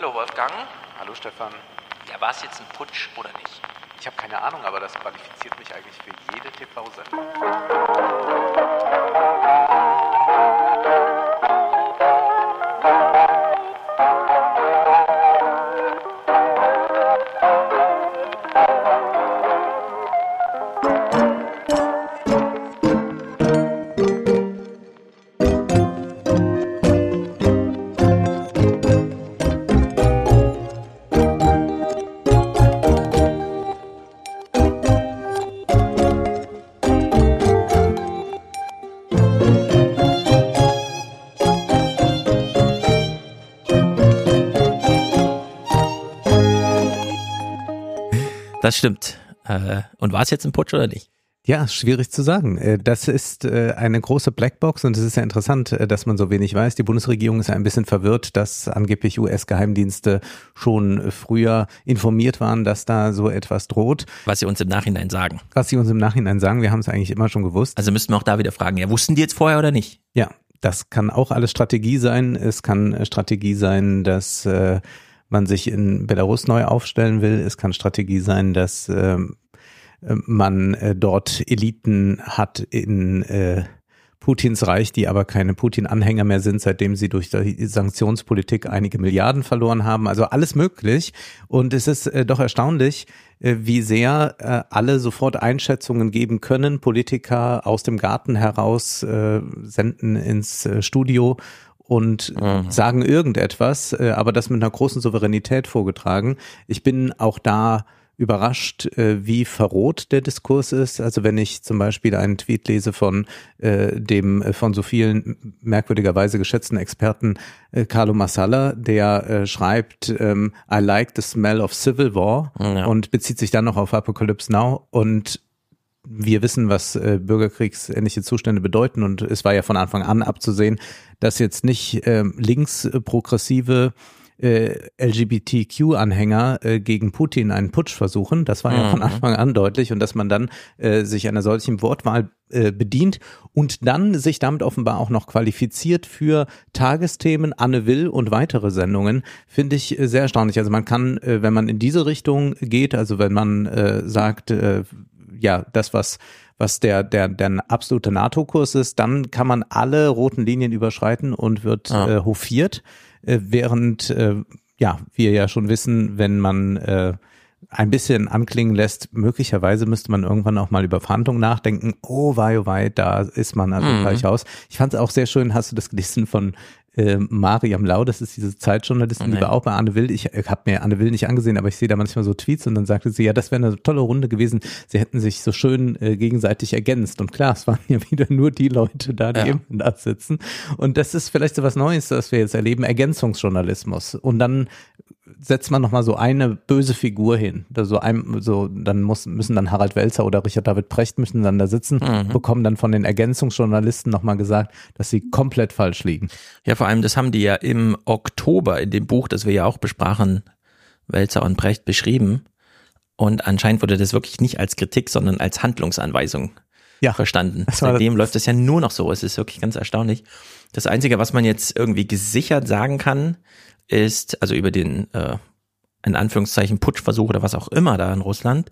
Hallo Wolfgang. Hallo Stefan. Ja, war es jetzt ein Putsch oder nicht? Ich habe keine Ahnung, aber das qualifiziert mich eigentlich für jede TV-Sendung. Das stimmt. Äh, und war es jetzt ein Putsch oder nicht? Ja, schwierig zu sagen. Äh, das ist äh, eine große Blackbox und es ist ja interessant, dass man so wenig weiß. Die Bundesregierung ist ja ein bisschen verwirrt, dass angeblich US-Geheimdienste schon früher informiert waren, dass da so etwas droht. Was sie uns im Nachhinein sagen. Was sie uns im Nachhinein sagen, wir haben es eigentlich immer schon gewusst. Also müssten wir auch da wieder fragen, ja, wussten die jetzt vorher oder nicht? Ja, das kann auch alles Strategie sein. Es kann Strategie sein, dass äh, man sich in Belarus neu aufstellen will. Es kann Strategie sein, dass ähm, man äh, dort Eliten hat in äh, Putins Reich, die aber keine Putin-Anhänger mehr sind, seitdem sie durch die Sanktionspolitik einige Milliarden verloren haben. Also alles möglich. Und es ist äh, doch erstaunlich, äh, wie sehr äh, alle sofort Einschätzungen geben können. Politiker aus dem Garten heraus äh, senden ins äh, Studio und mhm. sagen irgendetwas, äh, aber das mit einer großen Souveränität vorgetragen. Ich bin auch da überrascht, äh, wie verroht der Diskurs ist. Also wenn ich zum Beispiel einen Tweet lese von äh, dem äh, von so vielen merkwürdigerweise geschätzten Experten äh, Carlo Massala, der äh, schreibt, ähm, I like the smell of civil war ja. und bezieht sich dann noch auf Apocalypse Now und wir wissen, was äh, bürgerkriegsähnliche Zustände bedeuten und es war ja von Anfang an abzusehen, dass jetzt nicht äh, linksprogressive äh, LGBTQ-Anhänger äh, gegen Putin einen Putsch versuchen. Das war ja von mhm. Anfang an deutlich und dass man dann äh, sich einer solchen Wortwahl äh, bedient und dann sich damit offenbar auch noch qualifiziert für Tagesthemen, Anne Will und weitere Sendungen, finde ich äh, sehr erstaunlich. Also man kann, äh, wenn man in diese Richtung geht, also wenn man äh, sagt, äh, ja, das, was was der, der, der absolute NATO-Kurs ist, dann kann man alle roten Linien überschreiten und wird ah. äh, hofiert, äh, während, äh, ja, wir ja schon wissen, wenn man äh, ein bisschen anklingen lässt, möglicherweise müsste man irgendwann auch mal über Verhandlungen nachdenken. Oh, wei, oh, wei, da ist man also mhm. gleich aus. Ich fand es auch sehr schön, hast du das gelesen von äh, Mariam Lau, das ist diese Zeitjournalistin, oh, die war auch bei Anne Will. Ich äh, habe mir Anne Will nicht angesehen, aber ich sehe da manchmal so Tweets und dann sagte sie, ja, das wäre eine tolle Runde gewesen. Sie hätten sich so schön äh, gegenseitig ergänzt. Und klar, es waren ja wieder nur die Leute da, die ja. eben da sitzen. Und das ist vielleicht so was Neues, was wir jetzt erleben, Ergänzungsjournalismus. Und dann setzt man nochmal so eine böse Figur hin. So ein, so, dann muss, müssen dann Harald Welzer oder Richard David Precht müssen dann da sitzen, mhm. bekommen dann von den Ergänzungsjournalisten nochmal gesagt, dass sie komplett falsch liegen. Ja, vor allem, das haben die ja im Oktober in dem Buch, das wir ja auch besprachen, Welzer und Precht beschrieben. Und anscheinend wurde das wirklich nicht als Kritik, sondern als Handlungsanweisung ja, verstanden. Seitdem läuft es ja nur noch so. Es ist wirklich ganz erstaunlich. Das Einzige, was man jetzt irgendwie gesichert sagen kann, ist, also über den, äh, in Anführungszeichen, Putschversuch oder was auch immer da in Russland.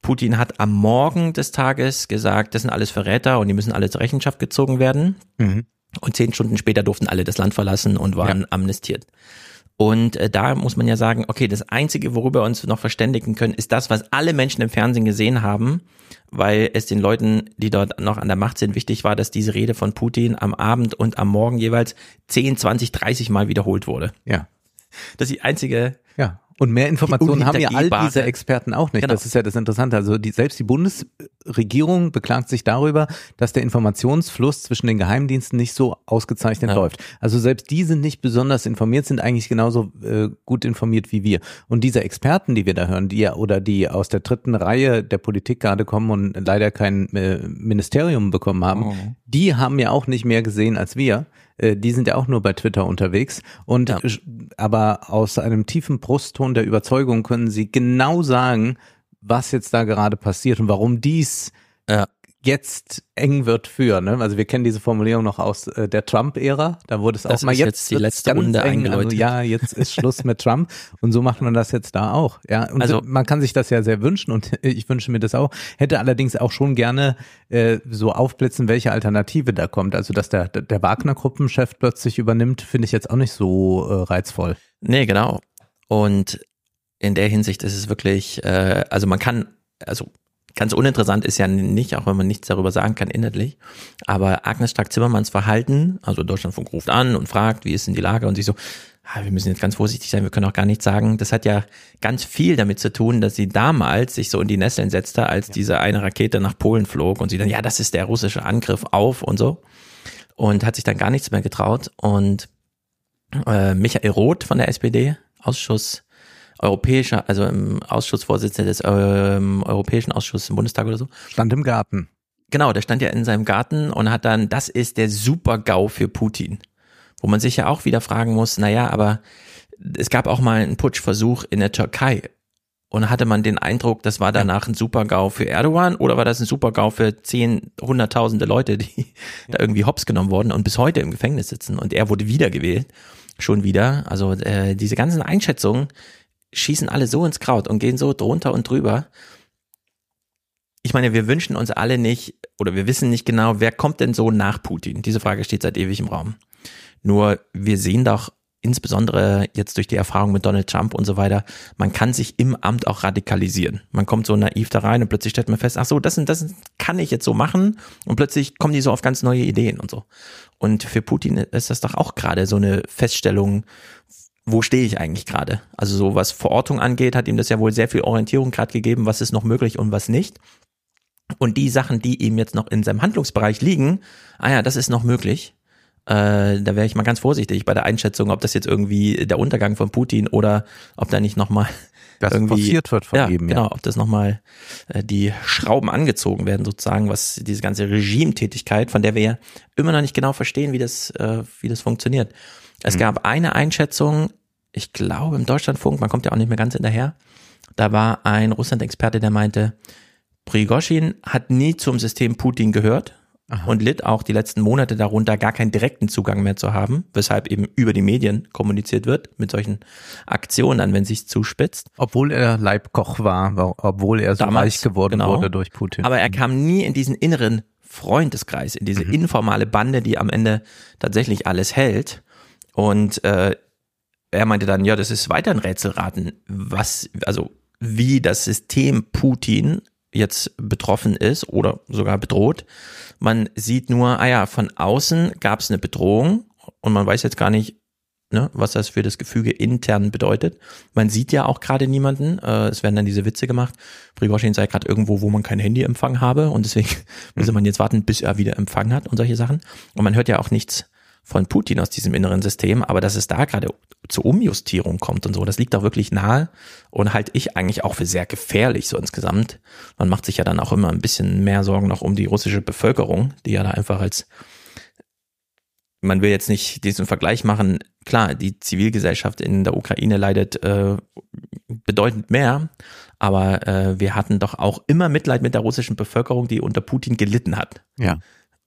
Putin hat am Morgen des Tages gesagt, das sind alles Verräter und die müssen alle zur Rechenschaft gezogen werden. Mhm. Und zehn Stunden später durften alle das Land verlassen und waren ja. amnestiert. Und äh, da muss man ja sagen, okay, das Einzige, worüber wir uns noch verständigen können, ist das, was alle Menschen im Fernsehen gesehen haben, weil es den Leuten, die dort noch an der Macht sind, wichtig war, dass diese Rede von Putin am Abend und am Morgen jeweils 10, 20, 30 Mal wiederholt wurde. Ja. Das ist die einzige ja. Und mehr Informationen haben ja all diese Experten auch nicht. Genau. Das ist ja das Interessante. Also die, selbst die Bundesregierung beklagt sich darüber, dass der Informationsfluss zwischen den Geheimdiensten nicht so ausgezeichnet ja. läuft. Also selbst die sind nicht besonders informiert, sind eigentlich genauso äh, gut informiert wie wir. Und diese Experten, die wir da hören, die ja oder die aus der dritten Reihe der Politik gerade kommen und leider kein äh, Ministerium bekommen haben, oh. die haben ja auch nicht mehr gesehen als wir. Äh, die sind ja auch nur bei Twitter unterwegs. Und ja. aber aus einem tiefen Brustton der Überzeugung können sie genau sagen, was jetzt da gerade passiert und warum dies ja jetzt eng wird für. Ne? Also wir kennen diese Formulierung noch aus äh, der Trump-Ära. Da wurde es auch mal jetzt, jetzt die letzte Runde eng. Also, ja, jetzt ist Schluss mit Trump und so macht man das jetzt da auch. Ja, und also man kann sich das ja sehr wünschen und ich wünsche mir das auch. Hätte allerdings auch schon gerne äh, so aufblitzen, welche Alternative da kommt. Also dass der der Wagner-Gruppenchef plötzlich übernimmt, finde ich jetzt auch nicht so äh, reizvoll. Nee, genau. Und in der Hinsicht ist es wirklich, äh, also man kann, also ganz uninteressant ist ja nicht, auch wenn man nichts darüber sagen kann inhaltlich. Aber Agnes Strack-Zimmermanns Verhalten, also Deutschlandfunk ruft an und fragt, wie ist denn die Lage und sie so, ah, wir müssen jetzt ganz vorsichtig sein, wir können auch gar nichts sagen. Das hat ja ganz viel damit zu tun, dass sie damals sich so in die Nesseln setzte, als ja. diese eine Rakete nach Polen flog und sie dann, ja, das ist der russische Angriff auf und so. Und hat sich dann gar nichts mehr getraut. Und äh, Michael Roth von der SPD, Ausschuss europäischer, also im Ausschussvorsitzender des ähm, Europäischen Ausschusses im Bundestag oder so. Stand im Garten. Genau, der stand ja in seinem Garten und hat dann, das ist der Super-GAU für Putin. Wo man sich ja auch wieder fragen muss, naja, aber es gab auch mal einen Putschversuch in der Türkei. Und hatte man den Eindruck, das war danach ein Super-GAU für Erdogan oder war das ein Super-GAU für zehn, hunderttausende Leute, die da irgendwie hops genommen wurden und bis heute im Gefängnis sitzen und er wurde wiedergewählt. Schon wieder. Also äh, diese ganzen Einschätzungen, schießen alle so ins Kraut und gehen so drunter und drüber. Ich meine, wir wünschen uns alle nicht, oder wir wissen nicht genau, wer kommt denn so nach Putin? Diese Frage steht seit ewig im Raum. Nur wir sehen doch insbesondere jetzt durch die Erfahrung mit Donald Trump und so weiter, man kann sich im Amt auch radikalisieren. Man kommt so naiv da rein und plötzlich stellt man fest, ach so, das, das kann ich jetzt so machen und plötzlich kommen die so auf ganz neue Ideen und so. Und für Putin ist das doch auch gerade so eine Feststellung, wo stehe ich eigentlich gerade? Also so was Verortung angeht, hat ihm das ja wohl sehr viel Orientierung gerade gegeben, was ist noch möglich und was nicht. Und die Sachen, die ihm jetzt noch in seinem Handlungsbereich liegen, ah ja, das ist noch möglich. Äh, da wäre ich mal ganz vorsichtig bei der Einschätzung, ob das jetzt irgendwie der Untergang von Putin oder ob da nicht nochmal irgendwie forciert wird von ja, ihm. Ja. Genau, ob das nochmal äh, die Schrauben angezogen werden sozusagen, was diese ganze Regimetätigkeit, von der wir ja immer noch nicht genau verstehen, wie das, äh, wie das funktioniert. Es mhm. gab eine Einschätzung, ich glaube im Deutschlandfunk, man kommt ja auch nicht mehr ganz hinterher, da war ein Russland-Experte, der meinte, Prigozhin hat nie zum System Putin gehört Aha. und litt auch die letzten Monate darunter, gar keinen direkten Zugang mehr zu haben, weshalb eben über die Medien kommuniziert wird mit solchen Aktionen, dann wenn sich zuspitzt. Obwohl er Leibkoch war, obwohl er so Damals, reich geworden genau. wurde durch Putin. Aber er kam nie in diesen inneren Freundeskreis, in diese mhm. informale Bande, die am Ende tatsächlich alles hält. Und äh, er meinte dann, ja, das ist weiter ein Rätselraten, was, also wie das System Putin jetzt betroffen ist oder sogar bedroht. Man sieht nur, ah ja, von außen gab es eine Bedrohung und man weiß jetzt gar nicht, ne, was das für das Gefüge intern bedeutet. Man sieht ja auch gerade niemanden. Äh, es werden dann diese Witze gemacht. Prigozhin sei gerade irgendwo, wo man kein Handyempfang habe und deswegen müsse man jetzt warten, bis er wieder Empfang hat und solche Sachen. Und man hört ja auch nichts von Putin aus diesem inneren System, aber dass es da gerade zur Umjustierung kommt und so, das liegt auch wirklich nahe und halte ich eigentlich auch für sehr gefährlich so insgesamt. Man macht sich ja dann auch immer ein bisschen mehr Sorgen noch um die russische Bevölkerung, die ja da einfach als man will jetzt nicht diesen Vergleich machen. Klar, die Zivilgesellschaft in der Ukraine leidet äh, bedeutend mehr, aber äh, wir hatten doch auch immer Mitleid mit der russischen Bevölkerung, die unter Putin gelitten hat. Ja.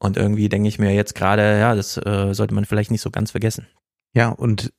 Und irgendwie denke ich mir jetzt gerade, ja, das äh, sollte man vielleicht nicht so ganz vergessen. Ja, und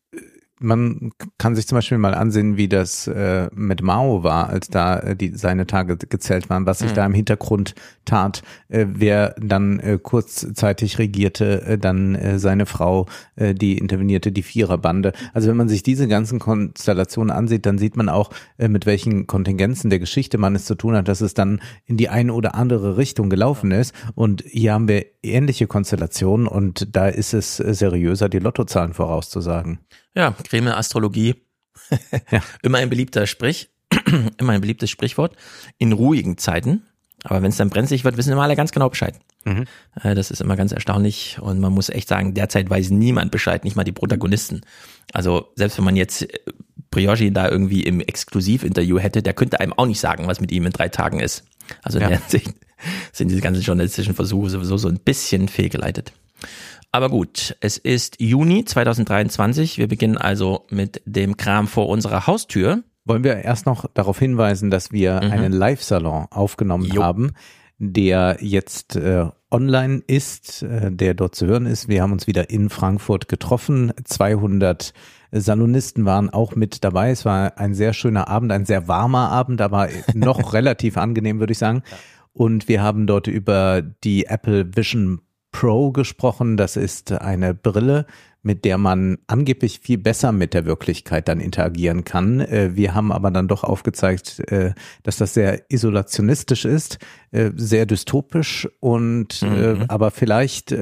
man kann sich zum Beispiel mal ansehen, wie das äh, mit Mao war, als da äh, die, seine Tage gezählt waren, was sich mhm. da im Hintergrund tat, äh, wer dann äh, kurzzeitig regierte, äh, dann äh, seine Frau, äh, die intervenierte, die Viererbande. Also wenn man sich diese ganzen Konstellationen ansieht, dann sieht man auch, äh, mit welchen Kontingenzen der Geschichte man es zu tun hat, dass es dann in die eine oder andere Richtung gelaufen ist. Und hier haben wir ähnliche Konstellationen und da ist es seriöser, die Lottozahlen vorauszusagen. Ja, Creme Astrologie. ja. Immer ein beliebter Sprich, immer ein beliebtes Sprichwort. In ruhigen Zeiten. Aber wenn es dann brenzlig wird, wissen immer alle ganz genau Bescheid. Mhm. Äh, das ist immer ganz erstaunlich und man muss echt sagen, derzeit weiß niemand Bescheid, nicht mal die Protagonisten. Also selbst wenn man jetzt äh, Priogi da irgendwie im Exklusivinterview hätte, der könnte einem auch nicht sagen, was mit ihm in drei Tagen ist. Also in ja. der Hinsicht sind diese ganzen journalistischen Versuche sowieso so ein bisschen fehlgeleitet. Aber gut, es ist Juni 2023. Wir beginnen also mit dem Kram vor unserer Haustür. Wollen wir erst noch darauf hinweisen, dass wir mhm. einen Live-Salon aufgenommen jo. haben, der jetzt äh, online ist, äh, der dort zu hören ist. Wir haben uns wieder in Frankfurt getroffen. 200 Salonisten waren auch mit dabei. Es war ein sehr schöner Abend, ein sehr warmer Abend, aber noch relativ angenehm, würde ich sagen. Und wir haben dort über die Apple Vision Pro gesprochen. Das ist eine Brille, mit der man angeblich viel besser mit der Wirklichkeit dann interagieren kann. Äh, wir haben aber dann doch aufgezeigt, äh, dass das sehr isolationistisch ist, äh, sehr dystopisch und mhm. aber vielleicht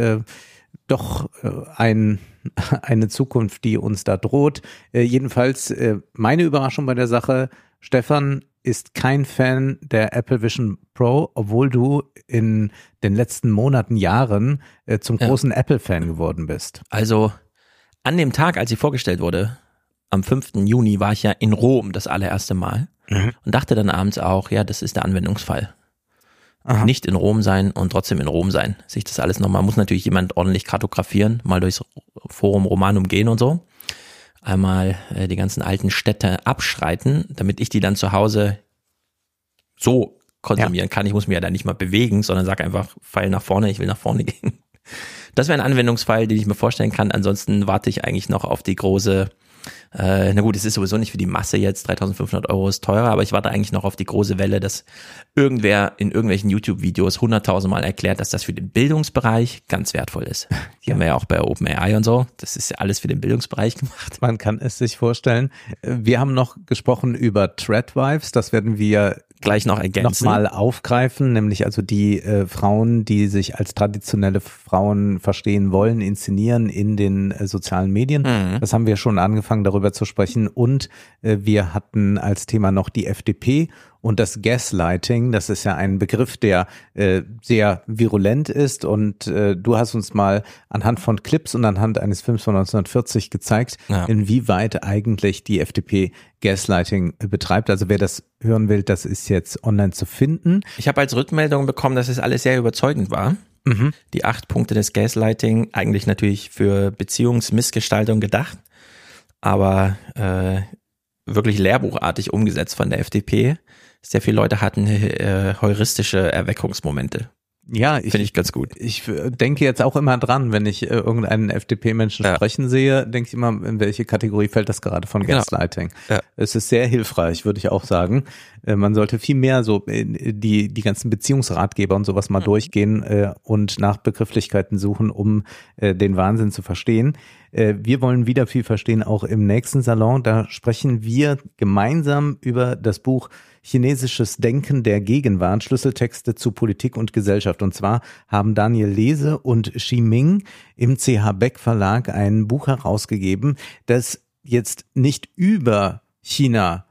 doch ein, eine Zukunft, die uns da droht. Jedenfalls meine Überraschung bei der Sache, Stefan, ist kein Fan der Apple Vision Pro, obwohl du in den letzten Monaten, Jahren äh, zum großen ja. Apple-Fan geworden bist. Also an dem Tag, als sie vorgestellt wurde, am 5. Juni, war ich ja in Rom das allererste Mal mhm. und dachte dann abends auch, ja, das ist der Anwendungsfall. Aha. Nicht in Rom sein und trotzdem in Rom sein. Sich das alles nochmal, muss natürlich jemand ordentlich kartografieren, mal durchs Forum Romanum gehen und so einmal äh, die ganzen alten Städte abschreiten, damit ich die dann zu Hause so konsumieren ja. kann. Ich muss mich ja da nicht mal bewegen, sondern sag einfach, Pfeil nach vorne, ich will nach vorne gehen. Das wäre ein Anwendungsfall, den ich mir vorstellen kann. Ansonsten warte ich eigentlich noch auf die große äh, na gut, es ist sowieso nicht für die Masse jetzt, 3500 Euro ist teurer, aber ich warte eigentlich noch auf die große Welle, dass irgendwer in irgendwelchen YouTube-Videos 100.000 Mal erklärt, dass das für den Bildungsbereich ganz wertvoll ist. Die ja. haben wir ja auch bei OpenAI und so. Das ist ja alles für den Bildungsbereich gemacht. Man kann es sich vorstellen. Wir haben noch gesprochen über Threadwives. Das werden wir gleich noch ergänzen. Nochmal aufgreifen, nämlich also die äh, Frauen, die sich als traditionelle Frauen verstehen wollen, inszenieren in den äh, sozialen Medien. Mhm. Das haben wir schon angefangen darüber zu sprechen und äh, wir hatten als Thema noch die FDP und das Gaslighting, das ist ja ein Begriff, der äh, sehr virulent ist. Und äh, du hast uns mal anhand von Clips und anhand eines Films von 1940 gezeigt, ja. inwieweit eigentlich die FDP Gaslighting betreibt. Also wer das hören will, das ist jetzt online zu finden. Ich habe als Rückmeldung bekommen, dass es alles sehr überzeugend war. Mhm. Die acht Punkte des Gaslighting, eigentlich natürlich für Beziehungsmissgestaltung gedacht, aber äh, wirklich lehrbuchartig umgesetzt von der FDP sehr viele Leute hatten äh, heuristische Erweckungsmomente. Ja, ich, finde ich ganz gut. Ich denke jetzt auch immer dran, wenn ich äh, irgendeinen FDP-Menschen ja. sprechen sehe, denke ich immer, in welche Kategorie fällt das gerade von genau. Gaslighting. Ja. Es ist sehr hilfreich, würde ich auch sagen. Äh, man sollte viel mehr so äh, die, die ganzen Beziehungsratgeber und sowas mal mhm. durchgehen äh, und nach Begrifflichkeiten suchen, um äh, den Wahnsinn zu verstehen. Äh, wir wollen wieder viel verstehen, auch im nächsten Salon. Da sprechen wir gemeinsam über das Buch Chinesisches Denken der Gegenwart, Schlüsseltexte zu Politik und Gesellschaft. Und zwar haben Daniel Lese und Xi Ming im CH Beck Verlag ein Buch herausgegeben, das jetzt nicht über China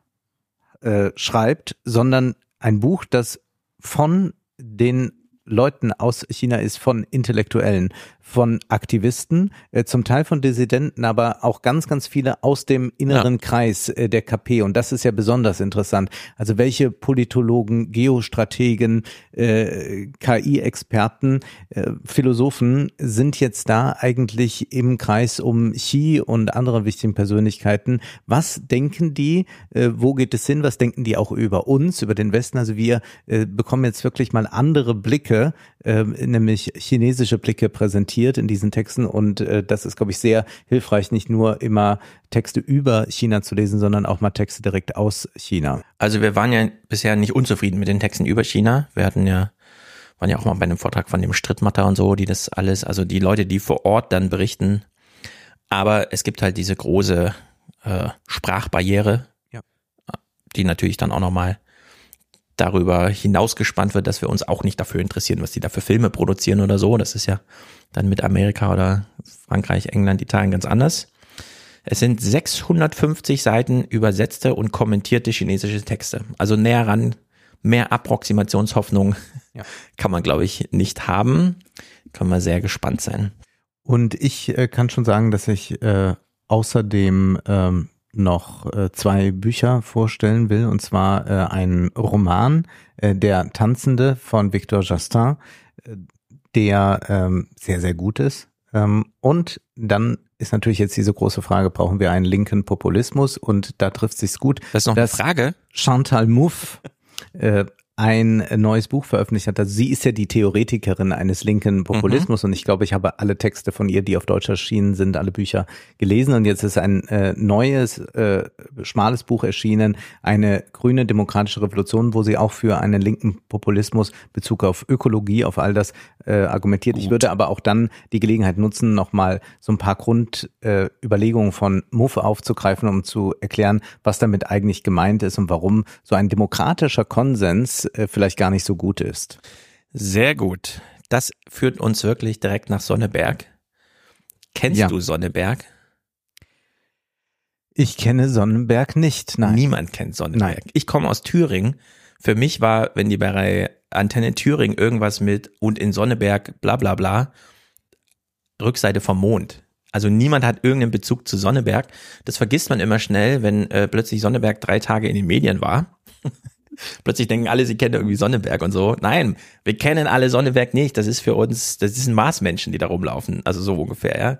äh, schreibt, sondern ein Buch, das von den Leuten aus China ist, von Intellektuellen, von Aktivisten, äh, zum Teil von Dissidenten, aber auch ganz, ganz viele aus dem inneren ja. Kreis äh, der KP. Und das ist ja besonders interessant. Also welche Politologen, Geostrategen, äh, KI-Experten, äh, Philosophen sind jetzt da eigentlich im Kreis um Xi und andere wichtigen Persönlichkeiten? Was denken die? Äh, wo geht es hin? Was denken die auch über uns, über den Westen? Also wir äh, bekommen jetzt wirklich mal andere Blicke, nämlich chinesische Blicke präsentiert zitiert in diesen Texten und äh, das ist, glaube ich, sehr hilfreich, nicht nur immer Texte über China zu lesen, sondern auch mal Texte direkt aus China. Also wir waren ja bisher nicht unzufrieden mit den Texten über China. Wir hatten ja waren ja auch mal bei einem Vortrag von dem Strittmatter und so, die das alles, also die Leute, die vor Ort dann berichten. Aber es gibt halt diese große äh, Sprachbarriere, ja. die natürlich dann auch nochmal darüber hinausgespannt wird, dass wir uns auch nicht dafür interessieren, was die da für Filme produzieren oder so. Das ist ja dann mit Amerika oder Frankreich, England, Italien ganz anders. Es sind 650 Seiten übersetzte und kommentierte chinesische Texte. Also näher ran, mehr Approximationshoffnung ja. kann man, glaube ich, nicht haben. Kann man sehr gespannt sein. Und ich äh, kann schon sagen, dass ich äh, außerdem ähm, noch äh, zwei Bücher vorstellen will, und zwar äh, ein Roman, äh, Der Tanzende von Victor Jastin, äh, der ähm, sehr, sehr gut ist. Ähm, und dann ist natürlich jetzt diese große Frage, brauchen wir einen linken Populismus? Und da trifft sich's gut. Das ist noch eine Frage. Chantal Mouffe äh, ein neues Buch veröffentlicht hat. Also sie ist ja die Theoretikerin eines linken Populismus mhm. und ich glaube, ich habe alle Texte von ihr, die auf Deutsch erschienen sind, alle Bücher gelesen und jetzt ist ein äh, neues, äh, schmales Buch erschienen, eine grüne demokratische Revolution, wo sie auch für einen linken Populismus Bezug auf Ökologie, auf all das äh, argumentiert. Gut. Ich würde aber auch dann die Gelegenheit nutzen, nochmal so ein paar Grundüberlegungen äh, von Muffe aufzugreifen, um zu erklären, was damit eigentlich gemeint ist und warum so ein demokratischer Konsens äh, vielleicht gar nicht so gut ist. Sehr gut. Das führt uns wirklich direkt nach Sonneberg. Kennst ja. du Sonneberg? Ich kenne Sonnenberg nicht, nein. Niemand kennt Sonnenberg. Nein. Ich komme aus Thüringen. Für mich war, wenn die bei Antenne Thüringen irgendwas mit und in Sonneberg bla bla bla, Rückseite vom Mond. Also niemand hat irgendeinen Bezug zu Sonneberg. Das vergisst man immer schnell, wenn äh, plötzlich Sonneberg drei Tage in den Medien war. Plötzlich denken alle, sie kennen irgendwie Sonneberg und so. Nein, wir kennen alle Sonneberg nicht. Das ist für uns, das sind Marsmenschen, die da rumlaufen. Also so ungefähr, ja.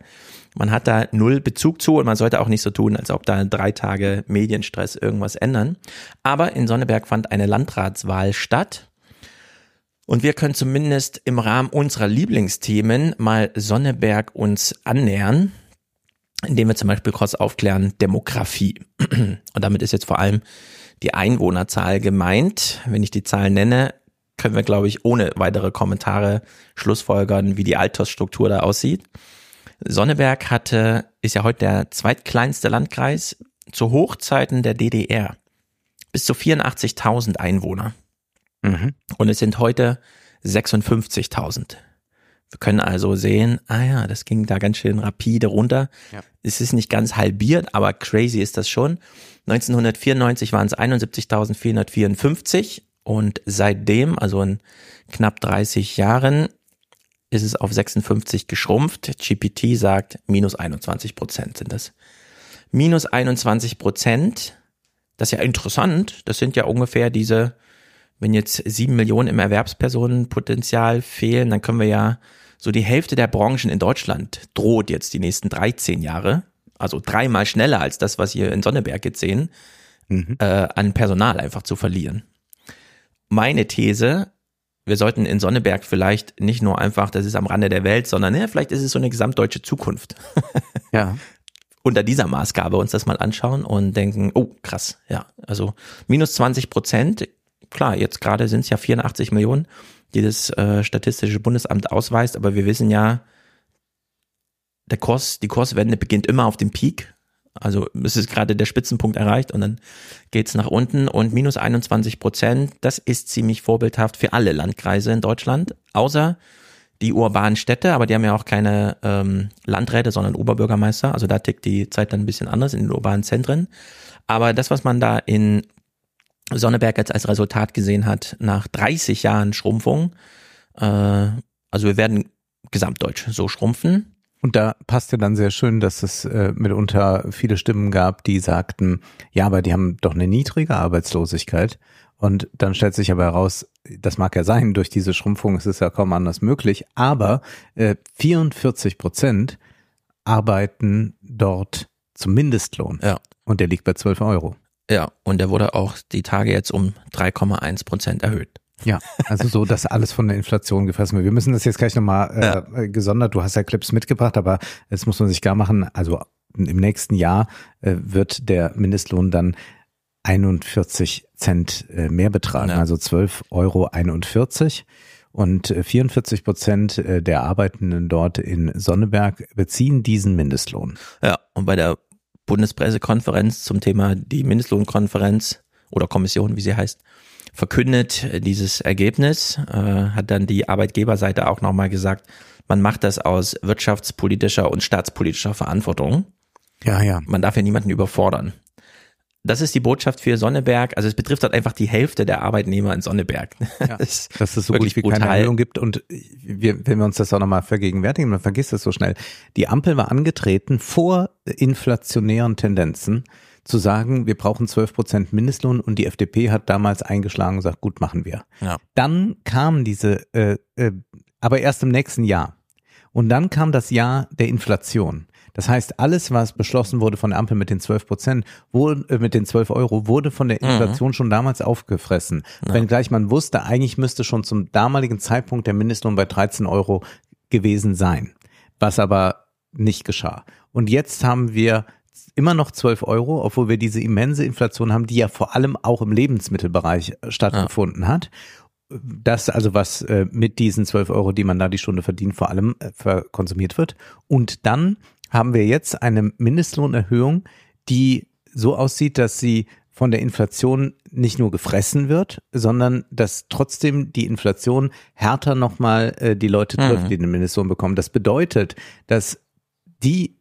Man hat da null Bezug zu und man sollte auch nicht so tun, als ob da drei Tage Medienstress irgendwas ändern. Aber in Sonneberg fand eine Landratswahl statt. Und wir können zumindest im Rahmen unserer Lieblingsthemen mal Sonneberg uns annähern, indem wir zum Beispiel kurz aufklären Demografie. Und damit ist jetzt vor allem die Einwohnerzahl gemeint. Wenn ich die Zahl nenne, können wir, glaube ich, ohne weitere Kommentare schlussfolgern, wie die Altersstruktur da aussieht. Sonneberg hatte, ist ja heute der zweitkleinste Landkreis zu Hochzeiten der DDR. Bis zu 84.000 Einwohner. Mhm. Und es sind heute 56.000. Wir können also sehen, ah ja, das ging da ganz schön rapide runter. Ja. Es ist nicht ganz halbiert, aber crazy ist das schon. 1994 waren es 71.454 und seitdem, also in knapp 30 Jahren, ist es auf 56 geschrumpft. GPT sagt, minus 21 Prozent sind das. Minus 21 Prozent, das ist ja interessant. Das sind ja ungefähr diese, wenn jetzt sieben Millionen im Erwerbspersonenpotenzial fehlen, dann können wir ja so die Hälfte der Branchen in Deutschland droht jetzt die nächsten 13 Jahre, also dreimal schneller als das, was ihr in Sonneberg jetzt sehen, mhm. äh, an Personal einfach zu verlieren. Meine These, wir sollten in Sonneberg vielleicht nicht nur einfach, das ist am Rande der Welt, sondern ja, vielleicht ist es so eine gesamtdeutsche Zukunft. ja. Unter dieser Maßgabe uns das mal anschauen und denken, oh krass, ja, also minus 20 Prozent, klar, jetzt gerade sind es ja 84 Millionen, die das äh, Statistische Bundesamt ausweist, aber wir wissen ja, der Kurs, die Kurswende beginnt immer auf dem Peak. Also es ist gerade der Spitzenpunkt erreicht und dann geht's nach unten und minus 21 Prozent, das ist ziemlich vorbildhaft für alle Landkreise in Deutschland, außer die urbanen Städte, aber die haben ja auch keine ähm, Landräte, sondern Oberbürgermeister. Also da tickt die Zeit dann ein bisschen anders in den urbanen Zentren. Aber das, was man da in Sonneberg jetzt als Resultat gesehen hat, nach 30 Jahren Schrumpfung. Äh, also wir werden gesamtdeutsch so schrumpfen. Und da passte dann sehr schön, dass es äh, mitunter viele Stimmen gab, die sagten, ja, aber die haben doch eine niedrige Arbeitslosigkeit. Und dann stellt sich aber heraus, das mag ja sein, durch diese Schrumpfung ist es ja kaum anders möglich, aber äh, 44 Prozent arbeiten dort zum Mindestlohn. Ja. Und der liegt bei 12 Euro. Ja, und der wurde auch die Tage jetzt um 3,1 Prozent erhöht. Ja, also so, dass alles von der Inflation gefressen wird. Wir müssen das jetzt gleich nochmal äh, ja. gesondert, du hast ja Clips mitgebracht, aber jetzt muss man sich gar machen, also im nächsten Jahr äh, wird der Mindestlohn dann 41 Cent äh, mehr betragen, ja. also 12,41 Euro. Und 44 äh, Prozent äh, der Arbeitenden dort in Sonneberg beziehen diesen Mindestlohn. Ja, und bei der Bundespressekonferenz zum Thema die Mindestlohnkonferenz oder Kommission, wie sie heißt, verkündet dieses Ergebnis, äh, hat dann die Arbeitgeberseite auch nochmal gesagt, man macht das aus wirtschaftspolitischer und staatspolitischer Verantwortung. Ja, ja. Man darf ja niemanden überfordern. Das ist die Botschaft für Sonneberg. Also es betrifft halt einfach die Hälfte der Arbeitnehmer in Sonneberg. Ja, das dass es so gut wie brutal. keine Erhöhung gibt. Und wir, wenn wir uns das auch nochmal vergegenwärtigen, man vergisst das so schnell. Die Ampel war angetreten vor inflationären Tendenzen zu sagen, wir brauchen 12 Prozent Mindestlohn und die FDP hat damals eingeschlagen und gesagt, gut, machen wir. Ja. Dann kam diese, äh, äh, aber erst im nächsten Jahr. Und dann kam das Jahr der Inflation. Das heißt, alles, was beschlossen wurde von der Ampel mit den 12 Prozent, äh, mit den 12 Euro, wurde von der mhm. Inflation mhm. schon damals aufgefressen. Ja. Wenngleich man wusste, eigentlich müsste schon zum damaligen Zeitpunkt der Mindestlohn bei 13 Euro gewesen sein. Was aber nicht geschah. Und jetzt haben wir immer noch 12 Euro, obwohl wir diese immense Inflation haben, die ja vor allem auch im Lebensmittelbereich äh, stattgefunden ja. hat. Das also, was äh, mit diesen 12 Euro, die man da die Stunde verdient, vor allem äh, konsumiert wird. Und dann haben wir jetzt eine Mindestlohnerhöhung, die so aussieht, dass sie von der Inflation nicht nur gefressen wird, sondern dass trotzdem die Inflation härter nochmal äh, die Leute trifft, mhm. die den Mindestlohn bekommen. Das bedeutet, dass die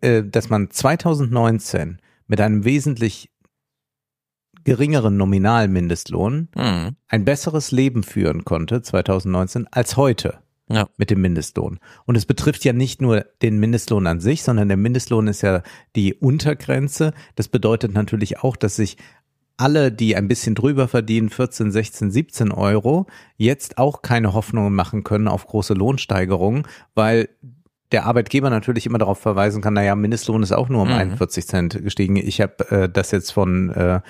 äh, dass man 2019 mit einem wesentlich geringeren Nominalmindestlohn mhm. ein besseres Leben führen konnte 2019 als heute ja. mit dem Mindestlohn. Und es betrifft ja nicht nur den Mindestlohn an sich, sondern der Mindestlohn ist ja die Untergrenze. Das bedeutet natürlich auch, dass sich alle, die ein bisschen drüber verdienen, 14, 16, 17 Euro, jetzt auch keine Hoffnungen machen können auf große Lohnsteigerungen, weil der Arbeitgeber natürlich immer darauf verweisen kann, naja, Mindestlohn ist auch nur um mhm. 41 Cent gestiegen. Ich habe äh, das jetzt von äh,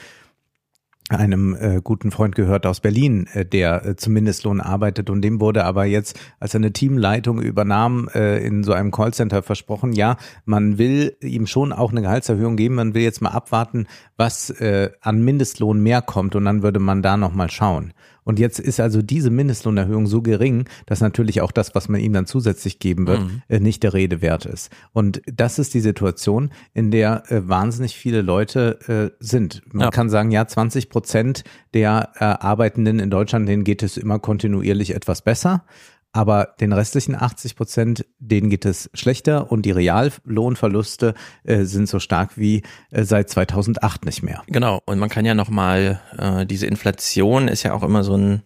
einem äh, guten Freund gehört aus Berlin, äh, der äh, zum Mindestlohn arbeitet und dem wurde aber jetzt, als er eine Teamleitung übernahm, äh, in so einem Callcenter versprochen, ja, man will ihm schon auch eine Gehaltserhöhung geben, man will jetzt mal abwarten, was äh, an Mindestlohn mehr kommt und dann würde man da nochmal schauen. Und jetzt ist also diese Mindestlohnerhöhung so gering, dass natürlich auch das, was man ihm dann zusätzlich geben wird, mhm. äh, nicht der Rede wert ist. Und das ist die Situation, in der äh, wahnsinnig viele Leute äh, sind. Man ja. kann sagen, ja, 20 Prozent der Arbeitenden in Deutschland, denen geht es immer kontinuierlich etwas besser aber den restlichen 80 Prozent, denen geht es schlechter und die Reallohnverluste äh, sind so stark wie äh, seit 2008 nicht mehr. Genau, und man kann ja nochmal, äh, diese Inflation ist ja auch immer so ein,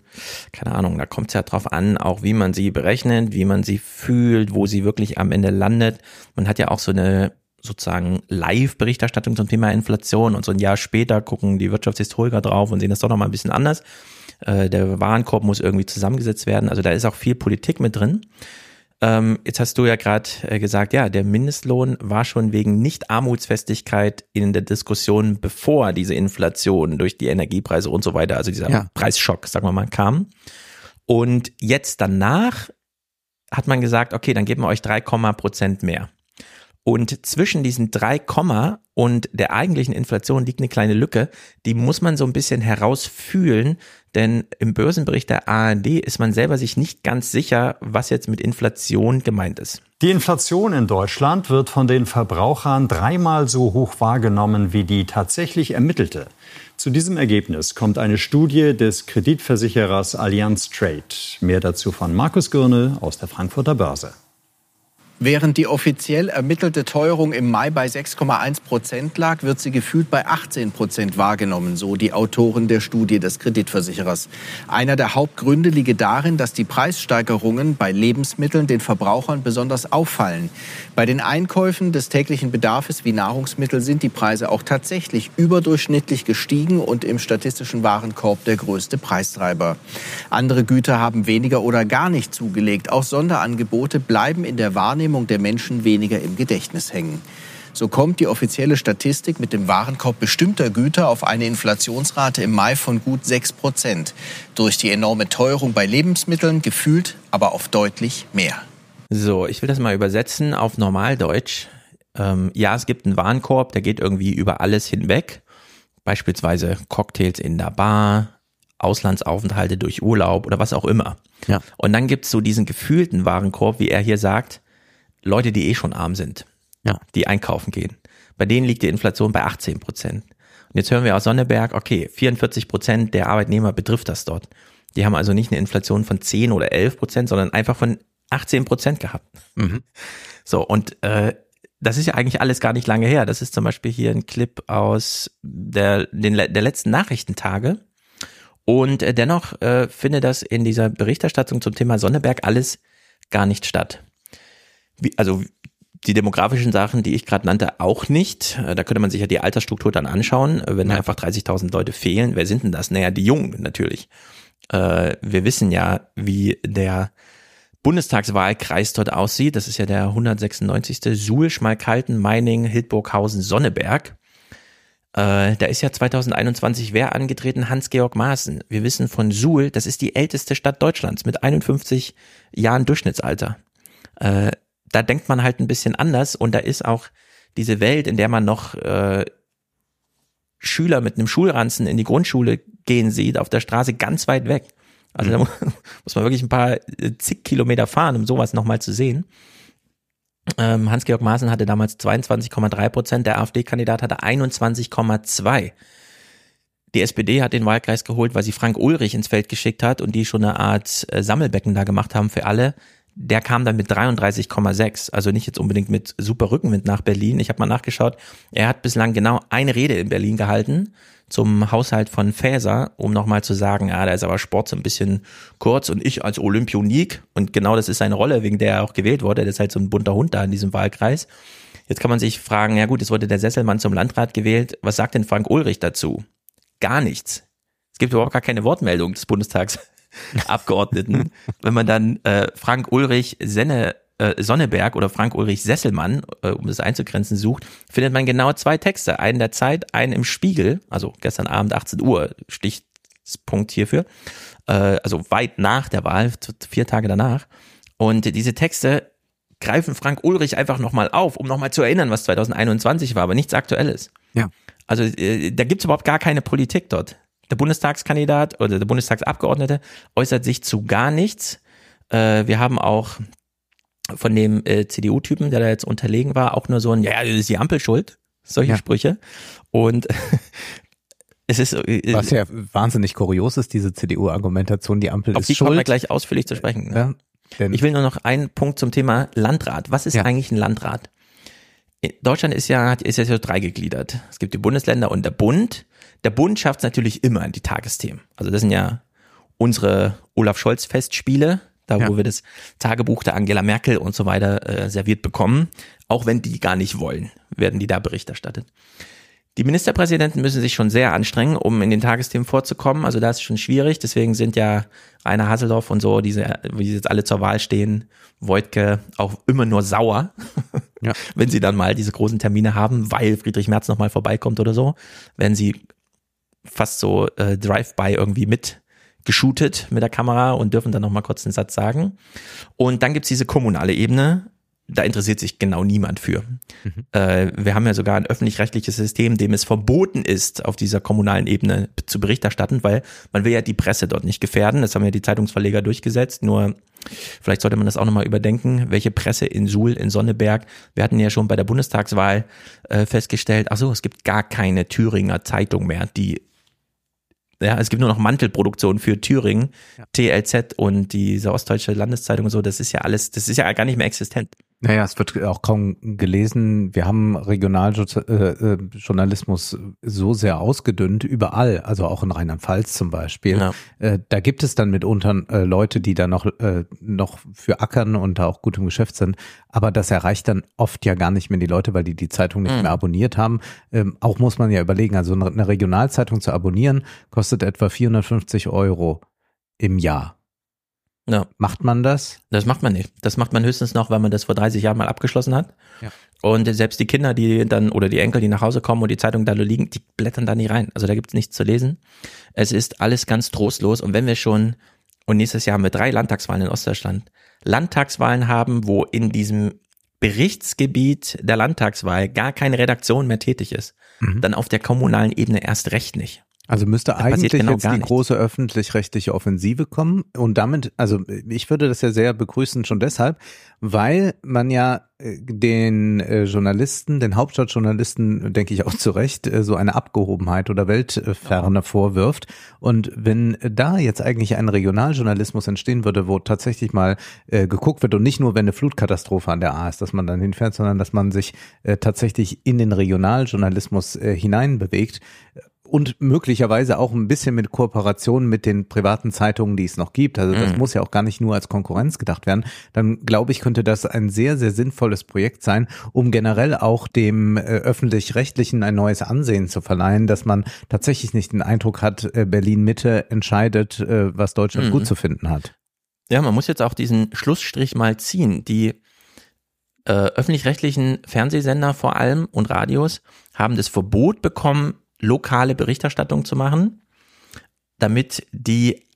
keine Ahnung, da kommt es ja drauf an, auch wie man sie berechnet, wie man sie fühlt, wo sie wirklich am Ende landet. Man hat ja auch so eine sozusagen Live-Berichterstattung zum Thema Inflation und so ein Jahr später gucken die Wirtschaftshistoriker drauf und sehen das doch nochmal ein bisschen anders. Äh, der Warenkorb muss irgendwie zusammengesetzt werden. Also da ist auch viel Politik mit drin. Ähm, jetzt hast du ja gerade äh, gesagt, ja, der Mindestlohn war schon wegen Nicht-Armutsfestigkeit in der Diskussion, bevor diese Inflation durch die Energiepreise und so weiter, also dieser ja. Preisschock, sagen wir mal, kam. Und jetzt danach hat man gesagt, okay, dann geben wir euch drei Prozent mehr. Und zwischen diesen drei Komma und der eigentlichen Inflation liegt eine kleine Lücke. Die muss man so ein bisschen herausfühlen, denn im Börsenbericht der ARD ist man selber sich nicht ganz sicher, was jetzt mit Inflation gemeint ist. Die Inflation in Deutschland wird von den Verbrauchern dreimal so hoch wahrgenommen wie die tatsächlich ermittelte. Zu diesem Ergebnis kommt eine Studie des Kreditversicherers Allianz Trade. Mehr dazu von Markus Gürne aus der Frankfurter Börse. Während die offiziell ermittelte Teuerung im Mai bei 6,1 Prozent lag, wird sie gefühlt bei 18 Prozent wahrgenommen, so die Autoren der Studie des Kreditversicherers. Einer der Hauptgründe liege darin, dass die Preissteigerungen bei Lebensmitteln den Verbrauchern besonders auffallen. Bei den Einkäufen des täglichen Bedarfs wie Nahrungsmittel sind die Preise auch tatsächlich überdurchschnittlich gestiegen und im statistischen Warenkorb der größte Preistreiber. Andere Güter haben weniger oder gar nicht zugelegt. Auch Sonderangebote bleiben in der Wahrnehmung Wahrnehmung der Menschen weniger im Gedächtnis hängen. So kommt die offizielle Statistik mit dem Warenkorb bestimmter Güter auf eine Inflationsrate im Mai von gut 6 Prozent. Durch die enorme Teuerung bei Lebensmitteln gefühlt aber auf deutlich mehr. So, ich will das mal übersetzen auf Normaldeutsch. Ähm, ja, es gibt einen Warenkorb, der geht irgendwie über alles hinweg. Beispielsweise Cocktails in der Bar, Auslandsaufenthalte durch Urlaub oder was auch immer. Ja. Und dann gibt's so diesen gefühlten Warenkorb, wie er hier sagt, Leute, die eh schon arm sind, ja. die einkaufen gehen. Bei denen liegt die Inflation bei 18 Prozent. Und jetzt hören wir aus Sonneberg, okay, 44 Prozent der Arbeitnehmer betrifft das dort. Die haben also nicht eine Inflation von 10 oder 11 Prozent, sondern einfach von 18 Prozent gehabt. Mhm. So, und äh, das ist ja eigentlich alles gar nicht lange her. Das ist zum Beispiel hier ein Clip aus der, den, der letzten Nachrichtentage. Und äh, dennoch äh, findet das in dieser Berichterstattung zum Thema Sonneberg alles gar nicht statt wie, also die demografischen Sachen, die ich gerade nannte, auch nicht. Äh, da könnte man sich ja die Altersstruktur dann anschauen. Äh, wenn ja. einfach 30.000 Leute fehlen, wer sind denn das? Naja, die Jungen natürlich. Äh, wir wissen ja, wie der Bundestagswahlkreis dort aussieht. Das ist ja der 196. Suhl, Schmalkalden, Meining, Hildburghausen, Sonneberg. Äh, da ist ja 2021 wer angetreten? Hans-Georg Maaßen. Wir wissen von Suhl, das ist die älteste Stadt Deutschlands mit 51 Jahren Durchschnittsalter. Äh, da denkt man halt ein bisschen anders und da ist auch diese Welt, in der man noch äh, Schüler mit einem Schulranzen in die Grundschule gehen sieht, auf der Straße ganz weit weg. Also mhm. da muss man wirklich ein paar äh, zig Kilometer fahren, um sowas nochmal zu sehen. Ähm, Hans-Georg Maaßen hatte damals 22,3 Prozent, der AfD-Kandidat hatte 21,2. Die SPD hat den Wahlkreis geholt, weil sie Frank Ulrich ins Feld geschickt hat und die schon eine Art äh, Sammelbecken da gemacht haben für alle. Der kam dann mit 33,6, also nicht jetzt unbedingt mit super Rückenwind nach Berlin. Ich habe mal nachgeschaut, er hat bislang genau eine Rede in Berlin gehalten zum Haushalt von Faeser, um nochmal zu sagen, ja, da ist aber Sport so ein bisschen kurz und ich als Olympionik und genau das ist seine Rolle, wegen der er auch gewählt wurde, der ist halt so ein bunter Hund da in diesem Wahlkreis. Jetzt kann man sich fragen, ja gut, es wurde der Sesselmann zum Landrat gewählt, was sagt denn Frank Ulrich dazu? Gar nichts. Es gibt überhaupt gar keine Wortmeldung des Bundestagsabgeordneten. Wenn man dann äh, Frank Ulrich Senne äh, Sonneberg oder Frank Ulrich Sesselmann, äh, um das einzugrenzen, sucht, findet man genau zwei Texte. Einen der Zeit, einen im Spiegel, also gestern Abend 18 Uhr, Stichpunkt hierfür, äh, also weit nach der Wahl, vier Tage danach. Und diese Texte greifen Frank Ulrich einfach nochmal auf, um nochmal zu erinnern, was 2021 war, aber nichts Aktuelles. Ja. Also äh, da gibt's überhaupt gar keine Politik dort. Der Bundestagskandidat oder der Bundestagsabgeordnete äußert sich zu gar nichts. Äh, wir haben auch von dem äh, CDU-Typen, der da jetzt unterlegen war, auch nur so ein, ja, ist die Ampel schuld, solche ja. Sprüche. Und es ist äh, was ja wahnsinnig kurios ist, diese CDU-Argumentation, die Ampel auf ist die schuld. kommen wir gleich ausführlich zu sprechen. Ne? Ja, ich will nur noch einen Punkt zum Thema Landrat. Was ist ja. eigentlich ein Landrat? Deutschland ist ja, ist ja so drei gegliedert. Es gibt die Bundesländer und der Bund. Der Bund schafft es natürlich immer in die Tagesthemen. Also das sind ja unsere Olaf Scholz Festspiele, da ja. wo wir das Tagebuch der Angela Merkel und so weiter äh, serviert bekommen. Auch wenn die gar nicht wollen, werden die da Bericht erstattet. Die Ministerpräsidenten müssen sich schon sehr anstrengen, um in den Tagesthemen vorzukommen. Also da ist es schon schwierig. Deswegen sind ja Rainer Hasselhoff und so, diese, wie jetzt alle zur Wahl stehen, Wojtke auch immer nur sauer, ja. wenn sie dann mal diese großen Termine haben, weil Friedrich Merz nochmal vorbeikommt oder so. Wenn sie fast so äh, Drive-by irgendwie mit geshootet mit der Kamera und dürfen dann noch mal kurz einen Satz sagen. Und dann gibt's diese kommunale Ebene. Da interessiert sich genau niemand für. Mhm. Äh, wir haben ja sogar ein öffentlich-rechtliches System, dem es verboten ist, auf dieser kommunalen Ebene zu Bericht erstatten, weil man will ja die Presse dort nicht gefährden. Das haben ja die Zeitungsverleger durchgesetzt. Nur vielleicht sollte man das auch nochmal überdenken, welche Presse in Suhl, in Sonneberg. Wir hatten ja schon bei der Bundestagswahl äh, festgestellt, ach so, es gibt gar keine Thüringer Zeitung mehr, die ja, es gibt nur noch Mantelproduktion für Thüringen, ja. TLZ und diese Ostdeutsche Landeszeitung und so, das ist ja alles, das ist ja gar nicht mehr existent. Naja, es wird auch kaum gelesen. Wir haben Regionaljournalismus so sehr ausgedünnt, überall, also auch in Rheinland-Pfalz zum Beispiel. Ja. Äh, da gibt es dann mitunter äh, Leute, die da noch, äh, noch für ackern und da auch gut im Geschäft sind. Aber das erreicht dann oft ja gar nicht mehr die Leute, weil die die Zeitung nicht mhm. mehr abonniert haben. Ähm, auch muss man ja überlegen, also eine Regionalzeitung zu abonnieren, kostet etwa 450 Euro im Jahr. Ja. Macht man das? Das macht man nicht. Das macht man höchstens noch, weil man das vor 30 Jahren mal abgeschlossen hat. Ja. Und selbst die Kinder, die dann, oder die Enkel, die nach Hause kommen und die Zeitung da liegen, die blättern da nie rein. Also da gibt's nichts zu lesen. Es ist alles ganz trostlos. Und wenn wir schon, und nächstes Jahr haben wir drei Landtagswahlen in Ostdeutschland, Landtagswahlen haben, wo in diesem Berichtsgebiet der Landtagswahl gar keine Redaktion mehr tätig ist, mhm. dann auf der kommunalen Ebene erst recht nicht. Also müsste eigentlich genau jetzt die nichts. große öffentlich-rechtliche Offensive kommen und damit, also ich würde das ja sehr begrüßen schon deshalb, weil man ja äh, den äh, Journalisten, den Hauptstadtjournalisten, denke ich auch zu Recht, äh, so eine Abgehobenheit oder Weltferne ja. vorwirft. Und wenn da jetzt eigentlich ein Regionaljournalismus entstehen würde, wo tatsächlich mal äh, geguckt wird und nicht nur, wenn eine Flutkatastrophe an der A ist, dass man dann hinfährt, sondern dass man sich äh, tatsächlich in den Regionaljournalismus äh, hineinbewegt, und möglicherweise auch ein bisschen mit Kooperation mit den privaten Zeitungen, die es noch gibt. Also das mhm. muss ja auch gar nicht nur als Konkurrenz gedacht werden. Dann glaube ich, könnte das ein sehr, sehr sinnvolles Projekt sein, um generell auch dem äh, öffentlich-rechtlichen ein neues Ansehen zu verleihen, dass man tatsächlich nicht den Eindruck hat, äh, Berlin Mitte entscheidet, äh, was Deutschland mhm. gut zu finden hat. Ja, man muss jetzt auch diesen Schlussstrich mal ziehen. Die äh, öffentlich-rechtlichen Fernsehsender vor allem und Radios haben das Verbot bekommen, lokale Berichterstattung zu machen, damit die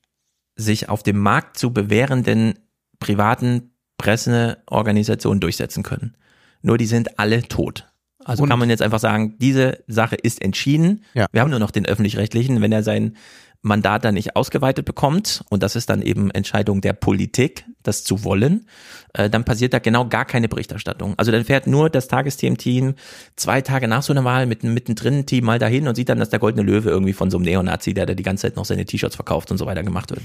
sich auf dem Markt zu bewährenden privaten Presseorganisationen durchsetzen können. Nur die sind alle tot. Also und kann man jetzt einfach sagen, diese Sache ist entschieden. Ja. Wir haben nur noch den öffentlich-rechtlichen. Wenn er sein Mandat dann nicht ausgeweitet bekommt, und das ist dann eben Entscheidung der Politik, das zu wollen, äh, dann passiert da genau gar keine Berichterstattung. Also dann fährt nur das Tagesthementeam zwei Tage nach so einer Wahl mit einem mittendrin Team mal dahin und sieht dann, dass der Goldene Löwe irgendwie von so einem Neonazi, der da die ganze Zeit noch seine T-Shirts verkauft und so weiter gemacht wird.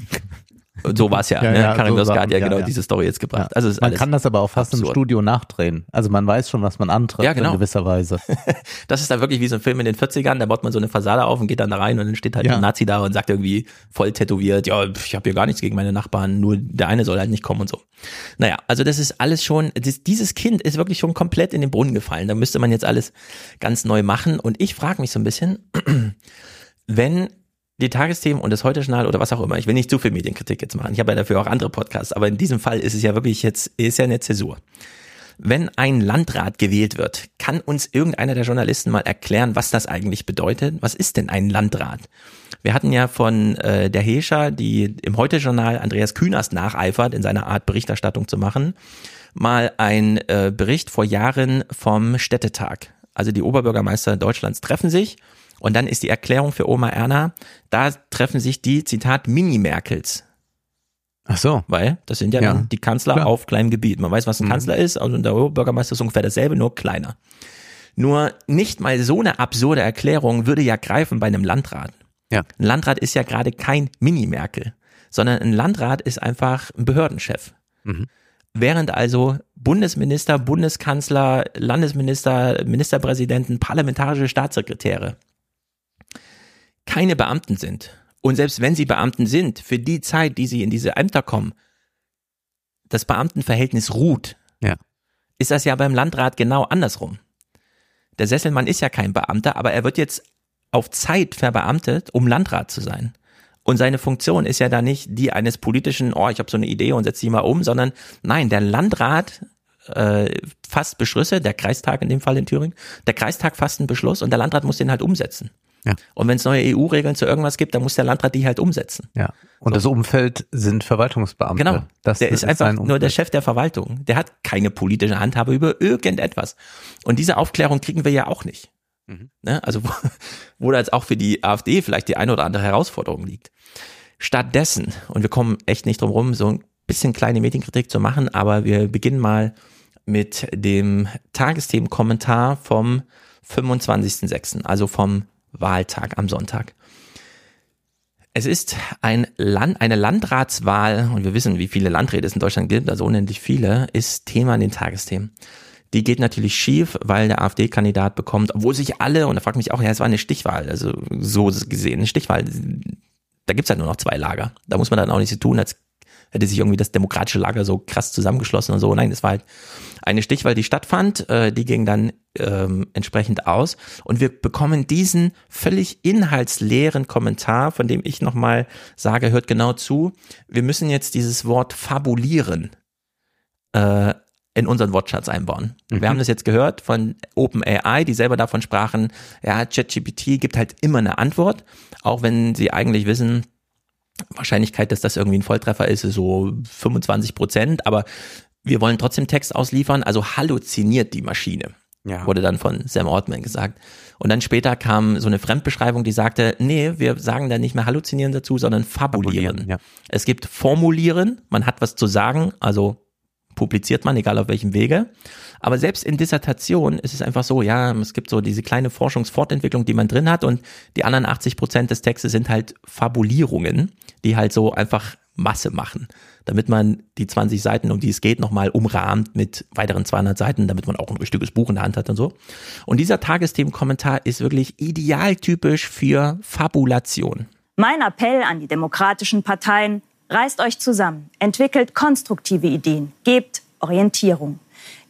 So war es ja. ja, ne? ja Karin so hat ja, genau ja. diese Story jetzt gebracht. Also man kann das aber auch fast absurd. im Studio nachdrehen. Also man weiß schon, was man antritt ja, genau. in gewisser Weise. das ist da wirklich wie so ein Film in den 40ern. Da baut man so eine Fassade auf und geht dann da rein und dann steht halt ein Nazi da und sagt irgendwie voll tätowiert, ja, ich habe hier gar nichts gegen meine Nachbarn, nur der eine soll halt nicht kommen und so. Naja, also das ist alles schon, das, dieses Kind ist wirklich schon komplett in den Brunnen gefallen. Da müsste man jetzt alles ganz neu machen. Und ich frage mich so ein bisschen, wenn die Tagesthemen und das Heute-Journal oder was auch immer. Ich will nicht zu viel Medienkritik jetzt machen. Ich habe ja dafür auch andere Podcasts. Aber in diesem Fall ist es ja wirklich jetzt, ist ja eine Zäsur. Wenn ein Landrat gewählt wird, kann uns irgendeiner der Journalisten mal erklären, was das eigentlich bedeutet? Was ist denn ein Landrat? Wir hatten ja von äh, der Hescher, die im Heute-Journal Andreas Künast nacheifert, in seiner Art Berichterstattung zu machen, mal ein äh, Bericht vor Jahren vom Städtetag. Also die Oberbürgermeister Deutschlands treffen sich und dann ist die Erklärung für Oma Erna, da treffen sich die, Zitat, Mini-Merkels. Ach so. Weil das sind ja, ja. die Kanzler Klar. auf kleinem Gebiet. Man weiß, was ein mhm. Kanzler ist, also der Bürgermeister ist ungefähr dasselbe, nur kleiner. Nur nicht mal so eine absurde Erklärung würde ja greifen bei einem Landrat. Ja. Ein Landrat ist ja gerade kein Mini-Merkel, sondern ein Landrat ist einfach ein Behördenchef. Mhm. Während also Bundesminister, Bundeskanzler, Landesminister, Ministerpräsidenten, parlamentarische Staatssekretäre keine Beamten sind, und selbst wenn sie Beamten sind, für die Zeit, die sie in diese Ämter kommen, das Beamtenverhältnis ruht, ja. ist das ja beim Landrat genau andersrum. Der Sesselmann ist ja kein Beamter, aber er wird jetzt auf Zeit verbeamtet, um Landrat zu sein. Und seine Funktion ist ja da nicht die eines politischen, oh, ich habe so eine Idee und setze die mal um, sondern nein, der Landrat äh, fasst Beschlüsse, der Kreistag in dem Fall in Thüringen, der Kreistag fasst einen Beschluss und der Landrat muss den halt umsetzen. Ja. Und wenn es neue EU-Regeln zu irgendwas gibt, dann muss der Landrat die halt umsetzen. Ja. Und so. das Umfeld sind Verwaltungsbeamte. Genau. Das der ist, ist einfach nur der Chef der Verwaltung. Der hat keine politische Handhabe über irgendetwas. Und diese Aufklärung kriegen wir ja auch nicht. Mhm. Ne? Also wo, wo da jetzt auch für die AfD vielleicht die eine oder andere Herausforderung liegt. Stattdessen, und wir kommen echt nicht drum rum, so ein bisschen kleine Medienkritik zu machen, aber wir beginnen mal mit dem Tagesthemenkommentar vom 25.06., also vom Wahltag am Sonntag. Es ist ein Land, eine Landratswahl, und wir wissen, wie viele Landräte es in Deutschland gibt, also unendlich viele, ist Thema in den Tagesthemen. Die geht natürlich schief, weil der AfD-Kandidat bekommt, obwohl sich alle, und da fragt mich auch, ja, es war eine Stichwahl, also so gesehen, eine Stichwahl, da gibt's halt nur noch zwei Lager. Da muss man dann auch nichts so tun, als hätte sich irgendwie das demokratische Lager so krass zusammengeschlossen und so. Nein, es war halt eine Stichwahl, die stattfand, äh, die ging dann ähm, entsprechend aus. Und wir bekommen diesen völlig inhaltsleeren Kommentar, von dem ich nochmal sage, hört genau zu. Wir müssen jetzt dieses Wort fabulieren äh, in unseren Wortschatz einbauen. Mhm. Wir haben das jetzt gehört von OpenAI, die selber davon sprachen, ja, ChatGPT gibt halt immer eine Antwort, auch wenn sie eigentlich wissen, Wahrscheinlichkeit, dass das irgendwie ein Volltreffer ist, ist so 25 Prozent, aber wir wollen trotzdem Text ausliefern, also halluziniert die Maschine. Ja. Wurde dann von Sam Ortman gesagt. Und dann später kam so eine Fremdbeschreibung, die sagte, nee, wir sagen da nicht mehr halluzinieren dazu, sondern fabulieren. fabulieren ja. Es gibt formulieren, man hat was zu sagen, also publiziert man, egal auf welchem Wege. Aber selbst in Dissertation ist es einfach so, ja, es gibt so diese kleine Forschungsfortentwicklung, die man drin hat und die anderen 80 Prozent des Textes sind halt Fabulierungen, die halt so einfach Masse machen, damit man die 20 Seiten, um die es geht, nochmal umrahmt mit weiteren 200 Seiten, damit man auch ein richtiges Buch in der Hand hat und so. Und dieser Tagesthemenkommentar ist wirklich idealtypisch für Fabulation. Mein Appell an die demokratischen Parteien, reißt euch zusammen, entwickelt konstruktive Ideen, gebt Orientierung.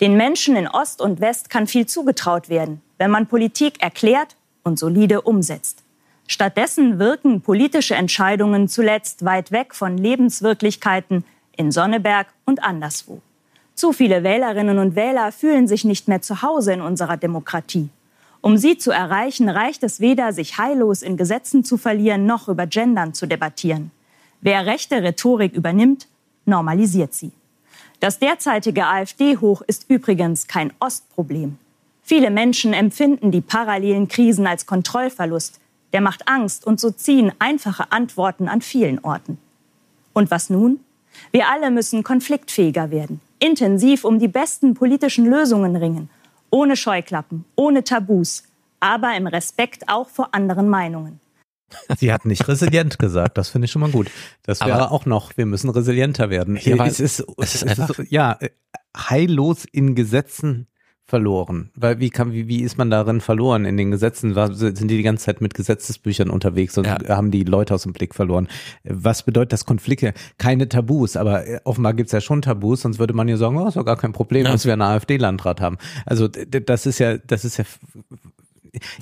Den Menschen in Ost und West kann viel zugetraut werden, wenn man Politik erklärt und solide umsetzt. Stattdessen wirken politische Entscheidungen zuletzt weit weg von Lebenswirklichkeiten in Sonneberg und anderswo. Zu viele Wählerinnen und Wähler fühlen sich nicht mehr zu Hause in unserer Demokratie. Um sie zu erreichen, reicht es weder, sich heillos in Gesetzen zu verlieren, noch über Gendern zu debattieren. Wer rechte Rhetorik übernimmt, normalisiert sie. Das derzeitige AfD-Hoch ist übrigens kein Ostproblem. Viele Menschen empfinden die parallelen Krisen als Kontrollverlust. Der macht Angst und so ziehen einfache Antworten an vielen Orten. Und was nun? Wir alle müssen konfliktfähiger werden, intensiv um die besten politischen Lösungen ringen, ohne Scheuklappen, ohne Tabus, aber im Respekt auch vor anderen Meinungen. Sie hat nicht resilient gesagt, das finde ich schon mal gut. Das wäre auch noch, wir müssen resilienter werden. Ja, es ist, es ist einfach, ist, ja, heillos in Gesetzen verloren. Weil wie kann, wie, wie ist man darin verloren? In den Gesetzen sind die die ganze Zeit mit Gesetzesbüchern unterwegs und ja. haben die Leute aus dem Blick verloren. Was bedeutet das Konflikte? Keine Tabus, aber offenbar gibt's ja schon Tabus, sonst würde man ja sagen, oh, ist doch gar kein Problem, ja. dass wir einen AfD-Landrat haben. Also das ist ja, das ist ja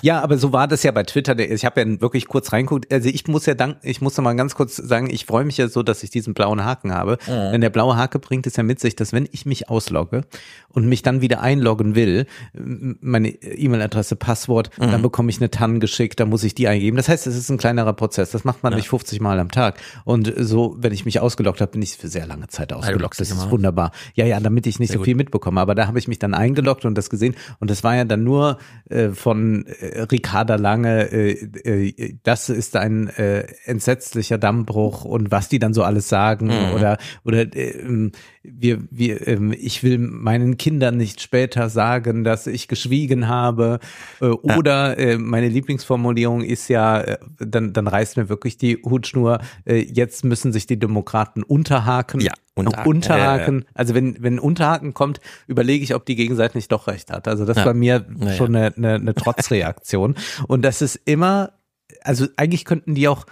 ja, aber so war das ja bei Twitter. Ich habe ja wirklich kurz reinguckt. Also ich muss ja dank, ich muss noch mal ganz kurz sagen, ich freue mich ja so, dass ich diesen blauen Haken habe. Mhm. Denn der blaue Hake bringt es ja mit sich, dass wenn ich mich auslogge und mich dann wieder einloggen will, meine E-Mail-Adresse, Passwort, mhm. dann bekomme ich eine TAN geschickt, dann muss ich die eingeben. Das heißt, es ist ein kleinerer Prozess. Das macht man ja. nicht 50 Mal am Tag. Und so, wenn ich mich ausgeloggt habe, bin ich für sehr lange Zeit ausgeloggt. Das ist wunderbar. Ja, ja, damit ich nicht sehr so viel mitbekomme. Aber da habe ich mich dann eingeloggt und das gesehen. Und das war ja dann nur äh, von äh, Ricarda Lange, äh, äh, das ist ein äh, entsetzlicher Dammbruch und was die dann so alles sagen mhm. oder oder äh, wir wir äh, ich will meinen Kindern nicht später sagen, dass ich geschwiegen habe äh, oder äh, meine Lieblingsformulierung ist ja äh, dann dann reißt mir wirklich die Hutschnur. Äh, jetzt müssen sich die Demokraten unterhaken. Ja. Unterhaken. Unterhaken. Also wenn, wenn Unterhaken kommt, überlege ich, ob die Gegenseite nicht doch recht hat. Also das ja. war mir ja, schon eine, eine, eine Trotzreaktion. Und das ist immer, also eigentlich könnten die auch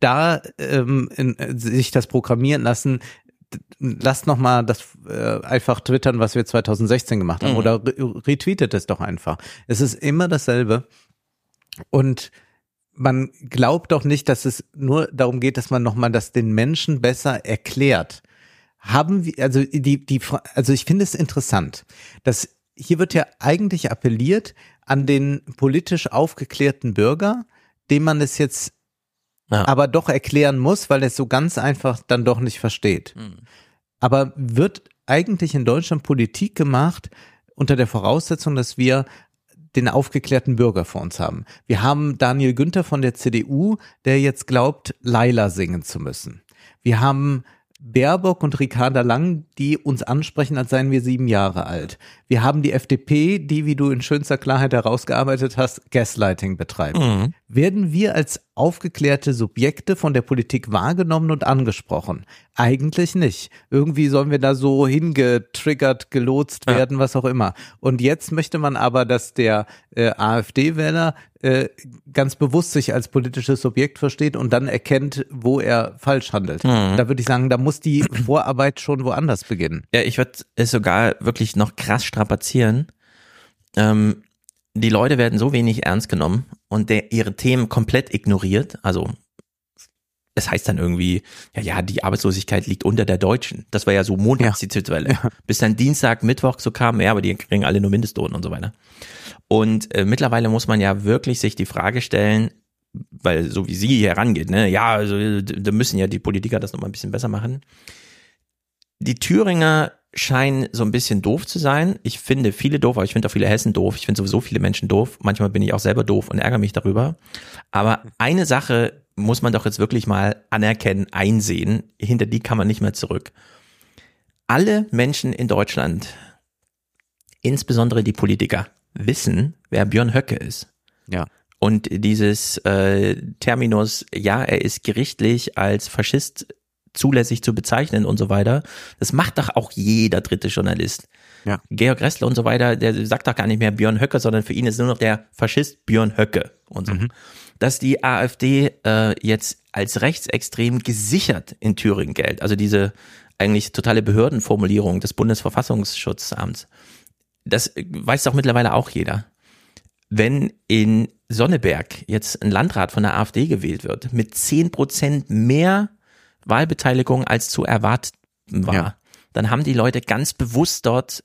da ähm, in, sich das programmieren lassen, lasst noch mal das äh, einfach twittern, was wir 2016 gemacht haben mhm. oder retweetet es doch einfach. Es ist immer dasselbe und man glaubt doch nicht, dass es nur darum geht, dass man noch mal das den Menschen besser erklärt haben wir, also die, die, also ich finde es interessant, dass hier wird ja eigentlich appelliert an den politisch aufgeklärten Bürger, dem man es jetzt ja. aber doch erklären muss, weil er es so ganz einfach dann doch nicht versteht. Mhm. Aber wird eigentlich in Deutschland Politik gemacht unter der Voraussetzung, dass wir den aufgeklärten Bürger vor uns haben. Wir haben Daniel Günther von der CDU, der jetzt glaubt, Laila singen zu müssen. Wir haben Baerbock und Ricarda Lang, die uns ansprechen, als seien wir sieben Jahre alt. Wir haben die FDP, die, wie du in schönster Klarheit herausgearbeitet hast, Gaslighting betreibt. Mhm. Werden wir als aufgeklärte Subjekte von der Politik wahrgenommen und angesprochen? Eigentlich nicht. Irgendwie sollen wir da so hingetriggert, gelotst werden, ja. was auch immer. Und jetzt möchte man aber, dass der äh, AfD-Wähler äh, ganz bewusst sich als politisches Subjekt versteht und dann erkennt, wo er falsch handelt. Mhm. Da würde ich sagen, da muss die Vorarbeit schon woanders beginnen. Ja, ich würde es sogar wirklich noch krass strapazieren. Ähm, die Leute werden so wenig ernst genommen und der, ihre Themen komplett ignoriert. Also es heißt dann irgendwie, ja, ja, die Arbeitslosigkeit liegt unter der Deutschen. Das war ja so montags die Zitzwelle. Ja. Bis dann Dienstag, Mittwoch so kam, ja, aber die kriegen alle nur Mindestlohn und so weiter. Und äh, mittlerweile muss man ja wirklich sich die Frage stellen, weil so wie sie hier rangeht, ne, ja, also da müssen ja die Politiker das nochmal ein bisschen besser machen. Die Thüringer scheinen so ein bisschen doof zu sein. Ich finde viele doof, aber ich finde auch viele Hessen doof. Ich finde sowieso viele Menschen doof. Manchmal bin ich auch selber doof und ärgere mich darüber. Aber eine Sache muss man doch jetzt wirklich mal anerkennen, einsehen. Hinter die kann man nicht mehr zurück. Alle Menschen in Deutschland, insbesondere die Politiker, wissen, wer Björn Höcke ist. Ja. Und dieses äh, Terminus, ja, er ist gerichtlich als Faschist zulässig zu bezeichnen und so weiter. Das macht doch auch jeder dritte Journalist. Ja. Georg Ressler und so weiter, der sagt doch gar nicht mehr Björn Höcke, sondern für ihn ist nur noch der Faschist Björn Höcke und so. Mhm. Dass die AfD äh, jetzt als rechtsextrem gesichert in Thüringen gilt, also diese eigentlich totale Behördenformulierung des Bundesverfassungsschutzamts, das weiß doch mittlerweile auch jeder. Wenn in Sonneberg jetzt ein Landrat von der AfD gewählt wird, mit zehn Prozent mehr Wahlbeteiligung als zu erwart war, ja. dann haben die Leute ganz bewusst dort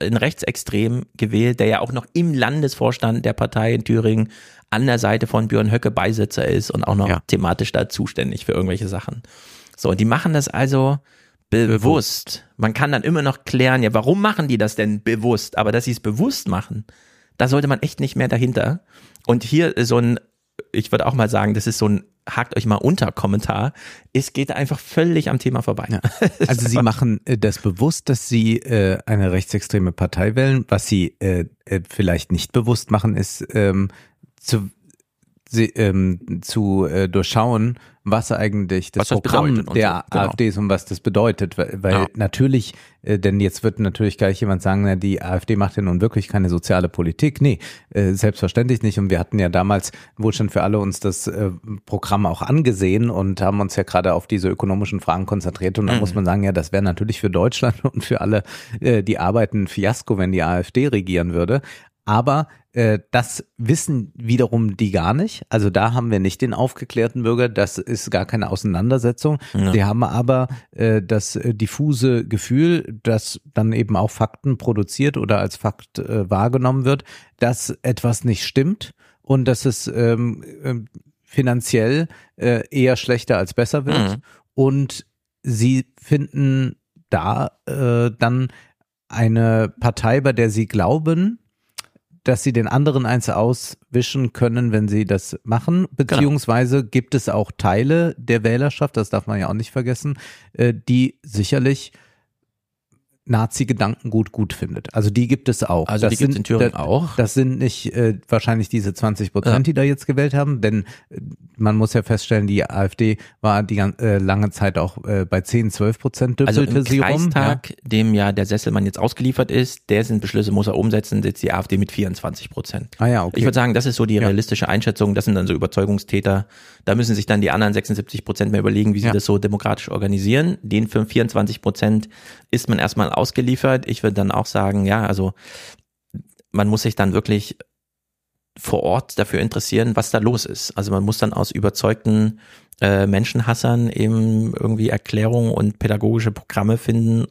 einen Rechtsextrem gewählt, der ja auch noch im Landesvorstand der Partei in Thüringen an der Seite von Björn Höcke Beisitzer ist und auch noch ja. thematisch da zuständig für irgendwelche Sachen. So, die machen das also bewusst. Man kann dann immer noch klären, ja, warum machen die das denn bewusst? Aber dass sie es bewusst machen, da sollte man echt nicht mehr dahinter. Und hier so ein, ich würde auch mal sagen, das ist so ein hakt euch mal unter Kommentar. Es geht einfach völlig am Thema vorbei. Ja. Also sie machen äh, das bewusst, dass sie äh, eine rechtsextreme Partei wählen. Was sie äh, äh, vielleicht nicht bewusst machen, ist ähm, zu sie, ähm, zu äh, durchschauen, was eigentlich das, das Programm der so, genau. AfD ist und was das bedeutet. Weil, weil ja. natürlich, äh, denn jetzt wird natürlich gleich jemand sagen, na, die AfD macht ja nun wirklich keine soziale Politik. Nee, äh, selbstverständlich nicht. Und wir hatten ja damals Wohlstand für alle uns das äh, Programm auch angesehen und haben uns ja gerade auf diese ökonomischen Fragen konzentriert. Und da mhm. muss man sagen, ja, das wäre natürlich für Deutschland und für alle, die arbeiten, ein Fiasko, wenn die AfD regieren würde. Aber äh, das wissen wiederum die gar nicht. Also da haben wir nicht den aufgeklärten Bürger. Das ist gar keine Auseinandersetzung. Ja. Die haben aber äh, das äh, diffuse Gefühl, dass dann eben auch Fakten produziert oder als Fakt äh, wahrgenommen wird, dass etwas nicht stimmt und dass es ähm, äh, finanziell äh, eher schlechter als besser wird. Mhm. Und sie finden da äh, dann eine Partei, bei der sie glauben, dass sie den anderen eins auswischen können, wenn sie das machen, genau. beziehungsweise genau. gibt es auch Teile der Wählerschaft, das darf man ja auch nicht vergessen, äh, die sicherlich Nazi-Gedankengut gut findet. Also die gibt es auch. Also das die gibt es in Thüringen da, auch. Das sind nicht äh, wahrscheinlich diese 20 Prozent, ja. die da jetzt gewählt haben, denn äh, man muss ja feststellen, die AfD war die äh, lange Zeit auch äh, bei 10, 12 Prozent Also im sie Kreistag, rum. Ja. dem ja der Sesselmann jetzt ausgeliefert ist, der sind Beschlüsse muss er umsetzen, sitzt die AfD mit 24 Prozent. Ah ja, okay. Ich würde sagen, das ist so die realistische ja. Einschätzung. Das sind dann so Überzeugungstäter. Da müssen sich dann die anderen 76 Prozent mehr überlegen, wie sie das so demokratisch organisieren. Den für 24 Prozent ist man erstmal ausgeliefert. Ich würde dann auch sagen, ja, also man muss sich dann wirklich vor Ort dafür interessieren, was da los ist. Also man muss dann aus überzeugten äh, Menschenhassern eben irgendwie Erklärungen und pädagogische Programme finden.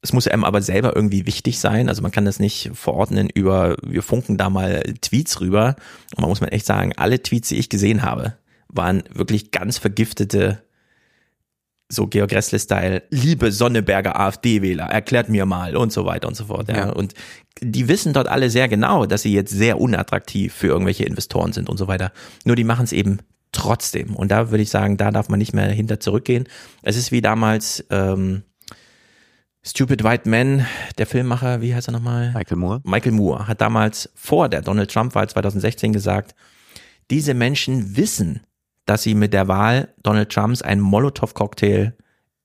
Es muss einem aber selber irgendwie wichtig sein. Also man kann das nicht verordnen über, wir funken da mal Tweets rüber. Und man muss man echt sagen, alle Tweets, die ich gesehen habe, waren wirklich ganz vergiftete so Georg Ressle-Style, liebe Sonneberger AfD-Wähler, erklärt mir mal und so weiter und so fort. Ja. ja. Und die wissen dort alle sehr genau, dass sie jetzt sehr unattraktiv für irgendwelche Investoren sind und so weiter. Nur die machen es eben trotzdem. Und da würde ich sagen, da darf man nicht mehr hinter zurückgehen. Es ist wie damals ähm, Stupid White Man, der Filmmacher, wie heißt er nochmal? Michael Moore. Michael Moore hat damals vor der Donald Trump-Wahl 2016 gesagt, diese Menschen wissen, dass sie mit der Wahl Donald Trumps einen Molotow-Cocktail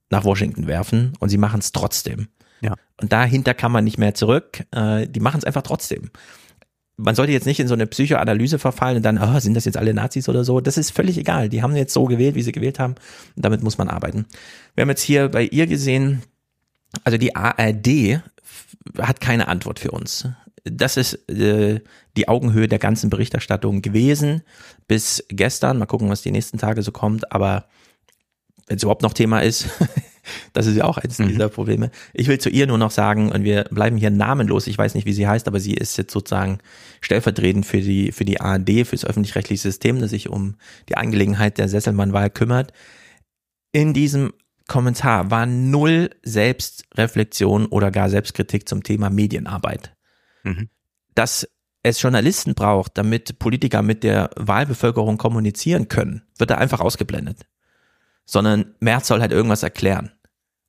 nach Washington werfen und sie machen es trotzdem. Ja. Und dahinter kann man nicht mehr zurück. Äh, die machen es einfach trotzdem. Man sollte jetzt nicht in so eine Psychoanalyse verfallen und dann, oh, sind das jetzt alle Nazis oder so? Das ist völlig egal. Die haben jetzt so gewählt, wie sie gewählt haben. Und damit muss man arbeiten. Wir haben jetzt hier bei ihr gesehen, also die ARD hat keine Antwort für uns das ist äh, die Augenhöhe der ganzen Berichterstattung gewesen bis gestern. Mal gucken, was die nächsten Tage so kommt. Aber wenn es überhaupt noch Thema ist, das ist ja auch eines mhm. dieser Probleme. Ich will zu ihr nur noch sagen, und wir bleiben hier namenlos, ich weiß nicht, wie sie heißt, aber sie ist jetzt sozusagen stellvertretend für die, für die ARD, für das öffentlich-rechtliche System, das sich um die Angelegenheit der Sesselmann-Wahl kümmert. In diesem Kommentar war null Selbstreflexion oder gar Selbstkritik zum Thema Medienarbeit. Mhm. Dass es Journalisten braucht, damit Politiker mit der Wahlbevölkerung kommunizieren können, wird da einfach ausgeblendet. Sondern Merz soll halt irgendwas erklären.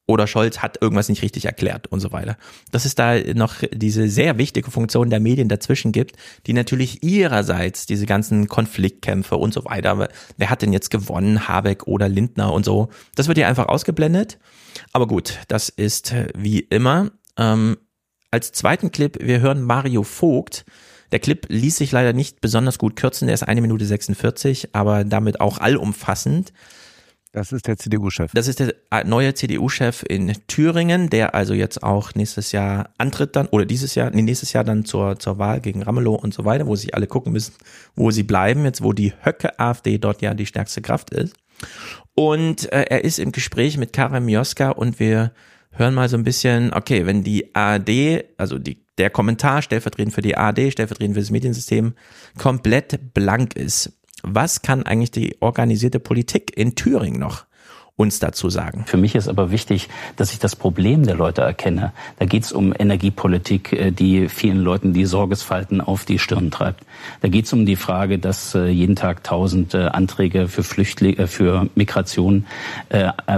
Oder Scholz hat irgendwas nicht richtig erklärt und so weiter. Dass es da noch diese sehr wichtige Funktion der Medien dazwischen gibt, die natürlich ihrerseits diese ganzen Konfliktkämpfe und so weiter, wer hat denn jetzt gewonnen, Habeck oder Lindner und so, das wird hier einfach ausgeblendet. Aber gut, das ist wie immer. Ähm, als zweiten Clip, wir hören Mario Vogt. Der Clip ließ sich leider nicht besonders gut kürzen, der ist eine Minute 46, aber damit auch allumfassend. Das ist der CDU-Chef. Das ist der neue CDU-Chef in Thüringen, der also jetzt auch nächstes Jahr antritt dann, oder dieses Jahr, nee, nächstes Jahr dann zur, zur Wahl gegen Ramelow und so weiter, wo sich alle gucken müssen, wo sie bleiben, jetzt wo die Höcke-AfD dort ja die stärkste Kraft ist. Und äh, er ist im Gespräch mit Karim Mioska und wir hören mal so ein bisschen, okay, wenn die ARD, also die, der Kommentar stellvertretend für die ARD, stellvertretend für das Mediensystem, komplett blank ist, was kann eigentlich die organisierte Politik in Thüringen noch? Uns dazu sagen. Für mich ist aber wichtig, dass ich das Problem der Leute erkenne. Da geht es um Energiepolitik, äh, die vielen Leuten die Sorgesfalten auf die Stirn treibt. Da geht es um die Frage, dass äh, jeden Tag tausend äh, Anträge für Flüchtlinge, für Migration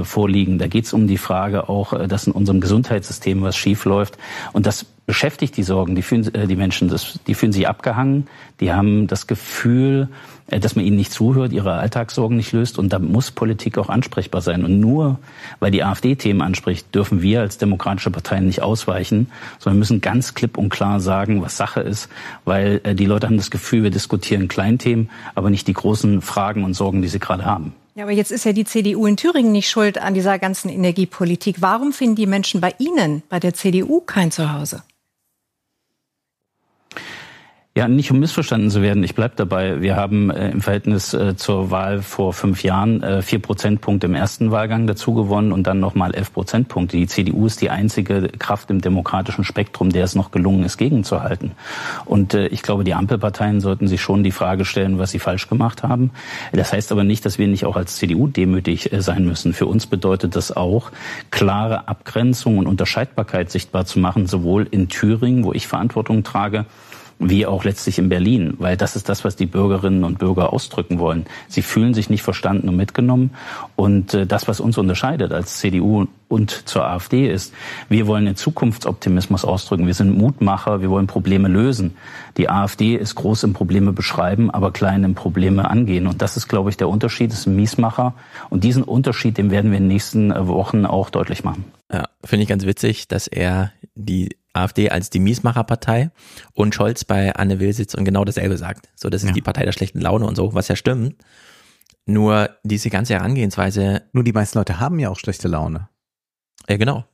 vorliegen. Da geht es um die Frage auch, dass in unserem Gesundheitssystem was schief läuft. Und das beschäftigt die Sorgen, die, fühlen, die Menschen, das, die fühlen sich abgehangen, die haben das Gefühl, äh, dass man ihnen nicht zuhört, ihre Alltagssorgen nicht löst. Und da muss Politik auch ansprechbar sein. Und nur weil die AfD Themen anspricht, dürfen wir als demokratische Parteien nicht ausweichen, sondern müssen ganz klipp und klar sagen, was Sache ist, weil äh, die Leute haben das Gefühl, wir diskutieren Kleinthemen, aber nicht die großen Fragen und Sorgen, die sie gerade haben. Ja, aber jetzt ist ja die CDU in Thüringen nicht schuld an dieser ganzen Energiepolitik. Warum finden die Menschen bei Ihnen, bei der CDU, kein Zuhause? Ja, nicht um missverstanden zu werden, ich bleib dabei. Wir haben äh, im Verhältnis äh, zur Wahl vor fünf Jahren äh, vier Prozentpunkte im ersten Wahlgang dazu gewonnen und dann nochmal elf Prozentpunkte. Die CDU ist die einzige Kraft im demokratischen Spektrum, der es noch gelungen ist, gegenzuhalten. Und ich glaube, die Ampelparteien sollten sich schon die Frage stellen, was sie falsch gemacht haben. Das heißt aber nicht, dass wir nicht auch als CDU demütig sein müssen. Für uns bedeutet das auch, klare Abgrenzung und Unterscheidbarkeit sichtbar zu machen, sowohl in Thüringen, wo ich Verantwortung trage, wie auch letztlich in Berlin, weil das ist das, was die Bürgerinnen und Bürger ausdrücken wollen. Sie fühlen sich nicht verstanden und mitgenommen. Und äh, das, was uns unterscheidet als CDU und zur AfD ist, wir wollen den Zukunftsoptimismus ausdrücken. Wir sind Mutmacher, wir wollen Probleme lösen. Die AfD ist groß im Probleme beschreiben, aber klein im Probleme angehen. Und das ist, glaube ich, der Unterschied, das ist ein Miesmacher. Und diesen Unterschied, den werden wir in den nächsten äh, Wochen auch deutlich machen. Ja, finde ich ganz witzig, dass er die AfD als die Miesmacherpartei und Scholz bei Anne Will sitzt und genau dasselbe sagt. So, das ist ja. die Partei der schlechten Laune und so, was ja stimmt. Nur diese ganze Herangehensweise. Nur die meisten Leute haben ja auch schlechte Laune. Ja, genau.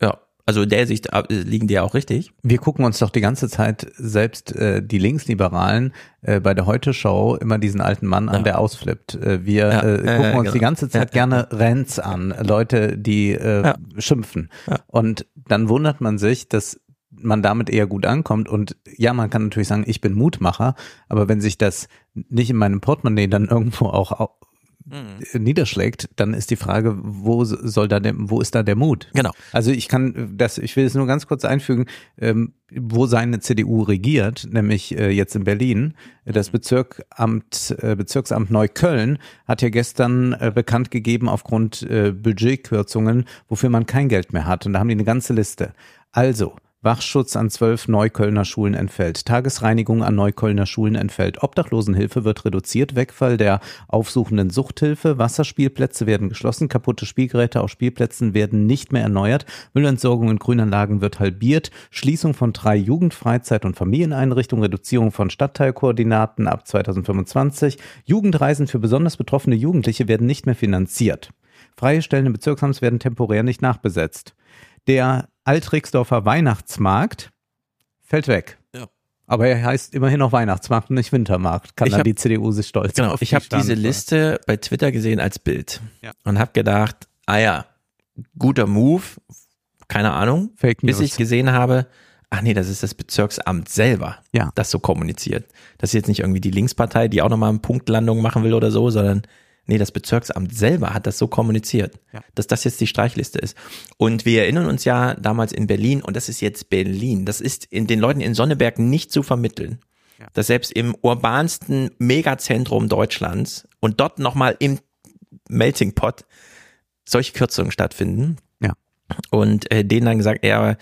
Ja, also der Sicht äh, liegen die ja auch richtig. Wir gucken uns doch die ganze Zeit selbst äh, die Linksliberalen äh, bei der Heute-Show immer diesen alten Mann an, ja. der ausflippt. Äh, wir ja. äh, gucken uns genau. die ganze Zeit gerne Rents an, Leute, die äh, schimpfen. Und dann wundert man sich, dass man damit eher gut ankommt. Und ja, man kann natürlich sagen, ich bin Mutmacher, aber wenn sich das nicht in meinem Portemonnaie dann irgendwo auch mhm. niederschlägt, dann ist die Frage, wo soll da der, wo ist da der Mut? Genau. Also ich kann das, ich will es nur ganz kurz einfügen, ähm, wo seine CDU regiert, nämlich äh, jetzt in Berlin. Das mhm. Bezirkamt, äh, Bezirksamt Neukölln hat ja gestern äh, bekannt gegeben aufgrund äh, Budgetkürzungen, wofür man kein Geld mehr hat. Und da haben die eine ganze Liste. Also, Wachschutz an zwölf Neuköllner Schulen entfällt. Tagesreinigung an Neuköllner Schulen entfällt. Obdachlosenhilfe wird reduziert. Wegfall der aufsuchenden Suchthilfe. Wasserspielplätze werden geschlossen. Kaputte Spielgeräte auf Spielplätzen werden nicht mehr erneuert. Müllentsorgung in Grünanlagen wird halbiert. Schließung von drei Jugendfreizeit- und Familieneinrichtungen. Reduzierung von Stadtteilkoordinaten ab 2025. Jugendreisen für besonders betroffene Jugendliche werden nicht mehr finanziert. Freie Stellen im Bezirksamt werden temporär nicht nachbesetzt. Der Altrixdorfer Weihnachtsmarkt fällt weg. Ja. Aber er heißt immerhin noch Weihnachtsmarkt und nicht Wintermarkt. Kann ich dann hab, die CDU sich stolz Genau, ich habe diese Liste bei Twitter gesehen als Bild ja. und habe gedacht, ah ja, guter Move, keine Ahnung, Fake News. bis ich gesehen habe, ach nee, das ist das Bezirksamt selber, ja. das so kommuniziert. Das ist jetzt nicht irgendwie die Linkspartei, die auch nochmal eine Punktlandung machen will oder so, sondern Nee, das Bezirksamt selber hat das so kommuniziert, ja. dass das jetzt die Streichliste ist. Und wir erinnern uns ja damals in Berlin, und das ist jetzt Berlin, das ist in den Leuten in Sonneberg nicht zu vermitteln, ja. dass selbst im urbansten Megazentrum Deutschlands und dort nochmal im Melting Pot solche Kürzungen stattfinden. Ja. Und äh, denen dann gesagt, ja,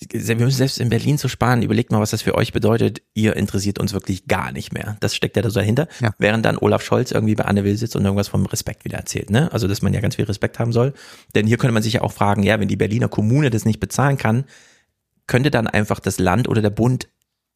wir müssen selbst in Berlin zu sparen. Überlegt mal, was das für euch bedeutet. Ihr interessiert uns wirklich gar nicht mehr. Das steckt ja da so dahinter. Ja. Während dann Olaf Scholz irgendwie bei Anne Will sitzt und irgendwas vom Respekt wieder erzählt. Ne? Also, dass man ja ganz viel Respekt haben soll. Denn hier könnte man sich ja auch fragen, ja, wenn die Berliner Kommune das nicht bezahlen kann, könnte dann einfach das Land oder der Bund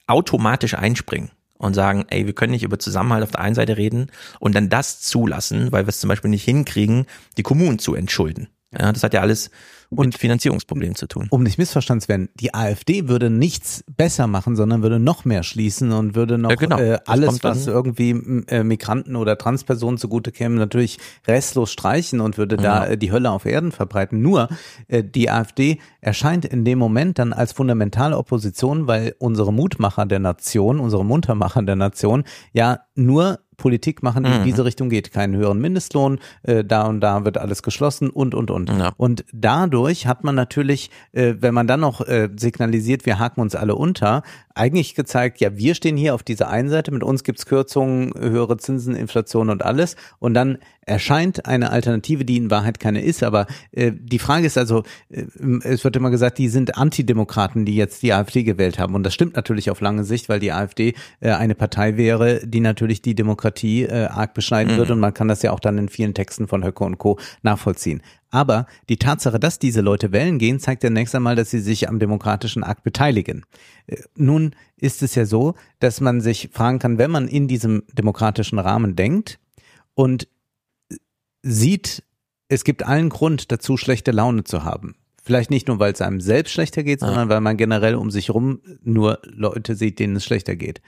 automatisch einspringen und sagen, ey, wir können nicht über Zusammenhalt auf der einen Seite reden und dann das zulassen, weil wir es zum Beispiel nicht hinkriegen, die Kommunen zu entschulden. Ja, das hat ja alles und mit Finanzierungsproblemen zu tun. Um nicht missverstanden zu werden, die AfD würde nichts besser machen, sondern würde noch mehr schließen und würde noch ja, genau. äh, alles, was irgendwie äh, Migranten oder Transpersonen zugute käme, natürlich restlos streichen und würde da äh, die Hölle auf Erden verbreiten. Nur äh, die AfD erscheint in dem Moment dann als fundamentale Opposition, weil unsere Mutmacher der Nation, unsere Muntermacher der Nation ja nur Politik machen, die mhm. in diese Richtung geht. Keinen höheren Mindestlohn, äh, da und da wird alles geschlossen und, und, und. Ja. Und dadurch hat man natürlich, äh, wenn man dann noch äh, signalisiert, wir haken uns alle unter, eigentlich gezeigt, ja, wir stehen hier auf dieser einen Seite, mit uns gibt's Kürzungen, höhere Zinsen, Inflation und alles. Und dann erscheint eine Alternative, die in Wahrheit keine ist. Aber äh, die Frage ist also, äh, es wird immer gesagt, die sind Antidemokraten, die jetzt die AfD gewählt haben. Und das stimmt natürlich auf lange Sicht, weil die AfD äh, eine Partei wäre, die natürlich die Demokratie äh, arg beschneiden mhm. würde. Und man kann das ja auch dann in vielen Texten von Höcke und Co. nachvollziehen. Aber die Tatsache, dass diese Leute wählen gehen, zeigt ja nächst einmal, dass sie sich am demokratischen Akt beteiligen. Äh, nun ist es ja so, dass man sich fragen kann, wenn man in diesem demokratischen Rahmen denkt und sieht, es gibt allen Grund dazu, schlechte Laune zu haben. Vielleicht nicht nur, weil es einem selbst schlechter geht, sondern weil man generell um sich rum nur Leute sieht, denen es schlechter geht.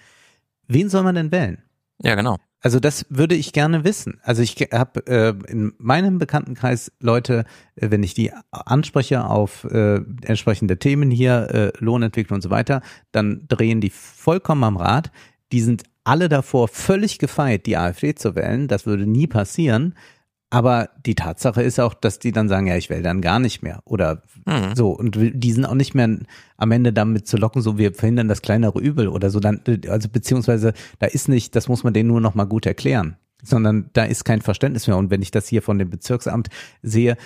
Wen soll man denn wählen? Ja, genau. Also das würde ich gerne wissen. Also ich habe äh, in meinem Bekanntenkreis Leute, äh, wenn ich die anspreche auf äh, entsprechende Themen hier, äh, Lohnentwicklung und so weiter, dann drehen die vollkommen am Rad. Die sind alle davor völlig gefeit, die AfD zu wählen. Das würde nie passieren. Aber die Tatsache ist auch, dass die dann sagen, ja, ich wähle dann gar nicht mehr. Oder mhm. so. Und die sind auch nicht mehr am Ende damit zu locken, so wir verhindern das kleinere Übel oder so. Dann, also beziehungsweise da ist nicht, das muss man denen nur noch mal gut erklären. Sondern da ist kein Verständnis mehr. Und wenn ich das hier von dem Bezirksamt sehe,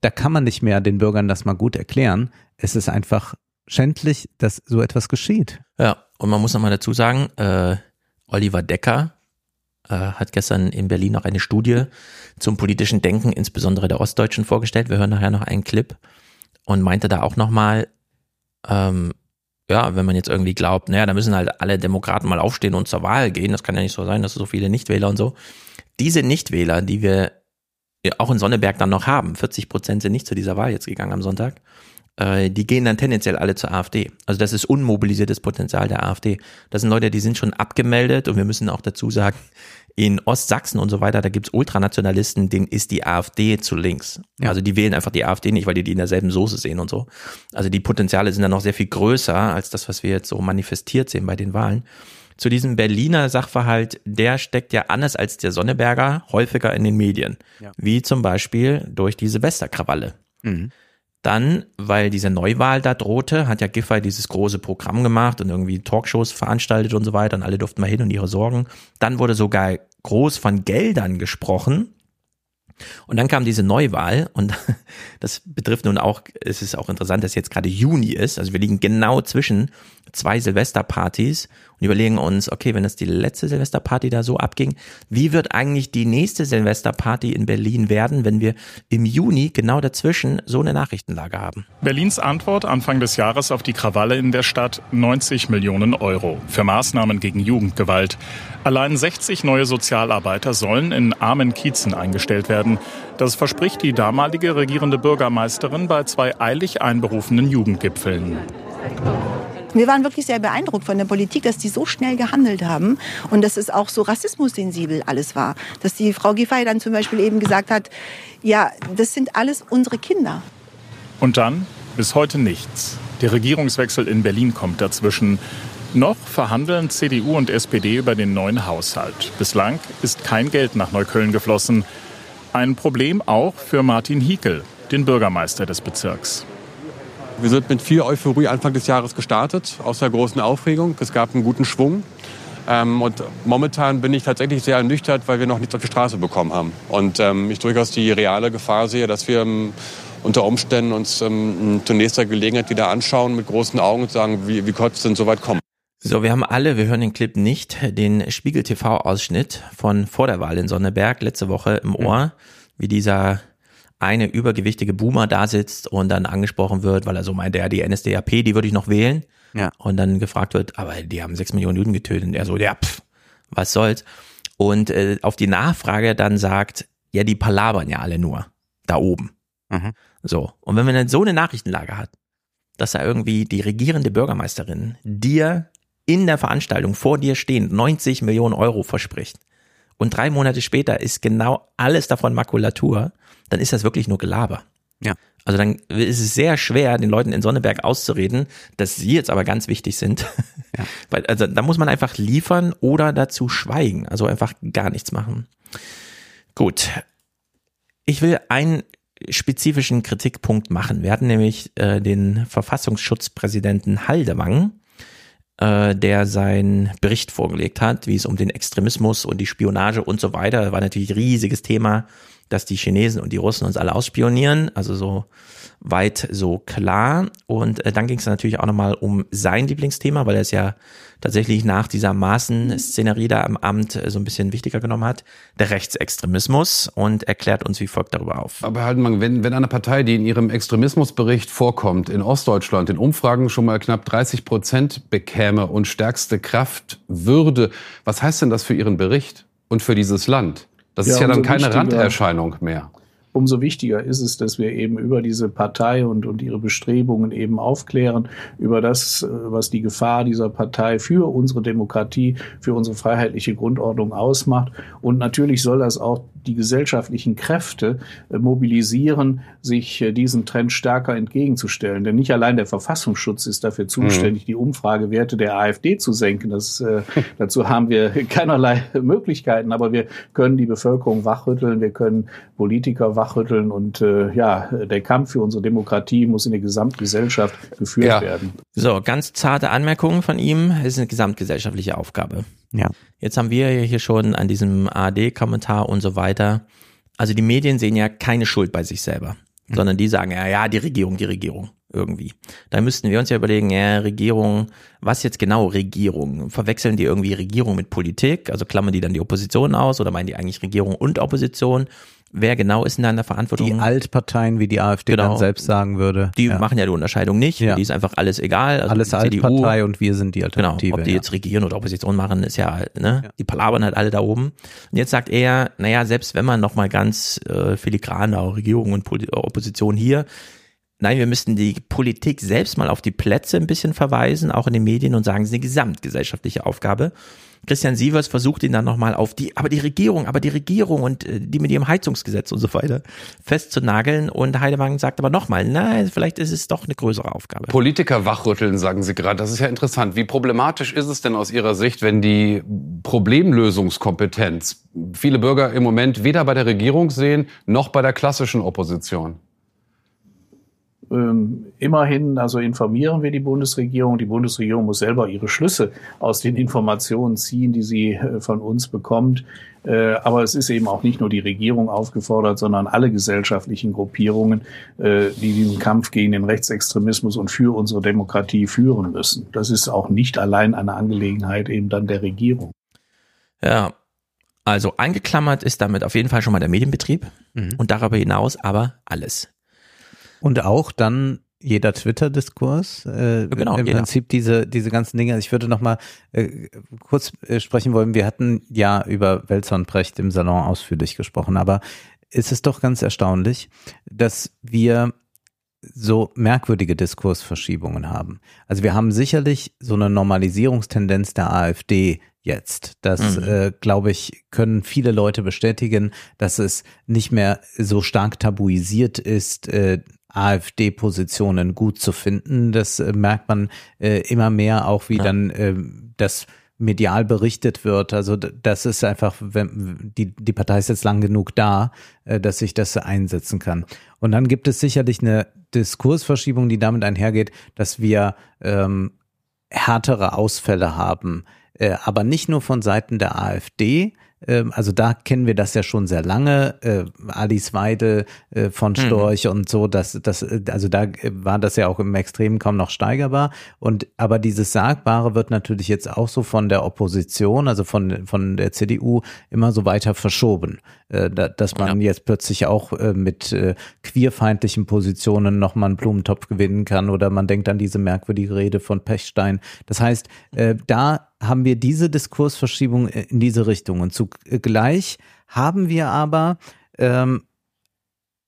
da kann man nicht mehr den Bürgern das mal gut erklären. Es ist einfach schändlich, dass so etwas geschieht. Ja, und man muss noch mal dazu sagen, äh, Oliver Decker, hat gestern in Berlin noch eine Studie zum politischen Denken, insbesondere der Ostdeutschen, vorgestellt. Wir hören nachher noch einen Clip und meinte da auch nochmal, ähm, ja, wenn man jetzt irgendwie glaubt, naja, da müssen halt alle Demokraten mal aufstehen und zur Wahl gehen, das kann ja nicht so sein, dass so viele Nichtwähler und so. Diese Nichtwähler, die wir auch in Sonneberg dann noch haben, 40 Prozent sind nicht zu dieser Wahl jetzt gegangen am Sonntag, äh, die gehen dann tendenziell alle zur AfD. Also das ist unmobilisiertes Potenzial der AfD. Das sind Leute, die sind schon abgemeldet und wir müssen auch dazu sagen, in Ostsachsen und so weiter, da gibt's Ultranationalisten, denen ist die AfD zu links. Ja. Also die wählen einfach die AfD nicht, weil die die in derselben Soße sehen und so. Also die Potenziale sind dann noch sehr viel größer als das, was wir jetzt so manifestiert sehen bei den Wahlen. Zu diesem Berliner Sachverhalt, der steckt ja anders als der Sonneberger häufiger in den Medien. Ja. Wie zum Beispiel durch die Silvesterkrawalle. Mhm. Dann, weil diese Neuwahl da drohte, hat ja Giffey dieses große Programm gemacht und irgendwie Talkshows veranstaltet und so weiter und alle durften mal hin und ihre Sorgen. Dann wurde sogar groß von Geldern gesprochen. Und dann kam diese Neuwahl und das betrifft nun auch, es ist auch interessant, dass jetzt gerade Juni ist. Also wir liegen genau zwischen zwei Silvesterpartys und überlegen uns, okay, wenn das die letzte Silvesterparty da so abging, wie wird eigentlich die nächste Silvesterparty in Berlin werden, wenn wir im Juni genau dazwischen so eine Nachrichtenlage haben? Berlins Antwort Anfang des Jahres auf die Krawalle in der Stadt 90 Millionen Euro für Maßnahmen gegen Jugendgewalt. Allein 60 neue Sozialarbeiter sollen in armen Kiezen eingestellt werden. Das verspricht die damalige regierende Bürgermeisterin bei zwei eilig einberufenen Jugendgipfeln. Wir waren wirklich sehr beeindruckt von der Politik, dass die so schnell gehandelt haben und dass es auch so rassismussensibel alles war. Dass die Frau Giffey dann zum Beispiel eben gesagt hat, ja, das sind alles unsere Kinder. Und dann bis heute nichts. Der Regierungswechsel in Berlin kommt dazwischen. Noch verhandeln CDU und SPD über den neuen Haushalt. Bislang ist kein Geld nach Neukölln geflossen. Ein Problem auch für Martin Hiekel, den Bürgermeister des Bezirks. Wir sind mit viel Euphorie Anfang des Jahres gestartet, aus der großen Aufregung. Es gab einen guten Schwung. Ähm, und momentan bin ich tatsächlich sehr ernüchtert, weil wir noch nichts auf die Straße bekommen haben. Und ähm, ich durchaus die reale Gefahr sehe, dass wir ähm, unter Umständen uns ähm, zur nächsten Gelegenheit wieder anschauen mit großen Augen und sagen, wie, wie konnte es denn so weit kommen? So, wir haben alle, wir hören den Clip nicht, den Spiegel TV-Ausschnitt von vor der Wahl in Sonneberg letzte Woche im Ohr, wie dieser eine übergewichtige Boomer da sitzt und dann angesprochen wird, weil er so meint, ja, die NSDAP, die würde ich noch wählen. Ja. Und dann gefragt wird, aber die haben sechs Millionen Juden getötet. Und er so, ja, pff, was soll's. Und äh, auf die Nachfrage dann sagt, ja, die palabern ja alle nur da oben. Mhm. So. Und wenn man dann so eine Nachrichtenlage hat, dass da irgendwie die regierende Bürgermeisterin dir in der Veranstaltung vor dir stehend 90 Millionen Euro verspricht und drei Monate später ist genau alles davon Makulatur, dann ist das wirklich nur Gelaber. Ja. Also dann ist es sehr schwer, den Leuten in Sonneberg auszureden, dass sie jetzt aber ganz wichtig sind. Ja. Weil, also da muss man einfach liefern oder dazu schweigen, also einfach gar nichts machen. Gut. Ich will einen spezifischen Kritikpunkt machen. Wir hatten nämlich äh, den Verfassungsschutzpräsidenten Haldewang, äh, der seinen Bericht vorgelegt hat, wie es um den Extremismus und die Spionage und so weiter, war natürlich ein riesiges Thema, dass die Chinesen und die Russen uns alle ausspionieren, also so weit so klar. Und äh, dann ging es natürlich auch nochmal um sein Lieblingsthema, weil er es ja tatsächlich nach dieser Maßenszenerie da am Amt äh, so ein bisschen wichtiger genommen hat, der Rechtsextremismus und erklärt uns wie folgt darüber auf. Aber halt mal, wenn, wenn eine Partei, die in ihrem Extremismusbericht vorkommt, in Ostdeutschland in Umfragen schon mal knapp 30 Prozent bekäme und stärkste Kraft würde, was heißt denn das für Ihren Bericht und für dieses Land? Das ja, ist ja dann keine Randerscheinung mehr umso wichtiger ist es, dass wir eben über diese Partei und, und ihre Bestrebungen eben aufklären, über das, äh, was die Gefahr dieser Partei für unsere Demokratie, für unsere freiheitliche Grundordnung ausmacht. Und natürlich soll das auch die gesellschaftlichen Kräfte äh, mobilisieren, sich äh, diesen Trend stärker entgegenzustellen. Denn nicht allein der Verfassungsschutz ist dafür zuständig, mhm. die Umfragewerte der AfD zu senken. Das, äh, dazu haben wir keinerlei Möglichkeiten, aber wir können die Bevölkerung wachrütteln, wir können Politiker wachrütteln wachrütteln und äh, ja, der Kampf für unsere Demokratie muss in der Gesamtgesellschaft geführt ja. werden. So, ganz zarte Anmerkungen von ihm. Es ist eine gesamtgesellschaftliche Aufgabe. Ja. Jetzt haben wir hier schon an diesem ARD-Kommentar und so weiter. Also die Medien sehen ja keine Schuld bei sich selber, mhm. sondern die sagen ja, ja, die Regierung, die Regierung irgendwie. Da müssten wir uns ja überlegen, ja, Regierung, was jetzt genau Regierung? Verwechseln die irgendwie Regierung mit Politik? Also klammern die dann die Opposition aus oder meinen die eigentlich Regierung und Opposition? Wer genau ist in der Verantwortung? Die Altparteien, wie die AfD genau. dann selbst sagen würde. Die ja. machen ja die Unterscheidung nicht. Ja. Die ist einfach alles egal. Also alles Altpartei und wir sind die Alternative. Genau. Ob die ja. jetzt regieren oder Opposition machen, ist ja, ne, die palabern halt alle da oben. Und jetzt sagt er, naja, selbst wenn man nochmal ganz äh, filigran auch Regierung und Pol Opposition hier, Nein, wir müssten die Politik selbst mal auf die Plätze ein bisschen verweisen, auch in den Medien und sagen, es ist eine gesamtgesellschaftliche Aufgabe. Christian Sievers versucht ihn dann nochmal auf die, aber die Regierung, aber die Regierung und äh, die mit ihrem Heizungsgesetz und so weiter festzunageln. Und Heidemann sagt aber nochmal, nein, vielleicht ist es doch eine größere Aufgabe. Politiker wachrütteln, sagen Sie gerade. Das ist ja interessant. Wie problematisch ist es denn aus Ihrer Sicht, wenn die Problemlösungskompetenz viele Bürger im Moment weder bei der Regierung sehen, noch bei der klassischen Opposition? Ähm, immerhin, also informieren wir die Bundesregierung. Die Bundesregierung muss selber ihre Schlüsse aus den Informationen ziehen, die sie äh, von uns bekommt. Äh, aber es ist eben auch nicht nur die Regierung aufgefordert, sondern alle gesellschaftlichen Gruppierungen, äh, die diesen Kampf gegen den Rechtsextremismus und für unsere Demokratie führen müssen. Das ist auch nicht allein eine Angelegenheit eben dann der Regierung. Ja, also eingeklammert ist damit auf jeden Fall schon mal der Medienbetrieb mhm. und darüber hinaus aber alles. Und auch dann jeder Twitter-Diskurs, äh, genau, im jeder. Prinzip diese diese ganzen Dinge. Ich würde noch mal äh, kurz äh, sprechen wollen. Wir hatten ja über Welzer und Brecht im Salon ausführlich gesprochen, aber es ist doch ganz erstaunlich, dass wir so merkwürdige Diskursverschiebungen haben. Also wir haben sicherlich so eine Normalisierungstendenz der AfD jetzt. Das, mhm. äh, glaube ich, können viele Leute bestätigen, dass es nicht mehr so stark tabuisiert ist, äh, AfD-Positionen gut zu finden. Das äh, merkt man äh, immer mehr, auch wie ja. dann äh, das medial berichtet wird. Also das ist einfach, wenn, die, die Partei ist jetzt lang genug da, äh, dass sich das einsetzen kann. Und dann gibt es sicherlich eine Diskursverschiebung, die damit einhergeht, dass wir ähm, härtere Ausfälle haben, äh, aber nicht nur von Seiten der AfD, also da kennen wir das ja schon sehr lange, äh, Alice Weidel äh, von mhm. Storch mhm. und so, das, das, also da war das ja auch im Extremen kaum noch steigerbar. Und aber dieses Sagbare wird natürlich jetzt auch so von der Opposition, also von, von der CDU, immer so weiter verschoben. Äh, da, dass man ja. jetzt plötzlich auch äh, mit äh, queerfeindlichen Positionen nochmal einen Blumentopf gewinnen kann oder man denkt an diese merkwürdige Rede von Pechstein. Das heißt, äh, da haben wir diese Diskursverschiebung äh, in diese Richtung. Und zugleich haben wir aber ähm,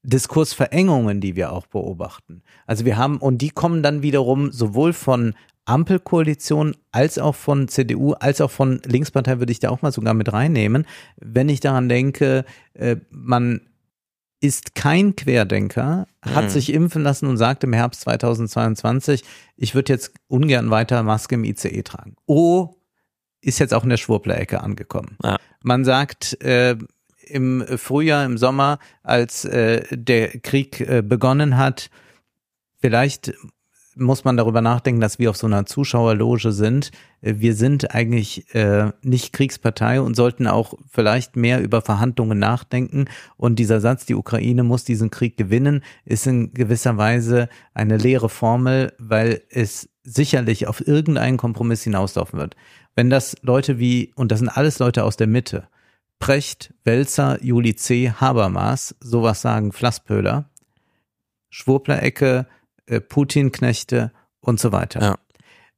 Diskursverengungen, die wir auch beobachten. Also wir haben, und die kommen dann wiederum sowohl von Ampelkoalition als auch von CDU, als auch von Linkspartei würde ich da auch mal sogar mit reinnehmen. Wenn ich daran denke, äh, man ist kein Querdenker, hat mhm. sich impfen lassen und sagt im Herbst 2022, ich würde jetzt ungern weiter Maske im ICE tragen. Oh, ist jetzt auch in der Schwurbler-Ecke angekommen. Ja. Man sagt, äh, im Frühjahr, im Sommer, als äh, der Krieg äh, begonnen hat, vielleicht muss man darüber nachdenken, dass wir auf so einer Zuschauerloge sind. Wir sind eigentlich äh, nicht Kriegspartei und sollten auch vielleicht mehr über Verhandlungen nachdenken. Und dieser Satz, die Ukraine muss diesen Krieg gewinnen, ist in gewisser Weise eine leere Formel, weil es sicherlich auf irgendeinen Kompromiss hinauslaufen wird. Wenn das Leute wie, und das sind alles Leute aus der Mitte, Precht, Welzer, Juli C., Habermas, sowas sagen Flasspöhler, Schwurbler-Ecke, äh, Putin-Knechte und so weiter. Ja.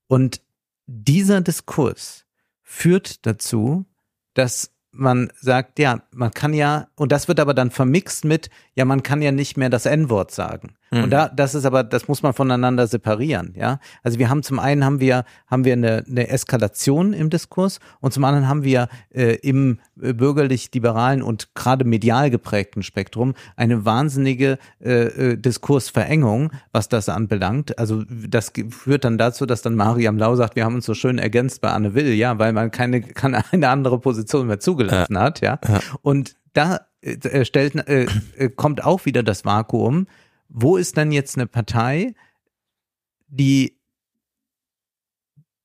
Und dieser Diskurs führt dazu, dass man sagt, ja, man kann ja, und das wird aber dann vermixt mit, ja, man kann ja nicht mehr das N-Wort sagen. Mhm. Und da, das ist aber, das muss man voneinander separieren, ja. Also wir haben zum einen haben wir, haben wir eine, eine Eskalation im Diskurs und zum anderen haben wir äh, im äh, bürgerlich-liberalen und gerade medial geprägten Spektrum eine wahnsinnige äh, äh, Diskursverengung, was das anbelangt. Also das führt dann dazu, dass dann Mariam Lau sagt, wir haben uns so schön ergänzt bei Anne Will, ja, weil man keine, keine andere Position mehr zugelassen ja. hat, ja. ja. Und da äh, stellt, äh, äh, kommt auch wieder das Vakuum, wo ist dann jetzt eine Partei, die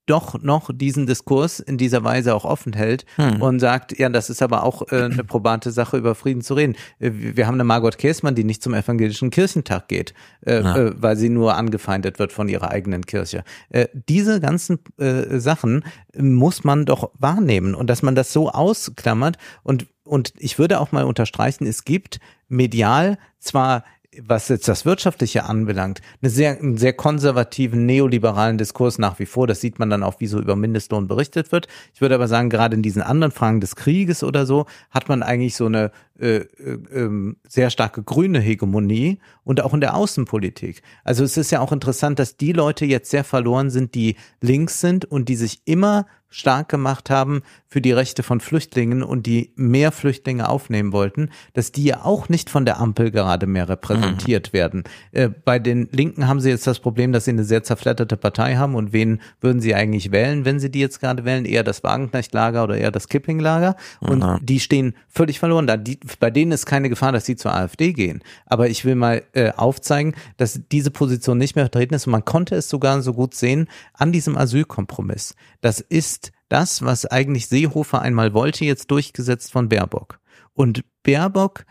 doch noch diesen Diskurs in dieser Weise auch offen hält hm. und sagt, ja, das ist aber auch äh, eine probate Sache, über Frieden zu reden. Äh, wir haben eine Margot Käßmann, die nicht zum evangelischen Kirchentag geht, äh, ja. äh, weil sie nur angefeindet wird von ihrer eigenen Kirche. Äh, diese ganzen Sachen muss man doch wahrnehmen und dass man das so ausklammert und und ich würde auch mal unterstreichen, es gibt medial zwar was jetzt das Wirtschaftliche anbelangt, eine sehr, einen sehr konservativen, neoliberalen Diskurs nach wie vor. Das sieht man dann auch, wie so über Mindestlohn berichtet wird. Ich würde aber sagen, gerade in diesen anderen Fragen des Krieges oder so, hat man eigentlich so eine äh, äh, ähm, sehr starke grüne Hegemonie und auch in der Außenpolitik. Also es ist ja auch interessant, dass die Leute jetzt sehr verloren sind, die links sind und die sich immer stark gemacht haben für die Rechte von Flüchtlingen und die mehr Flüchtlinge aufnehmen wollten, dass die ja auch nicht von der Ampel gerade mehr repräsentiert mhm. werden. Äh, bei den Linken haben sie jetzt das Problem, dass sie eine sehr zerfletterte Partei haben und wen würden sie eigentlich wählen, wenn sie die jetzt gerade wählen? Eher das Wagenknecht-Lager oder eher das Kipping-Lager? Und mhm. die stehen völlig verloren da. Die, bei denen ist keine Gefahr, dass sie zur AfD gehen. Aber ich will mal äh, aufzeigen, dass diese Position nicht mehr vertreten ist und man konnte es sogar so gut sehen an diesem Asylkompromiss. Das ist das, was eigentlich Seehofer einmal wollte, jetzt durchgesetzt von Baerbock. Und Baerbock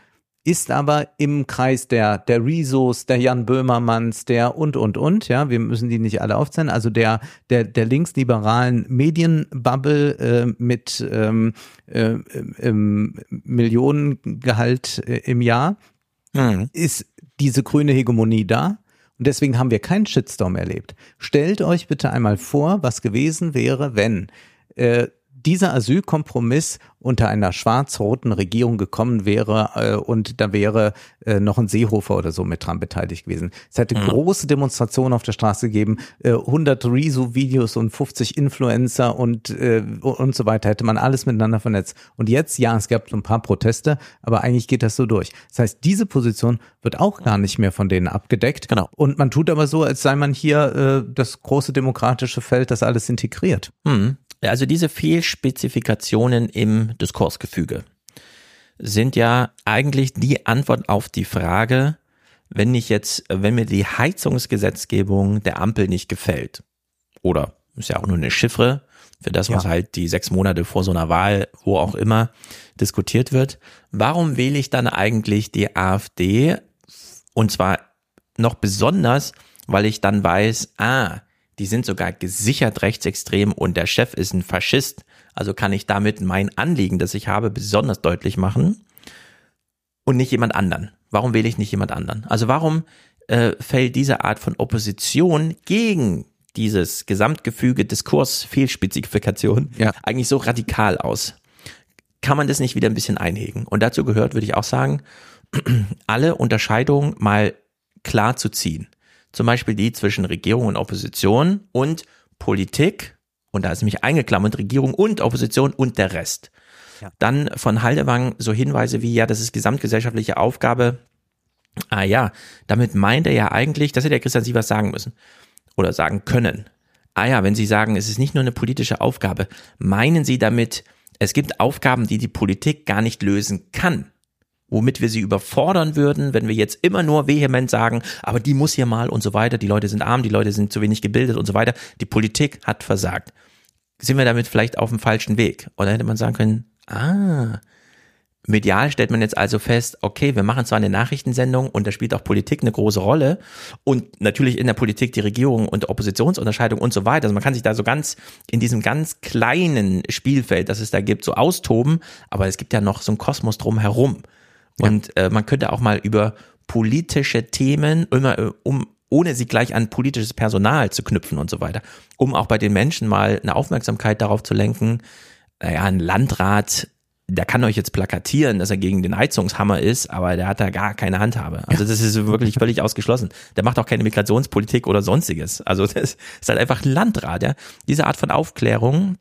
ist aber im Kreis der, der Rezos, der Jan Böhmermanns, der und, und, und, ja, wir müssen die nicht alle aufzählen, also der, der, der linksliberalen Medienbubble äh, mit ähm, äh, äh, Millionengehalt äh, im Jahr, mhm. ist diese grüne Hegemonie da. Und deswegen haben wir keinen Shitstorm erlebt. Stellt euch bitte einmal vor, was gewesen wäre, wenn äh, dieser Asylkompromiss unter einer schwarz-roten Regierung gekommen wäre äh, und da wäre äh, noch ein Seehofer oder so mit dran beteiligt gewesen. Es hätte mhm. große Demonstrationen auf der Straße gegeben, äh, 100 Rezo-Videos und 50 Influencer und, äh, und so weiter, hätte man alles miteinander vernetzt. Und jetzt, ja, es gab so ein paar Proteste, aber eigentlich geht das so durch. Das heißt, diese Position wird auch gar nicht mehr von denen abgedeckt. Genau. Und man tut aber so, als sei man hier äh, das große demokratische Feld, das alles integriert. Mhm. Also diese Fehlspezifikationen im Diskursgefüge sind ja eigentlich die Antwort auf die Frage, wenn ich jetzt, wenn mir die Heizungsgesetzgebung der Ampel nicht gefällt, oder ist ja auch nur eine Chiffre für das, was ja. halt die sechs Monate vor so einer Wahl, wo auch immer, diskutiert wird, warum wähle ich dann eigentlich die AfD? Und zwar noch besonders, weil ich dann weiß, ah, die sind sogar gesichert rechtsextrem und der Chef ist ein Faschist. Also kann ich damit mein Anliegen, das ich habe, besonders deutlich machen und nicht jemand anderen. Warum wähle ich nicht jemand anderen? Also warum äh, fällt diese Art von Opposition gegen dieses Gesamtgefüge Diskurs Fehlspezifikation ja. eigentlich so radikal aus? Kann man das nicht wieder ein bisschen einhegen? Und dazu gehört, würde ich auch sagen, alle Unterscheidungen mal klar zu ziehen. Zum Beispiel die zwischen Regierung und Opposition und Politik, und da ist nämlich eingeklammert Regierung und Opposition und der Rest. Ja. Dann von Haldewang so Hinweise wie, ja, das ist gesamtgesellschaftliche Aufgabe. Ah ja, damit meint er ja eigentlich, das hätte der Christian Sievers sagen müssen oder sagen können. Ah ja, wenn Sie sagen, es ist nicht nur eine politische Aufgabe, meinen Sie damit, es gibt Aufgaben, die die Politik gar nicht lösen kann womit wir sie überfordern würden, wenn wir jetzt immer nur vehement sagen, aber die muss hier mal und so weiter, die Leute sind arm, die Leute sind zu wenig gebildet und so weiter. Die Politik hat versagt. Sind wir damit vielleicht auf dem falschen Weg? Oder hätte man sagen können, ah, medial stellt man jetzt also fest, okay, wir machen zwar eine Nachrichtensendung und da spielt auch Politik eine große Rolle und natürlich in der Politik die Regierung und Oppositionsunterscheidung und so weiter. Also man kann sich da so ganz in diesem ganz kleinen Spielfeld, das es da gibt, so austoben, aber es gibt ja noch so einen Kosmos drumherum. Und äh, man könnte auch mal über politische Themen, immer äh, um ohne sie gleich an politisches Personal zu knüpfen und so weiter, um auch bei den Menschen mal eine Aufmerksamkeit darauf zu lenken, naja, ein Landrat, der kann euch jetzt plakatieren, dass er gegen den Heizungshammer ist, aber der hat da gar keine Handhabe. Also das ist wirklich völlig ausgeschlossen. Der macht auch keine Migrationspolitik oder sonstiges. Also das ist halt einfach ein Landrat, ja. Diese Art von Aufklärung,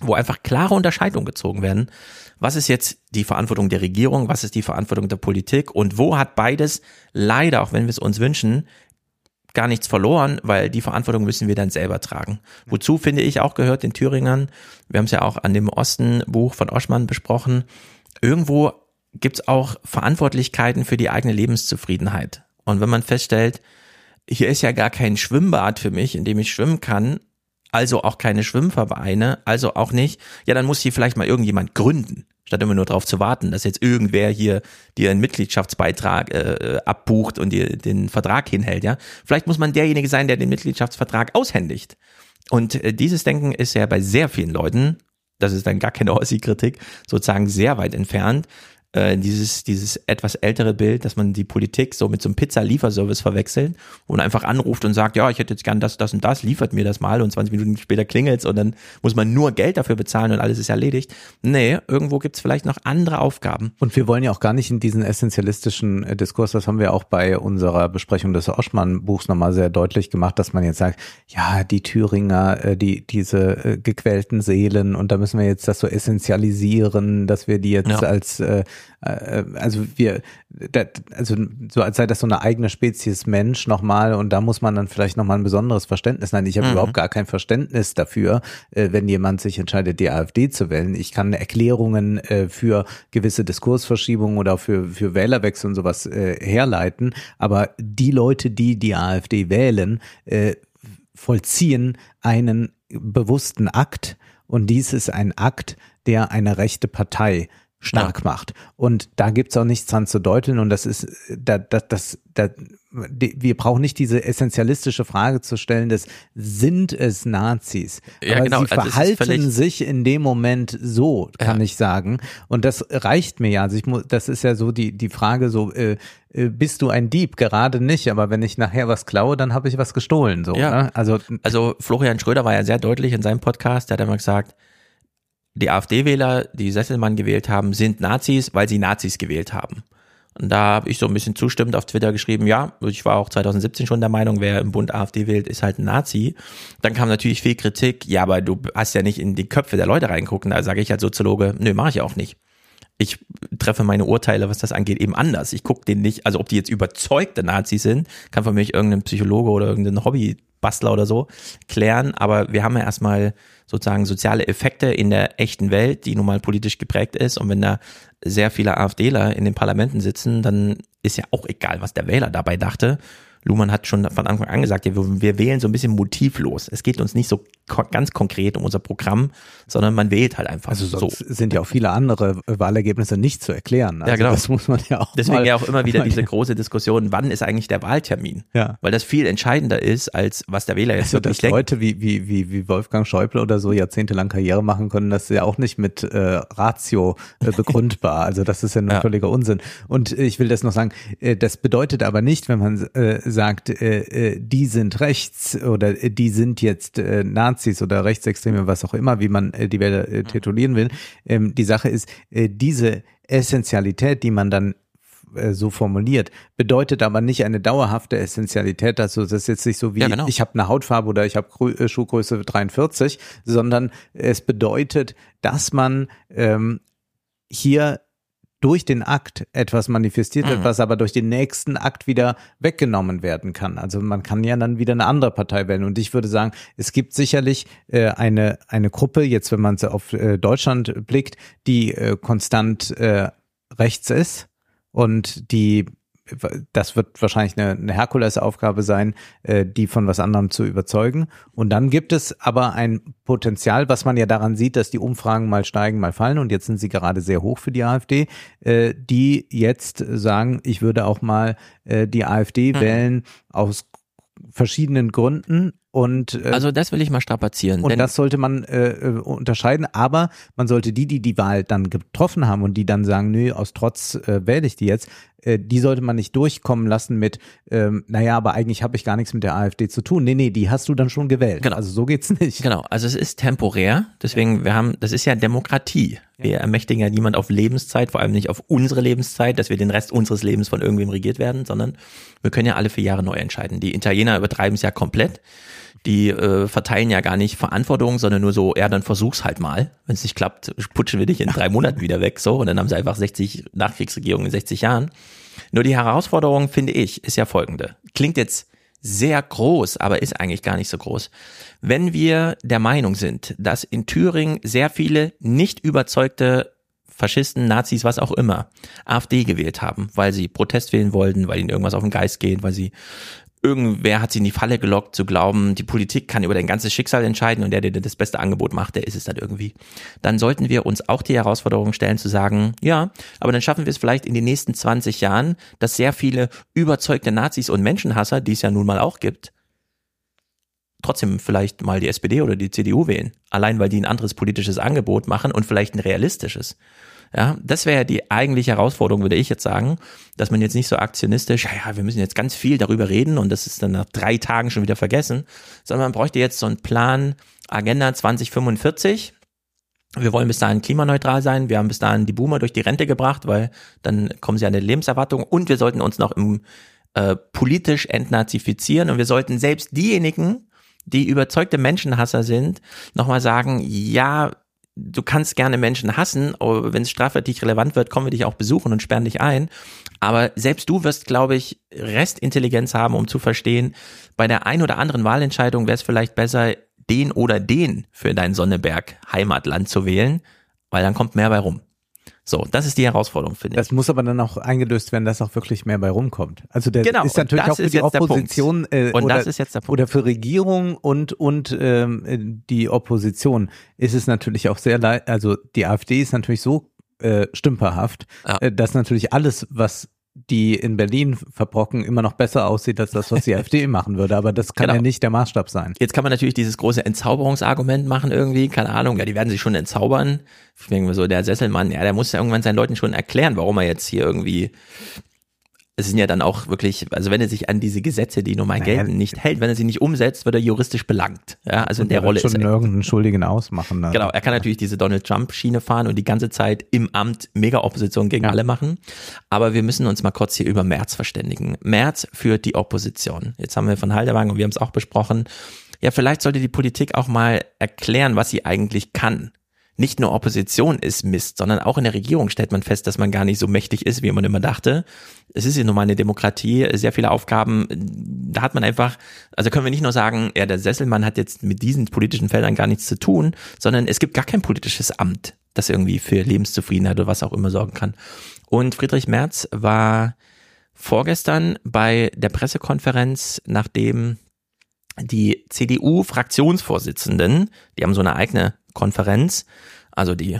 wo einfach klare Unterscheidungen gezogen werden, was ist jetzt die Verantwortung der Regierung, was ist die Verantwortung der Politik und wo hat beides leider, auch wenn wir es uns wünschen, gar nichts verloren, weil die Verantwortung müssen wir dann selber tragen. Wozu finde ich auch gehört den Thüringern, wir haben es ja auch an dem Ostenbuch von Oschmann besprochen, irgendwo gibt es auch Verantwortlichkeiten für die eigene Lebenszufriedenheit. Und wenn man feststellt, hier ist ja gar kein Schwimmbad für mich, in dem ich schwimmen kann, also auch keine Schwimmvereine, also auch nicht, ja, dann muss hier vielleicht mal irgendjemand gründen statt immer nur darauf zu warten, dass jetzt irgendwer hier dir einen Mitgliedschaftsbeitrag äh, äh, abbucht und dir den Vertrag hinhält, ja. Vielleicht muss man derjenige sein, der den Mitgliedschaftsvertrag aushändigt. Und äh, dieses Denken ist ja bei sehr vielen Leuten, das ist dann gar keine Ossi-Kritik, sozusagen sehr weit entfernt äh, dieses, dieses etwas ältere Bild, dass man die Politik so mit so einem Pizza-Lieferservice verwechselt und einfach anruft und sagt, ja, ich hätte jetzt gern das, das und das, liefert mir das mal und 20 Minuten später klingelt's und dann muss man nur Geld dafür bezahlen und alles ist erledigt. Nee, irgendwo gibt's vielleicht noch andere Aufgaben. Und wir wollen ja auch gar nicht in diesen essentialistischen äh, Diskurs, das haben wir auch bei unserer Besprechung des Oschmann-Buchs nochmal sehr deutlich gemacht, dass man jetzt sagt, ja, die Thüringer, äh, die, diese gequälten Seelen und da müssen wir jetzt das so essentialisieren, dass wir die jetzt ja. als äh, äh, also wir, also so als sei das so eine eigene Spezies Mensch nochmal und da muss man dann vielleicht nochmal ein besonderes Verständnis. Nein, ich habe mhm. überhaupt gar kein Verständnis dafür, äh, wenn jemand sich entscheidet, die AfD zu wählen. Ich kann Erklärungen äh, für gewisse Diskursverschiebungen oder für, für Wählerwechsel und sowas herleiten, aber die Leute, die die AfD wählen, vollziehen einen bewussten Akt und dies ist ein Akt, der eine rechte Partei stark ja. macht. Und da gibt's auch nichts dran zu deuteln. Und das ist, da, da, das, da, wir brauchen nicht diese essentialistische Frage zu stellen, des sind es Nazis? Ja, Aber genau. sie also verhalten sich in dem Moment so, kann ja. ich sagen. Und das reicht mir ja. Also ich muss, das ist ja so die, die Frage so, äh, äh, bist du ein Dieb? Gerade nicht, aber wenn ich nachher was klaue, dann habe ich was gestohlen. So, ja. Ne? Also, also Florian Schröder war ja sehr deutlich in seinem Podcast, der hat immer gesagt, die AfD-Wähler, die Sesselmann gewählt haben, sind Nazis, weil sie Nazis gewählt haben. Und da habe ich so ein bisschen zustimmend auf Twitter geschrieben, ja, ich war auch 2017 schon der Meinung, wer im Bund AfD wählt, ist halt ein Nazi. Dann kam natürlich viel Kritik, ja, aber du hast ja nicht in die Köpfe der Leute reingucken. Da sage ich als Soziologe, nö, mache ich auch nicht. Ich treffe meine Urteile, was das angeht, eben anders. Ich gucke den nicht, also ob die jetzt überzeugte Nazis sind, kann von mir irgendein Psychologe oder irgendein Hobbybastler oder so klären, aber wir haben ja erstmal sozusagen soziale Effekte in der echten Welt, die nun mal politisch geprägt ist. Und wenn da sehr viele AfDler in den Parlamenten sitzen, dann ist ja auch egal, was der Wähler dabei dachte. Luhmann hat schon von Anfang an gesagt, ja, wir, wir wählen so ein bisschen motivlos. Es geht uns nicht so ganz konkret um unser Programm, sondern man wählt halt einfach. Also sonst so. sind ja auch viele andere Wahlergebnisse nicht zu erklären. Also ja, genau. Das muss man ja auch. Deswegen ja auch immer wieder diese große Diskussion, wann ist eigentlich der Wahltermin? Ja. Weil das viel entscheidender ist, als was der Wähler jetzt also, wirklich dass denkt. Leute wie, wie, wie, wie Wolfgang Schäuble oder so jahrzehntelang Karriere machen können, das ist ja auch nicht mit äh, Ratio äh, begründbar. also das ist ja ein ja. völliger Unsinn. Und ich will das noch sagen, äh, das bedeutet aber nicht, wenn man äh, sagt, äh, äh, die sind rechts oder äh, die sind jetzt äh, Nazis oder Rechtsextreme, was auch immer, wie man äh, die Wälder äh, titulieren will. Ähm, die Sache ist, äh, diese Essentialität, die man dann äh, so formuliert, bedeutet aber nicht eine dauerhafte Essentialität, also das ist jetzt nicht so wie ja, genau. ich habe eine Hautfarbe oder ich habe Schuhgröße 43, sondern es bedeutet, dass man ähm, hier durch den Akt etwas manifestiert wird, mhm. was aber durch den nächsten Akt wieder weggenommen werden kann. Also man kann ja dann wieder eine andere Partei wählen. Und ich würde sagen, es gibt sicherlich äh, eine, eine Gruppe, jetzt wenn man auf äh, Deutschland blickt, die äh, konstant äh, rechts ist und die das wird wahrscheinlich eine, eine Herkulesaufgabe sein, äh, die von was anderem zu überzeugen. Und dann gibt es aber ein Potenzial, was man ja daran sieht, dass die Umfragen mal steigen, mal fallen. Und jetzt sind sie gerade sehr hoch für die AfD, äh, die jetzt sagen, ich würde auch mal äh, die AfD mhm. wählen aus verschiedenen Gründen und äh, also das will ich mal strapazieren. Und das sollte man äh, äh, unterscheiden, aber man sollte die, die die Wahl dann getroffen haben und die dann sagen, nö, aus Trotz äh, wähle ich die jetzt, äh, die sollte man nicht durchkommen lassen mit, ähm, naja, aber eigentlich habe ich gar nichts mit der AfD zu tun. Nee, nee, die hast du dann schon gewählt. Genau. Also so geht's nicht. Genau, also es ist temporär, deswegen, wir haben, das ist ja Demokratie. Wir ermächtigen ja niemand auf Lebenszeit, vor allem nicht auf unsere Lebenszeit, dass wir den Rest unseres Lebens von irgendwem regiert werden, sondern wir können ja alle vier Jahre neu entscheiden. Die Italiener übertreiben es ja komplett die äh, verteilen ja gar nicht Verantwortung, sondern nur so, ja, dann versuch's halt mal. Wenn es nicht klappt, putschen wir dich in drei Monaten wieder weg, so. Und dann haben sie einfach 60 Nachkriegsregierungen in 60 Jahren. Nur die Herausforderung, finde ich, ist ja folgende. Klingt jetzt sehr groß, aber ist eigentlich gar nicht so groß. Wenn wir der Meinung sind, dass in Thüringen sehr viele nicht überzeugte Faschisten, Nazis, was auch immer, AfD gewählt haben, weil sie Protest wählen wollten, weil ihnen irgendwas auf den Geist geht, weil sie irgendwer hat sie in die Falle gelockt, zu glauben, die Politik kann über dein ganzes Schicksal entscheiden und der, der dir das beste Angebot macht, der ist es dann irgendwie. Dann sollten wir uns auch die Herausforderung stellen zu sagen, ja, aber dann schaffen wir es vielleicht in den nächsten 20 Jahren, dass sehr viele überzeugte Nazis und Menschenhasser, die es ja nun mal auch gibt, trotzdem vielleicht mal die SPD oder die CDU wählen. Allein weil die ein anderes politisches Angebot machen und vielleicht ein realistisches. Ja, das wäre die eigentliche Herausforderung, würde ich jetzt sagen, dass man jetzt nicht so aktionistisch, ja, ja, wir müssen jetzt ganz viel darüber reden und das ist dann nach drei Tagen schon wieder vergessen, sondern man bräuchte jetzt so einen Plan Agenda 2045. Wir wollen bis dahin klimaneutral sein. Wir haben bis dahin die Boomer durch die Rente gebracht, weil dann kommen sie an eine Lebenserwartung und wir sollten uns noch im äh, politisch entnazifizieren und wir sollten selbst diejenigen, die überzeugte Menschenhasser sind, nochmal sagen, ja, du kannst gerne Menschen hassen, aber wenn es strafrechtlich relevant wird, kommen wir dich auch besuchen und sperren dich ein. Aber selbst du wirst, glaube ich, Restintelligenz haben, um zu verstehen, bei der ein oder anderen Wahlentscheidung wäre es vielleicht besser, den oder den für dein Sonneberg Heimatland zu wählen, weil dann kommt mehr bei rum. So, das ist die Herausforderung, finde ich. Das muss aber dann auch eingelöst werden, dass auch wirklich mehr bei rumkommt. Also der genau, ist natürlich auch für die Opposition äh, und oder, das ist jetzt der Punkt. oder für Regierung und und ähm, die Opposition ist es natürlich auch sehr leid. Also die AfD ist natürlich so äh, stümperhaft, ja. äh, dass natürlich alles, was die in Berlin verbrocken, immer noch besser aussieht als das, was die AfD machen würde. Aber das kann genau. ja nicht der Maßstab sein. Jetzt kann man natürlich dieses große Entzauberungsargument machen irgendwie, keine Ahnung, ja, die werden sich schon entzaubern. Ich denke mir so, der Sesselmann, ja, der muss ja irgendwann seinen Leuten schon erklären, warum er jetzt hier irgendwie es sind ja dann auch wirklich, also wenn er sich an diese Gesetze, die normal naja, gelten, nicht hält, wenn er sie nicht umsetzt, wird er juristisch belangt. Ja, also in der Rolle schon ist er. irgendeinen Schuldigen ausmachen. Dann. Genau, er kann natürlich diese Donald Trump Schiene fahren und die ganze Zeit im Amt mega Opposition gegen ja. alle machen. Aber wir müssen uns mal kurz hier über Merz verständigen. Merz führt die Opposition. Jetzt haben wir von Halderwagen und wir haben es auch besprochen. Ja, vielleicht sollte die Politik auch mal erklären, was sie eigentlich kann nicht nur Opposition ist Mist, sondern auch in der Regierung stellt man fest, dass man gar nicht so mächtig ist, wie man immer dachte. Es ist ja nun mal eine Demokratie, sehr viele Aufgaben, da hat man einfach, also können wir nicht nur sagen, ja, der Sesselmann hat jetzt mit diesen politischen Feldern gar nichts zu tun, sondern es gibt gar kein politisches Amt, das irgendwie für Lebenszufriedenheit oder was auch immer sorgen kann. Und Friedrich Merz war vorgestern bei der Pressekonferenz, nachdem die CDU-Fraktionsvorsitzenden, die haben so eine eigene Konferenz, also die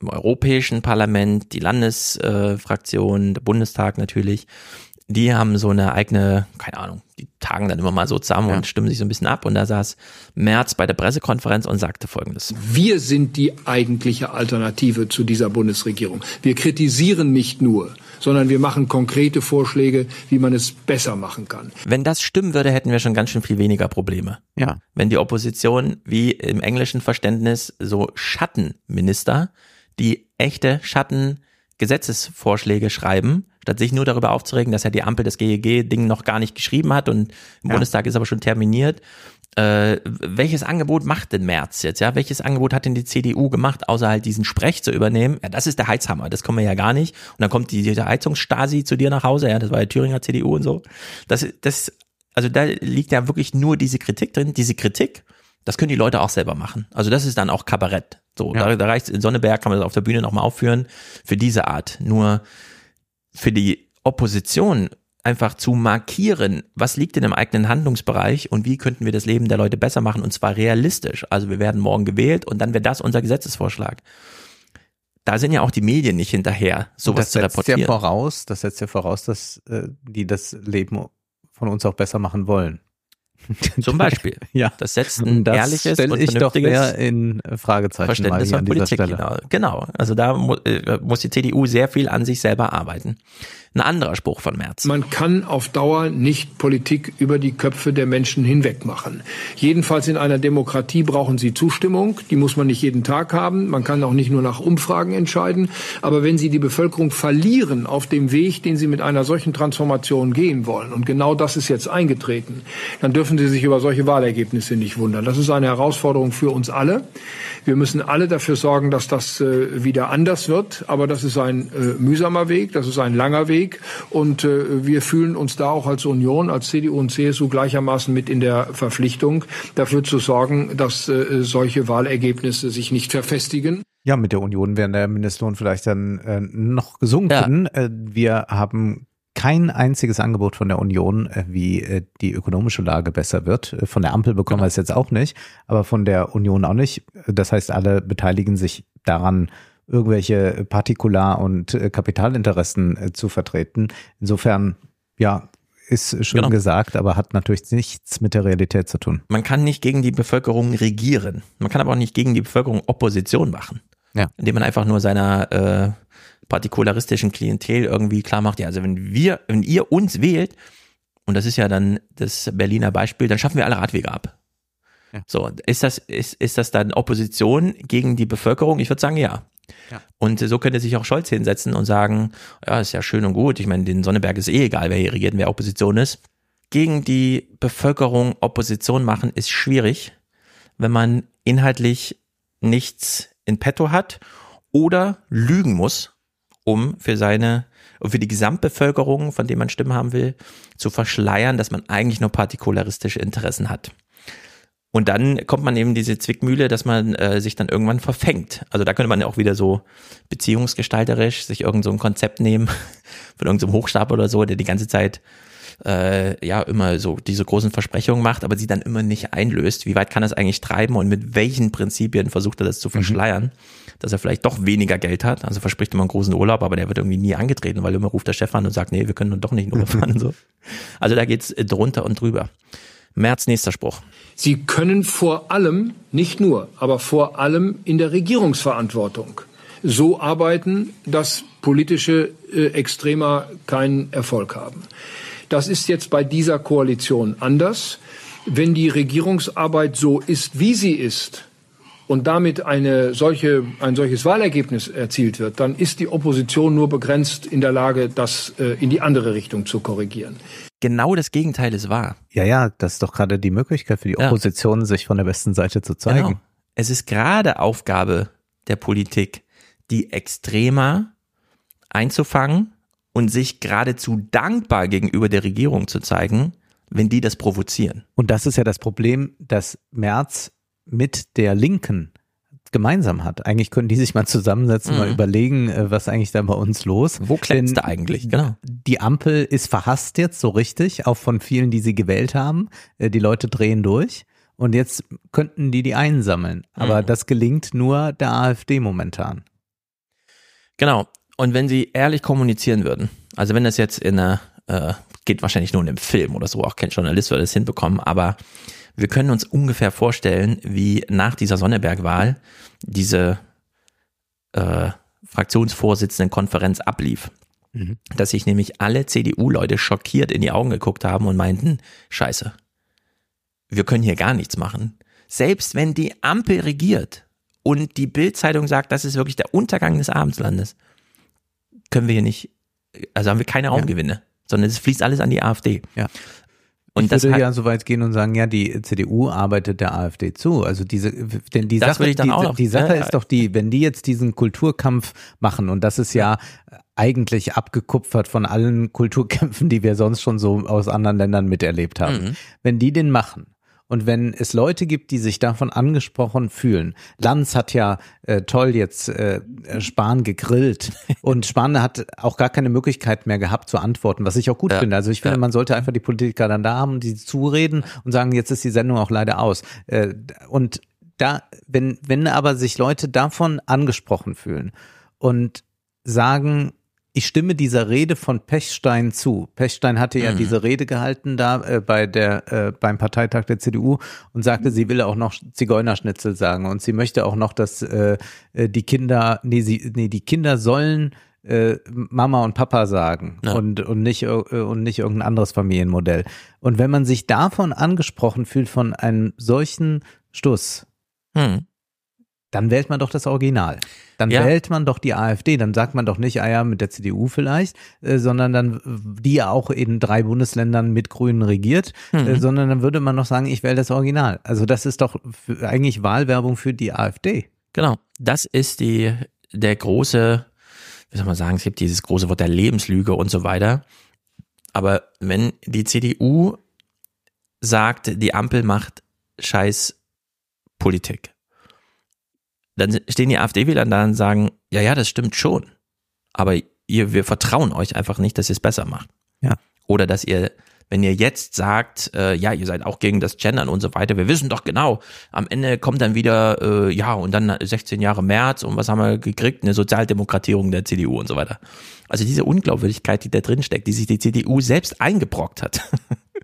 im Europäischen Parlament, die Landesfraktion, äh, der Bundestag natürlich, die haben so eine eigene, keine Ahnung, die tagen dann immer mal so zusammen ja. und stimmen sich so ein bisschen ab. Und da saß Merz bei der Pressekonferenz und sagte Folgendes. Wir sind die eigentliche Alternative zu dieser Bundesregierung. Wir kritisieren nicht nur, sondern wir machen konkrete Vorschläge, wie man es besser machen kann. Wenn das stimmen würde, hätten wir schon ganz schön viel weniger Probleme. Ja. Wenn die Opposition wie im englischen Verständnis so Schattenminister, die echte Schattengesetzesvorschläge schreiben, statt sich nur darüber aufzuregen, dass ja die Ampel das GEG-Ding noch gar nicht geschrieben hat und im ja. Bundestag ist aber schon terminiert. Äh, welches Angebot macht denn Merz jetzt? Ja, welches Angebot hat denn die CDU gemacht, außer halt diesen Sprech zu übernehmen? Ja, das ist der Heizhammer, das kommen wir ja gar nicht. Und dann kommt die, die Heizungsstasi zu dir nach Hause, ja, das war ja Thüringer CDU und so. Das, das, also da liegt ja wirklich nur diese Kritik drin. Diese Kritik, das können die Leute auch selber machen. Also das ist dann auch Kabarett. So, ja. da, da reicht in Sonneberg, kann man das auf der Bühne nochmal aufführen, für diese Art. Nur für die Opposition einfach zu markieren, was liegt in dem eigenen Handlungsbereich und wie könnten wir das Leben der Leute besser machen und zwar realistisch. Also wir werden morgen gewählt und dann wäre das unser Gesetzesvorschlag. Da sind ja auch die Medien nicht hinterher, sowas zu reportieren. Das setzt ja voraus, das setzt ja voraus, dass äh, die das Leben von uns auch besser machen wollen. Zum Beispiel. ja. Das setzt ein das ehrliches und ich doch mehr in Fragezeichen Verständnis von Politik. Genau. genau. Also da mu äh, muss die CDU sehr viel an sich selber arbeiten. Ein anderer Spruch von Merz. Man kann auf Dauer nicht Politik über die Köpfe der Menschen hinweg machen. Jedenfalls in einer Demokratie brauchen Sie Zustimmung. Die muss man nicht jeden Tag haben. Man kann auch nicht nur nach Umfragen entscheiden. Aber wenn Sie die Bevölkerung verlieren auf dem Weg, den Sie mit einer solchen Transformation gehen wollen, und genau das ist jetzt eingetreten, dann dürfen Sie sich über solche Wahlergebnisse nicht wundern. Das ist eine Herausforderung für uns alle. Wir müssen alle dafür sorgen, dass das äh, wieder anders wird. Aber das ist ein äh, mühsamer Weg, das ist ein langer Weg. Und äh, wir fühlen uns da auch als Union, als CDU und CSU gleichermaßen mit in der Verpflichtung, dafür zu sorgen, dass äh, solche Wahlergebnisse sich nicht verfestigen. Ja, mit der Union wäre der Mindestlohn vielleicht dann äh, noch gesunken. Ja. Wir haben kein einziges Angebot von der Union, wie die ökonomische Lage besser wird. Von der Ampel bekommen wir es jetzt auch nicht, aber von der Union auch nicht. Das heißt, alle beteiligen sich daran, irgendwelche Partikular- und Kapitalinteressen zu vertreten. Insofern, ja, ist schön genau. gesagt, aber hat natürlich nichts mit der Realität zu tun. Man kann nicht gegen die Bevölkerung regieren. Man kann aber auch nicht gegen die Bevölkerung Opposition machen. Ja. Indem man einfach nur seiner äh, partikularistischen Klientel irgendwie klar macht, ja, also wenn wir, wenn ihr uns wählt, und das ist ja dann das Berliner Beispiel, dann schaffen wir alle Radwege ab. Ja. So, ist das, ist, ist das dann Opposition gegen die Bevölkerung? Ich würde sagen, ja. Und so könnte sich auch Scholz hinsetzen und sagen, ja, ist ja schön und gut. Ich meine, den Sonneberg ist eh egal, wer hier regiert und wer Opposition ist. Gegen die Bevölkerung Opposition machen ist schwierig, wenn man inhaltlich nichts in petto hat oder lügen muss um für seine, für die Gesamtbevölkerung, von dem man Stimmen haben will, zu verschleiern, dass man eigentlich nur partikularistische Interessen hat. Und dann kommt man eben diese Zwickmühle, dass man äh, sich dann irgendwann verfängt. Also da könnte man ja auch wieder so beziehungsgestalterisch sich irgend so ein Konzept nehmen von irgendeinem so Hochstab oder so, der die ganze Zeit äh, ja immer so diese großen Versprechungen macht, aber sie dann immer nicht einlöst. Wie weit kann es eigentlich treiben und mit welchen Prinzipien versucht er das zu mhm. verschleiern, mhm. dass er vielleicht doch weniger Geld hat. Also verspricht immer einen großen Urlaub, aber der wird irgendwie nie angetreten, weil immer ruft der Chef an und sagt, nee, wir können doch nicht in Urlaub fahren. So. Also da geht's drunter und drüber. März, nächster Spruch. Sie können vor allem, nicht nur, aber vor allem in der Regierungsverantwortung so arbeiten, dass politische äh, Extremer keinen Erfolg haben. Das ist jetzt bei dieser Koalition anders. Wenn die Regierungsarbeit so ist, wie sie ist, und damit eine solche, ein solches Wahlergebnis erzielt wird, dann ist die Opposition nur begrenzt in der Lage, das äh, in die andere Richtung zu korrigieren. Genau das Gegenteil ist wahr. Ja, ja, das ist doch gerade die Möglichkeit für die Opposition, ja. sich von der besten Seite zu zeigen. Genau. Es ist gerade Aufgabe der Politik, die Extremer einzufangen und sich geradezu dankbar gegenüber der Regierung zu zeigen, wenn die das provozieren. Und das ist ja das Problem, dass Merz mit der Linken gemeinsam hat. Eigentlich können die sich mal zusammensetzen, mhm. mal überlegen, äh, was eigentlich da bei uns los. Wo klemmst du eigentlich? Genau. Die Ampel ist verhasst jetzt so richtig, auch von vielen, die sie gewählt haben. Äh, die Leute drehen durch. Und jetzt könnten die die einsammeln. Aber mhm. das gelingt nur der AfD momentan. Genau. Und wenn sie ehrlich kommunizieren würden, also wenn das jetzt in einer, äh, geht wahrscheinlich nur in einem Film oder so, auch kein Journalist würde das hinbekommen, aber wir können uns ungefähr vorstellen, wie nach dieser Sonneberg-Wahl diese äh, Fraktionsvorsitzendenkonferenz ablief. Mhm. Dass sich nämlich alle CDU-Leute schockiert in die Augen geguckt haben und meinten, scheiße, wir können hier gar nichts machen. Selbst wenn die Ampel regiert und die Bild-Zeitung sagt, das ist wirklich der Untergang des Abendslandes, können wir hier nicht also haben wir keine Raumgewinne, ja. sondern es fließt alles an die AfD. Ja. Und ich würde ja so weit gehen und sagen, ja, die CDU arbeitet der AfD zu. Also diese, denn die das Sache, die, noch, die Sache ist doch die, wenn die jetzt diesen Kulturkampf machen und das ist ja eigentlich abgekupfert von allen Kulturkämpfen, die wir sonst schon so aus anderen Ländern miterlebt haben. Mhm. Wenn die den machen, und wenn es Leute gibt, die sich davon angesprochen fühlen, Lanz hat ja äh, toll jetzt äh, Spahn gegrillt und Spahn hat auch gar keine Möglichkeit mehr gehabt zu antworten, was ich auch gut ja. finde. Also ich finde, ja. man sollte einfach die Politiker dann da haben, die zureden und sagen, jetzt ist die Sendung auch leider aus. Äh, und da, wenn, wenn aber sich Leute davon angesprochen fühlen und sagen, ich stimme dieser Rede von Pechstein zu. Pechstein hatte ja mhm. diese Rede gehalten da äh, bei der äh, beim Parteitag der CDU und sagte, sie will auch noch Zigeunerschnitzel sagen und sie möchte auch noch, dass äh, äh die Kinder, nee, sie, nee, die Kinder sollen äh, Mama und Papa sagen ja. und und nicht äh, und nicht irgendein anderes Familienmodell. Und wenn man sich davon angesprochen fühlt von einem solchen Stuss, mhm dann wählt man doch das Original. Dann ja. wählt man doch die AfD. Dann sagt man doch nicht, ah ja, mit der CDU vielleicht, äh, sondern dann, die ja auch in drei Bundesländern mit Grünen regiert, äh, mhm. äh, sondern dann würde man noch sagen, ich wähle das Original. Also das ist doch für, eigentlich Wahlwerbung für die AfD. Genau. Das ist die, der große, wie soll man sagen, es gibt dieses große Wort der Lebenslüge und so weiter. Aber wenn die CDU sagt, die Ampel macht scheiß Politik, dann stehen die AfD-Wähler da und sagen, ja, ja, das stimmt schon. Aber ihr, wir vertrauen euch einfach nicht, dass ihr es besser macht. Ja. Oder dass ihr, wenn ihr jetzt sagt, äh, ja, ihr seid auch gegen das Gendern und so weiter, wir wissen doch genau, am Ende kommt dann wieder, äh, ja, und dann 16 Jahre März und was haben wir gekriegt? Eine Sozialdemokratierung der CDU und so weiter. Also diese Unglaubwürdigkeit, die da drin steckt, die sich die CDU selbst eingebrockt hat,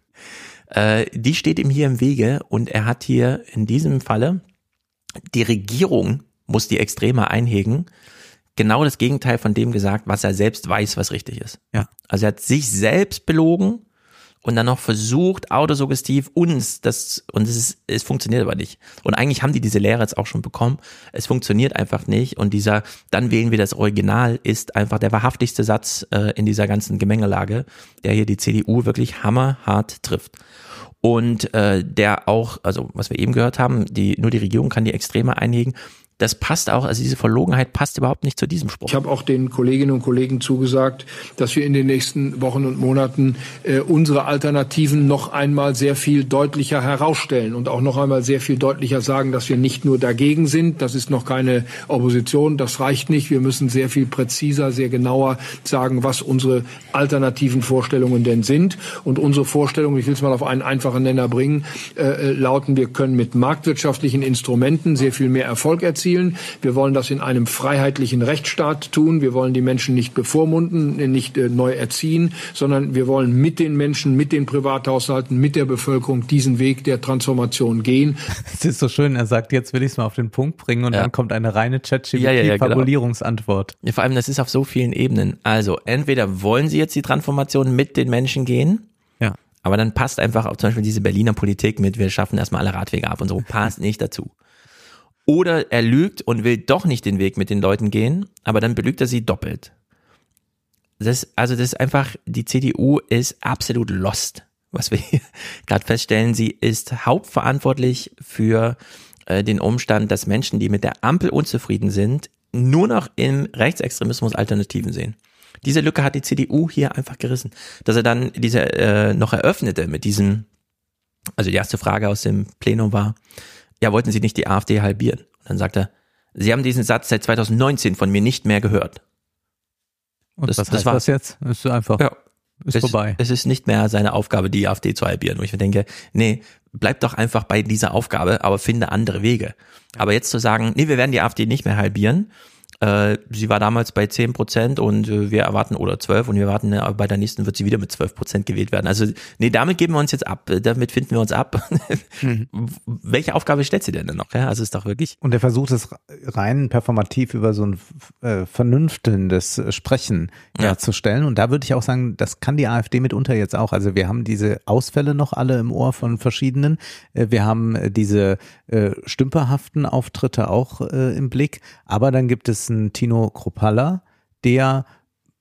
äh, die steht ihm hier im Wege und er hat hier in diesem Falle die Regierung muss die Extreme einhegen. Genau das Gegenteil von dem gesagt, was er selbst weiß, was richtig ist. Ja. Also er hat sich selbst belogen und dann noch versucht, autosuggestiv uns das, und es ist, es funktioniert aber nicht. Und eigentlich haben die diese Lehre jetzt auch schon bekommen. Es funktioniert einfach nicht. Und dieser, dann wählen wir das Original, ist einfach der wahrhaftigste Satz äh, in dieser ganzen Gemengelage, der hier die CDU wirklich hammerhart trifft und äh, der auch, also was wir eben gehört haben, die nur die Regierung kann die Extreme einhegen das passt auch, also diese Verlogenheit passt überhaupt nicht zu diesem Spruch. Ich habe auch den Kolleginnen und Kollegen zugesagt, dass wir in den nächsten Wochen und Monaten äh, unsere Alternativen noch einmal sehr viel deutlicher herausstellen und auch noch einmal sehr viel deutlicher sagen, dass wir nicht nur dagegen sind. Das ist noch keine Opposition, das reicht nicht. Wir müssen sehr viel präziser, sehr genauer sagen, was unsere alternativen Vorstellungen denn sind. Und unsere Vorstellungen, ich will es mal auf einen einfachen Nenner bringen, äh, äh lauten, wir können mit marktwirtschaftlichen Instrumenten sehr viel mehr Erfolg erzielen erzielen. Wir wollen das in einem freiheitlichen Rechtsstaat tun. Wir wollen die Menschen nicht bevormunden, nicht äh, neu erziehen, sondern wir wollen mit den Menschen, mit den Privathaushalten, mit der Bevölkerung diesen Weg der Transformation gehen. Es ist so schön, er sagt, jetzt will ich es mal auf den Punkt bringen und ja. dann kommt eine reine Chat-GPT-Fabulierungsantwort. Ja, ja, genau. vor allem, das ist auf so vielen Ebenen. Also, entweder wollen Sie jetzt die Transformation mit den Menschen gehen, ja. aber dann passt einfach auch zum Beispiel diese Berliner Politik mit, wir schaffen erstmal alle Radwege ab und so, passt nicht dazu. Oder er lügt und will doch nicht den Weg mit den Leuten gehen, aber dann belügt er sie doppelt. Das, also das ist einfach, die CDU ist absolut lost, was wir hier gerade feststellen. Sie ist hauptverantwortlich für äh, den Umstand, dass Menschen, die mit der Ampel unzufrieden sind, nur noch im Rechtsextremismus Alternativen sehen. Diese Lücke hat die CDU hier einfach gerissen. Dass er dann diese äh, noch eröffnete mit diesem, also die erste Frage aus dem Plenum war, ja, wollten Sie nicht die AfD halbieren? Und dann sagt er, Sie haben diesen Satz seit 2019 von mir nicht mehr gehört. Und das, was das heißt war, das jetzt? Ist einfach, ja, ist es, vorbei. Es ist nicht mehr seine Aufgabe, die AfD zu halbieren. Und ich denke, nee, bleib doch einfach bei dieser Aufgabe, aber finde andere Wege. Aber jetzt zu sagen, nee, wir werden die AfD nicht mehr halbieren, äh, sie war damals bei 10 Prozent und äh, wir erwarten, oder 12 und wir erwarten, äh, bei der nächsten wird sie wieder mit 12 Prozent gewählt werden. Also, nee, damit geben wir uns jetzt ab. Damit finden wir uns ab. mhm. Welche Aufgabe stellt sie denn dann noch? Ja, also ist doch wirklich. Und er versucht es rein performativ über so ein äh, vernünftelndes Sprechen ja. herzustellen. Und da würde ich auch sagen, das kann die AfD mitunter jetzt auch. Also wir haben diese Ausfälle noch alle im Ohr von verschiedenen. Äh, wir haben diese äh, stümperhaften Auftritte auch äh, im Blick. Aber dann gibt es einen Tino Kropalla, der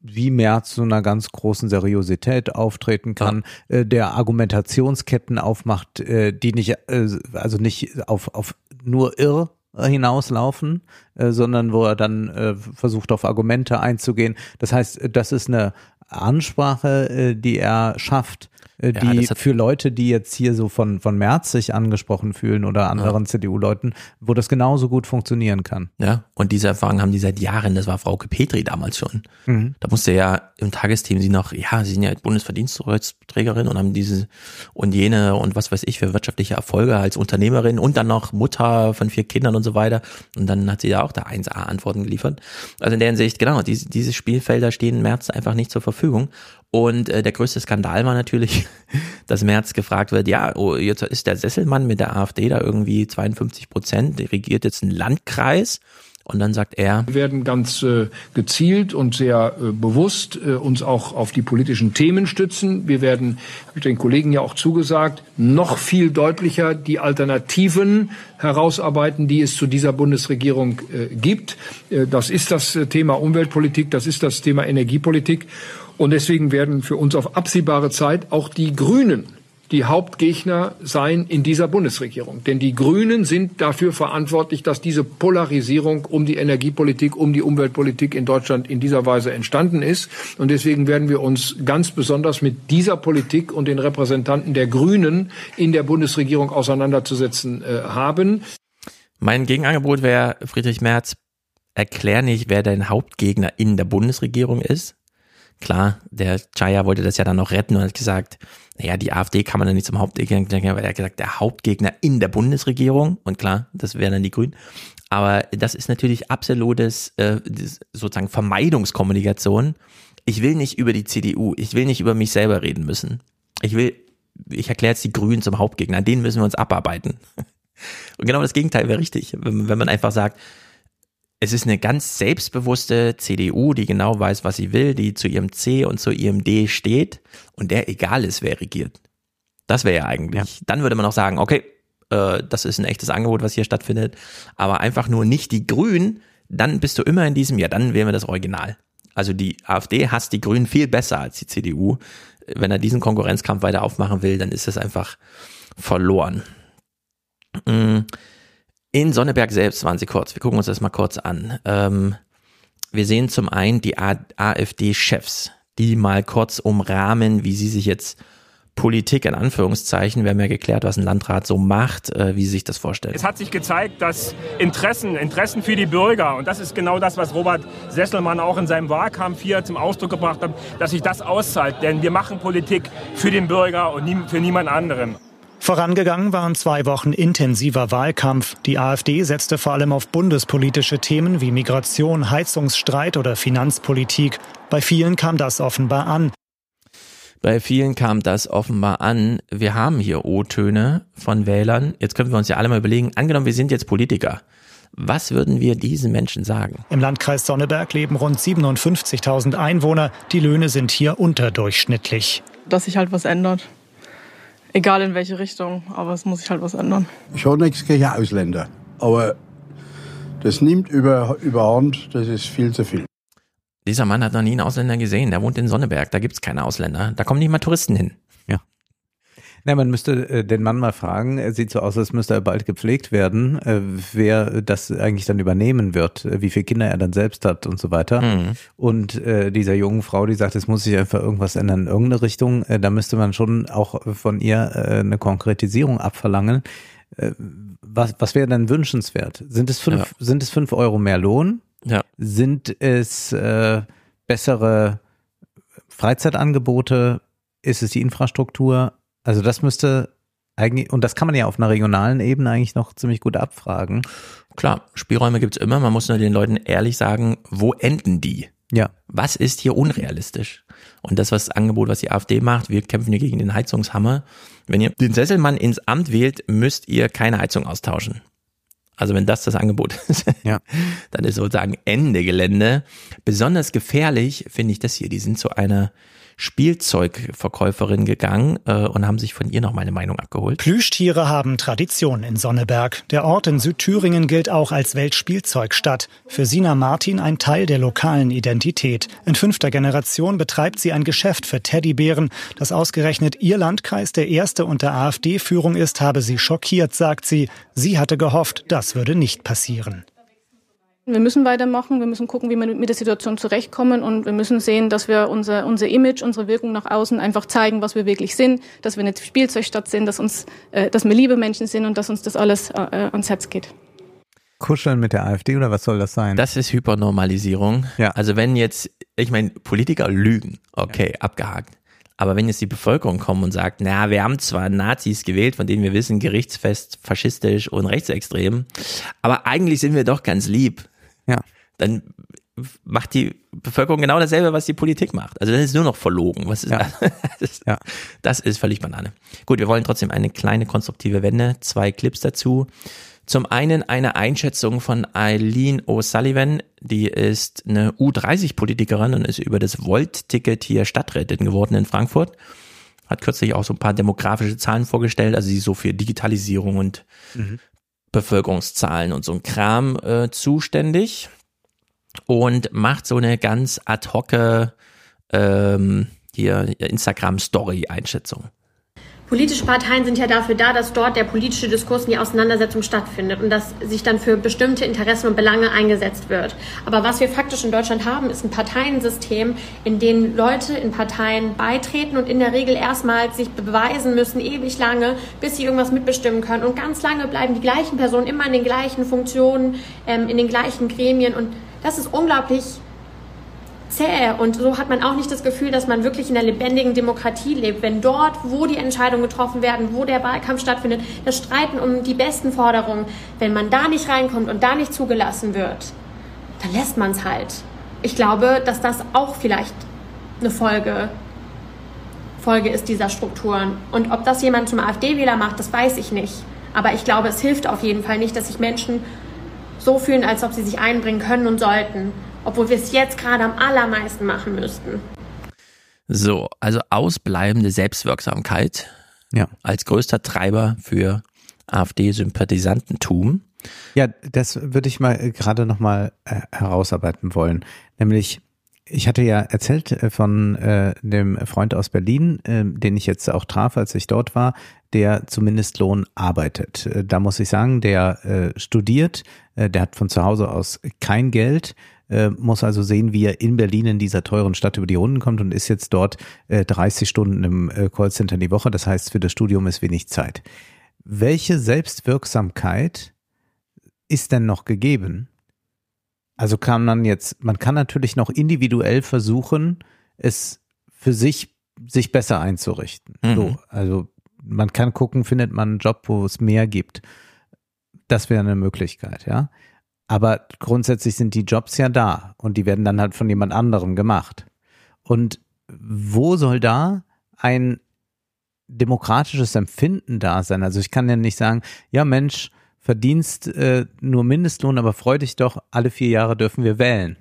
wie Merz zu einer ganz großen Seriosität auftreten kann, ja. äh, der Argumentationsketten aufmacht, äh, die nicht, äh, also nicht auf, auf nur irr hinauslaufen, äh, sondern wo er dann äh, versucht auf Argumente einzugehen. Das heißt, das ist eine Ansprache, äh, die er schafft, die ja, für Leute, die jetzt hier so von, von Merz sich angesprochen fühlen oder anderen ja. CDU-Leuten, wo das genauso gut funktionieren kann. Ja, und diese Erfahrung haben die seit Jahren, das war Frau Petri damals schon. Mhm. Da musste ja im Tagesteam sie noch, ja, sie sind ja Bundesverdienstkreuzträgerin und haben diese und jene und was weiß ich für wirtschaftliche Erfolge als Unternehmerin und dann noch Mutter von vier Kindern und so weiter. Und dann hat sie ja auch da 1A-Antworten geliefert. Also in der Hinsicht, genau, diese, diese Spielfelder stehen März einfach nicht zur Verfügung. Und äh, der größte Skandal war natürlich, dass Merz gefragt wird, ja, oh, jetzt ist der Sesselmann mit der AfD da irgendwie 52 Prozent, regiert jetzt einen Landkreis. Und dann sagt er, wir werden ganz äh, gezielt und sehr äh, bewusst äh, uns auch auf die politischen Themen stützen. Wir werden, habe ich den Kollegen ja auch zugesagt, noch viel deutlicher die Alternativen herausarbeiten, die es zu dieser Bundesregierung äh, gibt. Äh, das ist das äh, Thema Umweltpolitik, das ist das Thema Energiepolitik. Und deswegen werden für uns auf absehbare Zeit auch die Grünen die Hauptgegner sein in dieser Bundesregierung. Denn die Grünen sind dafür verantwortlich, dass diese Polarisierung um die Energiepolitik, um die Umweltpolitik in Deutschland in dieser Weise entstanden ist. Und deswegen werden wir uns ganz besonders mit dieser Politik und den Repräsentanten der Grünen in der Bundesregierung auseinanderzusetzen äh, haben. Mein Gegenangebot wäre, Friedrich Merz, erklär nicht, wer dein Hauptgegner in der Bundesregierung ist. Klar, der Chaya wollte das ja dann noch retten und hat gesagt, naja, die AfD kann man dann nicht zum Hauptgegner, weil er hat gesagt, der Hauptgegner in der Bundesregierung und klar, das wären dann die Grünen. Aber das ist natürlich absolutes äh, sozusagen Vermeidungskommunikation. Ich will nicht über die CDU, ich will nicht über mich selber reden müssen. Ich will, ich erkläre jetzt die Grünen zum Hauptgegner, an denen müssen wir uns abarbeiten. Und genau das Gegenteil wäre richtig, wenn, wenn man einfach sagt, es ist eine ganz selbstbewusste CDU, die genau weiß, was sie will, die zu ihrem C und zu ihrem D steht und der egal ist, wer regiert. Das wäre ja eigentlich. Ja. Dann würde man auch sagen, okay, äh, das ist ein echtes Angebot, was hier stattfindet, aber einfach nur nicht die Grünen, dann bist du immer in diesem, ja, dann wären wir das Original. Also die AfD hasst die Grünen viel besser als die CDU. Wenn er diesen Konkurrenzkampf weiter aufmachen will, dann ist das einfach verloren. Mhm. In Sonneberg selbst waren sie kurz. Wir gucken uns das mal kurz an. Ähm, wir sehen zum einen die AfD-Chefs, die mal kurz umrahmen, wie sie sich jetzt Politik in Anführungszeichen. Wir haben ja geklärt, was ein Landrat so macht, äh, wie sie sich das vorstellt. Es hat sich gezeigt, dass Interessen, Interessen für die Bürger, und das ist genau das, was Robert Sesselmann auch in seinem Wahlkampf hier zum Ausdruck gebracht hat, dass sich das auszahlt. Denn wir machen Politik für den Bürger und für niemand anderen. Vorangegangen waren zwei Wochen intensiver Wahlkampf. Die AfD setzte vor allem auf bundespolitische Themen wie Migration, Heizungsstreit oder Finanzpolitik. Bei vielen kam das offenbar an. Bei vielen kam das offenbar an. Wir haben hier O-Töne von Wählern. Jetzt können wir uns ja alle mal überlegen, angenommen, wir sind jetzt Politiker. Was würden wir diesen Menschen sagen? Im Landkreis Sonneberg leben rund 57.000 Einwohner. Die Löhne sind hier unterdurchschnittlich. Dass sich halt was ändert. Egal in welche Richtung, aber es muss sich halt was ändern. Ich habe nichts gegen Ausländer, aber das nimmt über, überhand, das ist viel zu viel. Dieser Mann hat noch nie einen Ausländer gesehen, der wohnt in Sonneberg, da gibt es keine Ausländer, da kommen nicht mal Touristen hin. Na, man müsste äh, den Mann mal fragen, er sieht so aus, als müsste er bald gepflegt werden, äh, wer das eigentlich dann übernehmen wird, äh, wie viele Kinder er dann selbst hat und so weiter. Mhm. Und äh, dieser jungen Frau, die sagt, es muss sich einfach irgendwas ändern in irgendeine Richtung, äh, da müsste man schon auch von ihr äh, eine Konkretisierung abverlangen. Äh, was, was wäre denn wünschenswert? Sind es fünf, ja. sind es fünf Euro mehr Lohn? Ja. Sind es äh, bessere Freizeitangebote? Ist es die Infrastruktur? Also das müsste eigentlich, und das kann man ja auf einer regionalen Ebene eigentlich noch ziemlich gut abfragen. Klar, Spielräume gibt's immer. Man muss nur den Leuten ehrlich sagen, wo enden die? Ja. Was ist hier unrealistisch? Und das, was das Angebot, was die AfD macht, wir kämpfen hier gegen den Heizungshammer. Wenn ihr den Sesselmann ins Amt wählt, müsst ihr keine Heizung austauschen. Also wenn das das Angebot ist, ja. dann ist sozusagen Ende Gelände. Besonders gefährlich finde ich das hier. Die sind zu einer Spielzeugverkäuferin gegangen äh, und haben sich von ihr noch meine Meinung abgeholt. Plüschtiere haben Tradition in Sonneberg. Der Ort in Südthüringen gilt auch als Weltspielzeugstadt. Für Sina Martin ein Teil der lokalen Identität. In fünfter Generation betreibt sie ein Geschäft für Teddybären. Dass ausgerechnet ihr Landkreis der erste unter AfD-Führung ist, habe sie schockiert, sagt sie. Sie hatte gehofft, das würde nicht passieren. Wir müssen weitermachen, wir müssen gucken, wie wir mit der Situation zurechtkommen und wir müssen sehen, dass wir unser, unser Image, unsere Wirkung nach außen einfach zeigen, was wir wirklich sind, dass wir eine Spielzeugstadt sind, dass, uns, äh, dass wir liebe Menschen sind und dass uns das alles äh, ans Herz geht. Kuscheln mit der AfD oder was soll das sein? Das ist Hypernormalisierung. Ja. Also wenn jetzt, ich meine, Politiker lügen, okay, ja. abgehakt. Aber wenn jetzt die Bevölkerung kommt und sagt, na, wir haben zwar Nazis gewählt, von denen wir wissen, gerichtsfest, faschistisch und rechtsextrem, aber eigentlich sind wir doch ganz lieb. Ja. Dann macht die Bevölkerung genau dasselbe, was die Politik macht. Also das ist nur noch verlogen. Was ist ja. das? ja. das ist völlig Banane. Gut, wir wollen trotzdem eine kleine konstruktive Wende. Zwei Clips dazu. Zum einen eine Einschätzung von Eileen O'Sullivan, die ist eine U30-Politikerin und ist über das Volt-Ticket hier Stadträtin geworden in Frankfurt. Hat kürzlich auch so ein paar demografische Zahlen vorgestellt, also sie so für Digitalisierung und mhm. Bevölkerungszahlen und so ein Kram äh, zuständig und macht so eine ganz ad hoc ähm, hier Instagram-Story-Einschätzung. Politische Parteien sind ja dafür da, dass dort der politische Diskurs und die Auseinandersetzung stattfindet und dass sich dann für bestimmte Interessen und Belange eingesetzt wird. Aber was wir faktisch in Deutschland haben, ist ein Parteiensystem, in dem Leute in Parteien beitreten und in der Regel erstmal sich beweisen müssen, ewig lange, bis sie irgendwas mitbestimmen können. Und ganz lange bleiben die gleichen Personen immer in den gleichen Funktionen, ähm, in den gleichen Gremien. Und das ist unglaublich zäh. Und so hat man auch nicht das Gefühl, dass man wirklich in einer lebendigen Demokratie lebt. Wenn dort, wo die Entscheidungen getroffen werden, wo der Wahlkampf stattfindet, das Streiten um die besten Forderungen, wenn man da nicht reinkommt und da nicht zugelassen wird, dann lässt man es halt. Ich glaube, dass das auch vielleicht eine Folge, Folge ist dieser Strukturen. Und ob das jemand zum AfD-Wähler macht, das weiß ich nicht. Aber ich glaube, es hilft auf jeden Fall nicht, dass sich Menschen so fühlen, als ob sie sich einbringen können und sollten obwohl wir es jetzt gerade am allermeisten machen müssten. So, also ausbleibende Selbstwirksamkeit ja. als größter Treiber für AfD-Sympathisantentum. Ja, das würde ich mal äh, gerade nochmal äh, herausarbeiten wollen. Nämlich, ich hatte ja erzählt äh, von äh, dem Freund aus Berlin, äh, den ich jetzt auch traf, als ich dort war, der zu Mindestlohn arbeitet. Äh, da muss ich sagen, der äh, studiert, äh, der hat von zu Hause aus kein Geld, äh, muss also sehen, wie er in Berlin in dieser teuren Stadt über die Runden kommt und ist jetzt dort äh, 30 Stunden im äh, Callcenter in die Woche. Das heißt, für das Studium ist wenig Zeit. Welche Selbstwirksamkeit ist denn noch gegeben? Also kann man jetzt, man kann natürlich noch individuell versuchen, es für sich, sich besser einzurichten. Mhm. So, also man kann gucken, findet man einen Job, wo es mehr gibt. Das wäre eine Möglichkeit, ja. Aber grundsätzlich sind die Jobs ja da und die werden dann halt von jemand anderem gemacht. Und wo soll da ein demokratisches Empfinden da sein? Also ich kann ja nicht sagen, ja Mensch, verdienst äh, nur Mindestlohn, aber freu dich doch, alle vier Jahre dürfen wir wählen.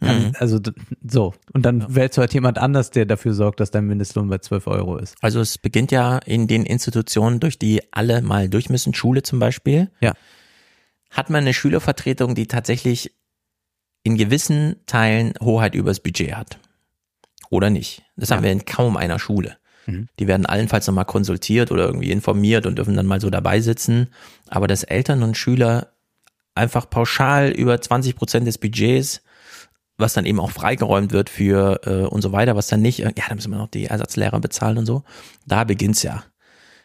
Mhm. Also so. Und dann ja. wählst du halt jemand anders, der dafür sorgt, dass dein Mindestlohn bei 12 Euro ist. Also es beginnt ja in den Institutionen, durch die alle mal durch müssen, Schule zum Beispiel. Ja hat man eine Schülervertretung, die tatsächlich in gewissen Teilen Hoheit übers Budget hat. Oder nicht. Das ja. haben wir in kaum einer Schule. Mhm. Die werden allenfalls nochmal konsultiert oder irgendwie informiert und dürfen dann mal so dabei sitzen. Aber dass Eltern und Schüler einfach pauschal über 20 Prozent des Budgets, was dann eben auch freigeräumt wird für äh, und so weiter, was dann nicht, ja, da müssen wir noch die Ersatzlehrer bezahlen und so. Da beginnt's ja.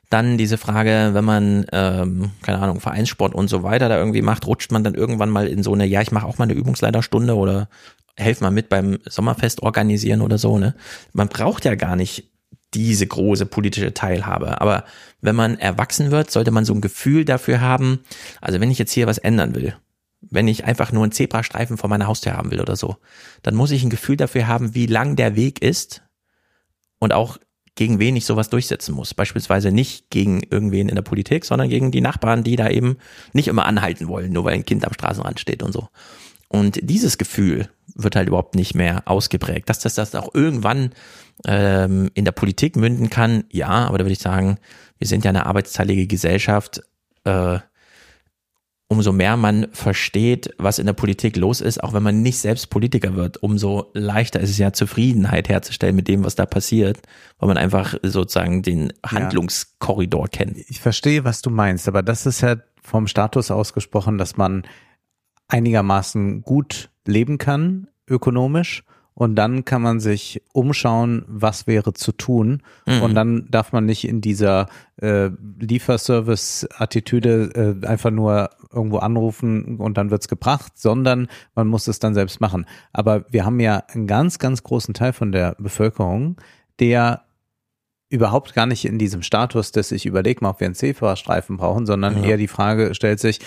Dann diese Frage, wenn man, ähm, keine Ahnung, Vereinssport und so weiter da irgendwie macht, rutscht man dann irgendwann mal in so eine, ja, ich mache auch mal eine Übungsleiterstunde oder helf mal mit beim Sommerfest organisieren oder so, ne? Man braucht ja gar nicht diese große politische Teilhabe. Aber wenn man erwachsen wird, sollte man so ein Gefühl dafür haben, also wenn ich jetzt hier was ändern will, wenn ich einfach nur einen Zebrastreifen vor meiner Haustür haben will oder so, dann muss ich ein Gefühl dafür haben, wie lang der Weg ist und auch gegen wen ich sowas durchsetzen muss. Beispielsweise nicht gegen irgendwen in der Politik, sondern gegen die Nachbarn, die da eben nicht immer anhalten wollen, nur weil ein Kind am Straßenrand steht und so. Und dieses Gefühl wird halt überhaupt nicht mehr ausgeprägt. Dass das, das auch irgendwann ähm, in der Politik münden kann, ja, aber da würde ich sagen, wir sind ja eine arbeitsteilige Gesellschaft. Äh, umso mehr man versteht, was in der Politik los ist, auch wenn man nicht selbst Politiker wird, umso leichter ist es ja Zufriedenheit herzustellen mit dem, was da passiert, weil man einfach sozusagen den Handlungskorridor ja. kennt. Ich verstehe, was du meinst, aber das ist ja vom Status ausgesprochen, dass man einigermaßen gut leben kann, ökonomisch und dann kann man sich umschauen, was wäre zu tun. Mhm. Und dann darf man nicht in dieser äh, Lieferservice-Attitüde äh, einfach nur irgendwo anrufen und dann wird's gebracht, sondern man muss es dann selbst machen. Aber wir haben ja einen ganz, ganz großen Teil von der Bevölkerung, der überhaupt gar nicht in diesem Status, dass ich überlege mal, ob wir einen C-Fahrstreifen brauchen, sondern ja. eher die Frage stellt sich,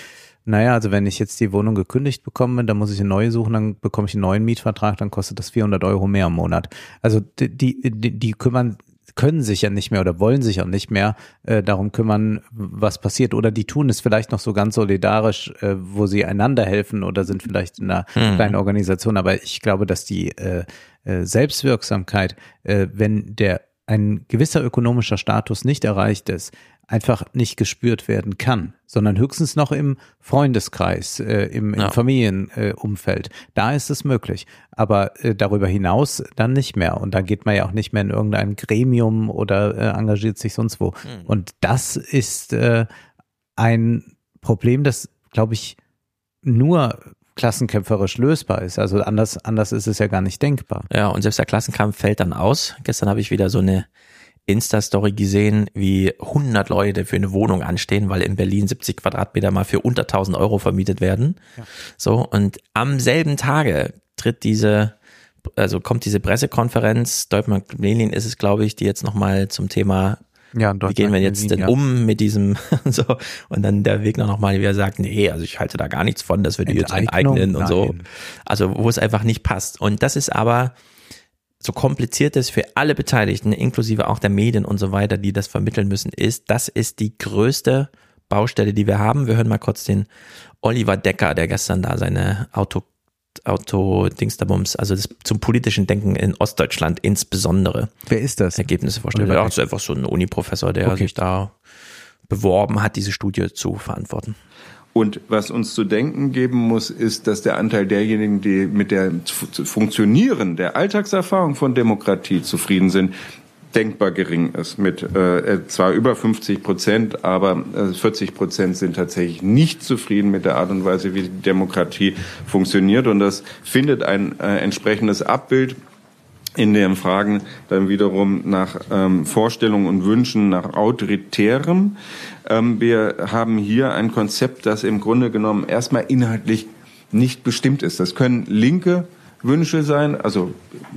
naja, also wenn ich jetzt die Wohnung gekündigt bekomme, dann muss ich eine neue suchen, dann bekomme ich einen neuen Mietvertrag, dann kostet das 400 Euro mehr im Monat. Also die, die, die kümmern können sich ja nicht mehr oder wollen sich auch nicht mehr äh, darum kümmern, was passiert. Oder die tun es vielleicht noch so ganz solidarisch, äh, wo sie einander helfen oder sind vielleicht in einer mhm. kleinen Organisation. Aber ich glaube, dass die äh, äh, Selbstwirksamkeit, äh, wenn der ein gewisser ökonomischer Status nicht erreicht ist, einfach nicht gespürt werden kann, sondern höchstens noch im Freundeskreis, äh, im, im ja. Familienumfeld. Äh, da ist es möglich. Aber äh, darüber hinaus dann nicht mehr. Und da geht man ja auch nicht mehr in irgendein Gremium oder äh, engagiert sich sonst wo. Mhm. Und das ist äh, ein Problem, das, glaube ich, nur klassenkämpferisch lösbar ist. Also anders, anders ist es ja gar nicht denkbar. Ja, und selbst der Klassenkampf fällt dann aus. Gestern habe ich wieder so eine Insta-Story gesehen, wie 100 Leute für eine Wohnung anstehen, weil in Berlin 70 Quadratmeter mal für unter 1000 Euro vermietet werden. Ja. So, und am selben Tage tritt diese, also kommt diese Pressekonferenz, Deutschland Lenin ist es, glaube ich, die jetzt nochmal zum Thema ja, wie gehen wir jetzt denn ja. um mit diesem so und dann der Wegner nochmal wieder sagt, nee, also ich halte da gar nichts von, dass wir die jetzt enteignen und Nein. so. Also wo es einfach nicht passt. Und das ist aber so kompliziert es für alle Beteiligten, inklusive auch der Medien und so weiter, die das vermitteln müssen, ist, das ist die größte Baustelle, die wir haben. Wir hören mal kurz den Oliver Decker, der gestern da seine Auto Auto Dingsterbums, also das, zum politischen Denken in Ostdeutschland insbesondere. Wer ist das? Ergebnisse vorstellen. Ja, das ist einfach so ein Uni-Professor, der okay. sich da beworben hat, diese Studie zu verantworten. Und was uns zu denken geben muss, ist, dass der Anteil derjenigen, die mit der Funktionieren der Alltagserfahrung von Demokratie zufrieden sind, denkbar gering ist. Mit äh, zwar über 50 Prozent, aber äh, 40 Prozent sind tatsächlich nicht zufrieden mit der Art und Weise, wie die Demokratie funktioniert. Und das findet ein äh, entsprechendes Abbild in den Fragen dann wiederum nach ähm, Vorstellungen und Wünschen nach autoritärem. Ähm, wir haben hier ein Konzept, das im Grunde genommen erstmal inhaltlich nicht bestimmt ist. Das können linke Wünsche sein, also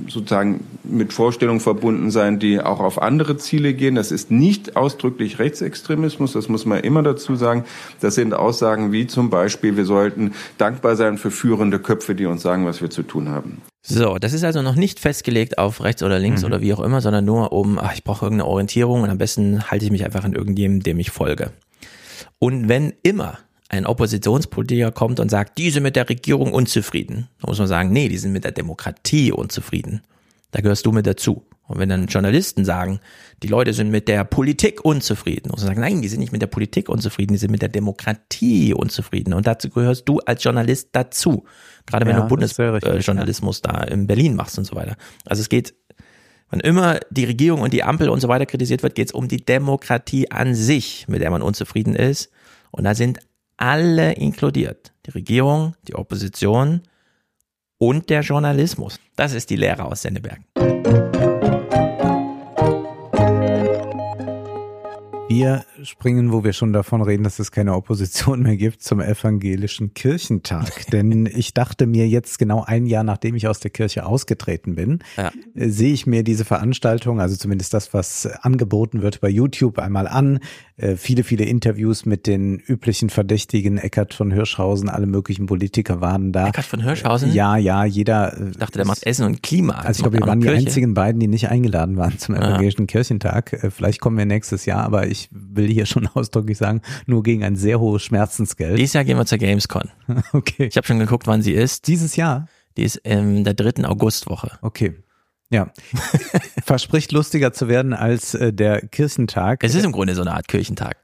sozusagen mit Vorstellungen verbunden sein, die auch auf andere Ziele gehen. Das ist nicht ausdrücklich Rechtsextremismus, das muss man immer dazu sagen. Das sind Aussagen wie zum Beispiel, wir sollten dankbar sein für führende Köpfe, die uns sagen, was wir zu tun haben. So, das ist also noch nicht festgelegt auf rechts oder links mhm. oder wie auch immer, sondern nur um, ach, ich brauche irgendeine Orientierung und am besten halte ich mich einfach an irgendjemandem, dem ich folge. Und wenn immer ein Oppositionspolitiker kommt und sagt, die sind mit der Regierung unzufrieden, dann muss man sagen, nee, die sind mit der Demokratie unzufrieden. Da gehörst du mit dazu. Und wenn dann Journalisten sagen, die Leute sind mit der Politik unzufrieden, muss man sagen, nein, die sind nicht mit der Politik unzufrieden, die sind mit der Demokratie unzufrieden. Und dazu gehörst du als Journalist dazu. Gerade wenn ja, du Bundesjournalismus ja. da in Berlin machst und so weiter. Also es geht, wenn immer die Regierung und die Ampel und so weiter kritisiert wird, geht es um die Demokratie an sich, mit der man unzufrieden ist. Und da sind alle inkludiert. Die Regierung, die Opposition und der Journalismus. Das ist die Lehre aus Senneberg. Wir springen, wo wir schon davon reden, dass es keine Opposition mehr gibt, zum evangelischen Kirchentag. Denn ich dachte mir jetzt genau ein Jahr, nachdem ich aus der Kirche ausgetreten bin, ja. Äh, sehe ich mir diese Veranstaltung, also zumindest das, was angeboten wird bei YouTube, einmal an. Äh, viele, viele Interviews mit den üblichen Verdächtigen, Eckart von Hirschhausen, alle möglichen Politiker waren da. Eckart von Hirschhausen? Ja, ja, jeder. Ich dachte, der macht Essen und Klima. Also ich glaube, wir waren die einzigen beiden, die nicht eingeladen waren zum evangelischen ja. Kirchentag. Äh, vielleicht kommen wir nächstes Jahr, aber ich will hier schon ausdrücklich sagen, nur gegen ein sehr hohes Schmerzensgeld. Dieses Jahr gehen wir zur Gamescon. okay. Ich habe schon geguckt, wann sie ist. Dieses Jahr? Die ist in der dritten Augustwoche. Okay. Ja. Verspricht lustiger zu werden als äh, der Kirchentag. Es ist im Grunde so eine Art Kirchentag.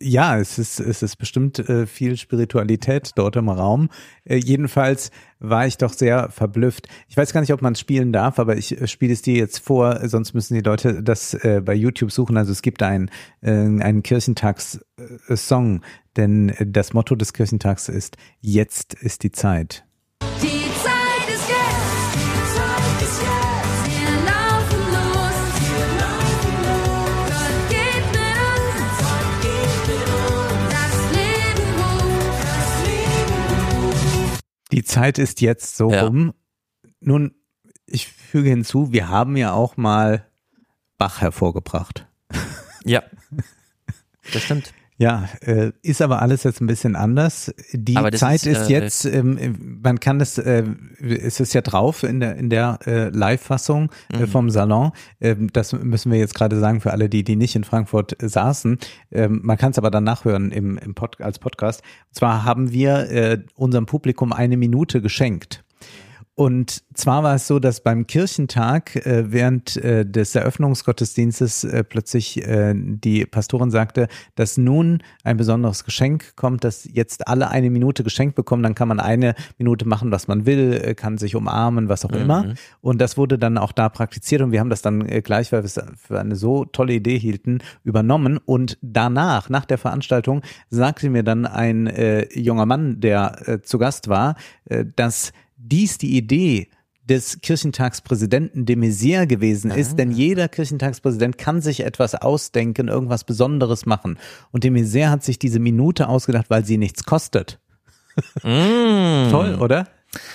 Ja, es ist, es ist bestimmt äh, viel Spiritualität dort im Raum. Äh, jedenfalls war ich doch sehr verblüfft. Ich weiß gar nicht, ob man es spielen darf, aber ich äh, spiele es dir jetzt vor, sonst müssen die Leute das äh, bei YouTube suchen. Also es gibt einen, äh, einen Kirchentags-Song, denn das Motto des Kirchentags ist, jetzt ist die Zeit. Die Die Zeit ist jetzt so rum. Nun, ich füge hinzu, wir haben ja auch mal Bach hervorgebracht. Ja, das stimmt. Ja, äh, ist aber alles jetzt ein bisschen anders. Die Zeit ist, ist, äh, jetzt, ähm, man kann das, äh, es ist ja drauf in der in der äh, Live-Fassung äh, Mhm. vom Salon. Ähm, das müssen wir jetzt gerade sagen für alle, die die nicht in Frankfurt äh, saßen. Ähm, man kann es aber dann nachhören im, im Pod, als Podcast. Und zwar haben wir äh, unserem Publikum eine Minute geschenkt. Und zwar war es so, dass beim Kirchentag äh, während äh, des Eröffnungsgottesdienstes äh, plötzlich äh, die Pastorin sagte, dass nun ein besonderes Geschenk kommt, dass jetzt alle eine Minute geschenkt bekommen. Dann kann man eine Minute machen, was man will, äh, kann sich umarmen, was auch Mhm. immer. Und das wurde dann auch da praktiziert und wir haben das dann äh, gleich, weil wir es für eine so tolle Idee hielten, übernommen. Und danach, nach der Veranstaltung, sagte mir dann ein junger Mann, der zu Gast war, dass dies die Idee des Kirchentagspräsidenten de Maizière gewesen ist, denn jeder Kirchentagspräsident kann sich etwas ausdenken, irgendwas Besonderes machen. Und de Maizière hat sich diese Minute ausgedacht, weil sie nichts kostet. Toll, oder?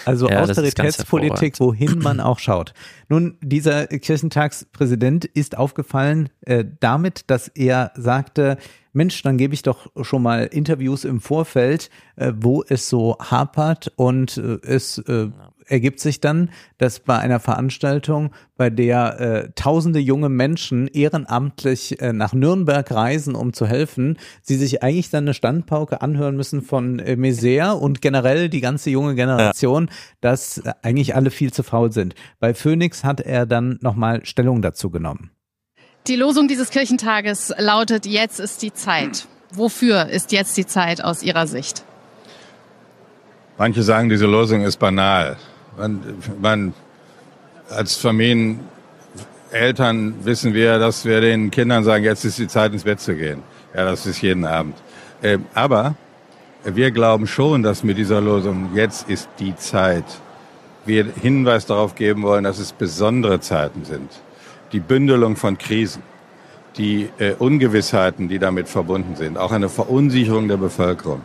Also Ja, Austeritätspolitik, wohin man auch schaut. Nun, dieser Kirchentagspräsident ist aufgefallen äh, damit, dass er sagte, Mensch, dann gebe ich doch schon mal Interviews im Vorfeld, äh, wo es so hapert und äh, es äh, ergibt sich dann, dass bei einer Veranstaltung, bei der äh, tausende junge Menschen ehrenamtlich äh, nach Nürnberg reisen, um zu helfen, sie sich eigentlich dann eine Standpauke anhören müssen von äh, Maizière und generell die ganze junge Generation, dass äh, eigentlich alle viel zu faul sind. Bei Phoenix hat er dann nochmal Stellung dazu genommen. Die Losung dieses Kirchentages lautet, jetzt ist die Zeit. Wofür ist jetzt die Zeit aus Ihrer Sicht? Manche sagen, diese Losung ist banal. Man, man als Familieneltern wissen wir, dass wir den Kindern sagen, jetzt ist die Zeit ins Bett zu gehen. Ja, das ist jeden Abend. Ähm, aber wir glauben schon, dass mit dieser Losung jetzt ist die Zeit wir Hinweis darauf geben wollen, dass es besondere Zeiten sind. Die Bündelung von Krisen, die äh, Ungewissheiten, die damit verbunden sind, auch eine Verunsicherung der Bevölkerung.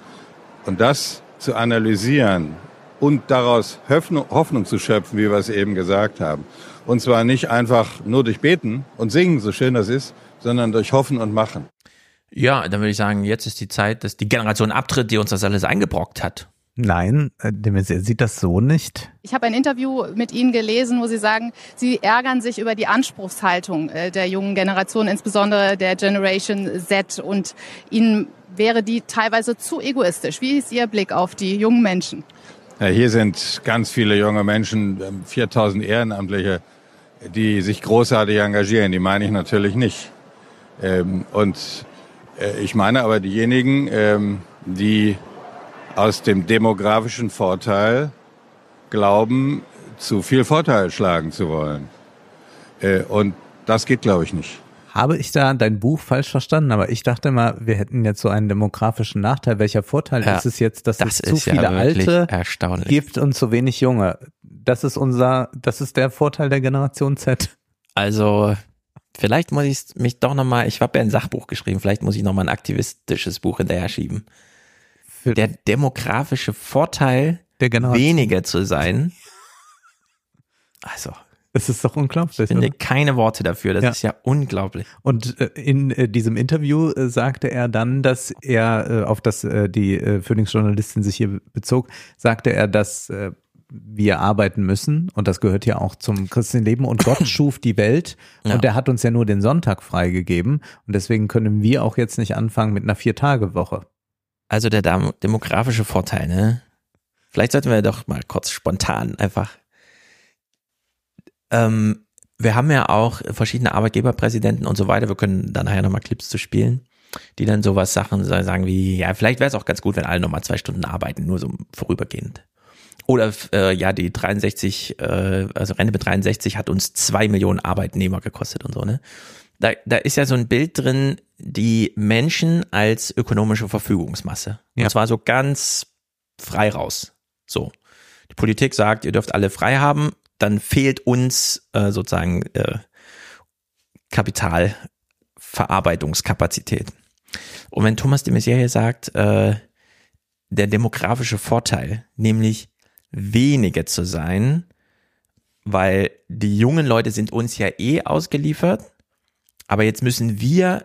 Und das zu analysieren und daraus Hoffnung, Hoffnung zu schöpfen, wie wir es eben gesagt haben. Und zwar nicht einfach nur durch Beten und Singen, so schön das ist, sondern durch Hoffen und Machen. Ja, dann würde ich sagen, jetzt ist die Zeit, dass die Generation abtritt, die uns das alles eingebrockt hat. Nein, äh, Maizière sieht das so nicht. Ich habe ein Interview mit Ihnen gelesen, wo Sie sagen, Sie ärgern sich über die Anspruchshaltung äh, der jungen Generation, insbesondere der Generation Z. Und Ihnen wäre die teilweise zu egoistisch. Wie ist Ihr Blick auf die jungen Menschen? Ja, hier sind ganz viele junge Menschen, ähm, 4000 Ehrenamtliche, die sich großartig engagieren. Die meine ich natürlich nicht. Ähm, Und äh, ich meine aber diejenigen, ähm, die aus dem demografischen Vorteil glauben, zu viel Vorteil schlagen zu wollen. Äh, Und das geht, glaube ich, nicht. Habe ich da dein Buch falsch verstanden? Aber ich dachte mal, wir hätten jetzt so einen demografischen Nachteil. Welcher Vorteil Ja, ist es jetzt, dass das es zu ja viele wirklich Alte erstaunlich. gibt und zu wenig Junge? Das ist unser, das ist der Vorteil der Generation Z. Also, vielleicht muss ich mich doch nochmal, ich habe ja ein Sachbuch geschrieben, vielleicht muss ich nochmal ein aktivistisches Buch hinterher schieben. Der demografische Vorteil, der weniger zu sein. Also. Es ist doch unglaublich. Ich finde oder? keine Worte dafür. Das Ja. ist ja unglaublich. Und äh, in äh, diesem Interview äh, sagte er dann, dass er, auf das die äh, Phoenix-Journalistin sich hier bezog, sagte er, dass wir arbeiten müssen und das gehört ja auch zum christlichen Leben und Gott schuf die Welt Ja. und der hat uns ja nur den Sonntag freigegeben und deswegen können wir auch jetzt nicht anfangen mit einer Vier-Tage-Woche. Also der demografische Vorteil, ne? Vielleicht sollten wir doch mal kurz spontan einfach. Ähm, wir haben ja auch verschiedene Arbeitgeberpräsidenten und so weiter. Wir können dann nachher nochmal Clips zu spielen, die dann sowas Sachen sagen wie, ja, vielleicht wäre es auch ganz gut, wenn alle nochmal zwei Stunden arbeiten, nur so vorübergehend. Oder äh, ja, die 63, äh, also Rente mit 63 hat uns zwei Millionen Arbeitnehmer gekostet und so, ne? Da, da ist ja so ein Bild drin, die Menschen als ökonomische Verfügungsmasse. Ja. Und zwar so ganz frei raus. So. Die Politik sagt, ihr dürft alle frei haben, dann fehlt uns äh, sozusagen äh, Kapitalverarbeitungskapazität. Und wenn Thomas de Maizière hier sagt, äh, der demografische Vorteil, nämlich wenige zu sein, weil die jungen Leute sind uns ja eh ausgeliefert, aber jetzt müssen wir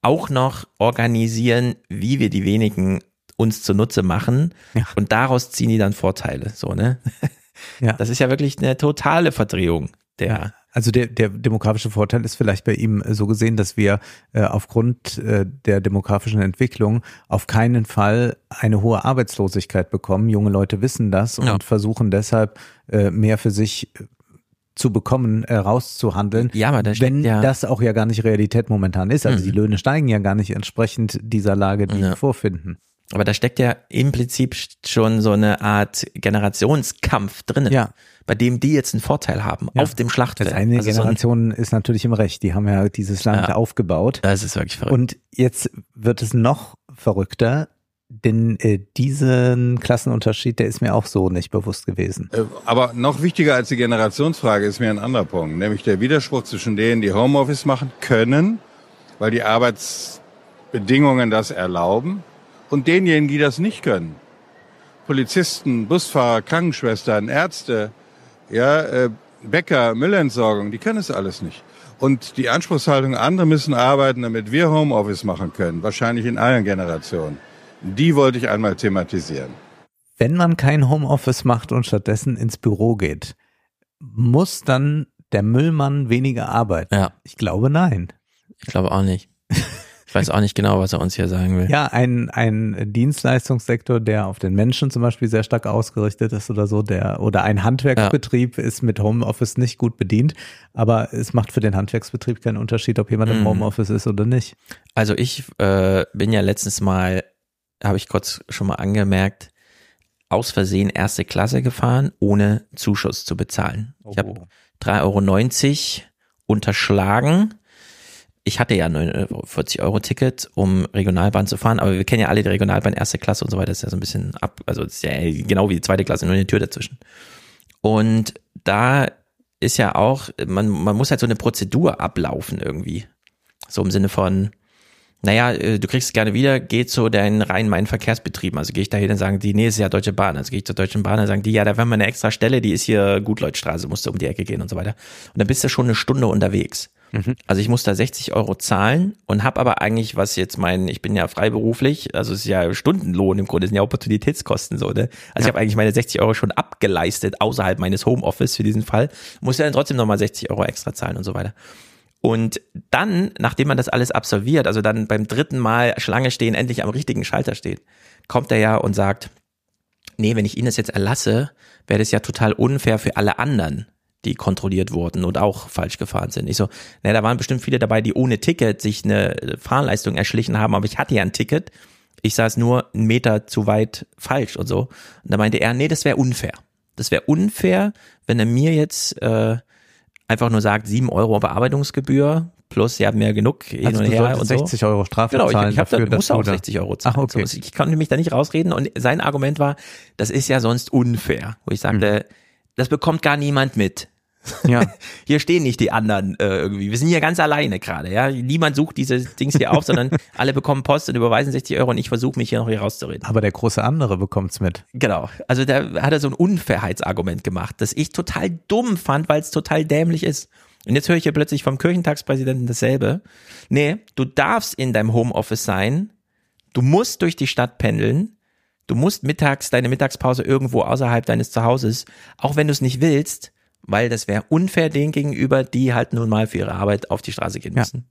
auch noch organisieren, wie wir die wenigen uns zunutze machen und daraus ziehen die dann Vorteile, so, ne? Ja. Das ist ja wirklich eine totale Verdrehung der Also der, der demografische Vorteil ist vielleicht bei ihm so gesehen, dass wir äh, aufgrund äh, der demografischen Entwicklung auf keinen Fall eine hohe Arbeitslosigkeit bekommen. Junge Leute wissen das und Ja. versuchen deshalb äh, mehr für sich äh, zu bekommen, äh, rauszuhandeln. Ja, aber da steckt wenn ja- das auch ja gar nicht Realität momentan ist. Also Mhm. die Löhne steigen ja gar nicht entsprechend dieser Lage, die wir vorfinden. Aber da steckt ja im Prinzip schon so eine Art Generationskampf drinnen, Ja. bei dem die jetzt einen Vorteil haben Ja. auf dem Schlachtfeld. Das eine Also so ein- Generation ist natürlich im Recht. Die haben ja dieses Land Ja. aufgebaut. Das ist wirklich verrückt. Und jetzt wird es noch verrückter, denn äh, diesen Klassenunterschied, der ist mir auch so nicht bewusst gewesen. Äh, Aber noch wichtiger als die Generationsfrage ist mir ein anderer Punkt, nämlich der Widerspruch zwischen denen, die Homeoffice machen können, weil die Arbeitsbedingungen das erlauben, und denjenigen, die das nicht können. Polizisten, Busfahrer, Krankenschwestern, Ärzte, ja, äh, Bäcker, Müllentsorgung, die können es alles nicht. Und die Anspruchshaltung, andere müssen arbeiten, damit wir Homeoffice machen können, wahrscheinlich in allen Generationen, die wollte ich einmal thematisieren. Wenn man kein Homeoffice macht und stattdessen ins Büro geht, muss dann der Müllmann weniger arbeiten? Ja. Ich glaube nein. Ich glaube auch nicht. Ich weiß auch nicht genau, was er uns hier sagen will. Ja, ein, ein Dienstleistungssektor, der auf den Menschen zum Beispiel sehr stark ausgerichtet ist oder so, der oder ein Handwerksbetrieb ist mit Homeoffice nicht gut bedient, aber es macht für den Handwerksbetrieb keinen Unterschied, ob jemand im Mhm. Homeoffice ist oder nicht. Also ich äh, bin ja letztens mal, habe ich kurz schon mal angemerkt, aus Versehen erste Klasse gefahren, ohne Zuschuss zu bezahlen. Ich habe 3,90 Euro unterschlagen. Ich hatte ja ein 40 Euro Ticket, um Regionalbahn zu fahren, aber wir kennen ja alle die Regionalbahn erste Klasse und so weiter, ist ja so ein bisschen ab, also ist ja genau wie die zweite Klasse, nur eine Tür dazwischen. Und da ist ja auch, man, man muss halt so eine Prozedur ablaufen irgendwie. So im Sinne von, naja, äh, du kriegst es gerne wieder, geh zu deinen Rhein-Main-Verkehrsbetrieben. Also gehe ich da hin und sagen die, nee, ist ja Deutsche Bahn. Also gehe ich zur Deutschen Bahn und sagen die, ja, da wäre mal eine extra Stelle, die ist hier Gutleutstraße, musst du um die Ecke gehen und so weiter. Und dann bist du schon eine Stunde unterwegs. Also ich muss da 60 Euro zahlen und habe aber eigentlich, was jetzt mein, ich bin ja freiberuflich, also es ist ja Stundenlohn im Grunde, sind ja Opportunitätskosten so, ne? Also ich habe eigentlich meine 60 Euro schon abgeleistet außerhalb meines Homeoffice für diesen Fall, muss ja dann trotzdem nochmal 60 Euro extra zahlen und so weiter. Und dann, nachdem man das alles absolviert, also dann beim dritten Mal Schlange stehen, endlich am richtigen Schalter steht, kommt er ja und sagt, nee, wenn ich Ihnen das jetzt erlasse, wäre das ja total unfair für alle anderen, die kontrolliert wurden und auch falsch gefahren sind. Ich so, na, da waren bestimmt viele dabei, die ohne Ticket sich eine Fahrleistung erschlichen haben, aber ich hatte ja ein Ticket. Ich saß nur einen Meter zu weit falsch und so. Und da meinte er, nee, das wäre unfair. Das wäre unfair, wenn er mir jetzt äh, einfach nur sagt, sieben Euro Bearbeitungsgebühr plus sie haben ja genug hin Also und her und so. 60 Euro Strafe genau, zahlen ich, ich hab dafür, da, muss auch du da- 60 Euro zahlen. Ach, okay. So, ich konnte mich da nicht rausreden und sein Argument war, das ist ja sonst unfair. Wo ich sagte, das bekommt gar niemand mit. Ja. Hier stehen nicht die anderen äh, irgendwie. Wir sind hier ganz alleine gerade, ja. Niemand sucht diese Dings hier auf, sondern alle bekommen Post und überweisen 60 Euro und ich versuche mich hier noch hier rauszureden. Aber der große andere bekommt's mit. Genau. Also da hat er so ein Unfairheitsargument gemacht, das ich total dumm fand, weil es total dämlich ist. Und jetzt höre ich hier plötzlich vom Kirchentagspräsidenten dasselbe. Nee, du darfst in deinem Homeoffice sein, du musst durch die Stadt pendeln, Du musst mittags deine Mittagspause irgendwo außerhalb deines Zuhauses, auch wenn du es nicht willst, weil das wäre unfair denen gegenüber, die halt nun mal für ihre Arbeit auf die Straße gehen müssen.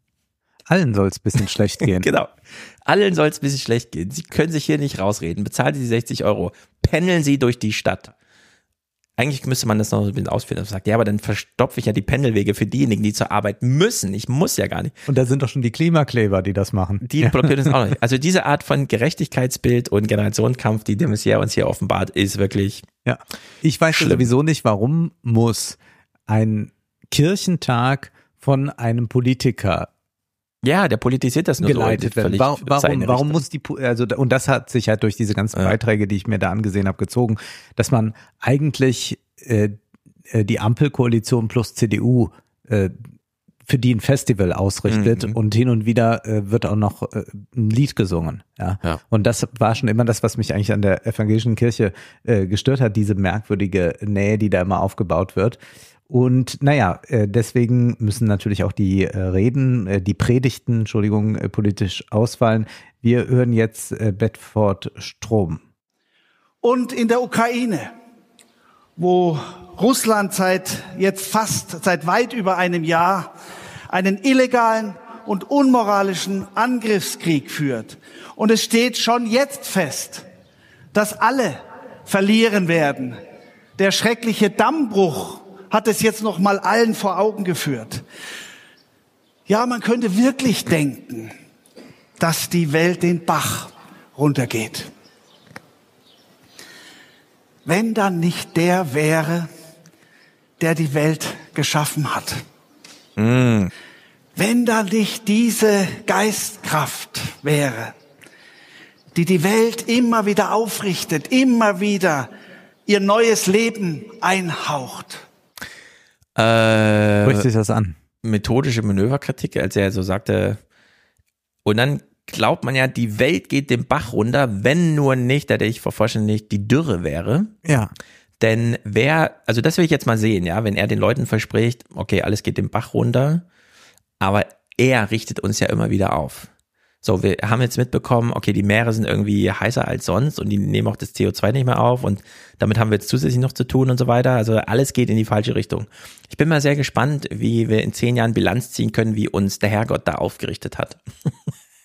Allen soll es bisschen schlecht gehen. genau. Allen soll es ein bisschen schlecht gehen. Sie können sich hier nicht rausreden. Bezahlen Sie 60 Euro. Pendeln Sie durch die Stadt. Eigentlich müsste man das noch ein bisschen ausführen. dass man sagt, ja, aber dann verstopfe ich ja die Pendelwege für diejenigen, die zur Arbeit müssen. Ich muss ja gar nicht. Und da sind doch schon die Klimakleber, die das machen. Die blockieren das auch nicht. Also diese Art von Gerechtigkeitsbild und Generationenkampf, die de Maizière uns hier offenbart, ist wirklich. Ja. Ich weiß Schlimm. sowieso nicht, warum muss ein Kirchentag von einem Politiker Ja, der politisiert das nur geleitet so. werden. Warum, warum, warum muss die, also, und das hat sich halt durch diese ganzen Beiträge, die ich mir da angesehen habe, gezogen, dass man eigentlich äh, äh, die Ampelkoalition plus CDU äh, für die ein Festival ausrichtet Mhm. und hin und wieder äh, wird auch noch äh, ein Lied gesungen. Ja? Ja. Und das war schon immer das, was mich eigentlich an der evangelischen Kirche äh, gestört hat, diese merkwürdige Nähe, die da immer aufgebaut wird. Und naja, äh, deswegen müssen natürlich auch die äh, Reden, äh, die Predigten, Entschuldigung, politisch ausfallen. Wir hören jetzt Bedford Strom. Und in der Ukraine, wo Russland seit jetzt fast, seit weit über einem Jahr einen illegalen und unmoralischen Angriffskrieg führt. Und es steht schon jetzt fest, dass alle verlieren werden. Der schreckliche Dammbruch hat es jetzt noch mal allen vor Augen geführt. Ja, man könnte wirklich denken, dass die Welt den Bach runtergeht. Wenn dann nicht der wäre, der die Welt geschaffen hat. Mm. Wenn da nicht diese Geistkraft wäre, die die Welt immer wieder aufrichtet, immer wieder ihr neues Leben einhaucht. Äh, Spricht sich das an? Methodische Manöverkritik, als er so sagte, und dann glaubt man ja, die Welt geht den Bach runter, wenn nur nicht, da ich vervollständigt, die Dürre wäre. Ja. Denn wer, also das will ich jetzt mal sehen, ja, wenn er den Leuten verspricht, okay, alles geht den Bach runter, aber er richtet uns ja immer wieder auf. So, wir haben jetzt mitbekommen, okay, die Meere sind irgendwie heißer als sonst und die nehmen auch das CO2 nicht mehr auf und damit haben wir jetzt zusätzlich noch zu tun und so weiter. Also alles geht in die falsche Richtung. Ich bin mal sehr gespannt, wie wir in zehn Jahren Bilanz ziehen können, wie uns der Herrgott da aufgerichtet hat.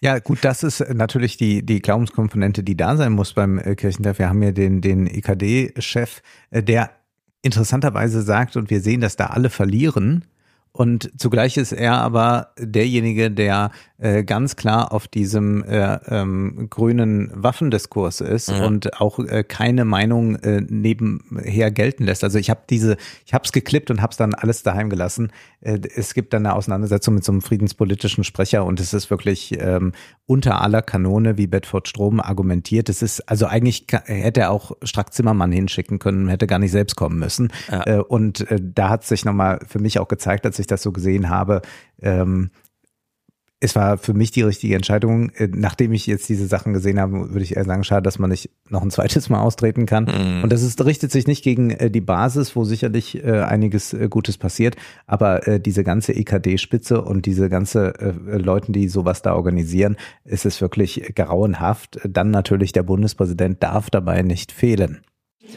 Ja, gut, das ist natürlich die, die Glaubenskomponente, die da sein muss beim äh, Kirchentag. Wir haben ja den, den EKD-Chef, äh, der interessanterweise sagt, und wir sehen, dass da alle verlieren. Und zugleich ist er aber derjenige, der äh, ganz klar auf diesem äh, ähm, grünen Waffendiskurs ist Ja. und auch äh, keine Meinung äh, nebenher gelten lässt. Also ich habe diese, ich habe es geklippt und habe es dann alles daheim gelassen. Äh, es gibt dann eine Auseinandersetzung mit so einem friedenspolitischen Sprecher und es ist wirklich ähm, unter aller Kanone, wie Bedford Strom argumentiert. Es ist also eigentlich hätte er auch Strack Zimmermann hinschicken können, hätte gar nicht selbst kommen müssen. Ja. Äh, und äh, da hat sich nochmal für mich auch gezeigt, als ich das so gesehen habe, ähm, es war für mich die richtige Entscheidung. Äh, Nachdem ich jetzt diese Sachen gesehen habe, würde ich eher sagen, schade, dass man nicht noch ein zweites Mal austreten kann. Mhm. Und das ist, richtet sich nicht gegen äh, die Basis, wo sicherlich äh, einiges äh, Gutes passiert, aber äh, diese ganze EKD-Spitze und diese ganze äh, Leuten, die sowas da organisieren, ist es wirklich grauenhaft. Dann natürlich der Bundespräsident darf dabei nicht fehlen.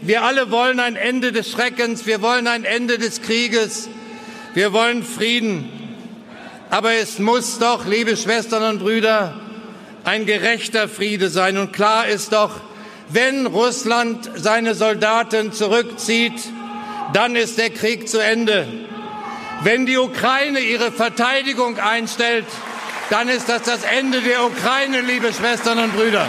Wir alle wollen ein Ende des Schreckens, wir wollen ein Ende des Krieges, wir wollen Frieden. Aber es muss doch, liebe Schwestern und Brüder, ein gerechter Friede sein. Und klar ist doch, wenn Russland seine Soldaten zurückzieht, dann ist der Krieg zu Ende. Wenn die Ukraine ihre Verteidigung einstellt, dann ist das das Ende der Ukraine, liebe Schwestern und Brüder.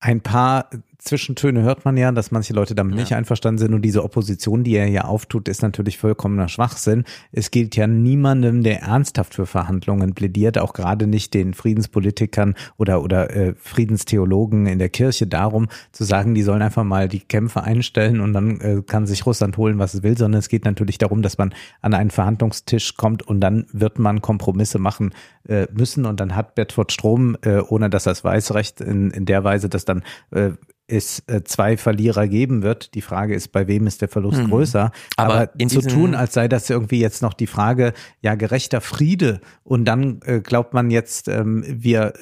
Ein paar Zwischentöne hört man ja, dass manche Leute damit nicht einverstanden sind. Und diese Opposition, die er hier auftut, ist natürlich vollkommener Schwachsinn. Es gilt ja niemandem, der ernsthaft für Verhandlungen plädiert, auch gerade nicht den Friedenspolitikern oder oder äh, Friedenstheologen in der Kirche darum zu sagen, die sollen einfach mal die Kämpfe einstellen und dann äh, kann sich Russland holen, was es will, sondern es geht natürlich darum, dass man an einen Verhandlungstisch kommt und dann wird man Kompromisse machen äh, müssen. Und dann hat Bedford Strom, äh, ohne dass er es weiß, recht in, in der Weise, dass dann äh, es äh, zwei Verlierer geben wird. Die Frage ist, bei wem ist der Verlust Mhm. größer? Aber Aber, zu tun, als sei das irgendwie jetzt noch die Frage, ja, gerechter Friede und dann äh, glaubt man jetzt, ähm, wir,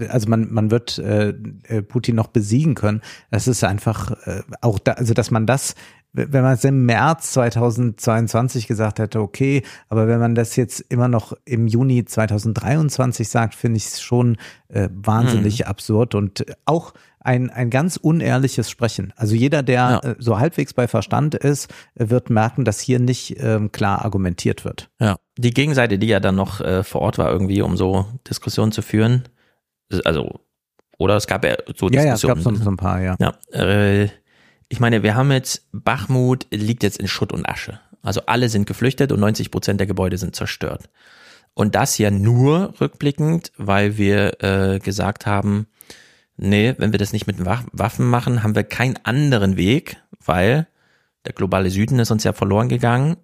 äh, also man, man wird äh, äh, Putin noch besiegen können. Das ist einfach äh, auch da, also dass man das wenn man es im März 2022 gesagt hätte, okay, aber wenn man das jetzt immer noch im Juni 2023 sagt, finde ich es schon äh, wahnsinnig absurd und auch ein, ein ganz unehrliches Sprechen. Also jeder, der äh, so halbwegs bei Verstand ist, wird merken, dass hier nicht ähm, klar argumentiert wird. Ja, die Gegenseite, die ja dann noch äh, vor Ort war, irgendwie, um so Diskussionen zu führen. Also, oder es gab ja so Ja, ja, es Diskussionen. gab so, so ein paar, ja. Ja, äh, ich meine, wir haben jetzt, Bachmut liegt jetzt in Schutt und Asche. Also alle sind geflüchtet und 90 Prozent der Gebäude sind zerstört. Und das ja nur rückblickend, weil wir äh, gesagt haben, nee, wenn wir das nicht mit Wa- Waffen machen, haben wir keinen anderen Weg, weil der globale Süden ist uns ja verloren gegangen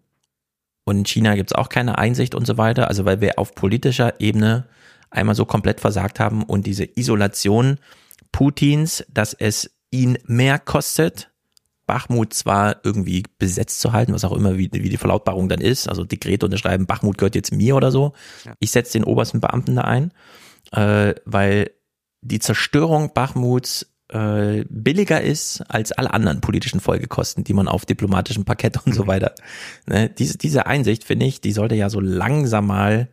und in China gibt's auch keine Einsicht und so weiter. Also weil wir auf politischer Ebene einmal so komplett versagt haben und diese Isolation Putins, dass es ihn mehr kostet, Bachmut zwar irgendwie besetzt zu halten, was auch immer, wie, wie die Verlautbarung dann ist, also Dekret unterschreiben, Bachmut gehört jetzt mir oder so. Ich setze den obersten Beamten da ein, äh, weil die Zerstörung Bachmuts äh, billiger ist als alle anderen politischen Folgekosten, die man auf diplomatischem Parkett und so weiter. Ne, diese, diese Einsicht, finde ich, die sollte ja so langsam mal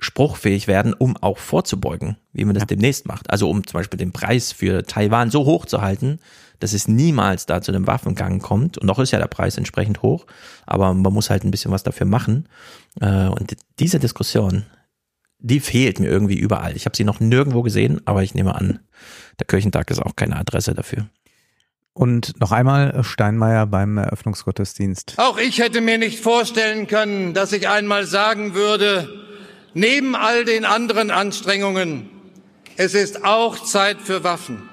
spruchfähig werden, um auch vorzubeugen, wie man das demnächst macht. Also um zum Beispiel den Preis für Taiwan so hoch zu halten, dass es niemals da zu einem Waffengang kommt. Und noch ist ja der Preis entsprechend hoch, aber man muss halt ein bisschen was dafür machen. Äh, Und diese Diskussion, die fehlt mir irgendwie überall. Ich habe sie noch nirgendwo gesehen, aber ich nehme an, der Kirchentag ist auch keine Adresse dafür. Und noch einmal Steinmeier beim Eröffnungsgottesdienst. Auch ich hätte mir nicht vorstellen können, dass ich einmal sagen würde, neben all den anderen Anstrengungen, es ist auch Zeit für Waffen.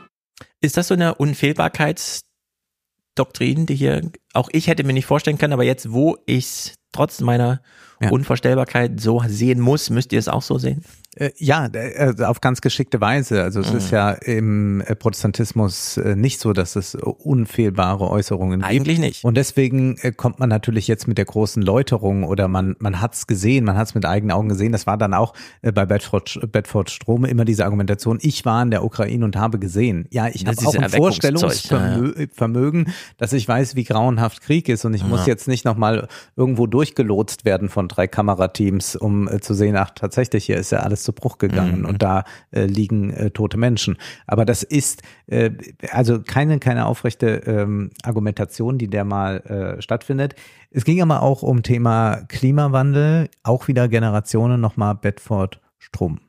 Ist das so eine Unfehlbarkeitsdoktrin, die hier auch ich hätte mir nicht vorstellen können, aber jetzt, wo ich es trotz meiner Unvorstellbarkeit so sehen muss, müsst ihr es auch so sehen? Äh, Ja, äh, auf ganz geschickte Weise. Also es Mhm. ist ja im äh, Protestantismus nicht so, dass es unfehlbare Äußerungen gibt. Eigentlich nicht. Und deswegen kommt man natürlich jetzt mit der großen Läuterung oder man man hat's gesehen, man hat's mit eigenen Augen gesehen. Das war dann auch bei Bedford, Bedford Strome immer diese Argumentation, ich war in der Ukraine und habe gesehen. Ja, ich habe auch ein Vorstellungsvermögen, Vermögen, dass ich weiß, wie grauenhaft Krieg ist und ich muss Ja. jetzt nicht nochmal irgendwo durchgelotst werden von drei Kamerateams, um zu sehen, ach tatsächlich, hier ist ja alles zu Bruch gegangen Mhm. und da äh, liegen äh, tote Menschen. Aber das ist äh, also keine, keine aufrechte ähm, Argumentation, die der mal äh, stattfindet. Es ging aber auch um Thema Klimawandel, auch wieder Generationen, nochmal Bedford Strom.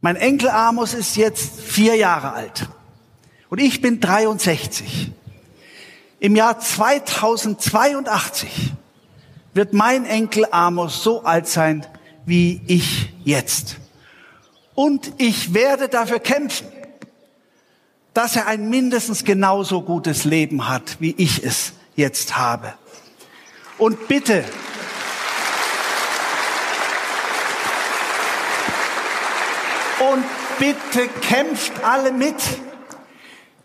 Mein Enkel Amos ist jetzt vier Jahre alt und ich bin 63. Im Jahr 2082 wird mein Enkel Amos so alt sein wie ich jetzt. Und ich werde dafür kämpfen, dass er ein mindestens genauso gutes Leben hat, wie ich es jetzt habe. Und bitte, Und bitte kämpft alle mit.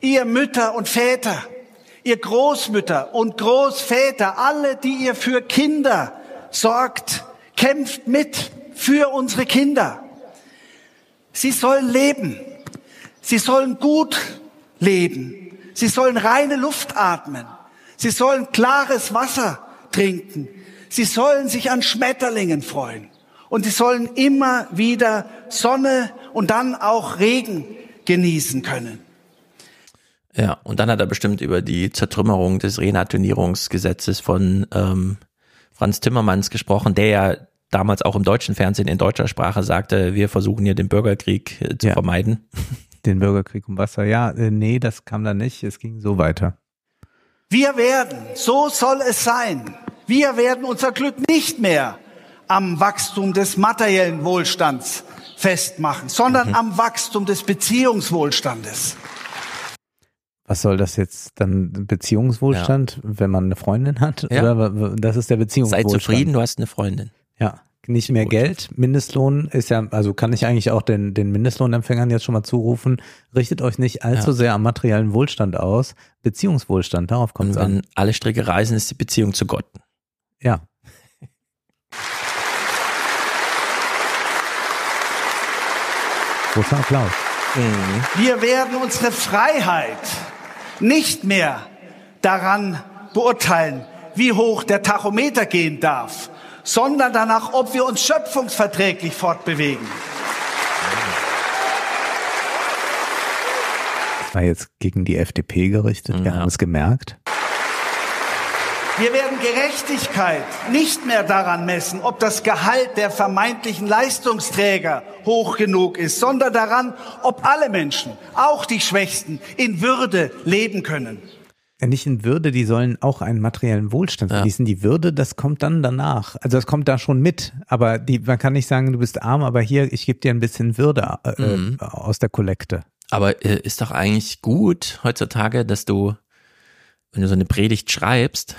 Ihr Mütter und Väter, ihr Großmütter und Großväter, alle, die ihr für Kinder sorgt, kämpft mit für unsere Kinder. Sie sollen leben. Sie sollen gut leben. Sie sollen reine Luft atmen. Sie sollen klares Wasser trinken. Sie sollen sich an Schmetterlingen freuen. Und sie sollen immer wieder Sonne und dann auch Regen genießen können. Ja, und dann hat er bestimmt über die Zertrümmerung des Renaturierungsgesetzes von ähm, Franz Timmermans gesprochen, der ja damals auch im deutschen Fernsehen in deutscher Sprache sagte, wir versuchen hier den Bürgerkrieg äh, zu Ja. vermeiden. Den Bürgerkrieg um Wasser. Ja, äh, nee, das kam dann nicht. Es ging so weiter. Wir werden, so soll es sein, wir werden unser Glück nicht mehr am Wachstum des materiellen Wohlstands festmachen, sondern am Wachstum des Beziehungswohlstandes. Was soll das jetzt dann Beziehungswohlstand, wenn man eine Freundin hat? Ja. Oder das ist der Sei Beziehungswohlstand. zufrieden, du hast eine Freundin. Ja, nicht mehr Geld. Mindestlohn ist ja, also kann ich eigentlich auch den, den Mindestlohnempfängern jetzt schon mal zurufen, richtet euch nicht allzu Ja. sehr am materiellen Wohlstand aus. Beziehungswohlstand, darauf kommt es Und wenn an. alle Stricke reisen, ist die Beziehung zu Gott. Ja. Großer Applaus. Wir werden unsere Freiheit nicht mehr daran beurteilen, wie hoch der Tachometer gehen darf, sondern danach, ob wir uns schöpfungsverträglich fortbewegen. War jetzt gegen die FDP gerichtet. Wir haben es gemerkt. Wir werden Gerechtigkeit nicht mehr daran messen, ob das Gehalt der vermeintlichen Leistungsträger hoch genug ist, sondern daran, ob alle Menschen, auch die Schwächsten, in Würde leben können. Ja, nicht in Würde, die sollen auch einen materiellen Wohlstand genießen. Die Würde, das kommt dann danach. Also das kommt da schon mit. Aber die, man kann nicht sagen, du bist arm, aber hier, ich gebe dir ein bisschen Würde äh, Mhm. aus der Kollekte. Aber äh, ist doch eigentlich gut heutzutage, dass du, wenn du so eine Predigt schreibst,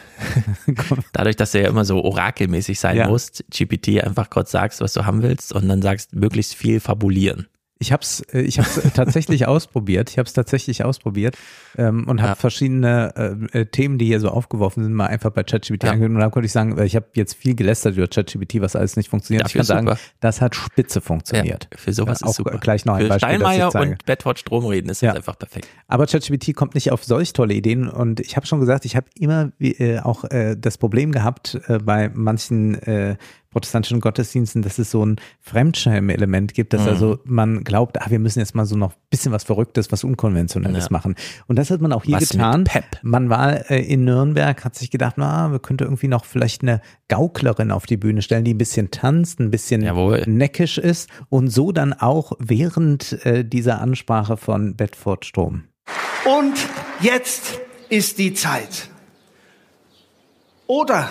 dadurch, dass du ja immer so orakelmäßig sein Ja. musst, GPT einfach kurz sagst, was du haben willst und dann sagst, möglichst viel fabulieren. Ich habe es äh, ich hab's tatsächlich ausprobiert. Ich habe es tatsächlich ausprobiert ähm, und habe verschiedene äh, äh, Themen, die hier so aufgeworfen sind, mal einfach bei ChatGPT Ja. angehört. Und da konnte ich sagen, äh, ich habe jetzt viel gelästert über ChatGPT, was alles nicht funktioniert. Dafür ich kann sagen, super. das hat spitze funktioniert. Ja, für sowas Ja, ist auch super. gleich noch ein für Beispiel, Steinmeier und Bedford Stromreden ist Ja. einfach perfekt. Aber ChatGPT kommt nicht auf solch tolle Ideen und ich habe schon gesagt, ich habe immer äh, auch äh, das Problem gehabt äh, bei manchen äh, protestantischen Gottesdiensten, dass es so ein Fremdschämen-Element gibt, dass Mhm. also man glaubt, ah, wir müssen jetzt mal so noch ein bisschen was Verrücktes, was Unkonventionelles Ja. machen. Und das hat man auch hier Was getan. Pep? Man war äh, in Nürnberg, hat sich gedacht, na, wir könnten irgendwie noch vielleicht eine Gauklerin auf die Bühne stellen, die ein bisschen tanzt, ein bisschen neckisch ist und so dann auch während äh, dieser Ansprache von Bedford Strom. Und jetzt ist die Zeit. Oder,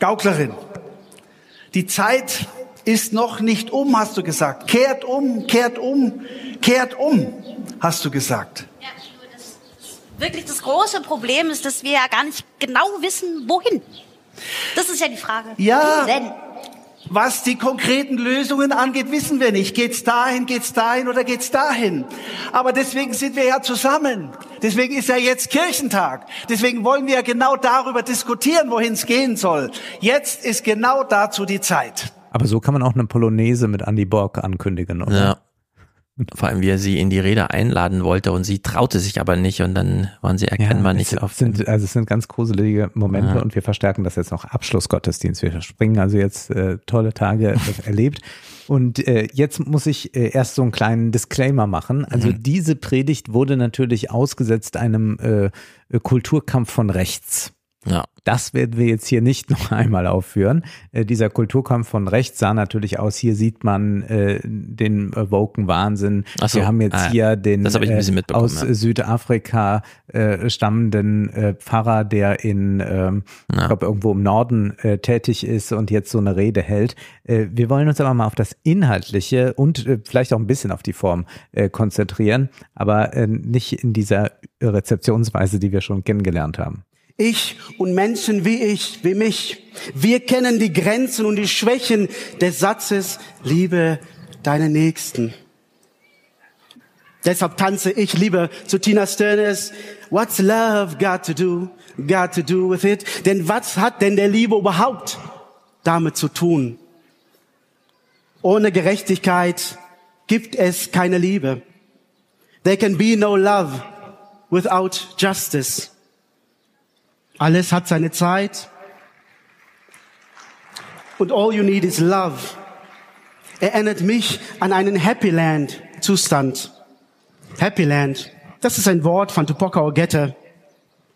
Gauklerin, die Zeit ist noch nicht um, hast du gesagt. Kehrt um, kehrt um, kehrt um, hast du gesagt. Wirklich das große Problem ist, dass wir ja gar nicht genau wissen, wohin. Das ist ja die Frage. Ja. Denn? Was die konkreten Lösungen angeht, wissen wir nicht. Geht's dahin, geht's dahin oder geht's dahin? Aber deswegen sind wir ja zusammen. Deswegen ist ja jetzt Kirchentag. Deswegen wollen wir ja genau darüber diskutieren, wohin es gehen soll. Jetzt ist genau dazu die Zeit. Aber so kann man auch eine Polonaise mit Andy Borg ankündigen, oder? Ja. Vor allem, wie er sie in die Rede einladen wollte und sie traute sich aber nicht und dann waren sie erkennbar es nicht auf. Sind, also es sind ganz gruselige Momente Ja. und wir verstärken das jetzt noch Abschlussgottesdienst. Wir springen also jetzt äh, tolle Tage erlebt. Und äh, jetzt muss ich äh, erst so einen kleinen Disclaimer machen. Also Mhm. diese Predigt wurde natürlich ausgesetzt einem äh, Kulturkampf von rechts. Ja. Das werden wir jetzt hier nicht noch einmal aufführen. Äh, dieser Kulturkampf von rechts sah natürlich aus. Hier sieht man äh, den äh, woken Wahnsinn. Ach so. Wir haben jetzt Ah, ja. hier den äh, aus ja. Südafrika äh, stammenden äh, Pfarrer, der in, ähm, ich glaube, irgendwo im Norden äh, tätig ist und jetzt so eine Rede hält. Äh, wir wollen uns aber mal auf das Inhaltliche und vielleicht auch ein bisschen auf die Form äh, konzentrieren, aber äh, nicht in dieser Rezeptionsweise, die wir schon kennengelernt haben. Ich und Menschen wie ich, wie mich, wir kennen die Grenzen und die Schwächen des Satzes, liebe deine Nächsten. Deshalb tanze ich lieber zu Tina Sturners What's love got to do, got to do with it? Denn was hat denn der Liebe überhaupt damit zu tun? Ohne Gerechtigkeit gibt es keine Liebe. There can be no love without justice. Alles hat seine Zeit. Und all you need is love. Erinnert mich an einen Happy Land Zustand. Happy Land. Das ist ein Wort von Tupoka Ogette.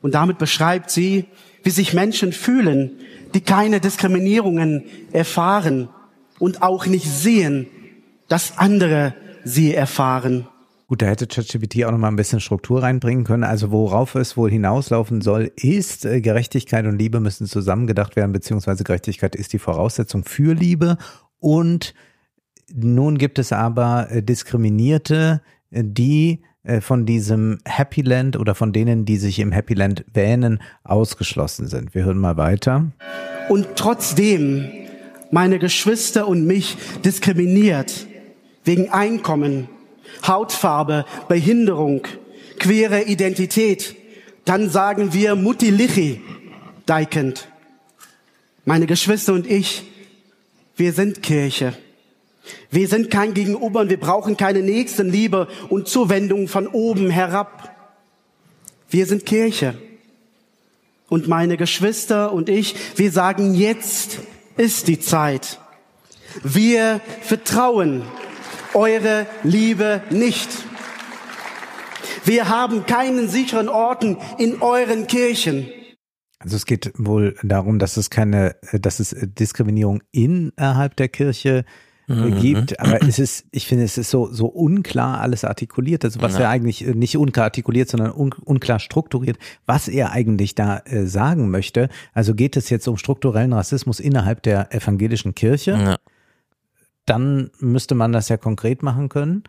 Und damit beschreibt sie, wie sich Menschen fühlen, die keine Diskriminierungen erfahren und auch nicht sehen, dass andere sie erfahren. Gut, da hätte ChatGPT auch noch mal ein bisschen Struktur reinbringen können. Also worauf es wohl hinauslaufen soll, ist äh, Gerechtigkeit und Liebe müssen zusammengedacht werden, beziehungsweise Gerechtigkeit ist die Voraussetzung für Liebe. Und nun gibt es aber äh, Diskriminierte, äh, die von diesem Happy Land oder von denen, die sich im Happy Land wähnen, ausgeschlossen sind. Wir hören mal weiter. Und trotzdem meine Geschwister und mich diskriminiert wegen Einkommen, Hautfarbe, Behinderung, queere Identität, dann sagen wir Mutilichi deikend. Meine Geschwister und ich, wir sind Kirche. Wir sind kein Gegenüber und wir brauchen keine Nächstenliebe und Zuwendung von oben herab. Wir sind Kirche. Und meine Geschwister und ich, wir sagen, jetzt ist die Zeit. Wir vertrauen eure Liebe nicht. Wir haben keinen sicheren Orten in euren Kirchen. Also es geht wohl darum, dass es keine, dass es Diskriminierung innerhalb der Kirche Mhm. gibt, aber es ist, ich finde, es ist so, so unklar alles artikuliert, also was Ja. er eigentlich äh, nicht unklar artikuliert, sondern un, unklar strukturiert, was er eigentlich da äh, sagen möchte. Also geht es jetzt um strukturellen Rassismus innerhalb der evangelischen Kirche? Ja. Dann müsste man das ja konkret machen können.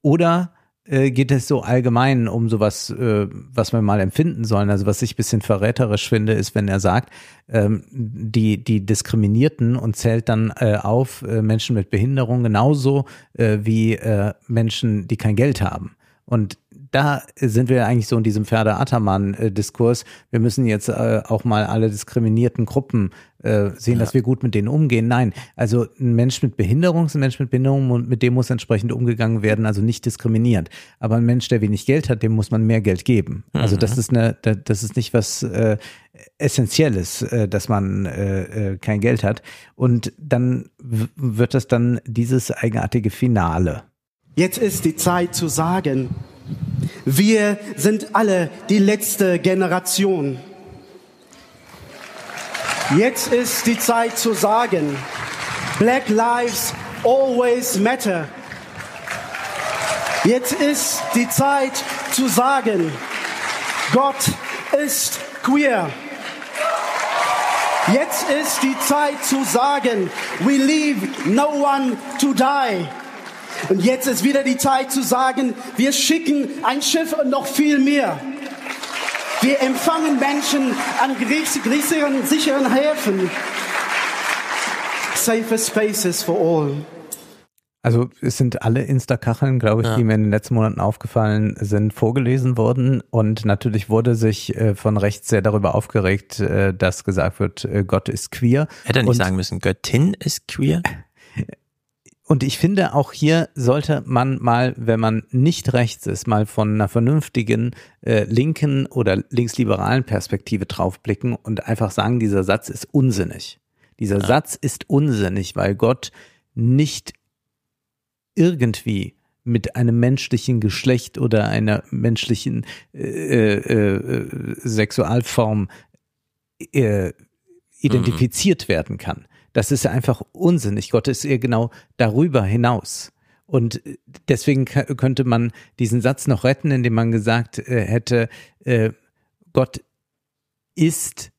Oder äh, geht es so allgemein um sowas, äh, was wir mal empfinden sollen? Also was ich ein bisschen verräterisch finde, ist, wenn er sagt, ähm, die, die Diskriminierten und zählt dann äh, auf äh, Menschen mit Behinderung genauso äh, wie äh, Menschen, die kein Geld haben. Und da sind wir eigentlich so in diesem Pferde-Ataman-Diskurs. Wir müssen jetzt äh, auch mal alle diskriminierten Gruppen äh, sehen, dass wir gut mit denen umgehen. Nein, also ein Mensch mit Behinderung ist ein Mensch mit Behinderung und mit dem muss entsprechend umgegangen werden, also nicht diskriminierend. Aber ein Mensch, der wenig Geld hat, dem muss man mehr Geld geben. Also das Mhm. ist eine, da- das ist nicht was äh, Essentielles, äh, dass man äh, äh, kein Geld hat. Und dann wird das dann dieses eigenartige Finale. Jetzt ist die Zeit zu sagen, wir sind alle die letzte Generation. Jetzt ist die Zeit zu sagen, Black Lives always matter. Jetzt ist die Zeit zu sagen, Gott ist queer. Jetzt ist die Zeit zu sagen, we leave no one to die. Und jetzt ist wieder die Zeit zu sagen, wir schicken ein Schiff und noch viel mehr. Wir empfangen Menschen an sicheren, sicheren Häfen. Safer spaces for all. Also es sind alle Insta-Kacheln, glaube ich, Ja. die mir in den letzten Monaten aufgefallen sind, vorgelesen worden. Und natürlich wurde sich äh, von rechts sehr darüber aufgeregt, äh, dass gesagt wird, äh, Gott ist queer. Hätte er nicht Und- sagen müssen, Göttin ist queer? Und ich finde, auch hier sollte man mal, wenn man nicht rechts ist, mal von einer vernünftigen äh, linken oder linksliberalen Perspektive draufblicken und einfach sagen, dieser Satz ist unsinnig. Dieser Satz ist unsinnig, weil Gott nicht irgendwie mit einem menschlichen Geschlecht oder einer menschlichen äh, äh, äh, Sexualform äh, identifiziert werden kann. Das ist einfach unsinnig. Gott ist eher genau darüber hinaus. Und deswegen ka- könnte man diesen Satz noch retten, indem man gesagt äh, hätte, äh, Gott ist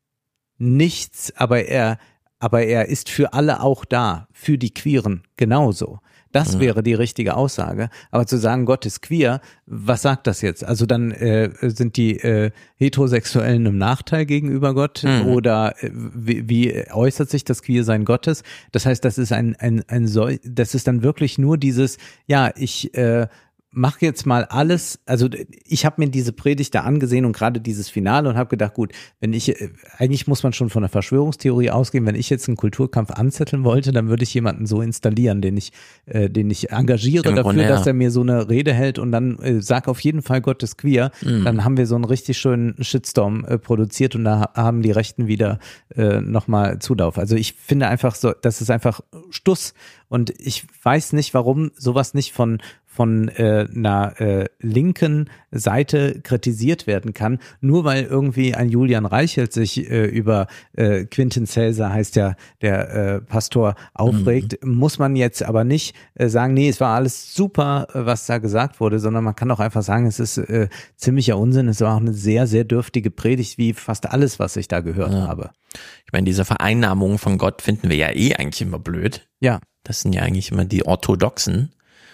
nichts, aber er, aber er ist für alle auch da, für die Queeren genauso. Das Mhm. wäre die richtige Aussage. Aber zu sagen, Gott ist queer, was sagt das jetzt? Also dann äh, sind die äh, Heterosexuellen im Nachteil gegenüber Gott Mhm. oder äh, wie, wie äußert sich das Queersein Gottes? Das heißt, das ist ein, ein, ein Sol das ist dann wirklich nur dieses, ja, ich äh, mach jetzt mal alles, also ich habe mir diese Predigt da angesehen und gerade dieses Finale und habe gedacht, gut, wenn ich, eigentlich muss man schon von der Verschwörungstheorie ausgehen, wenn ich jetzt einen Kulturkampf anzetteln wollte, dann würde ich jemanden so installieren, den ich, äh, den ich engagiere Im dafür, Grunde, ja. dass er mir so eine Rede hält und dann äh, sag auf jeden Fall Gott ist queer, Mhm. dann haben wir so einen richtig schönen Shitstorm äh, produziert und da ha- haben die Rechten wieder äh, nochmal Zulauf. Also ich finde einfach so, das ist einfach Stuss und ich weiß nicht, warum sowas nicht von von äh, einer äh, linken Seite kritisiert werden kann, nur weil irgendwie ein Julian Reichelt sich äh, über äh, Quintin Celser, heißt ja der äh, Pastor, aufregt, muss man jetzt aber nicht äh, sagen, nee, es war alles super, äh, was da gesagt wurde, sondern man kann auch einfach sagen, es ist äh, ziemlicher Unsinn, es war auch eine sehr, sehr dürftige Predigt, wie fast alles, was ich da gehört Ja. habe. Ich meine, diese Vereinnahmung von Gott finden wir ja eh eigentlich immer blöd. Ja. Das sind ja eigentlich immer die Orthodoxen,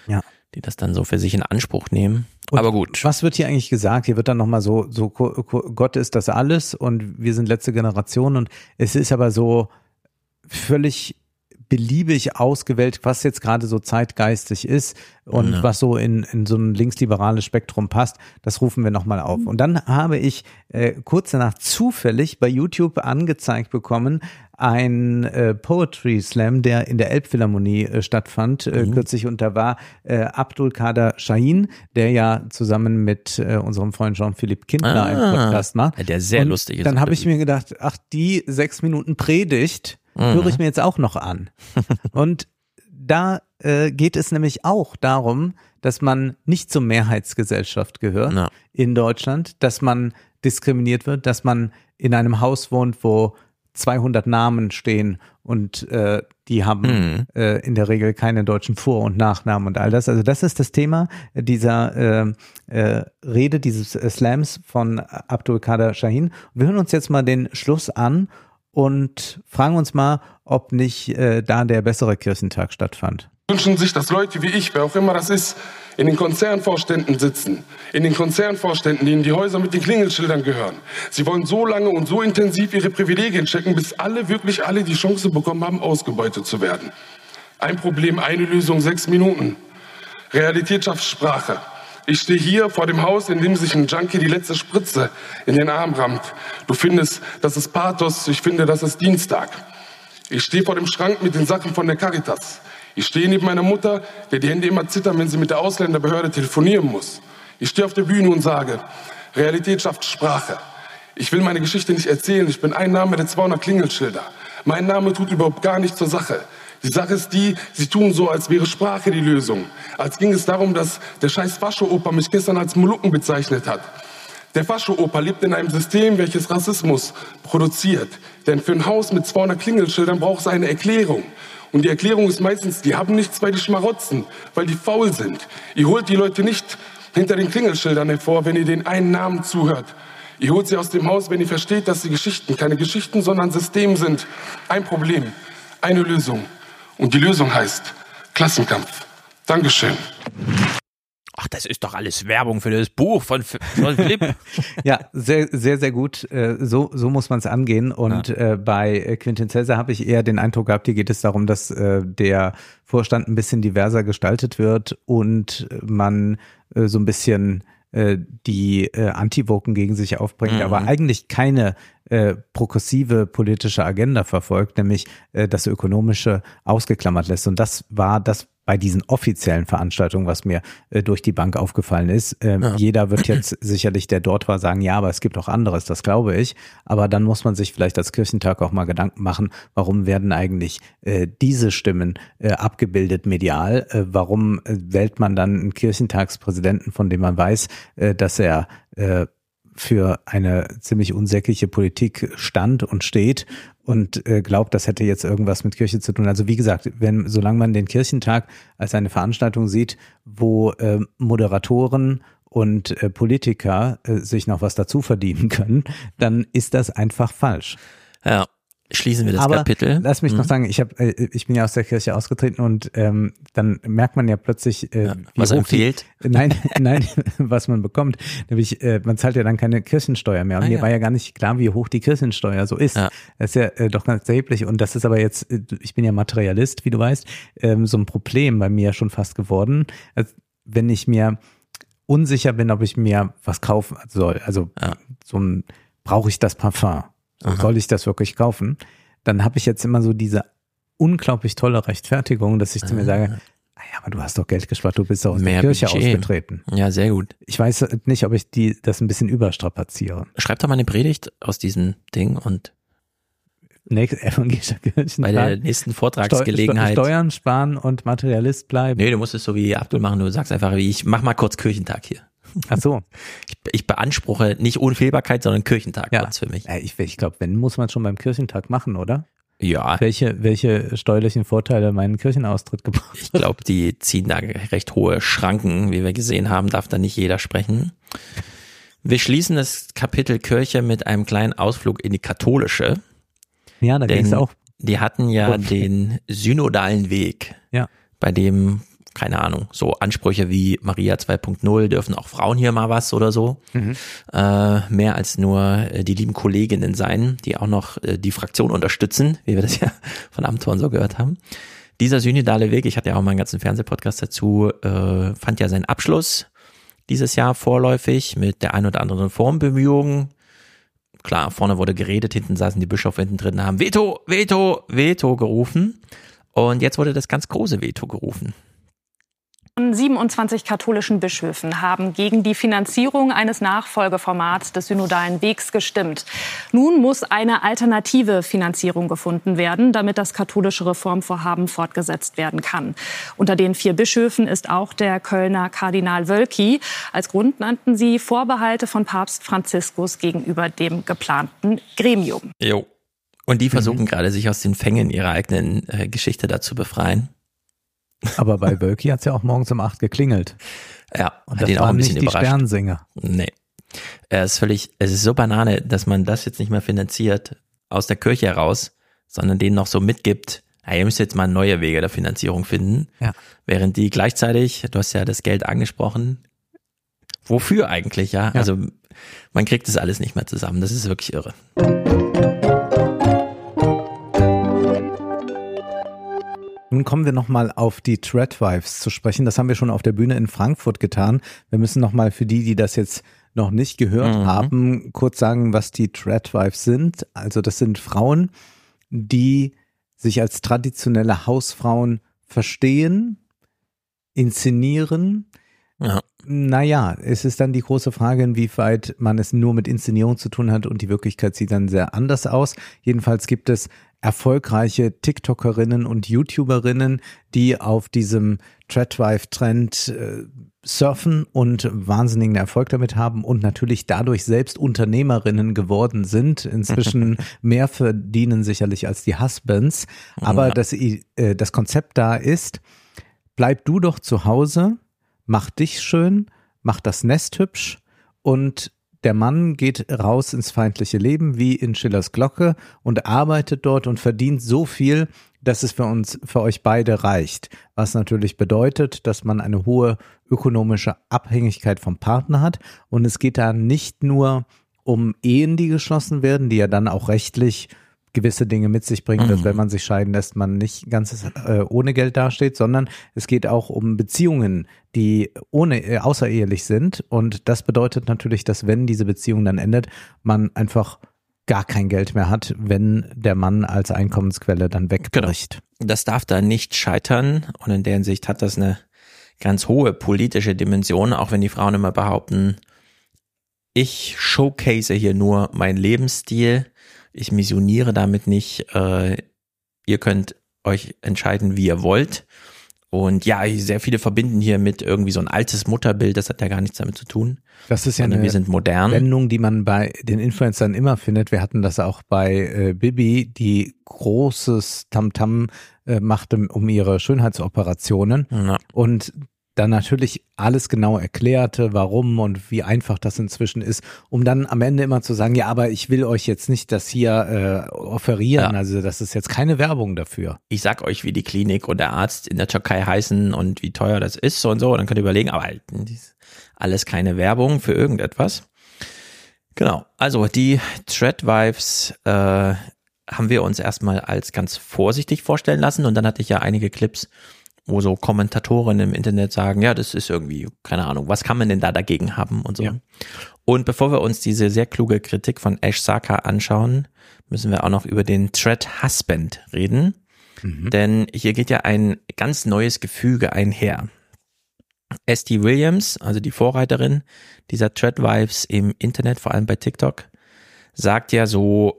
Ja. Die das dann so für sich in Anspruch nehmen. Aber gut. Was wird hier eigentlich gesagt? Hier wird dann nochmal so, so Gott ist das alles und wir sind letzte Generation und es ist aber so völlig beliebig ausgewählt, was jetzt gerade so zeitgeistig ist und Ja. was so in, in so ein linksliberales Spektrum passt, das rufen wir nochmal auf. Und dann habe ich äh, kurz danach zufällig bei YouTube angezeigt bekommen, ein äh, Poetry Slam, der in der Elbphilharmonie äh, stattfand äh, Mhm. kürzlich und da war äh, Abdul Kader Shahin, der ja zusammen mit äh, unserem Freund Jean-Philippe Kindler einen Ah, Podcast macht. der sehr und lustig ist Dann habe ich mir gedacht, ach, die sechs Minuten Predigt Mhm. höre ich mir jetzt auch noch an. und da äh, geht es nämlich auch darum, dass man nicht zur Mehrheitsgesellschaft gehört in Deutschland, dass man diskriminiert wird, dass man in einem Haus wohnt, wo 200 Namen stehen und äh, die haben Mhm. äh, in der Regel keine deutschen Vor- und Nachnamen und all das. Also das ist das Thema dieser äh, äh, Rede, dieses äh, Slams von Abdul Kader Shahin. Wir hören uns jetzt mal den Schluss an und fragen uns mal, ob nicht äh, da der bessere Kirchentag stattfand. Wünschen sich, dass Leute wie ich, wer auch immer das ist, in den Konzernvorständen sitzen. In den Konzernvorständen, denen die Häuser mit den Klingelschildern gehören. Sie wollen so lange und so intensiv ihre Privilegien checken, bis alle, wirklich alle die Chance bekommen haben, ausgebeutet zu werden. Ein Problem, eine Lösung, sechs Minuten. Realität schafft Sprache. Ich stehe hier vor dem Haus, in dem sich ein Junkie die letzte Spritze in den Arm rammt. Du findest, das ist Pathos, ich finde, das ist Dienstag. Ich stehe vor dem Schrank mit den Sachen von der Caritas. Ich stehe neben meiner Mutter, der die Hände immer zittern, wenn sie mit der Ausländerbehörde telefonieren muss. Ich stehe auf der Bühne und sage, Realität schafft Sprache. Ich will meine Geschichte nicht erzählen. Ich bin ein Name der 200 Klingelschilder. Mein Name tut überhaupt gar nichts zur Sache. Die Sache ist die, sie tun so, als wäre Sprache die Lösung. Als ging es darum, dass der scheiß Fascho-Opa mich gestern als Molukken bezeichnet hat. Der Fascho-Opa lebt in einem System, welches Rassismus produziert. Denn für ein Haus mit 200 Klingelschildern braucht es eine Erklärung. Und die Erklärung ist meistens, die haben nichts, weil die schmarotzen, weil die faul sind. Ihr holt die Leute nicht hinter den Klingelschildern hervor, wenn ihr den einen Namen zuhört. Ihr holt sie aus dem Haus, wenn ihr versteht, dass sie Geschichten keine Geschichten, sondern System sind. Ein Problem, eine Lösung. Und die Lösung heißt Klassenkampf. Dankeschön. Ach, das ist doch alles Werbung für das Buch von, von Philipp. Ja, sehr, sehr, sehr gut. Äh, So, so muss man es angehen. Und äh, bei äh, Quintin Cäsar habe ich eher den Eindruck gehabt, hier geht es darum, dass der Vorstand ein bisschen diverser gestaltet wird und man so ein bisschen die äh, Antivoken gegen sich aufbringt, Mhm. aber eigentlich keine äh, progressive politische Agenda verfolgt, nämlich äh, das Ökonomische ausgeklammert lässt. Und das war das bei diesen offiziellen Veranstaltungen, was mir äh, durch die Bank aufgefallen ist. Ähm, Ja. Jeder wird jetzt sicherlich, der dort war, sagen, ja, aber es gibt auch anderes, das glaube ich. Aber dann muss man sich vielleicht als Kirchentag auch mal Gedanken machen, warum werden eigentlich äh, diese Stimmen äh, abgebildet medial? Äh, warum äh, wählt man dann einen Kirchentagspräsidenten, von dem man weiß, äh, dass er für eine ziemlich unsägliche Politik stand und steht und äh, glaubt, das hätte jetzt irgendwas mit Kirche zu tun. Also wie gesagt, wenn solange man den Kirchentag als eine Veranstaltung sieht, wo äh, Moderatoren und äh, Politiker äh, sich noch was dazu verdienen können, dann ist das einfach falsch. Ja, schließen wir das Aber Kapitel. lass mich noch Mhm. sagen, ich habe, äh, ich bin ja aus der Kirche ausgetreten und ähm, dann merkt man ja plötzlich, äh, was einem fehlt. Nein, nein, was man bekommt. Nämlich, äh, man zahlt ja dann keine Kirchensteuer mehr. Und Ah, mir ja. war ja gar nicht klar, wie hoch die Kirchensteuer so ist. Das ist ja äh, doch ganz erheblich. Und das ist aber jetzt, äh, ich bin ja Materialist, wie du weißt, ähm, so ein Problem bei mir schon fast geworden. Also, wenn ich mir unsicher bin, ob ich mir was kaufen soll, also so ein, brauche ich das Parfum? Aha. soll ich das wirklich kaufen? Dann habe ich jetzt immer so diese unglaublich tolle Rechtfertigung, dass ich zu mir sage, ah ja, aber du hast doch Geld gespart, du bist doch aus Mehr der Kirche Budget. ausgetreten. Ja, sehr gut. Ich weiß nicht, ob ich die das ein bisschen überstrapaziere. Schreib doch mal eine Predigt aus diesem Ding und Nächste evangelischer Kirchentag. bei der nächsten Vortragsgelegenheit. Steu- Steuern sparen und Materialist bleiben. Nee, du musst es so wie Abdul machen, du sagst einfach, wie ich mach mal kurz Kirchentag hier. Ach so. Ich, ich beanspruche nicht Unfehlbarkeit, sondern Kirchentag kurz für mich. Ich, ich glaube, wenn, muss man schon beim Kirchentag machen, oder? Ja. Welche, welche steuerlichen Vorteile meinen Kirchenaustritt gebracht? Ich glaube, die ziehen da recht hohe Schranken, wie wir gesehen haben, darf da nicht jeder sprechen. Wir schließen das Kapitel Kirche mit einem kleinen Ausflug in die katholische. Ja, da Denn ging's auch. Die hatten ja den synodalen Weg, Ja. bei dem keine Ahnung, so Ansprüche wie Maria 2.0, dürfen auch Frauen hier mal was oder so. Mhm. Äh, mehr als nur äh, die lieben Kolleginnen sein, die auch noch äh, die Fraktion unterstützen, wie wir das ja von Amthorn so gehört haben. Dieser synodale Weg, ich hatte ja auch mal einen ganzen Fernsehpodcast dazu, äh, fand ja seinen Abschluss dieses Jahr vorläufig mit der ein oder anderen Reformbemühung. Klar, vorne wurde geredet, hinten saßen die Bischöfe hinten drin, haben Veto, Veto, Veto gerufen. Und jetzt wurde das ganz große Veto gerufen. 27 katholischen Bischöfen haben gegen die Finanzierung eines Nachfolgeformats des synodalen Wegs gestimmt. Nun muss eine alternative Finanzierung gefunden werden, damit das katholische Reformvorhaben fortgesetzt werden kann. Unter den vier Bischöfen ist auch der Kölner Kardinal Wölki. Als Grund nannten sie Vorbehalte von Papst Franziskus gegenüber dem geplanten Gremium. Jo. Und die versuchen gerade, sich aus den Fängen ihrer eigenen äh, Geschichte da zu befreien. Aber bei Wölki hat es ja auch morgens um acht geklingelt. Ja, Und hat das waren nicht die überrascht. Sternsinger. Nee. Er ist völlig, es ist so Banane, dass man das jetzt nicht mehr finanziert aus der Kirche heraus, sondern denen noch so mitgibt, ja, ihr müsst jetzt mal neue Wege der Finanzierung finden. Ja. Während die gleichzeitig, du hast ja das Geld angesprochen, wofür eigentlich, ja? Ja. Also man kriegt das alles nicht mehr zusammen. Das ist wirklich irre. Nun kommen wir nochmal auf die Treadwives zu sprechen. Das haben wir schon auf der Bühne in Frankfurt getan. Wir müssen nochmal für die, die das jetzt noch nicht gehört Mhm. haben, kurz sagen, was die Treadwives sind. Also das sind Frauen, die sich als traditionelle Hausfrauen verstehen, inszenieren. Ja. Naja, es ist dann die große Frage, inwieweit man es nur mit Inszenierung zu tun hat und die Wirklichkeit sieht dann sehr anders aus. Jedenfalls gibt es erfolgreiche TikTokerinnen und YouTuberinnen, die auf diesem Treadwife-Trend äh, surfen und wahnsinnigen Erfolg damit haben und natürlich dadurch selbst Unternehmerinnen geworden sind. Inzwischen mehr verdienen sicherlich als die Husbands. Aber Ja. das, äh, das Konzept da ist, bleib du doch zu Hause, mach dich schön, mach das Nest hübsch und der Mann geht raus ins feindliche Leben wie in Schillers Glocke und arbeitet dort und verdient so viel, dass es für uns, für euch beide reicht. Was natürlich bedeutet, dass man eine hohe ökonomische Abhängigkeit vom Partner hat. Und es geht da nicht nur um Ehen, die geschlossen werden, die ja dann auch rechtlich gewisse Dinge mit sich bringen, dass Mhm. wenn man sich scheiden lässt, man nicht ganz äh, ohne Geld dasteht, sondern es geht auch um Beziehungen, die ohne äh, außerehelich sind und das bedeutet natürlich, dass wenn diese Beziehung dann endet, man einfach gar kein Geld mehr hat, wenn der Mann als Einkommensquelle dann wegbricht. Das darf da nicht scheitern und in der Hinsicht hat das eine ganz hohe politische Dimension, auch wenn die Frauen immer behaupten, ich showcase hier nur meinen Lebensstil, ich missioniere damit nicht, äh, ihr könnt euch entscheiden, wie ihr wollt. Und ja, sehr viele verbinden hier mit irgendwie so ein altes Mutterbild, das hat ja gar nichts damit zu tun. Das ist ja eine wir sind modern. Wendung, die man bei den Influencern immer findet. Wir hatten das auch bei äh, Bibi, die großes Tamtam äh, machte um ihre Schönheitsoperationen Ja. und dann natürlich alles genau erklärte, warum und wie einfach das inzwischen ist, um dann am Ende immer zu sagen, ja, aber ich will euch jetzt nicht das hier äh, offerieren, Ja. also das ist jetzt keine Werbung dafür. ich sag euch, wie die Klinik und der Arzt in der Türkei heißen und wie teuer das ist und so. Dann könnt ihr überlegen, aber das ist alles keine Werbung für irgendetwas. Genau. Also die Treadwives äh, haben wir uns erstmal als ganz vorsichtig vorstellen lassen und dann hatte ich ja einige Clips, wo so Kommentatoren im Internet sagen, ja, das ist irgendwie, keine Ahnung, was kann man denn da dagegen haben und so. Und bevor wir uns diese sehr kluge Kritik von Ash Saka anschauen, müssen wir auch noch über den Tread Husband reden. Denn hier geht ja ein ganz neues Gefüge einher. Esty Williams, also die Vorreiterin dieser Treadwives im Internet, vor allem bei TikTok, sagt ja so,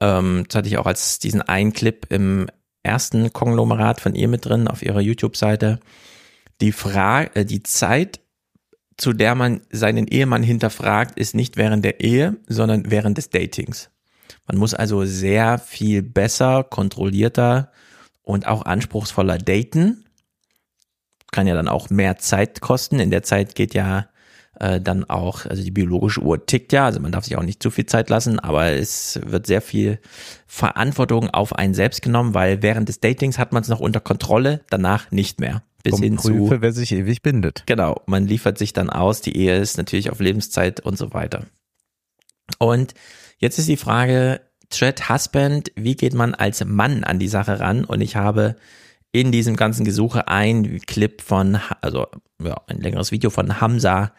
ähm, das hatte ich auch als diesen einen Clip im ersten Konglomerat von ihr mit drin auf ihrer YouTube-Seite, die Frage, äh, die Zeit, zu der man seinen Ehemann hinterfragt, ist nicht während der Ehe, sondern während des Datings. Man muss also sehr viel besser, kontrollierter und auch anspruchsvoller daten. Kann ja dann auch mehr Zeit kosten. In der Zeit geht ja äh, dann auch, also die biologische Uhr tickt ja, also man darf sich auch nicht zu viel Zeit lassen, aber es wird sehr viel Verantwortung auf einen selbst genommen, weil während des Datings hat man es noch unter Kontrolle, danach nicht mehr. Bis hin zu Prüfe, wer sich ewig bindet. Genau, man liefert sich dann aus, die Ehe ist natürlich auf Lebenszeit und so weiter. Und jetzt ist die Frage, Thread Husband, wie geht man als Mann an die Sache ran? Und ich habe in diesem ganzen Gesuche ein Clip von, also ja, ein längeres Video von Hamza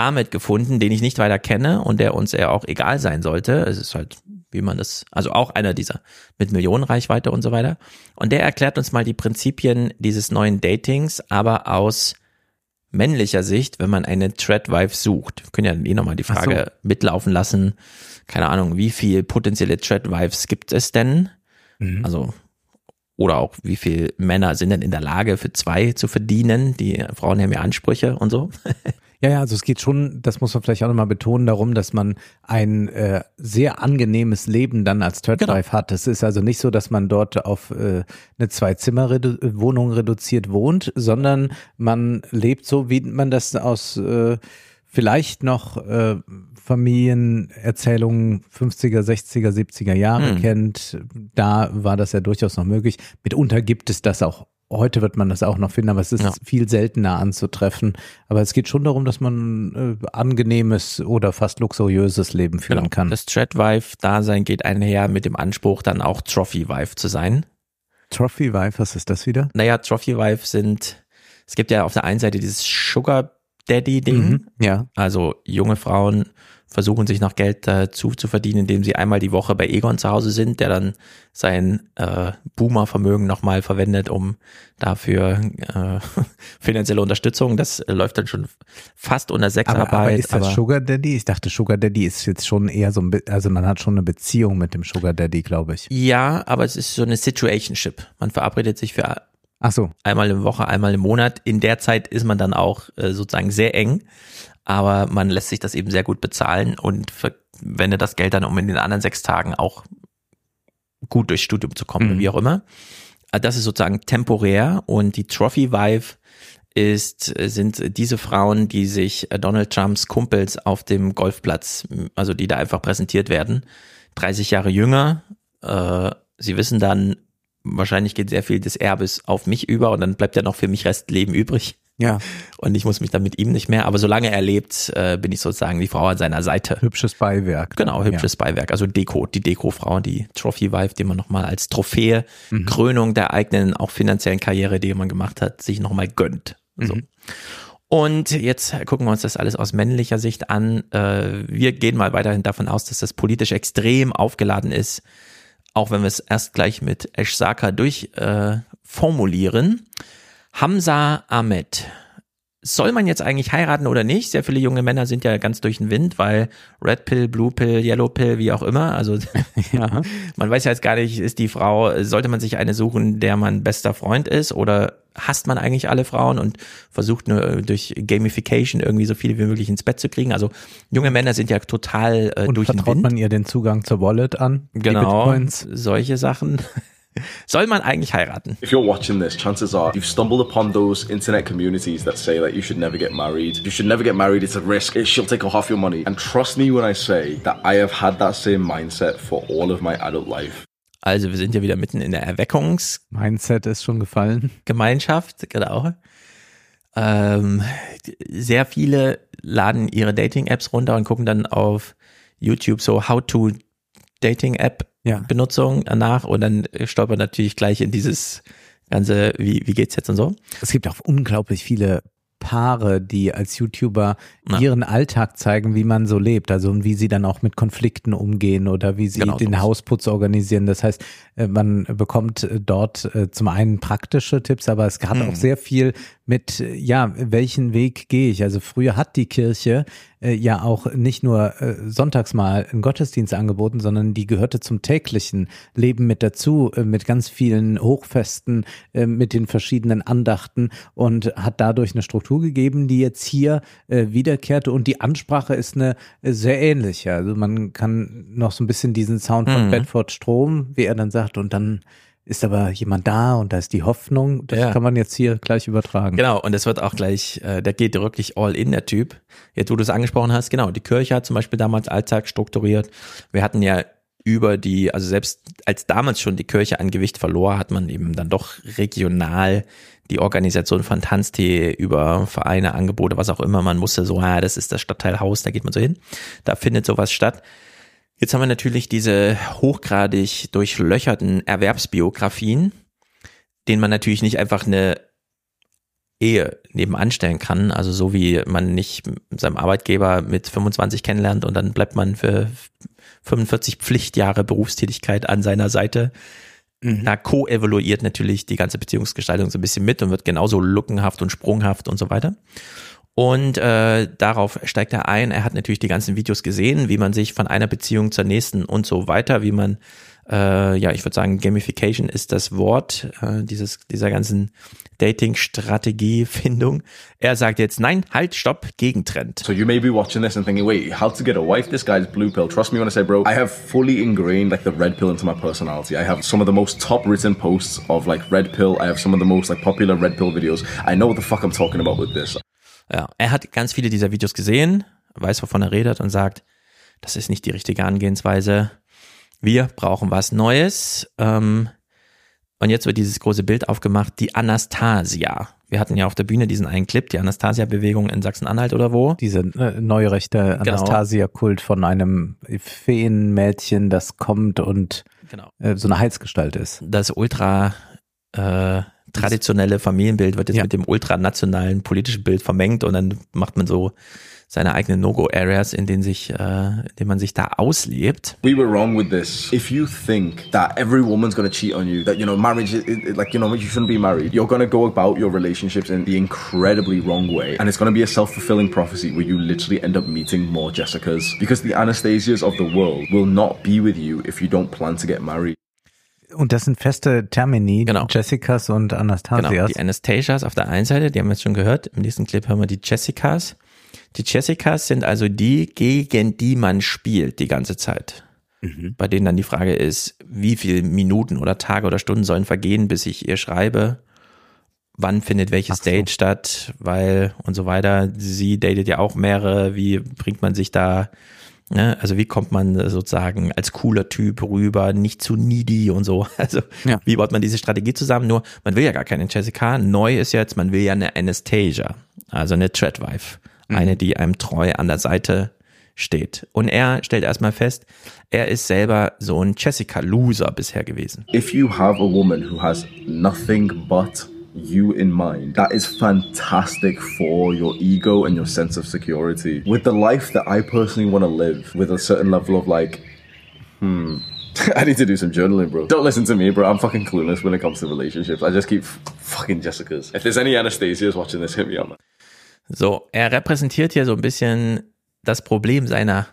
Ahmed gefunden, den ich nicht weiter kenne und der uns eher auch egal sein sollte. Es ist halt, wie man das, also auch einer dieser mit Millionenreichweite und so weiter. Und der erklärt uns mal die Prinzipien dieses neuen Datings, aber aus männlicher Sicht, wenn man eine Threadwife sucht. Wir können ja eh nochmal die Frage so. mitlaufen lassen. Keine Ahnung, wie viel potenzielle Threadwives gibt es denn? Mhm. Also, oder auch wie viel Männer sind denn in der Lage, für zwei zu verdienen? Die Frauen haben ja Ansprüche und so. Ja, ja, also es geht schon, das muss man vielleicht auch nochmal betonen, darum, dass man ein äh, sehr angenehmes Leben dann als Third Genau. Wife hat. Es ist also nicht so, dass man dort auf äh, eine Zwei-Zimmer-Wohnung reduziert wohnt, sondern man lebt so, wie man das aus äh, vielleicht noch äh, Familienerzählungen 50er, 60er, 70er Jahre Hm. kennt. Da war das ja durchaus noch möglich. Mitunter gibt es das auch. Heute wird man das auch noch finden, aber es ist Ja. viel seltener anzutreffen. Aber es geht schon darum, dass man äh, angenehmes oder fast luxuriöses Leben führen kann. Genau. Das Threadwife-Dasein geht einher mit dem Anspruch, dann auch Trophy-Wife zu sein. Trophy Wife, was ist das wieder? Naja, Trophy-Wife sind, es gibt ja auf der einen Seite dieses Sugar Daddy-Ding. Mhm, ja. Also junge Frauen versuchen sich noch Geld dazu zu verdienen, indem sie einmal die Woche bei Egon zu Hause sind, der dann sein äh, Boomer-Vermögen nochmal verwendet, um dafür äh, finanzielle Unterstützung. Das äh, läuft dann schon fast unter Sexarbeit. Aber, aber ist das aber- Sugar Daddy? Ich dachte, Sugar Daddy ist jetzt schon eher so ein, Be- also man hat schon eine Beziehung mit dem Sugar Daddy, glaube ich. Ja, aber es ist so eine Situationship. Man verabredet sich für Ach so. einmal im Woche, einmal im Monat. In der Zeit ist man dann auch äh, sozusagen sehr eng, aber man lässt sich das eben sehr gut bezahlen und verwendet das Geld dann, um in den anderen sechs Tagen auch gut durchs Studium zu kommen, Mhm. wie auch immer. Äh, Das ist sozusagen temporär und die Trophy Wife ist, sind diese Frauen, die sich Donald Trumps Kumpels auf dem Golfplatz, also die da einfach präsentiert werden, 30 Jahre jünger. Äh, sie wissen dann, wahrscheinlich geht sehr viel des Erbes auf mich über und dann bleibt ja noch für mich Restleben übrig. Ja. Und ich muss mich dann mit ihm nicht mehr, aber solange er lebt, äh, bin ich sozusagen die Frau an seiner Seite. Hübsches Beiwerk. Genau, hübsches Beiwerk. Also Deko, die Deko-Frau, die Trophy-Wife, die man nochmal als Trophäe, Krönung der eigenen, auch finanziellen Karriere, die man gemacht hat, sich nochmal gönnt. So. Und jetzt gucken wir uns das alles aus männlicher Sicht an. Äh, wir gehen mal weiterhin davon aus, dass das politisch extrem aufgeladen ist, auch wenn wir es erst gleich mit Ash Saka durchformulieren. Äh, formulieren. Hamza Ahmed. Soll man jetzt eigentlich heiraten oder nicht? Sehr viele junge Männer sind ja ganz durch den Wind, weil Red Pill, Blue Pill, Yellow Pill, wie auch immer. Also ja. man weiß ja jetzt gar nicht, ist die Frau, sollte man sich eine suchen, der man bester Freund ist oder hasst man eigentlich alle Frauen und versucht nur durch Gamification irgendwie so viele wie möglich ins Bett zu kriegen. Also junge Männer sind ja total äh, Und durch den vertraut Wind. man ihr den Zugang zur Wallet an? Genau, solche Sachen. Soll man eigentlich heiraten? If you're watching this, chances are you've stumbled upon those internet communities that say that you should never get married. You should never get married, it's a risk, it, she'll take half your money. And trust me when I say that I have had that same mindset for all of my adult life. Also wir sind ja wieder mitten in der Erweckungs Mindset ist schon gefallen. Gemeinschaft, genau. Ähm, sehr viele laden ihre Dating-Apps runter und gucken dann auf YouTube so How-to Dating-App Ja. Benutzung danach und dann stolpert natürlich gleich in dieses ganze, wie, wie geht's jetzt und so. Es gibt auch unglaublich viele Paare, die als YouTuber ihren Alltag zeigen, wie man so lebt, also und wie sie dann auch mit Konflikten umgehen oder wie sie Genau, den sowas. Hausputz organisieren. Das heißt, äh, man bekommt äh, dort äh, zum einen praktische Tipps, aber es hat Mhm. auch sehr viel mit, ja, welchen Weg gehe ich? Also früher hat die Kirche äh, ja auch nicht nur äh, sonntags mal einen Gottesdienst angeboten, sondern die gehörte zum täglichen Leben mit dazu, äh, mit ganz vielen Hochfesten, äh, mit den verschiedenen Andachten und hat dadurch eine Struktur gegeben, die jetzt hier äh, wiederkehrte und die Ansprache ist eine äh, sehr ähnliche. Also man kann noch so ein bisschen diesen Sound von Mhm. Bedford Strom, wie er dann sagt, und dann ist aber jemand da und da ist die Hoffnung. Das Ja. kann man jetzt hier gleich übertragen. Genau, und es wird auch gleich, äh, der geht wirklich all in, der Typ. Jetzt, wo du es angesprochen hast, genau, die Kirche hat zum Beispiel damals Alltag strukturiert. Wir hatten ja über die, also selbst als damals schon die Kirche an Gewicht verlor, hat man eben dann doch regional die Organisation von Tanztee über Vereine, Angebote, was auch immer. Man musste so, ah, das ist das Stadtteilhaus, da geht man so hin. Da findet sowas statt. Jetzt haben wir natürlich diese hochgradig durchlöcherten Erwerbsbiografien, denen man natürlich nicht einfach eine Ehe nebenan stellen kann. Also so wie man nicht seinem Arbeitgeber mit 25 kennenlernt und dann bleibt man für 45 Pflichtjahre Berufstätigkeit an seiner Seite. Da co-evaluiert natürlich die ganze Beziehungsgestaltung so ein bisschen mit und wird genauso lückenhaft und sprunghaft und so weiter. Und äh, darauf steigt er ein. Er hat natürlich die ganzen Videos gesehen, wie man sich von einer Beziehung zur nächsten und so weiter, wie man, äh, ja, ich würde sagen, Gamification ist das Wort äh, dieses dieser ganzen Dating-Strategie-Findung. Er sagt jetzt, nein, halt, stopp, Gegentrend. So you may be watching this and thinking, wait, how to get a wife? This guy's blue pill. Trust me when I say, bro, I have fully ingrained like the red pill into my personality. I have some of the most top written posts of like red pill. I have some of the most like popular red pill videos. I know what the fuck I'm talking about with this. Ja, er hat ganz viele dieser Videos gesehen, weiß, wovon er redet und sagt, das ist nicht die richtige Angehensweise. Wir brauchen was Neues. Ähm, und jetzt wird dieses große Bild aufgemacht, die Anastasia. Wir hatten ja auf der Bühne diesen einen Clip, die Anastasia-Bewegung in Sachsen-Anhalt oder wo. Diese äh, neurechte Genau. Anastasia-Kult von einem Feenmädchen, das kommt und Genau. äh, so eine Heilsgestalt ist. Das ultra äh, traditionelle Familienbild wird jetzt Ja. mit dem ultranationalen politischen Bild vermengt und dann macht man so seine eigenen No-Go-Areas, in denen sich, äh, in denen man sich da auslebt. We were wrong with this. If you think that every woman's gonna cheat on you, that you know marriage, is, is- like you know you shouldn't be married, you're gonna go about your relationships in the incredibly wrong way, and it's gonna be a self-fulfilling prophecy where you literally end up meeting more Jessicas because the Anastasias of the world will not be with you if you don't plan to get married. Und das sind feste Termini, Jessicas und Genau, Anastasias. die Anastasias auf der einen Seite, die haben wir jetzt schon gehört. Im nächsten Clip hören wir die Jessicas. Die Jessicas sind also die, gegen die man spielt die ganze Zeit. Bei denen dann die Frage ist, wie viele Minuten oder Tage oder Stunden sollen vergehen, bis ich ihr schreibe? Wann findet welches Date statt? Weil und so weiter. Sie datet ja auch mehrere. Wie bringt man sich da, ne? also wie kommt man sozusagen als cooler Typ rüber, nicht zu needy und so. Also wie baut man diese Strategie zusammen? Nur, man will ja gar keine Jessica. Neu ist jetzt, man will ja eine Anastasia, also eine Treadwife. Eine, die einem treu an der Seite steht. Und er stellt erstmal fest, er ist selber so ein Jessica-Loser bisher gewesen. If you have a woman who has nothing but you in mind, that is fantastic for your ego and your sense of security. With the life that I personally want to live, with a certain level of like, hmm. I need to do some journaling, bro. Don't listen to me, bro. I'm fucking clueless when it comes to relationships. I just keep fucking Jessicas. If there's any Anastasias watching this, hit me up, man. So, er repräsentiert hier so ein bisschen das Problem seiner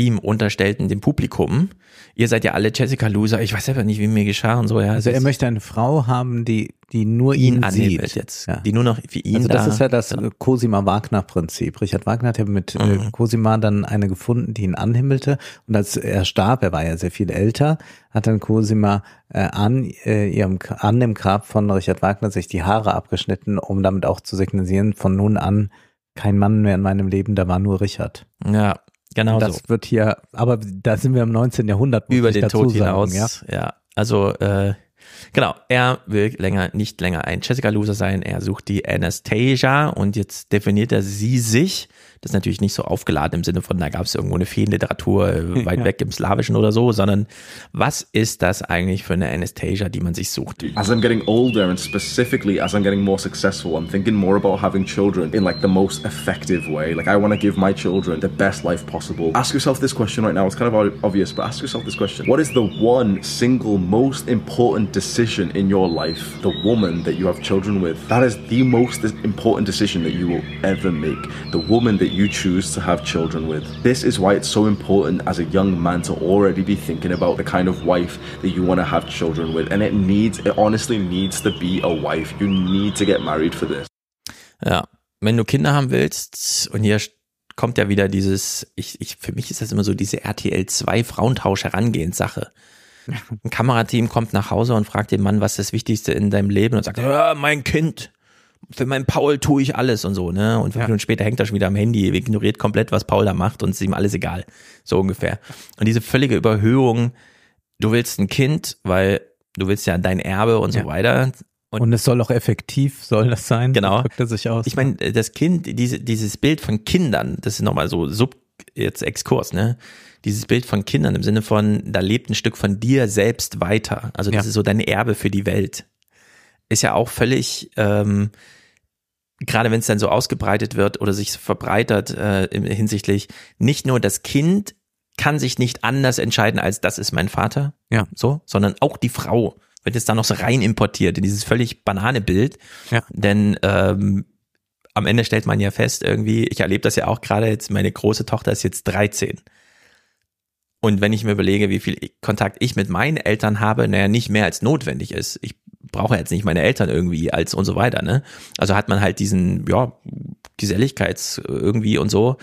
ihm unterstellten, dem Publikum. Ihr seid ja alle Jessica-Loser, ich weiß selber nicht, wie mir geschah und so. Ja, Also er möchte eine Frau haben, die, die nur Ihn ihn, sieht. jetzt, die nur noch für ihn Also das da- ist ja das Cosima Wagner Prinzip. Richard Wagner hat ja mit äh, Mhm. Cosima dann eine gefunden, die ihn anhimmelte. Und als er starb, er war ja sehr viel älter, hat dann Cosima äh, an äh, ihrem an dem Grab von Richard Wagner sich die Haare abgeschnitten, um damit auch zu signalisieren, von nun an kein Mann mehr in meinem Leben, da war nur Richard. Ja, genau das so. wird hier, aber da sind wir im 19. Jahrhundert. über den Tod hinaus. Ja. also äh, genau, er will länger nicht länger ein Jessica-Loser sein. Er sucht die Anastasia und jetzt definiert er sie sich. Das ist natürlich nicht so aufgeladen im Sinne von, da gab es irgendwo eine Feenliteratur äh, weit Ja. weg im Slawischen oder so, sondern was ist das eigentlich für eine Anastasia, die man sich sucht? As I'm getting older and specifically as I'm getting more successful, I'm thinking more about having children in like the most effective way. Like I want to give my children the best life possible. Ask yourself this question right now. It's kind of ob- obvious, but ask yourself this question. What is the one single most important decision in your life? The woman that you have children with. That is the most important decision that you will ever make. The woman that you choose to have children with. This is why it's so important as a young man to already be thinking about the kind of wife that you want to have children with. And it needs, it honestly needs to be a wife. You need to get married for this. Ja, wenn du Kinder haben willst, und hier kommt ja wieder dieses, ich, ich, für mich ist das immer so diese RTL 2 Frauentausch Herangehenssache. Ein Kamerateam kommt nach Hause und fragt den Mann, was ist das Wichtigste in deinem Leben und sagt, ja, mein Kind. Für meinen Paul tue ich alles und so, ne? Und fünf Minuten später hängt er schon wieder am Handy, ignoriert komplett, was Paul da macht und es ist ihm alles egal. So ungefähr. Und diese völlige Überhöhung, du willst ein Kind, weil du willst ja dein Erbe und so weiter. Und, es soll auch effektiv, soll das sein? Genau. Drückt er sich aus. Ich meine, das Kind, diese, dieses Bild von Kindern, das ist nochmal so Sub, jetzt Exkurs, ne? Dieses Bild von Kindern im Sinne von, da lebt ein Stück von dir selbst weiter. Also das Ja. ist so dein Erbe für die Welt. Ist ja auch völlig, ähm, gerade wenn es dann so ausgebreitet wird oder sich verbreitert äh, hinsichtlich, nicht nur das Kind kann sich nicht anders entscheiden als das ist mein Vater, ja. so, sondern auch die Frau wird jetzt da noch so rein importiert in dieses völlig banane Bild. Ja. Denn ähm, am Ende stellt man ja fest, irgendwie, ich erlebe das ja auch gerade jetzt, meine große Tochter ist jetzt 13. Und wenn ich mir überlege, wie viel Kontakt ich mit meinen Eltern habe, naja, nicht mehr als notwendig ist. Ich brauche jetzt nicht meine Eltern irgendwie als und so weiter, ne? Also hat man halt diesen, ja, Geselligkeits irgendwie und so.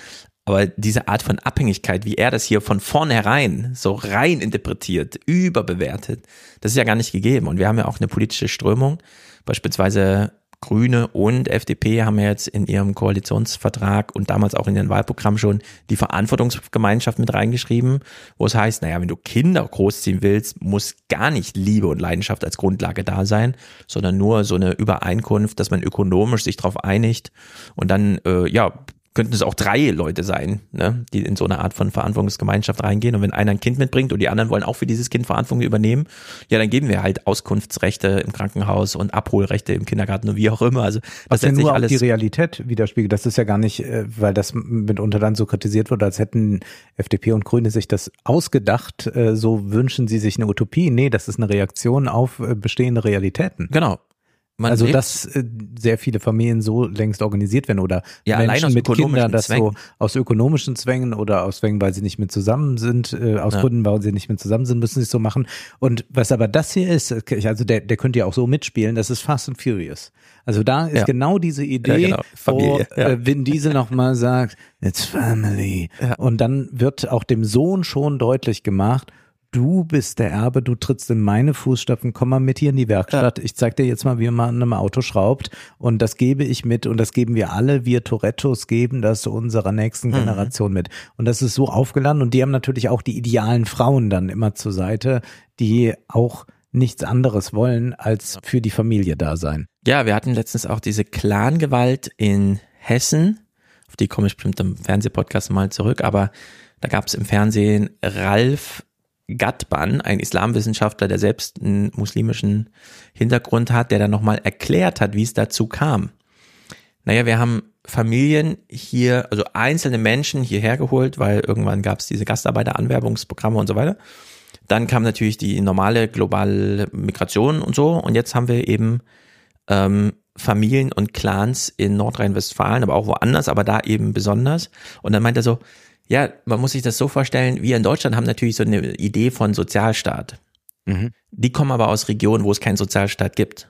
Aber diese Art von Abhängigkeit, wie er das hier von vornherein so rein interpretiert, überbewertet, das ist ja gar nicht gegeben. Und wir haben ja auch eine politische Strömung, beispielsweise Grüne und FDP haben ja jetzt in ihrem Koalitionsvertrag und damals auch in ihrem Wahlprogramm schon die Verantwortungsgemeinschaft mit reingeschrieben, wo es heißt, naja, wenn du Kinder großziehen willst, muss gar nicht Liebe und Leidenschaft als Grundlage da sein, sondern nur so eine Übereinkunft, dass man ökonomisch sich darauf einigt und dann, äh, ja, könnten es auch drei Leute sein, ne, die in so eine Art von Verantwortungsgemeinschaft reingehen. Und wenn einer ein Kind mitbringt und die anderen wollen auch für dieses Kind Verantwortung übernehmen, ja, dann geben wir halt Auskunftsrechte im Krankenhaus und Abholrechte im Kindergarten und wie auch immer. Also Was das ja setzt sich nur alles. die Realität widerspiegelt. Das ist ja gar nicht, äh, weil das mitunter dann so kritisiert wird, als hätten FDP und Grüne sich das ausgedacht, äh, so wünschen sie sich eine Utopie. Nee, das ist eine Reaktion auf äh, bestehende Realitäten. Genau. Man also lebt- dass äh, sehr viele Familien so längst organisiert werden oder Ja, Menschen aus mit Kindern das so Zwängen. aus ökonomischen Zwängen oder aus Zwängen, weil sie nicht mehr zusammen sind, äh, aus Ja. Gründen, weil sie nicht mehr zusammen sind, müssen sie es so machen. Und was aber das hier ist, äh, also der, der könnte ja auch so mitspielen, das ist Fast and Furious. Also da ist Ja. genau diese Idee, genau. Familie, wo ja. äh, Vin Diesel nochmal sagt, it's family. Und dann wird auch dem Sohn schon deutlich gemacht, du bist der Erbe, du trittst in meine Fußstapfen, komm mal mit hier in die Werkstatt. Ich zeig dir jetzt mal, wie man an einem Auto schraubt. Und das gebe ich mit und das geben wir alle. Wir Torettos geben das unserer nächsten Mhm. Generation mit. Und das ist so aufgeladen. Und die haben natürlich auch die idealen Frauen dann immer zur Seite, die auch nichts anderes wollen, als für die Familie da sein. Ja, wir hatten letztens auch diese Clangewalt in Hessen. Auf die komme ich bestimmt im Fernsehpodcast mal zurück. Aber da gab es im Fernsehen Ralf Gatban, ein Islamwissenschaftler, der selbst einen muslimischen Hintergrund hat, der dann nochmal erklärt hat, wie es dazu kam. Naja, wir haben Familien hier, also einzelne Menschen hierher geholt, weil irgendwann gab es diese Gastarbeiteranwerbungsprogramme und so weiter. Dann kam natürlich die normale globale Migration und so. Und jetzt haben wir eben ähm, Familien und Clans in Nordrhein-Westfalen, aber auch woanders, aber da eben besonders. Und dann meint er so, ja, man muss sich das so vorstellen, wir in Deutschland haben natürlich so eine Idee von Sozialstaat. Die kommen aber aus Regionen, wo es keinen Sozialstaat gibt.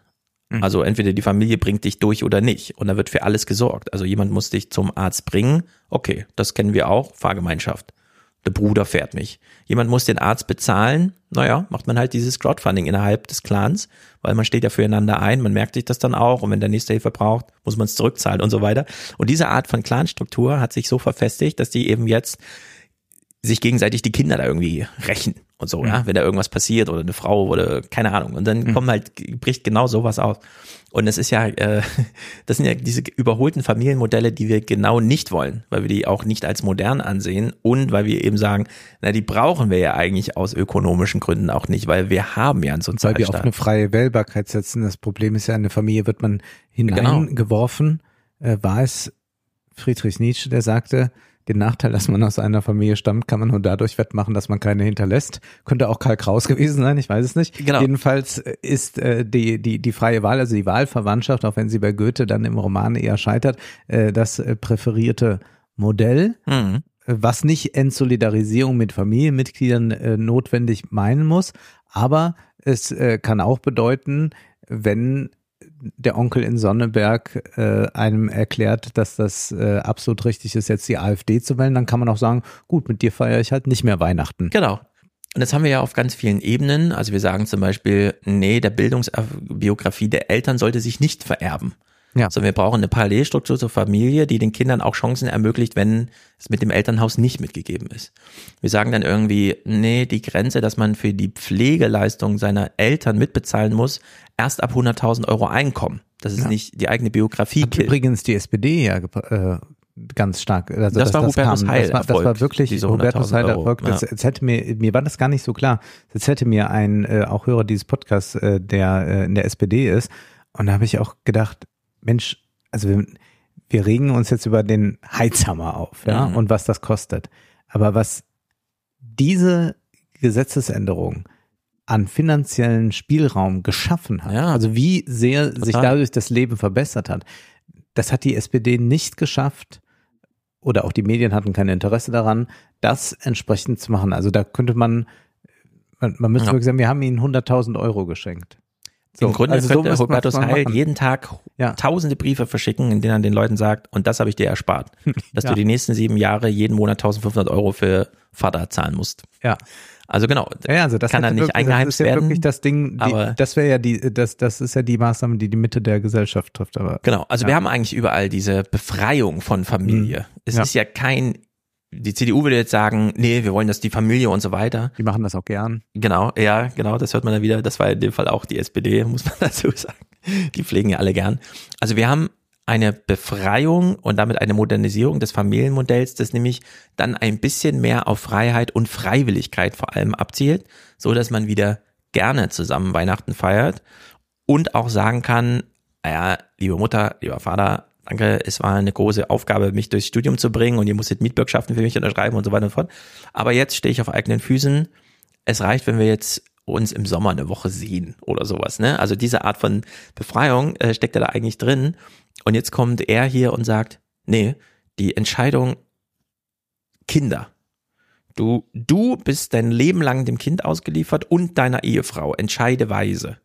Also entweder die Familie bringt dich durch oder nicht. Und da wird für alles gesorgt. Also jemand muss dich zum Arzt bringen. Okay, das kennen wir auch. Fahrgemeinschaft. Der Bruder fährt mich. Jemand muss den Arzt bezahlen. Naja, macht man halt dieses Crowdfunding innerhalb des Clans, weil man steht ja füreinander ein. Man merkt sich das dann auch. Und wenn der nächste Hilfe braucht, muss man es zurückzahlen und so weiter. Und diese Art von Clanstruktur hat sich so verfestigt, dass die eben jetzt sich gegenseitig die Kinder da irgendwie rächen und so, ja, wenn da irgendwas passiert oder eine Frau oder keine Ahnung. Und dann kommen halt, bricht genau sowas aus. Und es ist ja, äh, das sind ja diese überholten Familienmodelle, die wir genau nicht wollen, weil wir die auch nicht als modern ansehen und weil wir eben sagen, na, die brauchen wir ja eigentlich aus ökonomischen Gründen auch nicht, weil wir haben ja einen Weil wir auf Sozialstaat. eine freie Wählbarkeit setzen. Das Problem ist ja, in eine Familie wird man Genau. hineingeworfen. Äh, war es Friedrich Nietzsche, der sagte, den Nachteil, dass man aus einer Familie stammt, kann man nur dadurch wettmachen, dass man keine hinterlässt. Könnte auch Karl Kraus gewesen sein, ich weiß es nicht. Genau. Jedenfalls äh, ist äh, die, die, die freie Wahl, also die Wahlverwandtschaft, auch wenn sie bei Goethe dann im Roman eher scheitert, äh, das äh, präferierte Modell Mhm. was nicht Entsolidarisierung mit Familienmitgliedern äh, notwendig meinen muss, aber es äh, kann auch bedeuten, wenn der Onkel in Sonneberg äh, einem erklärt, dass das äh, absolut richtig ist, jetzt die AfD zu wählen, dann kann man auch sagen, gut, mit dir feiere ich halt nicht mehr Weihnachten. Genau. Und das haben wir ja auf ganz vielen Ebenen. Also wir sagen zum Beispiel, nee, der Bildungsbiografie der Eltern sollte sich nicht vererben. Ja. Sondern wir brauchen eine Parallelstruktur zur Familie, die den Kindern auch Chancen ermöglicht, wenn es mit dem Elternhaus nicht mitgegeben ist. Wir sagen dann irgendwie, nee, die Grenze, dass man für die Pflegeleistung seiner Eltern mitbezahlen muss, erst ab 100.000 Euro Einkommen. Das ist Ja. nicht die eigene Biografie. Hat übrigens die SPD ja äh, ganz stark. Also Das war Hubertus kam. Heil Das war, das war wirklich Hubertus 100.000 Heil Erfolg. Das, ja. jetzt hätte mir, mir war das gar nicht so klar. Jetzt hätte mir ein äh, auch Hörer dieses Podcasts, äh, der äh, in der SPD ist, und da habe ich auch gedacht, Mensch, also wir, wir regen uns jetzt über den Heizhammer auf, ja, Mhm. und was das kostet. Aber was diese Gesetzesänderung an finanziellen Spielraum geschaffen hat, also wie sehr sich Total. dadurch das Leben verbessert hat, das hat die SPD nicht geschafft oder auch die Medien hatten kein Interesse daran, das entsprechend zu machen. Also da könnte man, man, man müsste Ja. wirklich sagen, wir haben ihnen 100.000 Euro geschenkt. So, Im Grunde also so könnte man's Hubertus Heil machen. jeden Tag tausende Briefe verschicken, in denen er den Leuten sagt, und das habe ich dir erspart, dass Ja. du die nächsten sieben Jahre jeden Monat 1500 Euro für Vater zahlen musst. Ja. Also genau, Ja, also das kann er hätte nicht wirklich, das eingeheimst ist ja werden. wirklich das Ding, die, aber das wäre ja die, das, das ist ja die Maßnahme, die die Mitte der Gesellschaft trifft. Aber Genau, also ja. wir haben eigentlich überall diese Befreiung von Familie. Mhm. Es Ja. ist ja kein, die CDU würde jetzt sagen, nee, wir wollen das die Familie und so weiter. Die machen das auch gern. Genau, ja, genau, das hört man dann wieder. Das war in dem Fall auch die SPD, muss man dazu sagen. Die pflegen ja alle gern. Also wir haben eine Befreiung und damit eine Modernisierung des Familienmodells, das nämlich dann ein bisschen mehr auf Freiheit und Freiwilligkeit vor allem abzielt, so dass man wieder gerne zusammen Weihnachten feiert und auch sagen kann, naja, liebe Mutter, lieber Vater, danke, es war eine große Aufgabe, mich durchs Studium zu bringen und ihr musstet Mietbürgschaften für mich unterschreiben und so weiter und fort. Aber jetzt stehe ich auf eigenen Füßen. Es reicht, wenn wir jetzt uns im Sommer eine Woche sehen oder sowas. Ne? Also diese Art von Befreiung äh, steckt ja da eigentlich drin. Und jetzt kommt er hier und sagt, nee, die Entscheidung Kinder. Du, du bist dein Leben lang dem Kind ausgeliefert und deiner Ehefrau. Entscheide weise.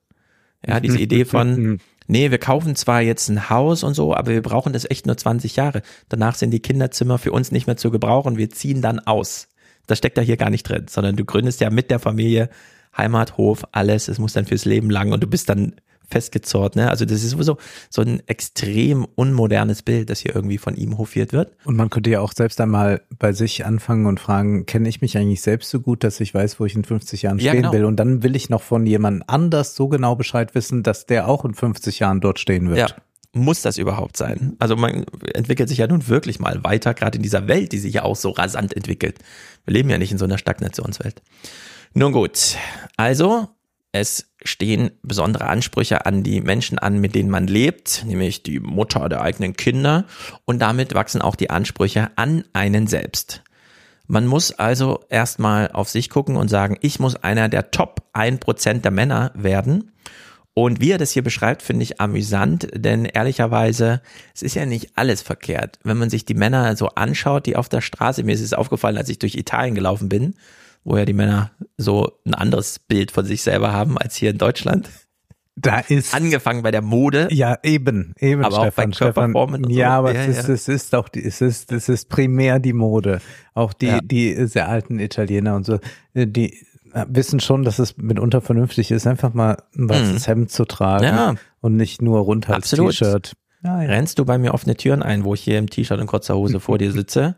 Ja, diese Idee von, nee, wir kaufen zwar jetzt ein Haus und so, aber wir brauchen das echt nur 20 Jahre. Danach sind die Kinderzimmer für uns nicht mehr zu gebrauchen. Wir ziehen dann aus. Das steckt da hier gar nicht drin, sondern du gründest ja mit der Familie Heimat, Hof, alles. Es muss dann fürs Leben lang und du bist dann festgezurrt. Ne? Also das ist sowieso so ein extrem unmodernes Bild, das hier irgendwie von ihm hofiert wird. Und man könnte ja auch selbst einmal bei sich anfangen und fragen, kenne ich mich eigentlich selbst so gut, dass ich weiß, wo ich in 50 Jahren Ja, stehen genau. will? Und dann will ich noch von jemand anders so genau Bescheid wissen, dass der auch in 50 Jahren dort stehen wird. Ja. Muss das überhaupt sein? Also man entwickelt sich ja nun wirklich mal weiter, gerade in dieser Welt, die sich ja auch so rasant entwickelt. Wir leben ja nicht in so einer Stagnationswelt. Nun gut, also es stehen besondere Ansprüche an die Menschen an, mit denen man lebt, nämlich die Mutter der eigenen Kinder und damit wachsen auch die Ansprüche an einen selbst. Man muss also erstmal auf sich gucken und sagen, ich muss einer der Top 1% der Männer werden. Und wie er das hier beschreibt, finde ich amüsant, denn ehrlicherweise, es ist ja nicht alles verkehrt. Wenn man sich die Männer so anschaut, die auf der Straße, mir ist es aufgefallen, als ich durch Italien gelaufen bin, wo ja die Männer so ein anderes Bild von sich selber haben als hier in Deutschland. Da ist angefangen bei der Mode. Ja, eben, eben, Aber auch bei Stefan, Stefan. Körperformen und so. Ja, aber Ja, es, ist, ja. es ist auch, die, es ist, es ist primär die Mode. Auch die, Ja. die sehr alten Italiener und so, äh, die äh, wissen schon, dass es mitunter vernünftig ist, einfach mal ein weißes Hemd zu tragen Mhm. Ja. und nicht nur runter als. T-Shirt. Ja, ja. Rennst du bei mir offene Türen ein, wo ich hier im T-Shirt und kurzer Hose vor dir sitze?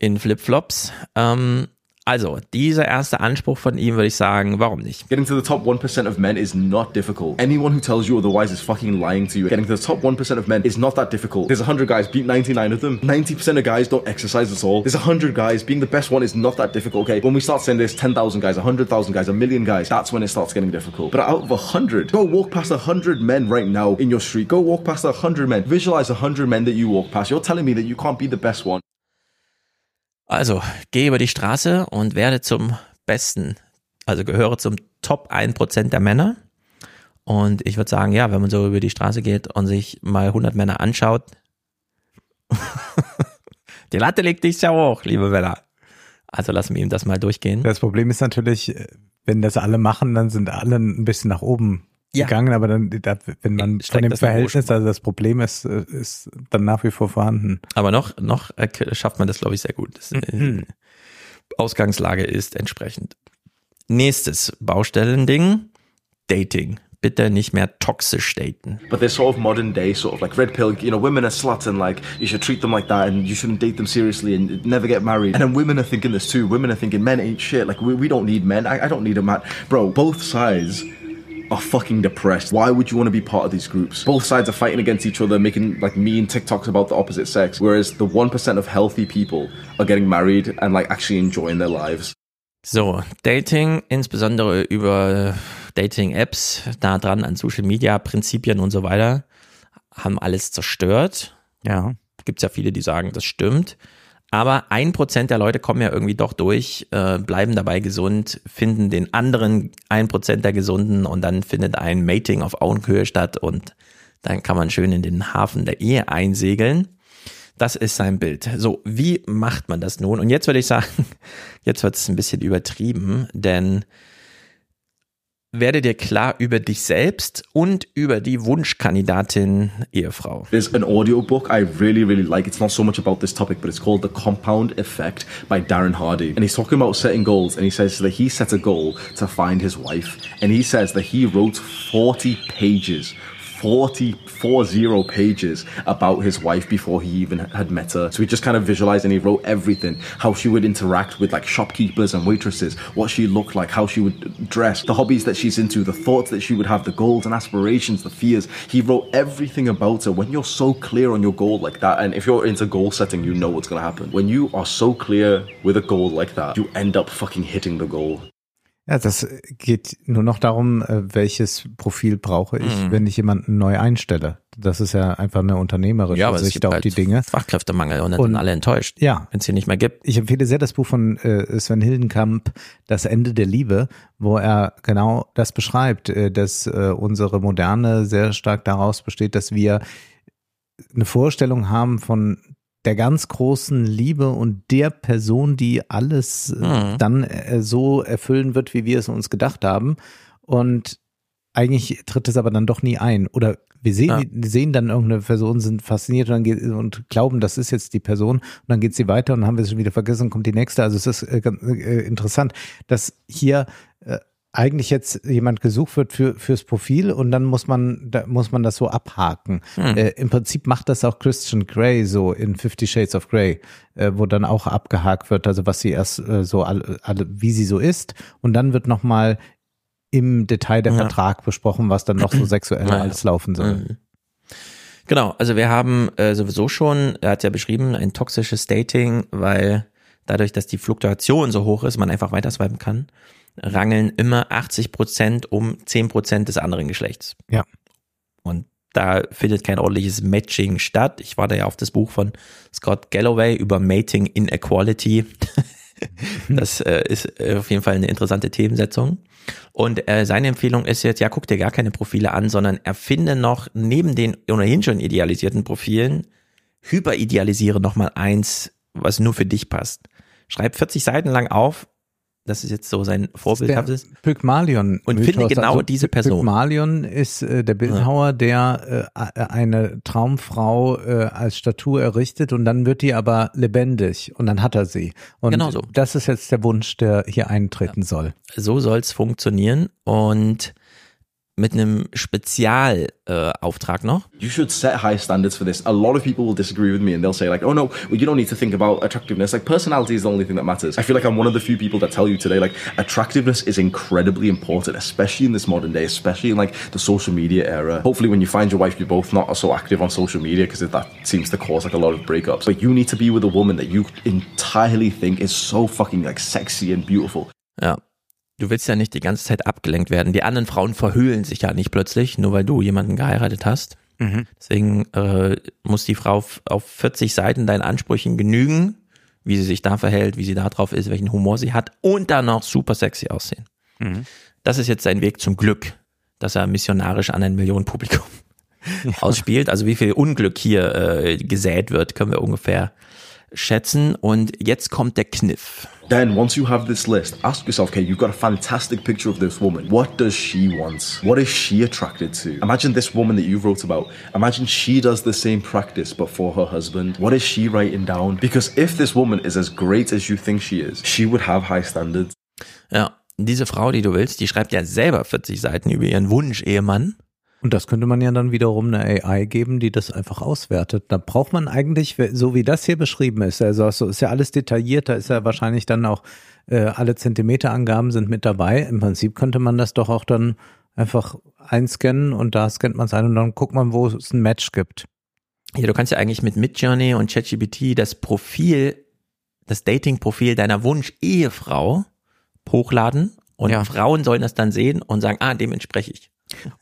In Flipflops. Ähm, also, dieser erste Anspruch von ihm würde ich sagen, warum nicht? Getting to the top 1% of men is not difficult. Anyone who tells you otherwise is fucking lying to you. Getting to the top 1% of men is not that difficult. There's 100 guys, beat 99 of them. 90% of guys don't exercise at all. There's 100 guys, being the best one is not that difficult, okay? When we start saying there's 10,000 guys, 100,000 guys, a million guys, that's when it starts getting difficult. But out of 100, go walk past 100 men right now in your street. Go walk past 100 men. Visualize 100 men that you walk past. You're telling me that you can't be the best one. Also, gehe über die Straße und werde zum Besten, also gehöre zum Top 1% der Männer. Und ich würde sagen, ja, wenn man so über die Straße geht und sich mal 100 Männer anschaut, die Latte legt nicht sehr hoch, liebe Männer. Also lassen wir ihm das mal durchgehen. Das Problem ist natürlich, wenn das alle machen, dann sind alle ein bisschen nach oben Ja. gegangen, aber dann, da, wenn man von dem Verhältnis, also das Problem ist, äh, ist dann nach wie vor vorhanden. Aber noch, noch schafft man das, glaube ich, sehr gut. Das, äh, Ausgangslage ist entsprechend. Nächstes Baustellending, Dating. Bitte nicht mehr toxisch daten. But they're sort of modern day, sort of like red pill, you know, women are sluts and like you should treat them like that and you shouldn't date them seriously and never get married. And then women are thinking this too. Women are thinking men ain't shit. Like we, we don't need men. I, I don't need a man. Bro, both sides are fucking depressed. Why would you want to be part of these groups? Both sides are fighting against each other, making like mean TikToks about the opposite sex, whereas the 1% of healthy people are getting married and like actually enjoying their lives. So, Dating, insbesondere über Dating-Apps, nah dran an Social-Media-Prinzipien und so weiter, haben alles zerstört. Ja. Gibt es ja viele, die sagen, das stimmt. Aber ein Prozent der Leute kommen ja irgendwie doch durch, äh, bleiben dabei gesund, finden den anderen ein Prozent der Gesunden und dann findet ein Mating auf Augenhöhe statt und dann kann man schön in den Hafen der Ehe einsegeln. Das ist sein Bild. So, wie macht man das nun? Und jetzt würde ich sagen, jetzt wird es ein bisschen übertrieben, denn werde dir klar über dich selbst und über die Wunschkandidatin Ehefrau. There's an audiobook I really, really like. It's not so much about this topic, but it's called The Compound Effect by Darren Hardy. And he's talking about setting goals, and he says that he set a goal to find his wife. And he says that he wrote 40 pages 40, 40 pages about his wife before he even had met her. So he just kind of visualized and he wrote everything how she would interact with like shopkeepers and waitresses, what she looked like, how she would dress, the hobbies that she's into, the thoughts that she would have, the goals and aspirations, the fears. He wrote everything about her. When you're so clear on your goal like that, and if you're into goal setting, you know what's going to happen. When you are so clear with a goal like that, you end up fucking hitting the goal. Ja, das geht nur noch darum, äh, welches Profil brauche ich, Mhm. wenn ich jemanden neu einstelle. Das ist ja einfach eine unternehmerische Ja, Sicht auf halt die Dinge. Fachkräftemangel und dann Und- sind alle enttäuscht, Ja. wenn es hier nicht mehr gibt. Ich empfehle sehr das Buch von äh, Sven Hildenkamp, Das Ende der Liebe, wo er genau das beschreibt, äh, dass äh, unsere Moderne sehr stark daraus besteht, dass wir eine Vorstellung haben von der ganz großen Liebe und der Person, die alles äh, Mhm. dann äh, so erfüllen wird, wie wir es uns gedacht haben. Und eigentlich tritt es aber dann doch nie ein. Oder wir sehen, Ja. sehen dann irgendeine Person, sind fasziniert und, geht, und glauben, das ist jetzt die Person. Und dann geht sie weiter und dann haben wir es schon wieder vergessen kommt die nächste. Also es ist äh, äh, interessant, dass hier äh, eigentlich jetzt jemand gesucht wird für fürs Profil und dann muss man da muss man das so abhaken. Hm. Äh, Im Prinzip macht das auch Christian Grey so in Fifty Shades of Grey, äh, wo dann auch abgehakt wird, also was sie erst äh, so alle, alle wie sie so ist und dann wird noch mal im Detail der Ja. Vertrag besprochen, was dann noch so sexuell Ja, ja. alles laufen soll. Mhm. Genau, also wir haben äh, sowieso schon, er hat ja beschrieben, ein toxisches Dating, weil dadurch, dass die Fluktuation so hoch ist, man einfach weiter swipen kann, rangeln immer 80 Prozent um 10 Prozent des anderen Geschlechts. Ja. Und da findet kein ordentliches Matching statt. Ich war da ja auf das Buch von Scott Galloway über Mating Inequality. Das äh, ist äh, auf jeden Fall eine interessante Themensetzung. Und äh, seine Empfehlung ist jetzt, ja, guck dir gar keine Profile an, sondern erfinde noch neben den ohnehin schon idealisierten Profilen, hyperidealisiere noch mal eins, was nur für dich passt. Schreib 40 Seiten lang auf, das ist jetzt so sein vorbildhaftes. Pygmalion. Und finde genau diese Person. Pygmalion ist äh, der Bildhauer, der äh, eine Traumfrau äh, als Statue errichtet und dann wird die aber lebendig und dann hat er sie. Und Genau so. das ist jetzt der Wunsch, der hier eintreten soll. So soll's funktionieren und mit einem Spezialauftrag äh, Auftrag noch. You should set high standards for this. A lot of people will disagree with me and they'll say like, oh no, well, you don't need to think about attractiveness. Like personality is the only thing that matters. I feel like I'm one of the few people that tell you today like attractiveness is incredibly important, especially in this modern day, especially in like the social media era. Hopefully when you find your wife, you're both not so active on social media because that seems to cause like a lot of breakups. But you need to be with a woman that you entirely think is so fucking like sexy and beautiful. Ja. Du willst ja nicht die ganze Zeit abgelenkt werden. Die anderen Frauen verhüllen sich ja nicht plötzlich, nur weil du jemanden geheiratet hast. Mhm. Deswegen äh, muss die Frau auf 40 Seiten deinen Ansprüchen genügen, wie sie sich da verhält, wie sie da drauf ist, welchen Humor sie hat und dann noch super sexy aussehen. Mhm. Das ist jetzt sein Weg zum Glück, dass er missionarisch an ein Millionenpublikum ausspielt. Also wie viel Unglück hier äh, gesät wird, können wir ungefähr schätzen. Und jetzt kommt der Kniff. Then, once you have this list, ask yourself, okay, you've got a fantastic picture of this woman. What does she want? What is she attracted to? Imagine this woman that you wrote about. Imagine she does the same practice, but for her husband. What is she writing down? Because if this woman is as great as you think she is, she would have high standards. Ja, diese Frau, die du willst, die schreibt ja selber 40 Seiten über ihren Wunsch-Ehemann. Und das könnte man ja dann wiederum eine AI geben, die das einfach auswertet. Da braucht man eigentlich, so wie das hier beschrieben ist, also so ist ja alles detailliert, da ist ja wahrscheinlich dann auch äh, alle Zentimeterangaben sind mit dabei. Im Prinzip könnte man das doch auch dann einfach einscannen und da scannt man es ein und dann guckt man, wo es ein Match gibt. Ja, du kannst ja eigentlich mit Midjourney und ChatGPT das Profil, das Dating-Profil deiner Wunsch-Ehefrau hochladen und Frauen sollen das dann sehen und sagen, ah, dem entspreche ich.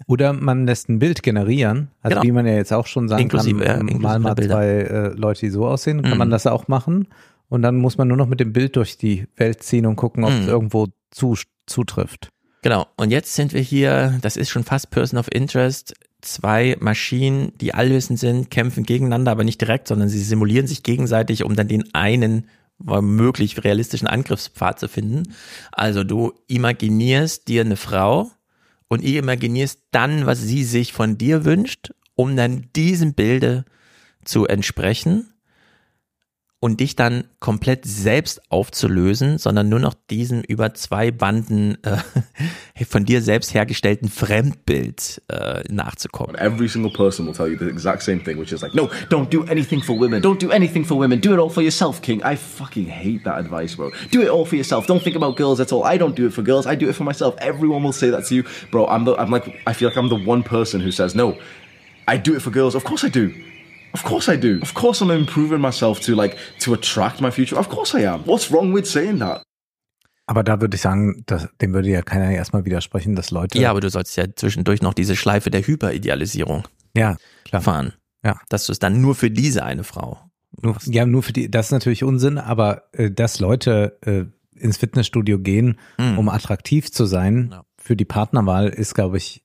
Oder man lässt ein Bild generieren, also Genau. wie man ja jetzt auch schon sagen Inklusive, ja, kann, inklusive mal mal Bilder. zwei äh, Leute, die so aussehen, kann Mhm. man das auch machen. Und dann muss man nur noch mit dem Bild durch die Welt ziehen und gucken, ob es Mhm. irgendwo zu, zutrifft. Genau. Und jetzt sind wir hier, das ist schon fast Person of Interest. Zwei Maschinen, die allwissend sind, kämpfen gegeneinander, aber nicht direkt, sondern sie simulieren sich gegenseitig, um dann den einen womöglich realistischen Angriffspfad zu finden. Also du imaginierst dir eine Frau und ihr imaginierst dann, was sie sich von dir wünscht, um dann diesem Bilde zu entsprechen und dich dann komplett selbst aufzulösen, sondern nur noch diesem über zwei Banden äh, von dir selbst hergestellten Fremdbild äh, nachzukommen. Every single person will tell you the exact same thing, which is like, no, don't do anything for women. Don't do anything for women. Do it all for yourself, King. I fucking hate that advice, bro. Do it all for yourself. Don't think about girls at all. I don't do it for girls. I do it for myself. Everyone will say that to you, bro. I'm the, I'm like, I feel like I'm the one person who says, no, I do it for girls. Of course I do. Of course I do. Of course I'm improving myself to like to attract my future. Of course I am. What's wrong with saying that? Aber da würde ich sagen, das, dem würde ja keiner erstmal widersprechen, dass Leute. Ja, aber du sollst ja zwischendurch noch diese Schleife der Hyperidealisierung Ja, klar. fahren. Ja. Dass du es dann nur für diese eine Frau. Nur, ja, nur für die, das ist natürlich Unsinn, aber äh, dass Leute äh, ins Fitnessstudio gehen, Mhm. um attraktiv zu sein für die Partnerwahl, ist, glaube ich,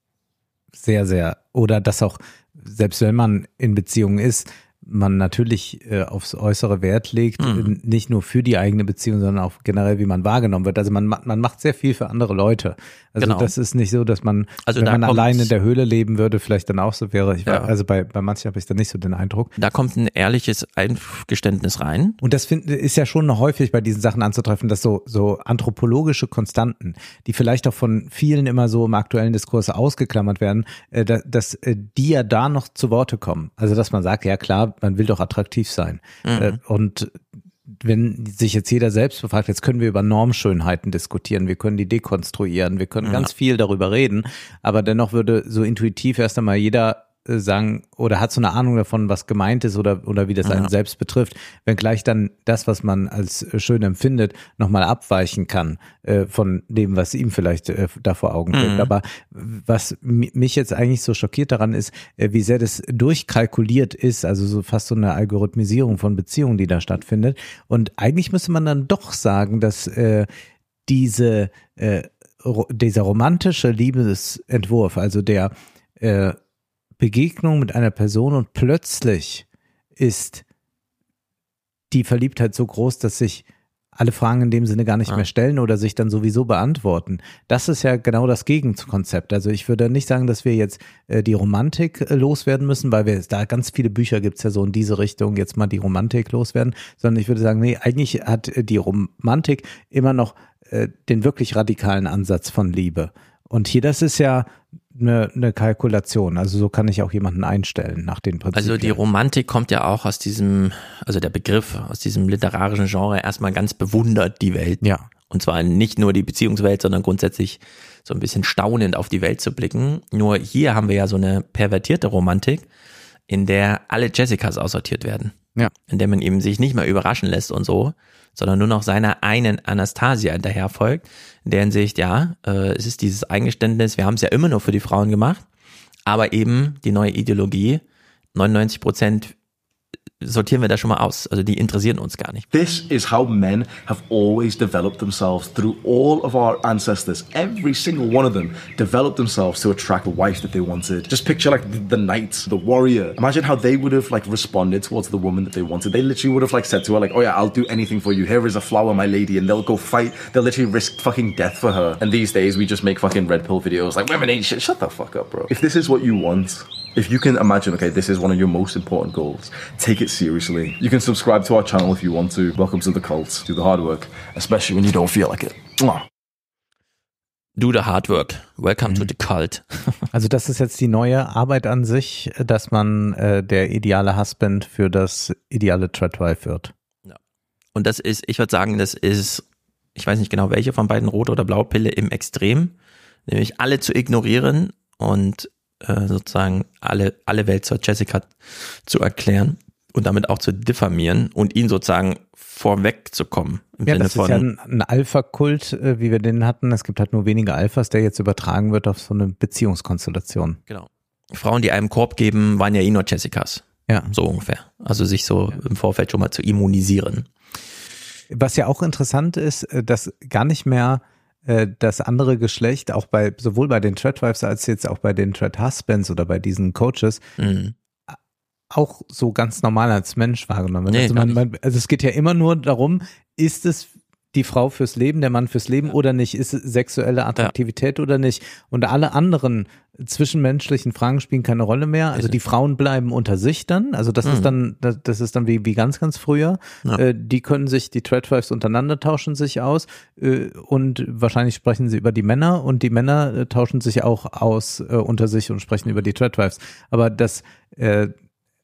sehr, sehr, oder dass auch, selbst wenn man in Beziehungen ist, man natürlich äh, aufs äußere Wert legt, Mhm. nicht nur für die eigene Beziehung, sondern auch generell, wie man wahrgenommen wird. Also man, ma- man macht sehr viel für andere Leute. Also Genau. das ist nicht so, dass man, Also wenn da man allein in der Höhle leben würde, vielleicht dann auch so wäre. Ich war, Ja. Also bei, bei manchen habe ich da nicht so den Eindruck. Da kommt ein ehrliches Eingeständnis rein. Und das find, ist ja schon häufig bei diesen Sachen anzutreffen, dass so, so anthropologische Konstanten, die vielleicht auch von vielen immer so im aktuellen Diskurs ausgeklammert werden, äh, da- dass äh, die ja da noch zu Worte kommen. Also dass man sagt, ja klar, man will doch attraktiv sein. Mhm. Äh, Und wenn sich jetzt jeder selbst befragt, jetzt können wir über Normschönheiten diskutieren, wir können die dekonstruieren, wir können Ja. ganz viel darüber reden, aber dennoch würde so intuitiv erst einmal jeder sagen oder hat so eine Ahnung davon, was gemeint ist oder, oder wie das einen Ja. selbst betrifft, wenngleich dann das, was man als äh, schön empfindet, nochmal abweichen kann äh, von dem, was ihm vielleicht äh, da vor Augen steht. Mhm. Aber was mi- mich jetzt eigentlich so schockiert daran ist, äh, wie sehr das durchkalkuliert ist, also so fast so eine Algorithmisierung von Beziehungen, die da stattfindet. Und eigentlich müsste man dann doch sagen, dass äh, diese äh, dieser romantische Liebesentwurf, also der äh, Begegnung mit einer Person und plötzlich ist die Verliebtheit so groß, dass sich alle Fragen in dem Sinne gar nicht Ah. mehr stellen oder sich dann sowieso beantworten. Das ist ja genau das Gegenkonzept. Also ich würde nicht sagen, dass wir jetzt äh, die Romantik äh, loswerden müssen, weil wir da ganz viele Bücher gibt's ja so in diese Richtung, jetzt mal die Romantik loswerden, sondern ich würde sagen, nee, eigentlich hat äh, die Romantik immer noch äh, den wirklich radikalen Ansatz von Liebe. Und hier, das ist ja eine, eine Kalkulation. Also so kann ich auch jemanden einstellen nach den Prinzipien. Also die Romantik kommt ja auch aus diesem, also der Begriff aus diesem literarischen Genre erstmal ganz bewundert die Welt. Ja. Und zwar nicht nur die Beziehungswelt, sondern grundsätzlich so ein bisschen staunend auf die Welt zu blicken. Nur hier haben wir ja so eine pervertierte Romantik, in der alle Jessicas aussortiert werden. Ja. In der man eben sich nicht mehr überraschen lässt und so, sondern nur noch seiner einen Anastasia hinterher folgt, in der Hinsicht, ja, äh, es ist dieses Eingeständnis, wir haben es ja immer nur für die Frauen gemacht, aber eben die neue Ideologie, 99 Prozent sortieren wir da schon mal aus. Also die interessieren uns gar nicht. This is how men have always developed themselves through all of our ancestors. Every single one of them developed themselves to attract a wife that they wanted. Just picture like the, the knight, the warrior. Imagine how they would have like responded towards the woman that they wanted. They literally would have like said to her like, "Oh yeah, I'll do anything for you. Here is a flower, my lady," and they'll go fight. They'll literally risk fucking death for her. And these days we just make fucking red pill videos like women ain't shit. Shut the fuck up, bro. If this is what you want. If you can imagine, okay, this is one of your most important goals, take it seriously. You can subscribe to our channel if you want to. Welcome to the cult. Do the hard work, especially when you don't feel like it. Mwah. Do the hard work. Welcome to the cult. Also das ist jetzt die neue Arbeit an sich, dass man äh, der ideale Husband für das ideale Treadwife wird. Und das ist, ich würde sagen, das ist, ich weiß nicht genau welche von beiden, rote oder blaue Pille im Extrem, nämlich alle zu ignorieren und äh, sozusagen alle, alle Welt zur Jessica zu erklären und damit auch zu diffamieren und ihn sozusagen vorwegzukommen. Im Ja, Sinne das ist ja ein, ein Alpha-Kult, äh, wie wir den hatten. Es gibt halt nur wenige Alphas, der jetzt übertragen wird auf so eine Beziehungskonstellation. Genau. Frauen, die einem Korb geben, waren ja eh nur Jessicas. Ja. So ungefähr. Also sich so im Vorfeld schon mal zu immunisieren. Was ja auch interessant ist, äh, dass gar nicht mehr das andere Geschlecht, auch bei sowohl bei den Treadwives als jetzt auch bei den Tread Husbands oder bei diesen Coaches, Mhm. auch so ganz normal als Mensch wahrgenommen wird. Nee, also, man, man, also es geht ja immer nur darum, ist es die Frau fürs Leben, der Mann fürs Leben oder nicht? Ist es sexuelle Attraktivität oder nicht? Und alle anderen zwischenmenschlichen Fragen spielen keine Rolle mehr. Also die Frauen bleiben unter sich dann. Also das Mhm. ist dann, das, das ist dann wie, wie ganz, ganz früher. Ja. Äh, die können sich, die Treadwives untereinander tauschen sich aus äh, und wahrscheinlich sprechen sie über die Männer und die Männer äh, tauschen sich auch aus äh, unter sich und sprechen über die Treadwives. Aber das äh,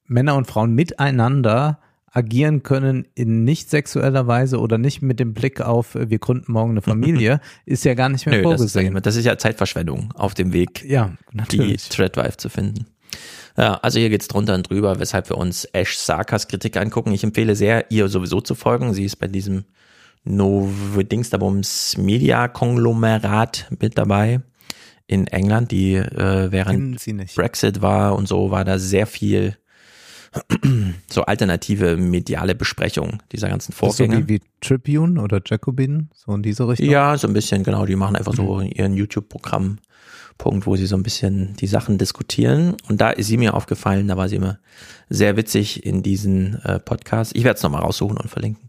Männer und Frauen miteinander agieren können in nicht sexueller Weise oder nicht mit dem Blick auf, äh, wir gründen morgen eine Familie, ist ja gar nicht mehr Nö, das ist, vorgesehen. das ist ja Zeitverschwendung auf dem Weg, ja, die. Threadwife zu finden. Ja, also hier geht's drunter und drüber, weshalb wir uns Ash Sarkas Kritik angucken. Ich empfehle sehr, ihr sowieso zu folgen. Sie ist bei diesem Novedingsterbums Media Konglomerat mit dabei in England, die äh, während. Brexit war und so war da sehr viel so alternative mediale Besprechung dieser ganzen ist so Vorgänge. wie, wie Tribune oder Jacobin, so in diese Richtung. Ja, so ein bisschen, genau. Die machen einfach so ihren YouTube-Programm. Punkt, wo sie so ein bisschen die Sachen diskutieren. Und da ist sie mir aufgefallen, da war sie immer sehr witzig in diesen äh, Podcast. Ich werde es nochmal raussuchen und verlinken.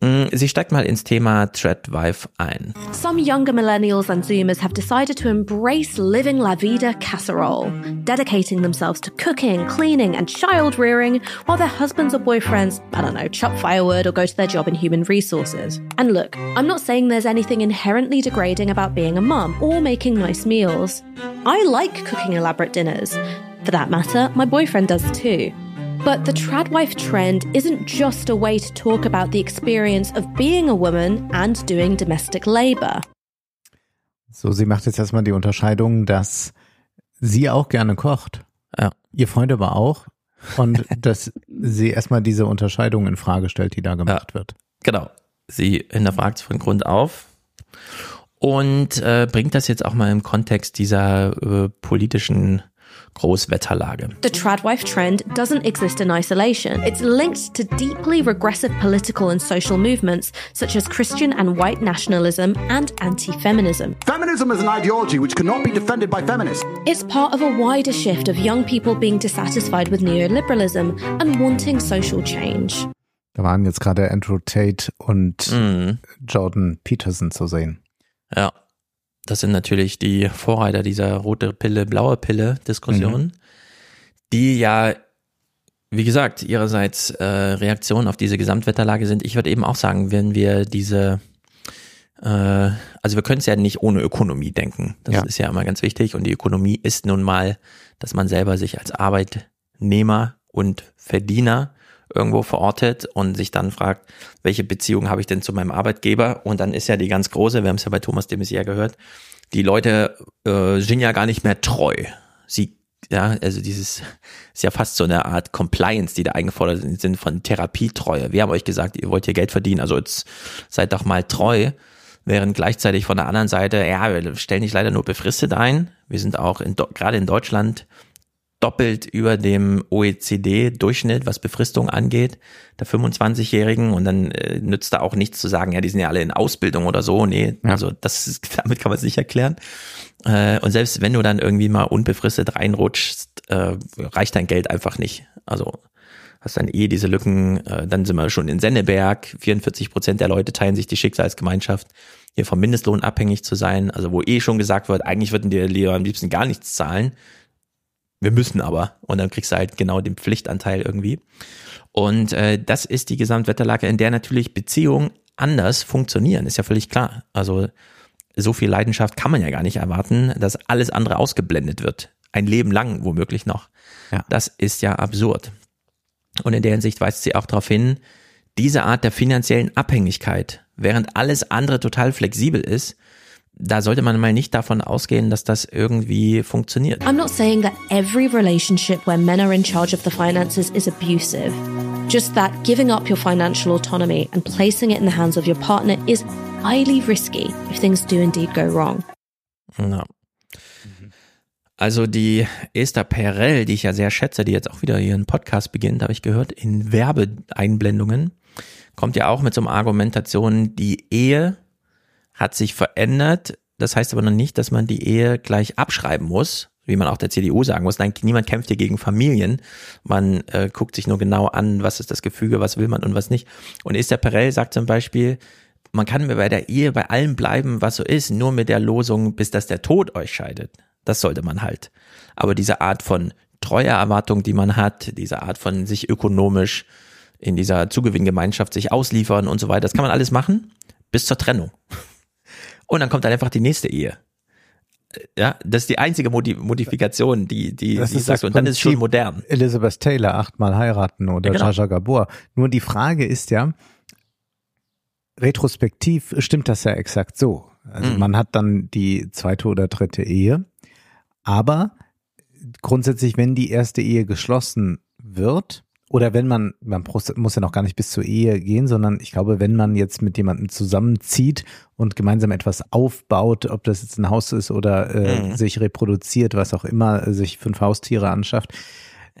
Mm, Sie steigt mal ins Thema Threadwife ein. Some younger millennials and Zoomers have decided to embrace living La Vida casserole, dedicating themselves to cooking, cleaning, and child rearing while their husbands or boyfriends, I don't know, chop firewood or go to their job in human resources. And look, I'm not saying there's anything inherently degrading about being a mum or making nice meals. I like cooking elaborate dinners. For that matter, my boyfriend does too. But the tradwife trend isn't just a way to talk about the experience of being a woman and doing domestic labor. So, sie macht jetzt erstmal die Unterscheidung, dass sie auch gerne kocht. Ja. Ihr Freund aber auch. Und dass sie erstmal diese Unterscheidung in Frage stellt, die da gemacht wird. Genau. Sie hinterfragt es von Grund auf und äh, bringt das jetzt auch mal im Kontext dieser äh, politischen Großwetterlage. The tradwife trend doesn't exist in isolation. It's linked to deeply regressive political and social movements such as Christian and white nationalism and anti feminism. Feminism is an ideology which cannot be defended by feminists. It's part of a wider shift of young people being dissatisfied with neoliberalism and wanting social change. Da waren jetzt gerade Andrew Tate und Mhm. Jordan Peterson zu sehen. Ja, das sind natürlich die Vorreiter dieser rote Pille, blaue Pille Diskussion, die ja, wie gesagt, ihrerseits äh, Reaktionen auf diese Gesamtwetterlage sind. Ich würde eben auch sagen, wenn wir diese, äh, also wir können es ja nicht ohne Ökonomie denken. Das Ja. ist ja immer ganz wichtig und die Ökonomie ist nun mal, dass man selber sich als Arbeitnehmer und Verdiener irgendwo verortet und sich dann fragt, welche Beziehung habe ich denn zu meinem Arbeitgeber? Und dann ist ja die ganz große, wir haben es ja bei Thomas de Maizière gehört, die Leute äh, sind ja gar nicht mehr treu. Sie, ja, also dieses ist ja fast so eine Art Compliance, die da eingefordert sind, von Therapietreue. Wir haben euch gesagt, ihr wollt hier Geld verdienen, also jetzt seid doch mal treu. Während gleichzeitig von der anderen Seite, ja, wir stellen dich leider nur befristet ein. Wir sind auch in, gerade in Deutschland doppelt über dem OECD-Durchschnitt, was Befristung angeht, der 25-Jährigen. Und dann äh, nützt da auch nichts zu sagen, ja, die sind ja alle in Ausbildung oder so. Nee, Ja. also das ist, damit kann man es nicht erklären. Äh, und selbst wenn du dann irgendwie mal unbefristet reinrutschst, äh, reicht dein Geld einfach nicht. Also hast dann eh diese Lücken, äh, dann sind wir schon in Senneberg, 44 Prozent der Leute teilen sich die Schicksalsgemeinschaft, hier vom Mindestlohn abhängig zu sein, also wo eh schon gesagt wird, eigentlich würden die lieber am liebsten gar nichts zahlen, wir müssen aber und dann kriegst du halt genau den Pflichtanteil irgendwie. Und äh, das ist die Gesamtwetterlage, in der natürlich Beziehungen anders funktionieren, ist ja völlig klar. Also so viel Leidenschaft kann man ja gar nicht erwarten, dass alles andere ausgeblendet wird. Ein Leben lang womöglich noch. Ja. Das ist ja absurd. Und in der Hinsicht weist sie auch darauf hin, diese Art der finanziellen Abhängigkeit, während alles andere total flexibel ist, da sollte man mal nicht davon ausgehen, dass das irgendwie funktioniert. I'm not saying that every relationship where men are in charge of the finances is abusive. Just that giving up your financial autonomy and placing it in the hands of your partner is highly risky if things do indeed go wrong. Ja. Also die Esther Perel, die ich ja sehr schätze, die jetzt auch wieder ihren Podcast beginnt, habe ich gehört, in Werbeeinblendungen, kommt ja auch mit so einer Argumentation, die Ehe hat sich verändert. Das heißt aber noch nicht, dass man die Ehe gleich abschreiben muss, wie man auch der CDU sagen muss. Nein, niemand kämpft hier gegen Familien. Man äh, guckt sich nur genau an, was ist das Gefüge, was will man und was nicht. Und Esther Perel sagt zum Beispiel, man kann mir bei der Ehe bei allem bleiben, was so ist, nur mit der Losung, bis dass der Tod euch scheidet. Das sollte man halt. Aber diese Art von Treueerwartung, die man hat, diese Art von sich ökonomisch in dieser Zugewinngemeinschaft sich ausliefern und so weiter, das kann man alles machen bis zur Trennung. Und dann kommt dann einfach die nächste Ehe. Ja, das ist die einzige Modi Modifikation, die, die, Das die ist sagt, das und dann ist es schon modern. Elizabeth Taylor achtmal heiraten oder Ja, genau. Jaja Gabor. Nur die Frage ist ja, retrospektiv stimmt das ja exakt so. Also Mhm. man hat dann die zweite oder dritte Ehe, aber grundsätzlich, wenn die erste Ehe geschlossen wird, oder wenn man, man muss ja noch gar nicht bis zur Ehe gehen, sondern ich glaube, wenn man jetzt mit jemandem zusammenzieht und gemeinsam etwas aufbaut, ob das jetzt ein Haus ist oder äh, Mhm. sich reproduziert, was auch immer, äh, sich fünf Haustiere anschafft,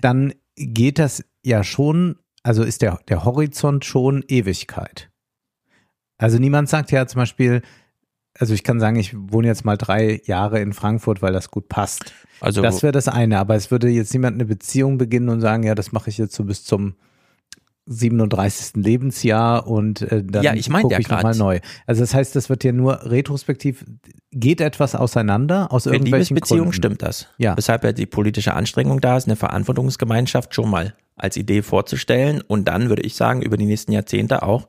dann geht das ja schon, also ist der, der Horizont schon Ewigkeit. Also niemand sagt ja zum Beispiel, also ich kann sagen, ich wohne jetzt mal drei Jahre in Frankfurt, weil das gut passt. Also das wäre das eine, aber es würde jetzt niemand eine Beziehung beginnen und sagen, ja, das mache ich jetzt so bis zum 37. Lebensjahr und äh, dann Ja, ich meinte gucke ja ich nochmal neu. Also das heißt, das wird ja nur retrospektiv, geht etwas auseinander aus Für irgendwelchen Liebesbeziehungen Gründen. stimmt das. Ja. Weshalb ja die politische Anstrengung da ist, eine Verantwortungsgemeinschaft schon mal als Idee vorzustellen und dann würde ich sagen, über die nächsten Jahrzehnte auch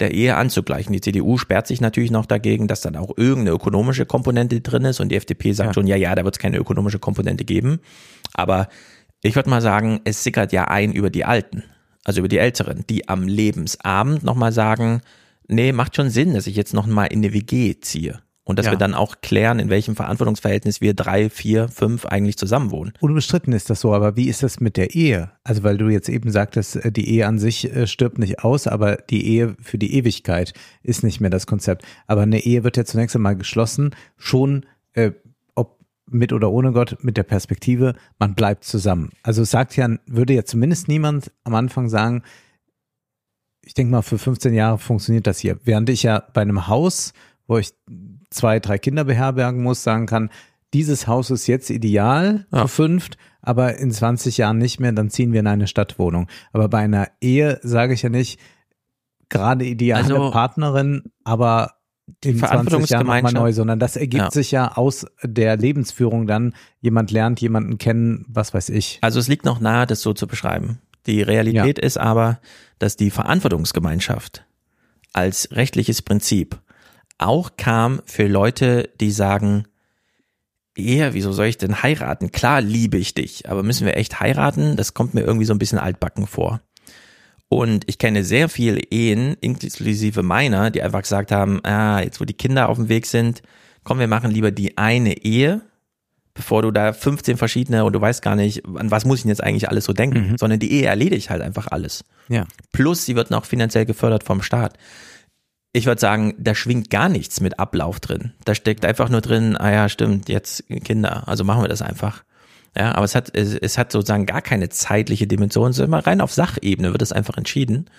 der Ehe anzugleichen. Die CDU sperrt sich natürlich noch dagegen, dass dann auch irgendeine ökonomische Komponente drin ist und die FDP sagt schon, ja, ja, da wird es keine ökonomische Komponente geben. Aber ich würde mal sagen, es sickert ja ein über die Alten, also über die Älteren, die am Lebensabend nochmal sagen, nee, macht schon Sinn, dass ich jetzt noch mal in eine WG ziehe. Und dass Ja. wir dann auch klären, in welchem Verantwortungsverhältnis wir drei, vier, fünf eigentlich zusammen wohnen. Unbestritten ist das so, aber wie ist das mit der Ehe? Also weil du jetzt eben sagtest, äh, die Ehe an sich äh, stirbt nicht aus, aber die Ehe für die Ewigkeit ist nicht mehr das Konzept. Aber eine Ehe wird ja zunächst einmal geschlossen, schon äh, ob mit oder ohne Gott, mit der Perspektive, man bleibt zusammen. Also es sagt ja, würde ja zumindest niemand am Anfang sagen, ich denke mal, für 15 Jahre funktioniert das hier. Während ich ja bei einem Haus, wo ich zwei, drei Kinder beherbergen muss, sagen kann, dieses Haus ist jetzt ideal für fünft, aber in 20 Jahren nicht mehr, dann ziehen wir in eine Stadtwohnung. Aber bei einer Ehe sage ich ja nicht, gerade ideale Also- Partnerin, aber in 20 Jahren nochmal neu, sondern das ergibt Ja. sich ja aus der Lebensführung dann, jemand lernt jemanden kennen, was weiß ich. Also es liegt noch nahe, das so zu beschreiben. Die Realität ist aber, dass die Verantwortungsgemeinschaft als rechtliches Prinzip auch kam für Leute, die sagen, eher, wieso soll ich denn heiraten? Klar liebe ich dich, aber müssen wir echt heiraten? Das kommt mir irgendwie so ein bisschen altbacken vor. Und ich kenne sehr viele Ehen, inklusive meiner, die einfach gesagt haben, ah, jetzt wo die Kinder auf dem Weg sind, komm, wir machen lieber die eine Ehe, bevor du da 15 verschiedene und du weißt gar nicht, an was muss ich denn jetzt eigentlich alles so denken, sondern die Ehe erledigt halt einfach alles. Ja. Plus, sie wird noch finanziell gefördert vom Staat. Ich würde sagen, da schwingt gar nichts mit Ablauf drin. Da steckt einfach nur drin, ah ja, stimmt, jetzt Kinder, also machen wir das einfach. Ja, aber es hat, es, es hat sozusagen gar keine zeitliche Dimension, sondern immer rein auf Sachebene wird es einfach entschieden,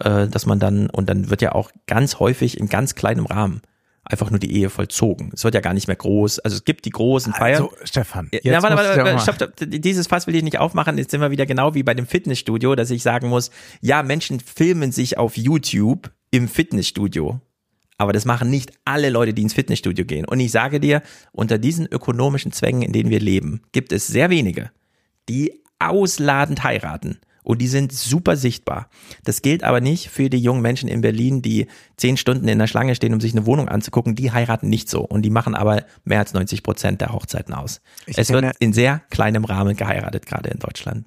äh, dass man dann, und dann wird ja auch ganz häufig in ganz kleinem Rahmen einfach nur die Ehe vollzogen. Es wird ja gar nicht mehr groß. Also es gibt die großen Feiern. Also, Stefan, jetzt ja, warte, warte, warte, mal- stopp, stopp, dieses Fass will ich nicht aufmachen. Jetzt sind wir wieder genau wie bei dem Fitnessstudio, dass ich sagen muss, ja, Menschen filmen sich auf YouTube im Fitnessstudio. Aber das machen nicht alle Leute, die ins Fitnessstudio gehen. Und ich sage dir, unter diesen ökonomischen Zwängen, in denen wir leben, gibt es sehr wenige, die ausladend heiraten. Und die sind super sichtbar. Das gilt aber nicht für die jungen Menschen in Berlin, die zehn Stunden in der Schlange stehen, um sich eine Wohnung anzugucken. Die heiraten nicht so. Und die machen aber mehr als 90 Prozent der Hochzeiten aus. Ich es wird in sehr kleinem Rahmen geheiratet, gerade in Deutschland.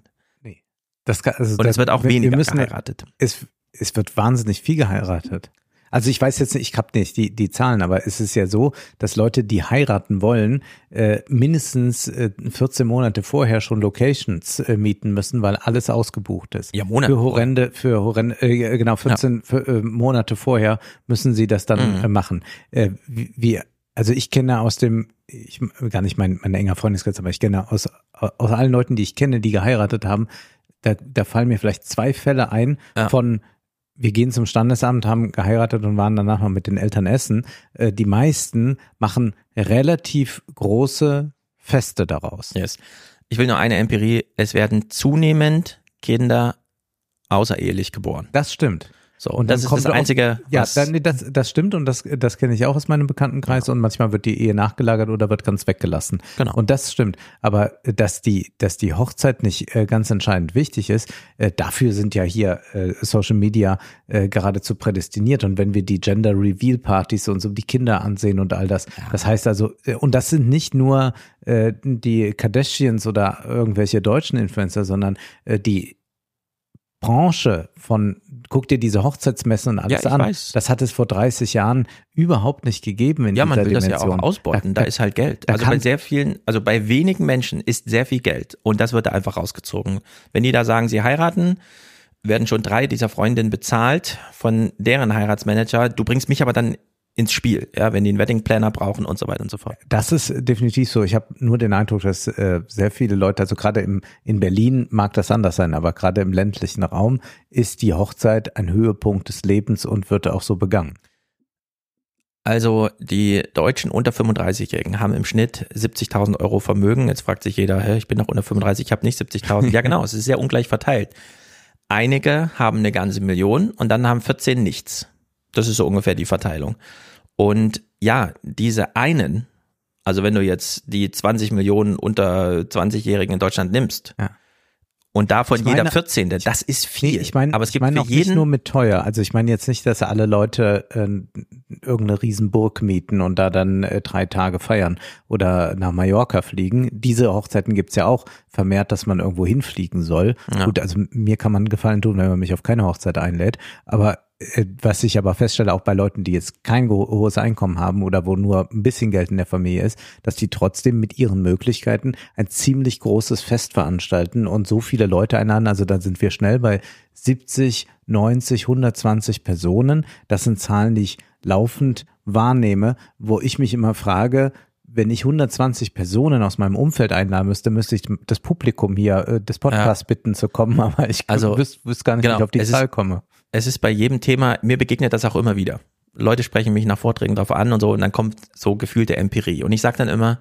Das, kann- also Und es wird auch weniger müssen- geheiratet. Es, es wird wahnsinnig viel geheiratet. Also ich weiß jetzt nicht, ich habe nicht die, die Zahlen, aber es ist ja so, dass Leute, die heiraten wollen, äh, mindestens äh, 14 Monate vorher schon Locations äh, mieten müssen, weil alles ausgebucht ist. Ja, Monate Für horrende, für horrende, äh, genau, 14 für, äh, Monate vorher müssen sie das dann Mhm. äh, machen. Äh, wie, wie, also ich kenne aus dem, ich gar nicht mein, mein enger Freundeskreis, aber ich kenne aus, aus allen Leuten, die ich kenne, die geheiratet haben, da, da fallen mir vielleicht zwei Fälle ein von wir gehen zum Standesamt, haben geheiratet und waren danach noch mit den Eltern essen. Äh, die meisten machen relativ große Feste daraus. Yes. Ich will nur eine Empirie. Es werden zunehmend Kinder außerehelich geboren. Das stimmt. So, und das ist das auch- Einzige, Ja, was- dann, das, das stimmt und das, das kenne ich auch aus meinem Bekanntenkreis und manchmal wird die Ehe nachgelagert oder wird ganz weggelassen. Genau. Und das stimmt. Aber äh, dass die, dass die Hochzeit nicht äh, ganz entscheidend wichtig ist, äh, dafür sind ja hier äh, Social Media äh, geradezu prädestiniert. Und wenn wir die Gender Reveal Partys und so die Kinder ansehen und all das, das heißt also, äh, und das sind nicht nur äh, die Kardashians oder irgendwelche deutschen Influencer, sondern äh, die Branche von, guck dir diese Hochzeitsmessen und alles Ja, an. weiß. Das hat es vor 30 Jahren überhaupt nicht gegeben in Ja, man dieser will das ja Dimension. auch ausbeuten. Da, ist halt Geld. da Also bei sehr vielen, also bei wenigen Menschen ist sehr viel Geld und das wird da einfach rausgezogen. Wenn die da sagen, sie heiraten, werden schon drei dieser Freundinnen bezahlt von deren Heiratsmanager. Du bringst mich aber dann ins Spiel, ja, wenn die einen Wedding Planner brauchen und so weiter und so fort. Das ist definitiv so. Ich habe nur den Eindruck, dass äh, sehr viele Leute, also gerade im in Berlin mag das anders sein, aber gerade im ländlichen Raum ist die Hochzeit ein Höhepunkt des Lebens und wird auch so begangen. Also die Deutschen unter 35-Jährigen haben im Schnitt 70.000 Euro Vermögen. Jetzt fragt sich jeder, hä, ich bin doch unter 35, ich habe nicht 70.000. Ja genau, es ist sehr ungleich verteilt. Einige haben eine ganze Million und dann haben 14 nichts. Das ist so ungefähr die Verteilung. Und ja, diese einen, also wenn du jetzt die 20 Millionen unter 20-Jährigen in Deutschland nimmst und davon Ich meine- jeder 14, das ist viel. Ich meine, aber es ich gibt meine für auch nicht jeden nur mit teuer. Also ich meine jetzt nicht, dass alle Leute äh, irgendeine Riesenburg mieten und da dann äh, drei Tage feiern oder nach Mallorca fliegen. Diese Hochzeiten gibt's ja auch vermehrt, dass man irgendwo hinfliegen soll. Ja. Gut, also mir kann man einen Gefallen tun, wenn man mich auf keine Hochzeit einlädt. Aber was ich aber feststelle, auch bei Leuten, die jetzt kein ho- hohes Einkommen haben oder wo nur ein bisschen Geld in der Familie ist, dass die trotzdem mit ihren Möglichkeiten ein ziemlich großes Fest veranstalten und so viele Leute einladen. Also da sind wir schnell bei 70, 90, 120 Personen. Das sind Zahlen, die ich laufend wahrnehme, wo ich mich immer frage, wenn ich 120 Personen aus meinem Umfeld einladen müsste, müsste ich das Publikum hier äh, des Podcasts bitten zu kommen, aber ich Also, wüsste wüsste gar nicht, wie genau, ich auf die Zahl ist- komme. Es ist bei jedem Thema, mir begegnet das auch immer wieder. Leute sprechen mich nach Vorträgen drauf an und so und dann kommt so gefühlte Empirie. Und ich sage dann immer,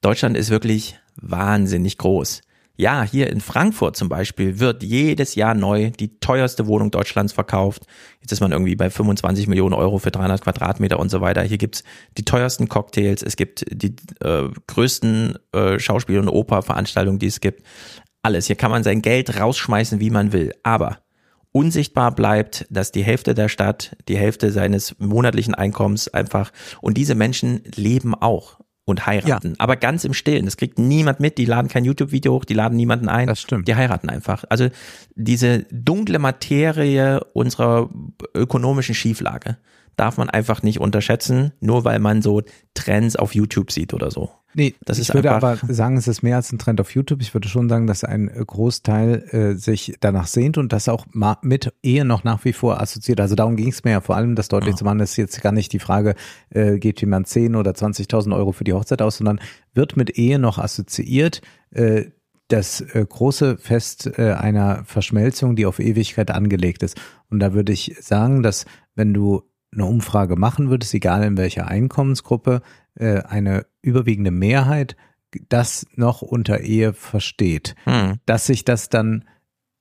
Deutschland ist wirklich wahnsinnig groß. Ja, hier in Frankfurt zum Beispiel wird jedes Jahr neu die teuerste Wohnung Deutschlands verkauft. Jetzt ist man irgendwie bei 25 Millionen Euro für 300 Quadratmeter und so weiter. Hier gibt's die teuersten Cocktails, es gibt die äh, größten äh, Schauspiel- und Operveranstaltungen, die es gibt. Alles. Hier kann man sein Geld rausschmeißen, wie man will. Aber unsichtbar bleibt, dass die Hälfte der Stadt, die Hälfte seines monatlichen Einkommens einfach, und diese Menschen leben auch und heiraten, aber ganz im Stillen. Das kriegt niemand mit, die laden kein YouTube-Video hoch, die laden niemanden ein. Das stimmt. Die heiraten einfach. Also diese dunkle Materie unserer ökonomischen Schieflage darf man einfach nicht unterschätzen, nur weil man so Trends auf YouTube sieht oder so. Nee, das ich würde aber sagen, es ist mehr als ein Trend auf YouTube. Ich würde schon sagen, dass ein Großteil äh, sich danach sehnt und das auch mit Ehe noch nach wie vor assoziiert. Also darum ging es mir ja vor allem, das deutlich zu machen, ist jetzt gar nicht die Frage, äh, geht jemand 10 oder 20.000 Euro für die Hochzeit aus, sondern wird mit Ehe noch assoziiert. Äh, das äh, große Fest äh, einer Verschmelzung, die auf Ewigkeit angelegt ist. Und da würde ich sagen, dass wenn du eine Umfrage machen würdest, egal in welcher Einkommensgruppe, äh, eine überwiegende Mehrheit das noch unter Ehe versteht. Hm. Dass sich das dann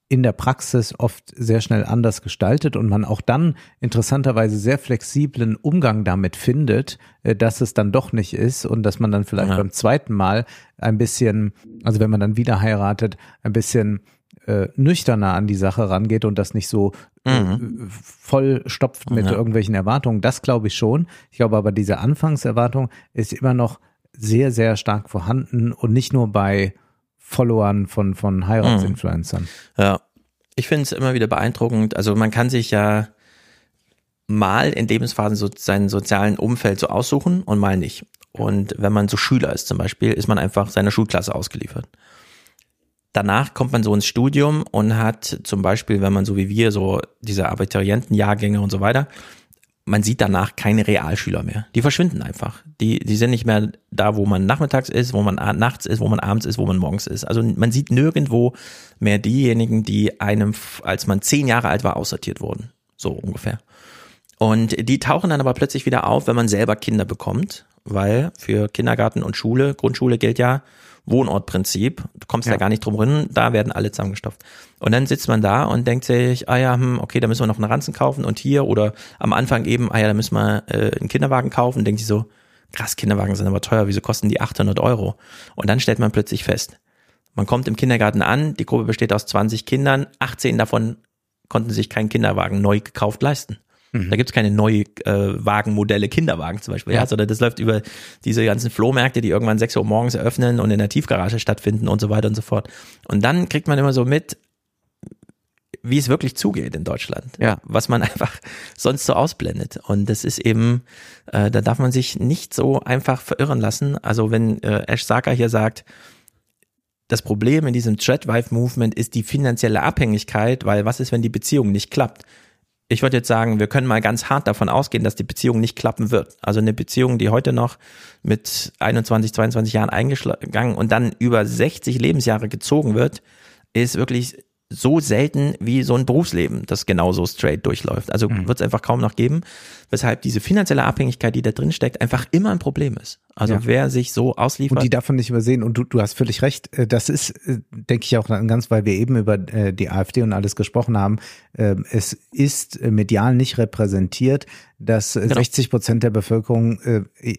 in der Praxis oft sehr schnell anders gestaltet und man auch dann interessanterweise sehr flexiblen Umgang damit findet, äh, dass es dann doch nicht ist und dass man dann vielleicht Ja. beim zweiten Mal ein bisschen, also wenn man dann wieder heiratet, ein bisschen äh, nüchterner an die Sache rangeht und das nicht so äh, voll stopft mit Ja. irgendwelchen Erwartungen. Das glaube ich schon. Ich glaube aber, diese Anfangserwartung ist immer noch sehr, sehr stark vorhanden und nicht nur bei Followern von, von Heiratsinfluencern. Ja, ich finde es immer wieder beeindruckend. Also man kann sich ja mal in Lebensphasen so seinen sozialen Umfeld so aussuchen und mal nicht. Und wenn man so Schüler ist zum Beispiel, ist man einfach seiner Schulklasse ausgeliefert. Danach kommt man so ins Studium und hat zum Beispiel, wenn man so wie wir, so diese Abiturientenjahrgänge und so weiter, man sieht danach keine Realschüler mehr. Die verschwinden einfach. Die, die sind nicht mehr da, wo man nachmittags ist, wo man nachts ist, wo man abends ist, wo man morgens ist. Also man sieht nirgendwo mehr diejenigen, die einem, als man zehn Jahre alt war, aussortiert wurden. So ungefähr. Und die tauchen dann aber plötzlich wieder auf, wenn man selber Kinder bekommt, weil für Kindergarten und Schule, Grundschule gilt ja Wohnortprinzip. Du kommst ja. gar nicht drum rin, da werden alle zusammengestopft. Und dann sitzt man da und denkt sich, ah ja, hm, okay, da müssen wir noch einen Ranzen kaufen und hier oder am Anfang eben, ah ja, da müssen wir äh, einen Kinderwagen kaufen. Und denkt sich so, krass, Kinderwagen sind aber teuer, wieso kosten die 800 Euro? Und dann stellt man plötzlich fest, man kommt im Kindergarten an, die Gruppe besteht aus 20 Kindern, 18 davon konnten sich keinen Kinderwagen neu gekauft leisten. Da gibt's keine neue äh, Wagenmodelle, Kinderwagen zum Beispiel, ja. Ja. sondern das läuft über diese ganzen Flohmärkte, die irgendwann 6 Uhr morgens eröffnen und in der Tiefgarage stattfinden und so weiter und so fort. Und dann kriegt man immer so mit, wie es wirklich zugeht in Deutschland, Ja. was man einfach sonst so ausblendet. Und das ist eben, äh, da darf man sich nicht so einfach verirren lassen. Also wenn äh, Ash Saka hier sagt, das Problem in diesem Threadwife-Movement ist die finanzielle Abhängigkeit, weil was ist, wenn die Beziehung nicht klappt? Ich würde jetzt sagen, wir können mal ganz hart davon ausgehen, dass die Beziehung nicht klappen wird. Also eine Beziehung, die heute noch mit 21, 22 Jahren eingegangen und dann über 60 Lebensjahre gezogen wird, ist wirklich so selten wie so ein Berufsleben, das genauso straight durchläuft. Also wird es einfach kaum noch geben, weshalb diese finanzielle Abhängigkeit, die da drin steckt, einfach immer ein Problem ist. Also Ja. wer sich so ausliefert. Und die darf man nicht übersehen. Und du, du hast völlig recht. Äh, Das ist, äh, denke ich, auch ganz, weil wir eben über äh, die AfD und alles gesprochen haben. Ähm, Es ist medial nicht repräsentiert, dass äh, 60 Prozent der Bevölkerung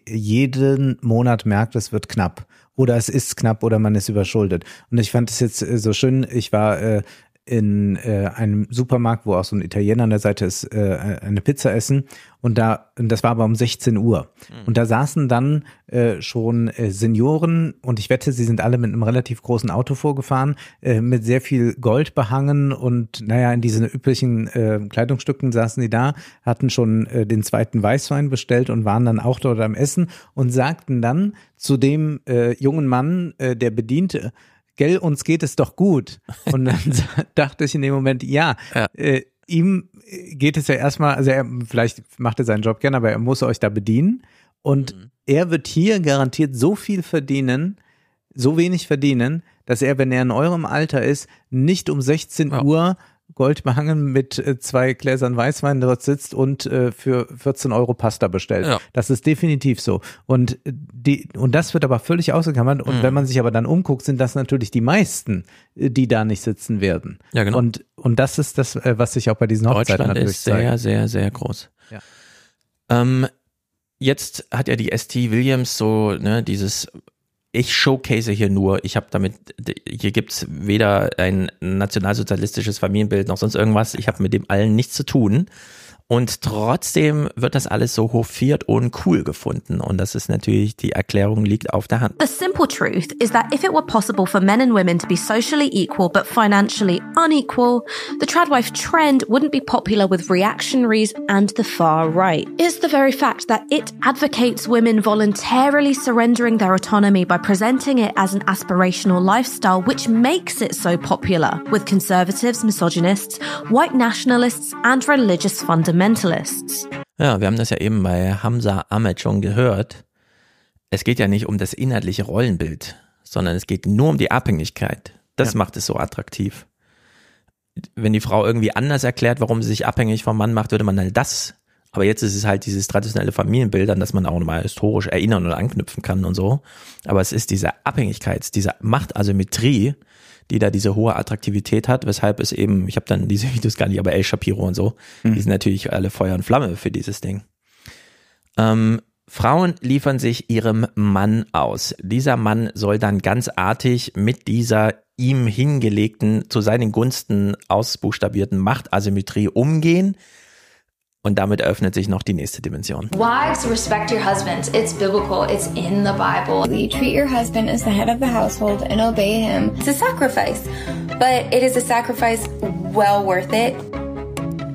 jeden Monat merkt, es wird knapp. Oder es ist knapp oder man ist überschuldet. Und ich fand es jetzt äh, so schön. Ich war äh, in äh, einem Supermarkt, wo auch so ein Italiener an der Seite ist, äh, eine Pizza essen. Und da, und das war aber um 16 Uhr. Und da saßen dann äh, schon äh, Senioren und ich wette, sie sind alle mit einem relativ großen Auto vorgefahren, äh, mit sehr viel Gold behangen und naja, in diesen üblichen äh, Kleidungsstücken saßen die da, hatten schon äh, den zweiten Weißwein bestellt und waren dann auch dort am Essen und sagten dann zu dem äh, jungen Mann, äh, der bediente, gell, uns geht es doch gut. Und dann dachte ich in dem Moment, ja, Äh, ihm geht es ja erstmal, also er, vielleicht macht er seinen Job gerne, aber er muss euch da bedienen. Und er wird hier garantiert so viel verdienen, so wenig verdienen, dass er, wenn er in eurem Alter ist, nicht um 16 Uhr Gold behangen mit äh, zwei Gläsern Weißwein dort sitzt und äh, für 14 Euro Pasta bestellt. Ja. Das ist definitiv so. Und äh, die, und das wird aber völlig ausgekammert. Und Mhm. wenn man sich aber dann umguckt, sind das natürlich die meisten, die da nicht sitzen werden. Ja, genau. Und, und das ist das, was sich auch bei diesen Hochzeiten Deutschland natürlich ist sehr, zeigt. sehr, sehr groß. Ja. Ähm, jetzt hat ja die ST Williams so, ne, dieses, ich showcase hier nur, ich habe damit, hier gibt's weder ein nationalsozialistisches Familienbild noch sonst irgendwas, ich habe mit dem allen nichts zu tun. Und trotzdem wird das alles so hofiert und cool gefunden. Und das ist natürlich, die Erklärung liegt auf der Hand. The simple truth is that if it were possible for men and women to be socially equal but financially unequal, the tradwife trend wouldn't be popular with reactionaries and the far right. It's the very fact that it advocates women voluntarily surrendering their autonomy by presenting it as an aspirational lifestyle which makes it so popular with conservatives, misogynists, white nationalists, and religious fundamentalists. Ja, wir haben das ja eben bei Hamza Ahmed schon gehört. Es geht ja nicht um das inhaltliche Rollenbild, sondern es geht nur um die Abhängigkeit. Das Ja. macht es so attraktiv. Wenn die Frau irgendwie anders erklärt, warum sie sich abhängig vom Mann macht, würde man halt das. Aber jetzt ist es halt dieses traditionelle Familienbild, an das man auch nochmal historisch erinnern oder anknüpfen kann und so. Aber es ist diese Abhängigkeit, diese Machtasymmetrie, die da diese hohe Attraktivität hat, weshalb es eben, ich habe dann diese Videos gar nicht, aber El Shapiro und so, die sind natürlich alle Feuer und Flamme für dieses Ding. Ähm, Frauen liefern sich ihrem Mann aus. Dieser Mann soll dann ganz artig mit dieser ihm hingelegten, zu seinen Gunsten ausbuchstabierten Machtasymmetrie umgehen. Und damit eröffnet sich noch die nächste Dimension. Wives, respect your husbands. It's biblical. It's in the Bible. You treat your husband as the head of the household and obey him. It's a sacrifice, but it is a sacrifice well worth it.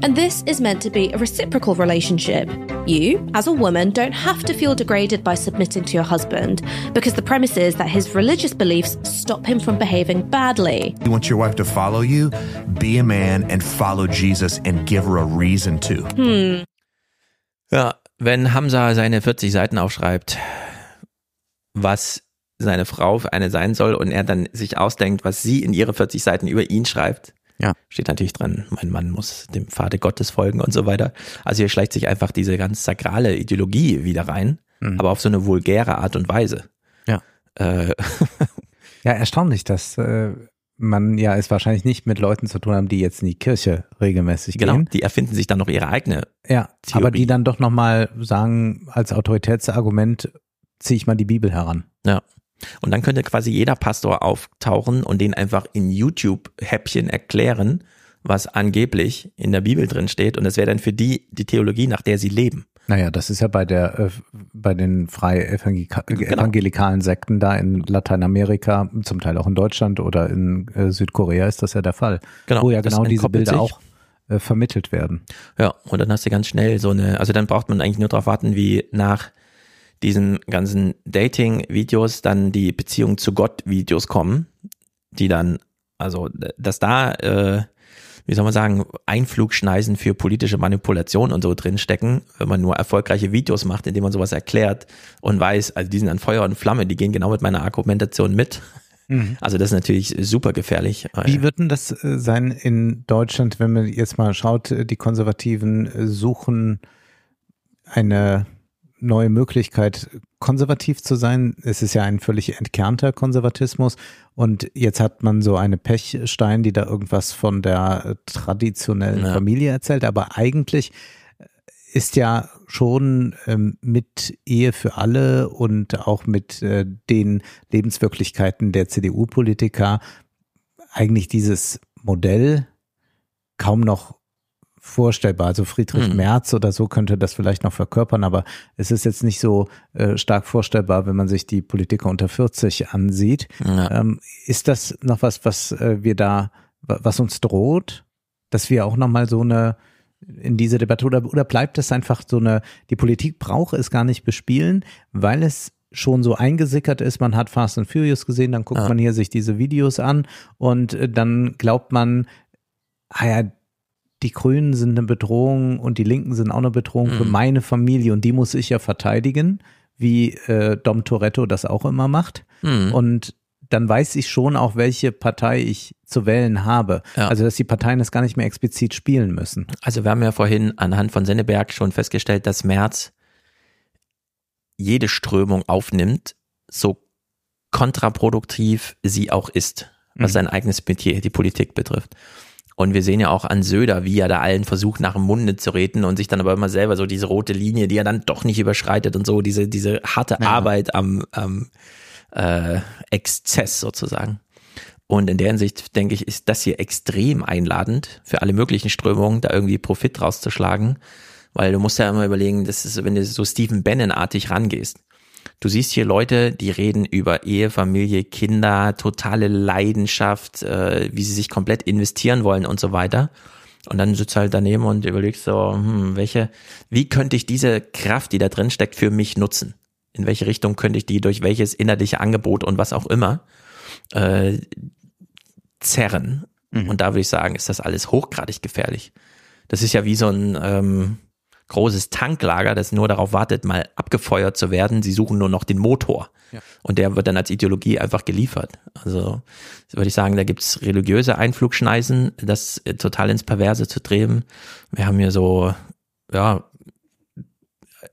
And this is meant to be a reciprocal relationship. You, as a woman, don't have to feel degraded by submitting to your husband because the premise is that his religious beliefs stop him from behaving badly. You want your wife to follow you? Be a man and follow Jesus and give her a reason to. Hmm. Ja, wenn Hamza seine 40 Seiten aufschreibt, was seine Frau für eine sein soll und er dann sich ausdenkt, was sie in ihre 40 Seiten über ihn schreibt, Ja. steht natürlich drin, mein Mann muss dem Pfade Gottes folgen und so weiter. Also hier schleicht sich einfach diese ganz sakrale Ideologie wieder rein, aber auf so eine vulgäre Art und Weise. Ja. Äh, Ja, erstaunlich, dass äh, man ja es wahrscheinlich nicht mit Leuten zu tun haben, die jetzt in die Kirche regelmäßig genau, gehen. die erfinden sich dann noch ihre eigene Ja, Theorie. aber die dann doch nochmal sagen, als Autoritätsargument ziehe ich mal die Bibel heran. Ja. Und dann könnte quasi jeder Pastor auftauchen und den einfach in YouTube-Häppchen erklären, was angeblich in der Bibel drin steht. Und das wäre dann für die die Theologie, nach der sie leben. Naja, das ist ja bei der äh, bei den frei evangelika Genau. evangelikalen Sekten da in Lateinamerika, zum Teil auch in Deutschland oder in äh, Südkorea ist das ja der Fall. Genau, wo ja genau diese Bilder sich. auch äh, vermittelt werden. Ja, und dann hast du ganz schnell so eine, also dann braucht man eigentlich nur darauf warten, wie nach diesen ganzen Dating-Videos dann die Beziehung zu Gott-Videos kommen, die dann, also dass da, äh, wie soll man sagen, Einflugschneisen für politische Manipulation und so drinstecken, wenn man nur erfolgreiche Videos macht, indem man sowas erklärt und weiß, also die sind an Feuer und Flamme, die gehen genau mit meiner Argumentation mit. Mhm. Also das ist natürlich super gefährlich. Wie wird denn das äh, sein in Deutschland, wenn man jetzt mal schaut, äh, die Konservativen äh, suchen eine neue Möglichkeit, konservativ zu sein. Es ist ja ein völlig entkernter Konservatismus und jetzt hat man so eine Pechstein, die da irgendwas von der traditionellen Ja. Familie erzählt, aber eigentlich ist ja schon ähm, mit Ehe für alle und auch mit äh, den Lebenswirklichkeiten der CDU-Politiker eigentlich dieses Modell kaum noch vorstellbar. Also Friedrich Mhm. Merz oder so könnte das vielleicht noch verkörpern, aber es ist jetzt nicht so äh, stark vorstellbar, wenn man sich die Politiker unter 40 ansieht. Ja. Ähm, ist das noch was, was äh, wir da, wa- was uns droht, dass wir auch nochmal so eine in diese Debatte oder, oder bleibt es einfach so eine, die Politik braucht es gar nicht bespielen, weil es schon so eingesickert ist, man hat Fast and Furious gesehen, dann guckt Ja. man hier sich diese Videos an und äh, dann glaubt man, ah ja, die Grünen sind eine Bedrohung und die Linken sind auch eine Bedrohung für Mhm. meine Familie und die muss ich ja verteidigen, wie äh, Dom Toretto das auch immer macht. Mhm. Und dann weiß ich schon auch, welche Partei ich zu wählen habe. Ja. Also, dass die Parteien das gar nicht mehr explizit spielen müssen. Also wir haben ja vorhin anhand von Senneberg schon festgestellt, dass Merz jede Strömung aufnimmt, so kontraproduktiv sie auch ist, was Mhm. sein eigenes Metier, die Politik betrifft. Und wir sehen ja auch an Söder, wie er da allen versucht, nach dem Munde zu reden und sich dann aber immer selber so diese rote Linie, die er dann doch nicht überschreitet und so, diese, diese harte Ja. Arbeit am, am äh, Exzess sozusagen. Und in der Hinsicht, denke ich, ist das hier extrem einladend für alle möglichen Strömungen, da irgendwie Profit rauszuschlagen. Weil du musst ja immer überlegen, das ist, wenn du so Stephen Bannon-artig rangehst. Du siehst hier Leute, die reden über Ehe, Familie, Kinder, totale Leidenschaft, äh, wie sie sich komplett investieren wollen und so weiter. Und dann sitzt halt daneben und überlegst so, hm, welche, wie könnte ich diese Kraft, die da drin steckt, für mich nutzen? In welche Richtung könnte ich die durch welches innerliche Angebot und was auch immer äh, zerren? Und da würde ich sagen, ist das alles hochgradig gefährlich. Das ist ja wie so ein ähm, großes Tanklager, das nur darauf wartet, mal abgefeuert zu werden. Sie suchen nur noch den Motor. Ja. Und der wird dann als Ideologie einfach geliefert. Also würde ich sagen, da gibt's religiöse Einflugschneisen, das äh, total ins Perverse zu treiben. Wir haben hier so, ja,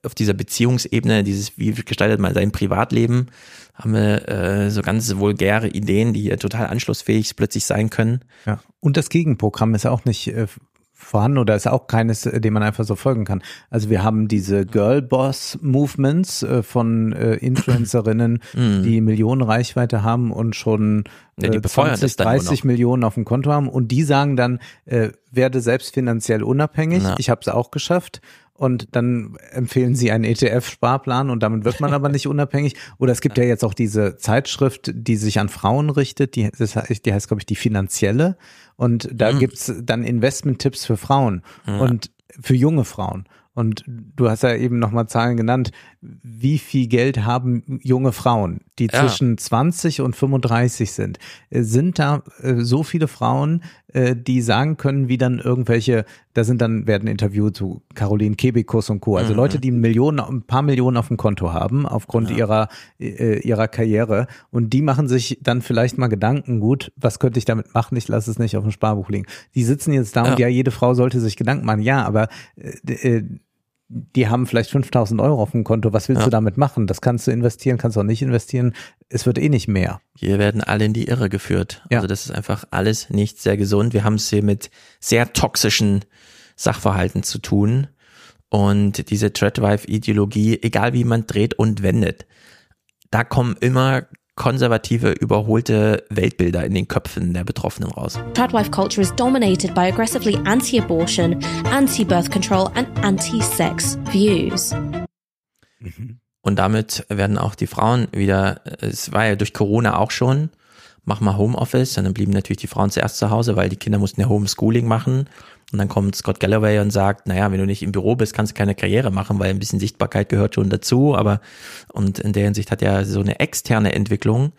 auf dieser Beziehungsebene, dieses, wie gestaltet man sein Privatleben, haben wir äh, so ganz vulgäre Ideen, die hier total anschlussfähig plötzlich sein können. Ja. Und das Gegenprogramm ist auch nicht äh, vorhanden oder ist auch keines, äh, dem man einfach so folgen kann. Also wir haben diese Girl Boss Movements äh, von äh, Influencerinnen, die Millionen Reichweite haben und schon Mhm. Ja, äh, befeuern 20, das dann nur 30 noch. Millionen auf dem Konto haben und die sagen dann, äh, werde selbst finanziell unabhängig. Ja. Ich habe es auch geschafft. Und dann empfehlen sie einen ETF-Sparplan und damit wird man aber nicht unabhängig. Oder es gibt ja jetzt auch diese Zeitschrift, die sich an Frauen richtet, die, das heißt, die heißt, glaube ich, die finanzielle. Und da Mhm. gibt's dann Investment-Tipps für Frauen Ja. und für junge Frauen. Und du hast ja eben nochmal Zahlen genannt. Wie viel Geld haben junge Frauen, die Ja. zwischen 20 und 35 sind? Sind da äh, so viele Frauen, äh, die sagen können, wie dann irgendwelche, da sind dann, werden interviewt zu Caroline Kebekus und Co. Also Mhm. Leute, die Millionen, ein paar Millionen auf dem Konto haben, aufgrund ihrer, äh, ihrer Karriere. Und die machen sich dann vielleicht mal Gedanken, gut, was könnte ich damit machen? Ich lasse es nicht auf dem Sparbuch liegen. Die sitzen jetzt da und Ja. ja, jede Frau sollte sich Gedanken machen. Ja, aber äh, äh, die haben vielleicht 5000 Euro auf dem Konto. Was willst Ja. du damit machen? Das kannst du investieren, kannst du auch nicht investieren. Es wird eh nicht mehr. Hier werden alle in die Irre geführt. Also das ist einfach alles nicht sehr gesund. Wir haben es hier mit sehr toxischen Sachverhalten zu tun. Und diese Treadwife-Ideologie, egal wie man dreht und wendet, da kommen immer konservative, überholte Weltbilder in den Köpfen der Betroffenen raus. Tradwife culture is dominated by aggressively anti abortion, anti birth control, and anti sex views. Und damit werden auch die Frauen wieder, es war ja durch Corona auch schon, mach mal Homeoffice, und dann blieben natürlich die Frauen zuerst zu Hause, weil die Kinder mussten ja Homeschooling machen. Und dann kommt Scott Galloway und sagt, naja, wenn du nicht im Büro bist, kannst du keine Karriere machen, weil ein bisschen Sichtbarkeit gehört schon dazu. Aber, und in der Hinsicht hat ja so eine externe Entwicklung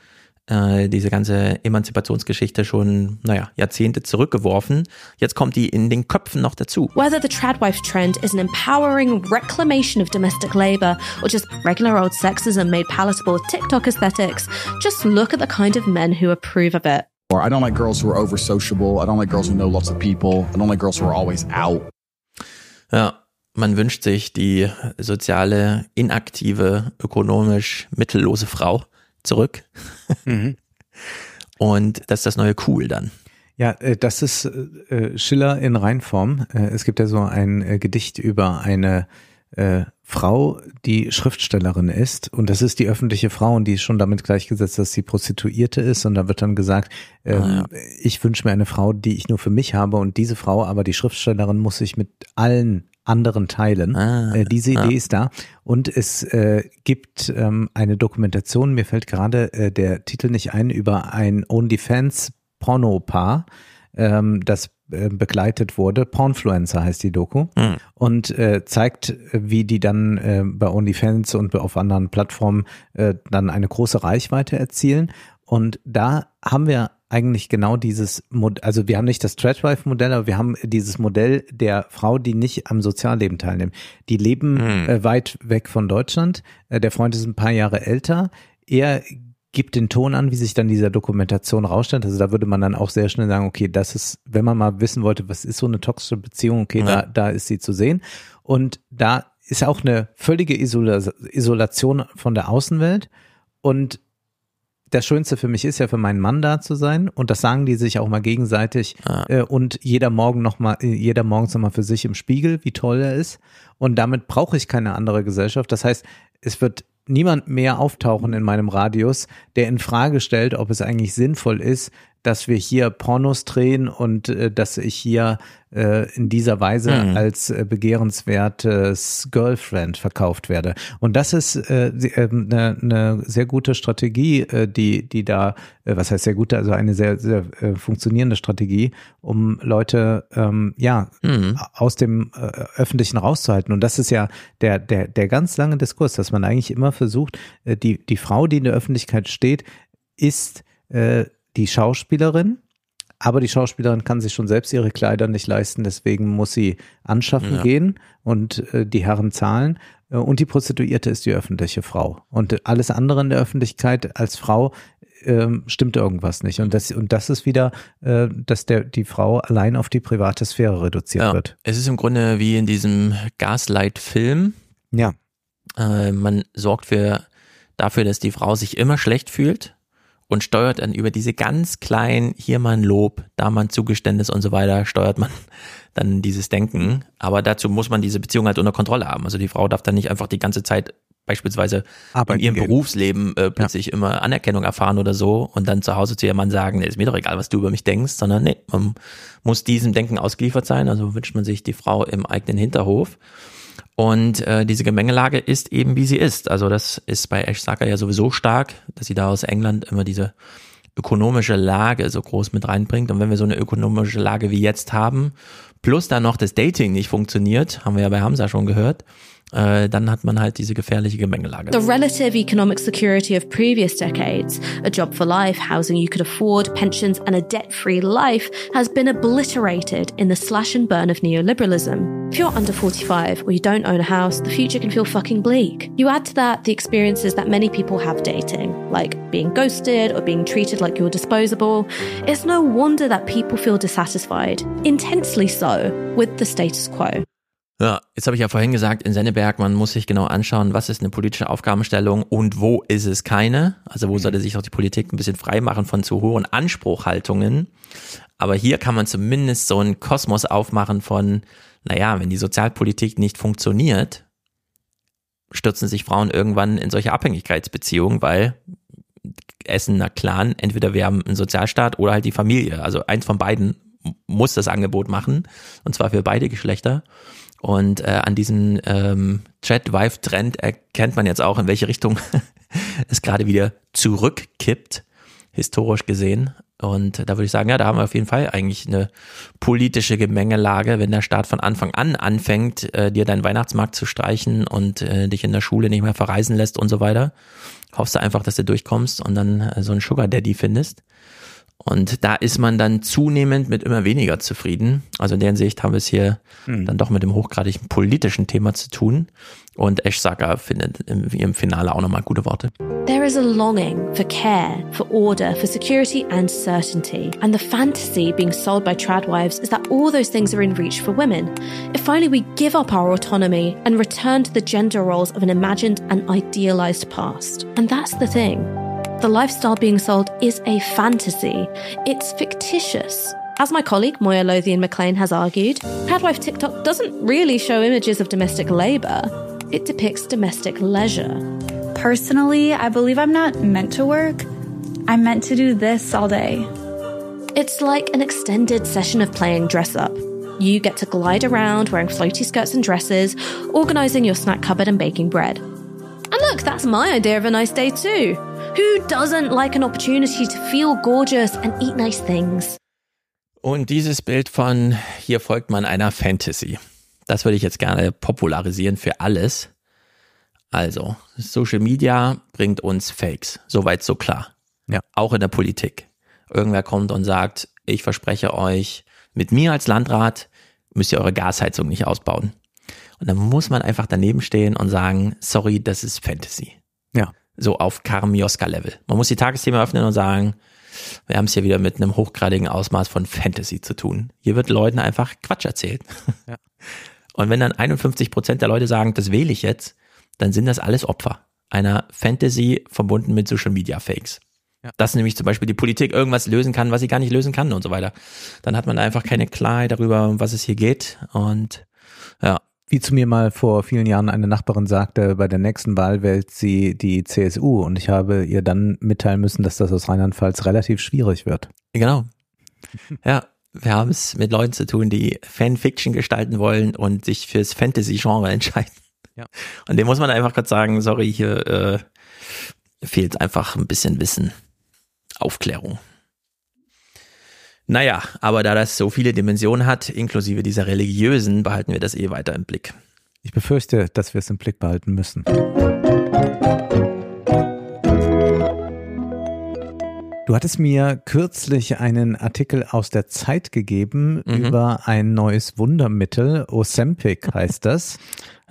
äh, diese ganze Emanzipationsgeschichte schon, naja, Jahrzehnte zurückgeworfen. Jetzt kommt die in den Köpfen noch dazu. Whether the tradwife trend is an empowering reclamation of domestic labor or just regular old sexism made palatable TikTok aesthetics, just look at the kind of men who approve of it. Or I don't like girls who are over sociable. I don't like girls who know lots of people. I don't like girls who are always out. Ja, man wünscht sich die soziale, inaktive, ökonomisch mittellose Frau zurück. Und das ist das neue Cool dann. Ja, äh, das ist äh, Schiller in Reinform. Äh, Es gibt ja so ein äh, Gedicht über eine äh, Frau, die Schriftstellerin ist. Und das ist die öffentliche Frau und die ist schon damit gleichgesetzt, dass sie Prostituierte ist. Und da wird dann gesagt, ähm, Ah, ich wünsche mir eine Frau, die ich nur für mich habe. Und diese Frau, aber die Schriftstellerin, muss sich mit allen anderen teilen. äh, diese Idee ah. ist da. Und es äh, gibt ähm, eine Dokumentation, mir fällt gerade äh, der Titel nicht ein, über ein OnlyFans Pornopaar, ähm, das äh, begleitet wurde. Pornfluencer heißt die Doku. Hm. Und äh, zeigt, äh, wie die dann äh, bei OnlyFans und auf anderen Plattformen äh, dann eine große Reichweite erzielen. Und da haben wir eigentlich genau dieses Mod also wir haben nicht das Threadwife-Modell, aber wir haben dieses Modell der Frau, die nicht am Sozialleben teilnimmt. Die leben äh, weit weg von Deutschland. Äh, der Freund ist ein paar Jahre älter. Er gibt den Ton an, wie sich dann dieser Dokumentation rausstellt. Also da würde man dann auch sehr schnell sagen, okay, das ist, wenn man mal wissen wollte, was ist so eine toxische Beziehung, okay, da, da ist sie zu sehen. Und da ist auch eine völlige Isola Isolation von der Außenwelt. Und das Schönste für mich ist ja für meinen Mann da zu sein und das sagen die sich auch mal gegenseitig äh, und jeder Morgen noch mal, äh, jeder morgens noch mal für sich im Spiegel, wie toll er ist und damit brauche ich keine andere Gesellschaft. Das heißt, es wird niemand mehr auftauchen in meinem Radius, der in Frage stellt, ob es eigentlich sinnvoll ist, dass wir hier Pornos drehen und äh, dass ich hier äh, in dieser Weise Mhm. als äh, begehrenswertes Girlfriend verkauft werde. Und das ist eine äh, ne, sehr gute Strategie, äh, die, die da, äh, was heißt sehr gute, also eine sehr, sehr äh, funktionierende Strategie, um Leute ähm, ja Mhm. aus dem äh, Öffentlichen rauszuhalten. Und das ist ja der, der, der ganz lange Diskurs, dass man eigentlich immer versucht, äh, die, die Frau, die in der Öffentlichkeit steht, ist äh, die Schauspielerin, aber die Schauspielerin kann sich schon selbst ihre Kleider nicht leisten, deswegen muss sie anschaffen Ja. gehen und äh, die Herren zahlen. Äh, Und die Prostituierte ist die öffentliche Frau. Und alles andere in der Öffentlichkeit als Frau ähm, stimmt irgendwas nicht. Und das, und das ist wieder, äh, dass der, die Frau allein auf die private Sphäre reduziert Ja, wird. es ist im Grunde wie in diesem Gaslight-Film. Ja. Äh, man sorgt für, dafür, dass die Frau sich immer schlecht fühlt und steuert dann über diese ganz kleinen, hier mal ein Lob, da mal ein Zugeständnis und so weiter, steuert man dann dieses Denken. Aber dazu muss man diese Beziehung halt unter Kontrolle haben. Also die Frau darf dann nicht einfach die ganze Zeit beispielsweise Arbeiten in ihrem gehen. Berufsleben äh, plötzlich immer Anerkennung erfahren oder so und dann zu Hause zu ihrem Mann sagen, nee, ist mir doch egal, was du über mich denkst, sondern nee, man muss diesem Denken ausgeliefert sein. Also wünscht man sich die Frau im eigenen Hinterhof. Und äh, diese Gemengelage ist eben, wie sie ist. Also das ist bei Ash Saka ja sowieso stark, dass sie da aus England immer diese ökonomische Lage so groß mit reinbringt. Und wenn wir so eine ökonomische Lage wie jetzt haben, plus dann noch das Dating nicht funktioniert, haben wir ja bei Hamza schon gehört, Äh, dann hat man halt diese gefährliche Gemengelage. The relative economic security of previous decades, a job for life, housing you could afford, pensions, and a debt free life has been obliterated in the slash and burn of neoliberalism. If you're under 45 or you don't own a house, the future can feel fucking bleak. You add to that the experiences that many people have dating, like being ghosted or being treated like you're disposable. It's no wonder that people feel dissatisfied, intensely so, with the status quo. Ja, jetzt habe ich ja vorhin gesagt, in Senneberg, man muss sich genau anschauen, was ist eine politische Aufgabenstellung und wo ist es keine. Also wo sollte sich auch die Politik ein bisschen frei machen von zu hohen Anspruchhaltungen. Aber hier kann man zumindest so einen Kosmos aufmachen von, naja, wenn die Sozialpolitik nicht funktioniert, stürzen sich Frauen irgendwann in solche Abhängigkeitsbeziehungen, weil Essener Clan, entweder wir haben einen Sozialstaat oder halt die Familie. Also eins von beiden muss das Angebot machen, und zwar für beide Geschlechter. Und äh, an diesem ähm, Chat-Vive-Trend erkennt man jetzt auch, in welche Richtung es gerade wieder zurückkippt, historisch gesehen. Und da würde ich sagen, ja, da haben wir auf jeden Fall eigentlich eine politische Gemengelage, wenn der Staat von Anfang an anfängt, äh, dir deinen Weihnachtsmarkt zu streichen und äh, dich in der Schule nicht mehr verreisen lässt und so weiter. Hoffst du einfach, dass du durchkommst und dann äh, so einen Sugar Daddy findest. Und da ist man dann zunehmend mit immer weniger zufrieden. Also in der Hinsicht haben wir es hier dann doch mit dem hochgradigen politischen Thema zu tun. Und Ash Saka findet im, im Finale auch nochmal gute Worte. There is a longing for care, for order, for security and certainty. And the fantasy being sold by tradwives is that all those things are in reach for women. If only we give up our autonomy and return to the gender roles of an imagined and idealized past. And that's the thing. The lifestyle being sold is a fantasy. It's fictitious. As my colleague Moya Lothian McLean has argued, Padwife TikTok doesn't really show images of domestic labor. It depicts domestic leisure. Personally, I believe I'm not meant to work. I'm meant to do this all day. It's like an extended session of playing dress up. You get to glide around wearing floaty skirts and dresses, organising your snack cupboard and baking bread. And look, that's my idea of a nice day too. Who doesn't like an opportunity to feel gorgeous and eat nice things? Und dieses Bild von hier folgt man einer Fantasy. Das würde ich jetzt gerne popularisieren für alles. Also, Social Media bringt uns Fakes. Soweit so klar. Ja. Auch in der Politik. Irgendwer kommt und sagt, ich verspreche euch, mit mir als Landrat müsst ihr eure Gasheizung nicht ausbauen. Und dann muss man einfach daneben stehen und sagen, sorry, das ist Fantasy. So auf Karmioska-Level. Man muss die Tagesthemen öffnen und sagen, wir haben es hier wieder mit einem hochgradigen Ausmaß von Fantasy zu tun. Hier wird Leuten einfach Quatsch erzählt. Ja. Und wenn dann 51 Prozent der Leute sagen, das wähle ich jetzt, dann sind das alles Opfer einer Fantasy verbunden mit Social Media Fakes. Ja. Dass nämlich zum Beispiel die Politik irgendwas lösen kann, was sie gar nicht lösen kann und so weiter. Dann hat man einfach keine Klarheit darüber, um was es hier geht. Und ja, Wie zu mir mal vor vielen Jahren eine Nachbarin sagte, bei der nächsten Wahl wählt sie die CSU und ich habe ihr dann mitteilen müssen, dass das aus Rheinland-Pfalz relativ schwierig wird. Genau. Ja, wir haben es mit Leuten zu tun, die Fanfiction gestalten wollen und sich fürs Fantasy-Genre entscheiden. Ja. Und dem muss man einfach kurz sagen, sorry, hier äh, fehlt einfach ein bisschen Wissen, Aufklärung. Naja, aber da das so viele Dimensionen hat, inklusive dieser religiösen, behalten wir das eh weiter im Blick. Ich befürchte, dass wir es im Blick behalten müssen. Du hattest mir kürzlich einen Artikel aus der Zeit gegeben Mhm. über ein neues Wundermittel. Ozempic heißt das.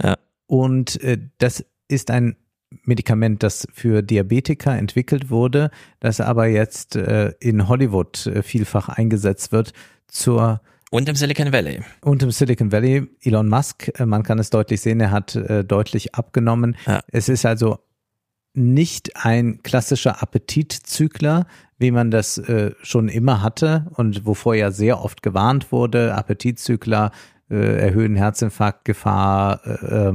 Ja. Und äh, das ist ein Medikament, das für Diabetiker entwickelt wurde, das aber jetzt äh, in Hollywood äh, vielfach eingesetzt wird zur Und im Silicon Valley. und im Silicon Valley, Elon Musk, äh, man kann es deutlich sehen, er hat äh, deutlich abgenommen. Ja. Es ist also nicht ein klassischer Appetitzügler, wie man das äh, schon immer hatte und wovor ja sehr oft gewarnt wurde. Appetitzügler äh, erhöhen Herzinfarktgefahr, äh,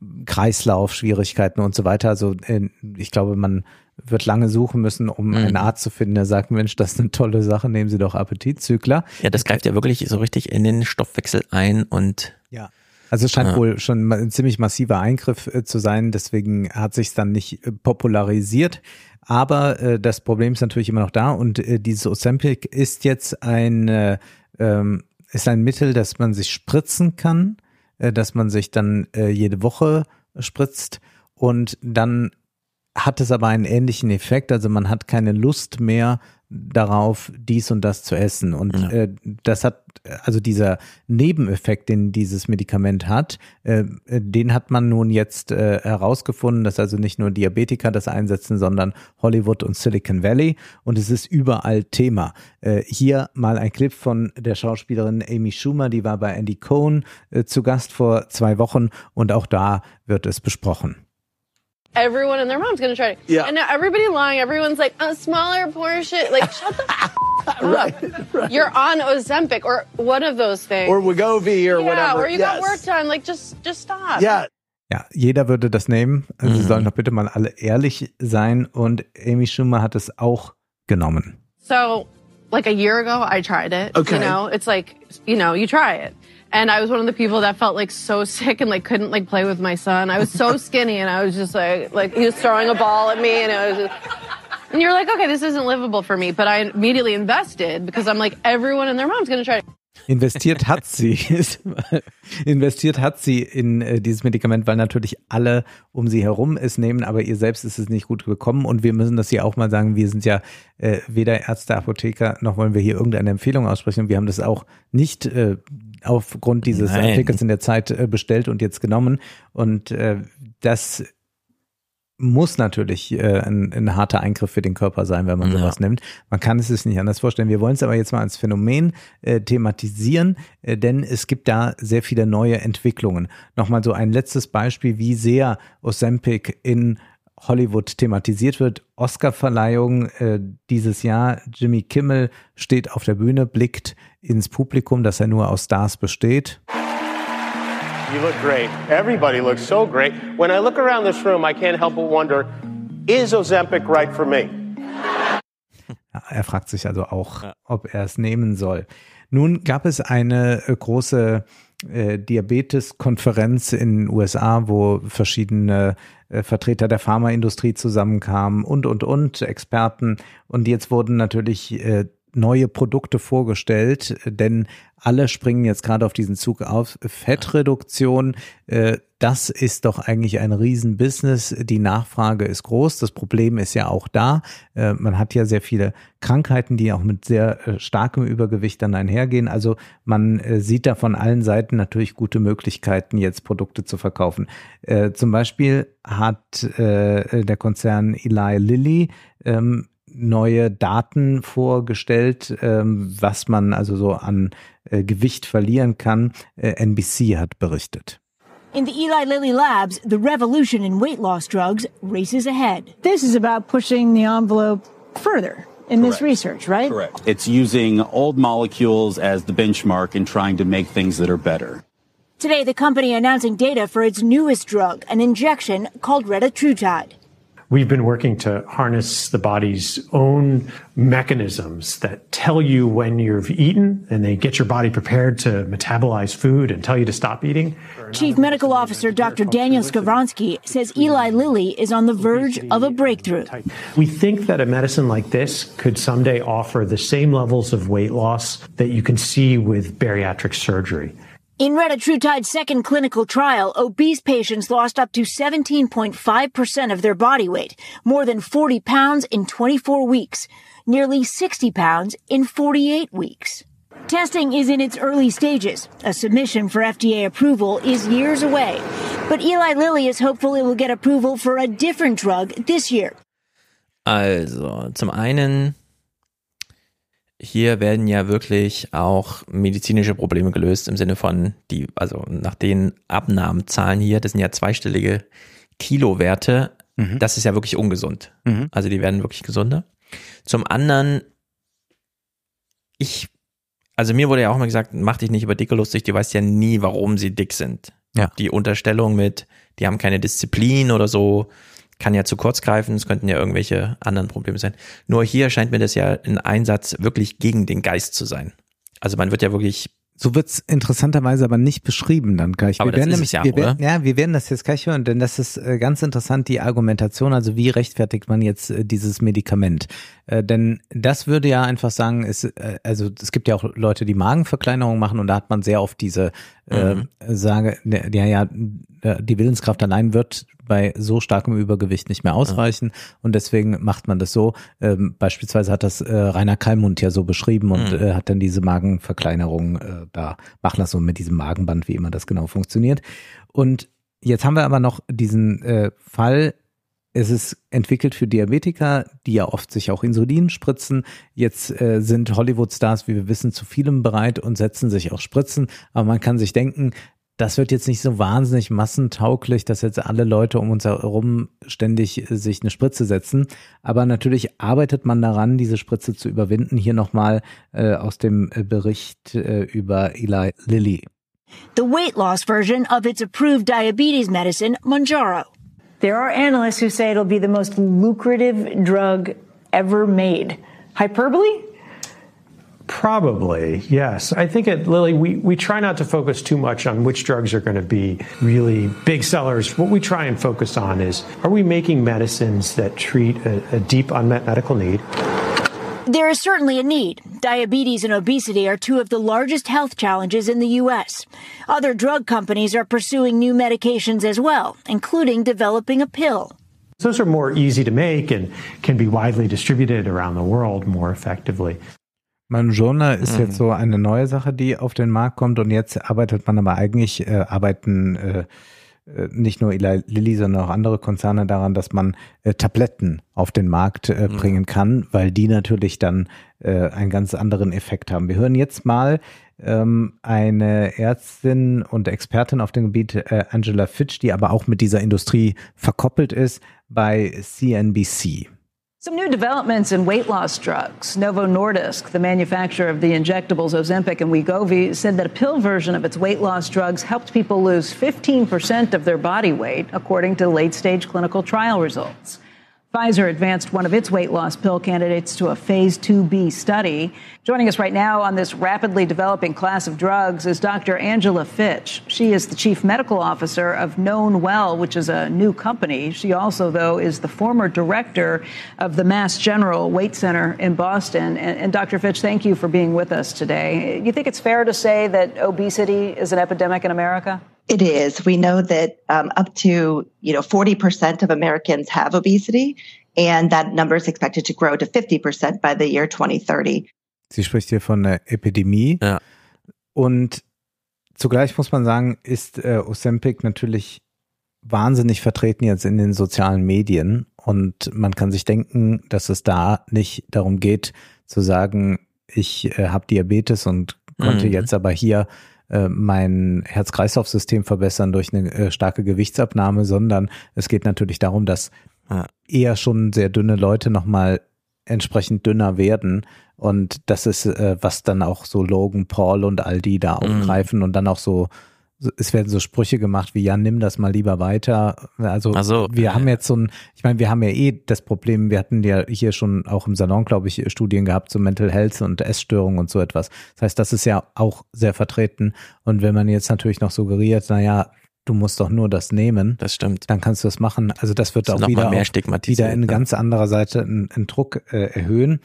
ähm, Kreislaufschwierigkeiten und so weiter. Also äh, ich glaube, man wird lange suchen müssen, um Mhm. einen Arzt zu finden, der sagt, Mensch, das ist eine tolle Sache, nehmen Sie doch Appetitzügler. Ja, das greift ja wirklich so richtig in den Stoffwechsel ein und Ja. Also es scheint Ja. wohl schon ein ziemlich massiver Eingriff äh, zu sein, deswegen hat sich dann nicht äh, popularisiert. Aber äh, das Problem ist natürlich immer noch da und äh, dieses Ozempic ist jetzt ein äh, ähm, ist ein Mittel, das man sich spritzen kann, dass man sich dann äh, jede Woche spritzt. Und dann hat es aber einen ähnlichen Effekt, also man hat keine Lust mehr darauf, dies und das zu essen. Und Ja. äh, das hat, also dieser Nebeneffekt, den dieses Medikament hat, äh, den hat man nun jetzt äh, herausgefunden, dass also nicht nur Diabetiker das einsetzen, sondern Hollywood und Silicon Valley. Und es ist überall Thema. Äh, hier mal ein Clip von der Schauspielerin Amy Schumer, die war bei Andy Cohen äh, zu Gast vor zwei Wochen und auch da wird es besprochen. Everyone and their mom's gonna try it. Yeah. And now everybody lying. Everyone's like, a smaller portion. Like, shut the f- up. You're on Ozempic or one of those things. Or Wegovy or yeah, whatever. or you yes. got work done. Like, just, just stop. Yeah. Ja, jeder würde das nehmen. Also Sie sollen doch bitte mal alle ehrlich sein. Und Amy Schumer hat es auch genommen. So, like a year ago, I tried it. Okay. You know, it's like, you know, you try it. And I was one of the people that felt like so sick and like couldn't like play with my son. I was so skinny and I was just like, like he was throwing a ball at me and I was just, and you're like, okay, this isn't livable for me. But I immediately invested because I'm like, everyone and their mom's going to try it. Investiert hat sie, investiert hat sie in äh, dieses Medikament, weil natürlich alle um sie herum es nehmen, aber ihr selbst ist es nicht gut bekommen. Und wir müssen das hier auch mal sagen, wir sind ja äh, weder Ärzte, Apotheker, noch wollen wir hier irgendeine Empfehlung aussprechen. Wir haben das auch nicht äh, aufgrund dieses Nein. Artikels in der Zeit äh, bestellt und jetzt genommen. Und äh, das muss natürlich äh, ein, ein harter Eingriff für den Körper sein, wenn man Ja. sowas nimmt. Man kann es sich nicht anders vorstellen. Wir wollen es aber jetzt mal als Phänomen äh, thematisieren, äh, denn es gibt da sehr viele neue Entwicklungen. Nochmal so ein letztes Beispiel, wie sehr Ozempic in Hollywood thematisiert wird. Oscarverleihung äh, dieses Jahr. Jimmy Kimmel steht auf der Bühne, blickt ins Publikum, das er nur aus Stars besteht. You look great. Everybody looks so great. When I look around this room, I can't help but wonder is Ozempic right for me? Er fragt sich also auch, ob er es nehmen soll. Nun gab es eine äh, große äh, Diabetes-Konferenz in den USA, wo verschiedene äh, Vertreter der Pharmaindustrie zusammenkamen und, und, und, Experten. Und jetzt wurden natürlich äh, neue Produkte vorgestellt, denn alle springen jetzt gerade auf diesen Zug auf. Fettreduktion, äh, das ist doch eigentlich ein Riesenbusiness. Die Nachfrage ist groß. Das Problem ist ja auch da. Äh, man hat ja sehr viele Krankheiten, die auch mit sehr äh, starkem Übergewicht dann einhergehen. Also man sieht da von allen Seiten natürlich gute Möglichkeiten, jetzt Produkte zu verkaufen. Zum Beispiel hat der Konzern Eli Lilly ähm, neue Daten vorgestellt, ähm, was man also so an äh, Gewicht verlieren kann. Äh, NBC hat berichtet. In the Eli Lilly labs, the revolution in weight loss drugs races ahead. This is about pushing the envelope further in this research, right? Correct. It's using old molecules as the benchmark and trying to make things that are better. Today, the company announcing data for its newest drug, an injection called retatrutide. We've been working to harness the body's own mechanisms that tell you when you've eaten and they get your body prepared to metabolize food and tell you to stop eating. Chief Medical Officer Dr. Daniel Skavronsky says Eli Lilly is on the verge of a breakthrough. We think that a medicine like this could someday offer the same levels of weight loss that you can see with bariatric surgery. In retatrutide's second clinical trial, obese patients lost up to 17.5% of their body weight, more than 40 pounds in 24 weeks, nearly 60 pounds in 48 weeks. Testing is in its early stages. A submission for FDA approval is years away. But Eli Lilly is hopeful it will get approval for a different drug this year. Uh, also, zum einen hier werden ja wirklich auch medizinische Probleme gelöst im Sinne von die, also nach den Abnahmezahlen hier, das sind ja zweistellige Kilowerte, mhm. das ist ja wirklich ungesund. Mhm. Also die werden wirklich gesunder. Zum anderen, ich, also mir wurde ja auch mal gesagt, mach dich nicht über Dicke lustig, du weißt ja nie, warum sie dick sind. Ja. Die Unterstellung mit, die haben keine Disziplin oder so, kann ja zu kurz greifen, es könnten ja irgendwelche anderen Probleme sein. Nur hier scheint mir das ja ein Einsatz wirklich gegen den Geist zu sein. Also man wird ja wirklich so wird's interessanterweise aber nicht beschrieben dann gleich. Aber wir werden nämlich, ja, wir werden, ja, wir werden das jetzt gleich hören, denn das ist äh, ganz interessant, die Argumentation, also wie rechtfertigt man jetzt äh, dieses Medikament? Äh, denn das würde ja einfach sagen, es, äh, also es gibt ja auch Leute, die Magenverkleinerung machen und da hat man sehr oft diese äh, mhm. Sage, ja, ja, die Willenskraft allein wird bei so starkem Übergewicht nicht mehr ausreichen ja. und deswegen macht man das so. Ähm, beispielsweise hat das äh, Rainer Kallmund ja so beschrieben und mhm. äh, hat dann diese Magenverkleinerung äh, da machen lassen mit diesem Magenband, wie immer das genau funktioniert. Und jetzt haben wir aber noch diesen äh, Fall, es ist entwickelt für Diabetiker, die ja oft sich auch Insulin spritzen. Jetzt äh, sind Hollywood-Stars, wie wir wissen, zu vielem bereit und setzen sich auch Spritzen. Aber man kann sich denken, das wird jetzt nicht so wahnsinnig massentauglich, dass jetzt alle Leute um uns herum ständig äh, sich eine Spritze setzen. Aber natürlich arbeitet man daran, diese Spritze zu überwinden. Hier nochmal äh, aus dem äh, Bericht äh, über Eli Lilly. The weight loss version of its approved diabetes medicine, Monjaro. There are analysts who say it'll be the most lucrative drug ever made. Hyperbole? Probably, yes. I think at Lilly, we, we try not to focus too much on which drugs are going to be really big sellers. What we try and focus on is are we making medicines that treat a, a deep unmet medical need? There is certainly a need. Diabetes and obesity are two of the largest health challenges in the U.S. Other drug companies are pursuing new medications as well, including developing a pill. Those are more easy to make and can be widely distributed around the world more effectively. Manjona ist mhm. jetzt so eine neue Sache, die auf den Markt kommt und jetzt arbeitet man aber eigentlich, äh, arbeiten äh, äh nicht nur Eli Lilly, sondern auch andere Konzerne daran, dass man äh, Tabletten auf den Markt äh, mhm. bringen kann, weil die natürlich dann äh, einen ganz anderen Effekt haben. Wir hören jetzt mal ähm, eine Ärztin und Expertin auf dem Gebiet, äh, Angela Fitch, die aber auch mit dieser Industrie verkoppelt ist bei CNBC. Some new developments in weight loss drugs. Novo Nordisk, the manufacturer of the injectables Ozempic and Wegovy, said that a pill version of its weight loss drugs helped people lose 15% of their body weight, according to late stage clinical trial results. Pfizer advanced one of its weight loss pill candidates to a phase 2B study. Joining us right now on this rapidly developing class of drugs is Dr. Angela Fitch. She is the chief medical officer of Known Well, which is a new company. She also, though, is the former director of the Mass General Weight Center in Boston. And, and Dr. Fitch, thank you for being with us today. You think it's fair to say that obesity is an epidemic in America? It is. We know that um, up to you know 40% of Americans have obesity, and that number is expected to grow to 50% by the year 2030. Sie spricht hier von einer Epidemie. Ja. Und zugleich muss man sagen, ist äh, Ozempic natürlich wahnsinnig vertreten jetzt in den sozialen Medien. Und man kann sich denken, dass es da nicht darum geht, zu sagen, ich äh, habe Diabetes und konnte mhm. jetzt aber hier äh, mein Herz-Kreislauf-System verbessern durch eine äh, starke Gewichtsabnahme, sondern es geht natürlich darum, dass eher schon sehr dünne Leute nochmal entsprechend dünner werden. Und das ist, äh, was dann auch so Logan Paul und all die da mhm. aufgreifen mhm. und dann auch so es werden so Sprüche gemacht wie, ja, nimm das mal lieber weiter. Also so, wir haben jetzt so ein, ich meine, wir haben ja eh das Problem, wir hatten ja hier schon auch im Salon, glaube ich, Studien gehabt zu Mental Health und Essstörungen und so etwas. Das heißt, das ist ja auch sehr vertreten. Und wenn man jetzt natürlich noch suggeriert, naja, du musst doch nur das nehmen. Das stimmt. Dann kannst du das machen. Also das wird das auch wieder, mehr auch, wieder in ne? ganz anderer Seite einen, einen Druck äh, erhöhen.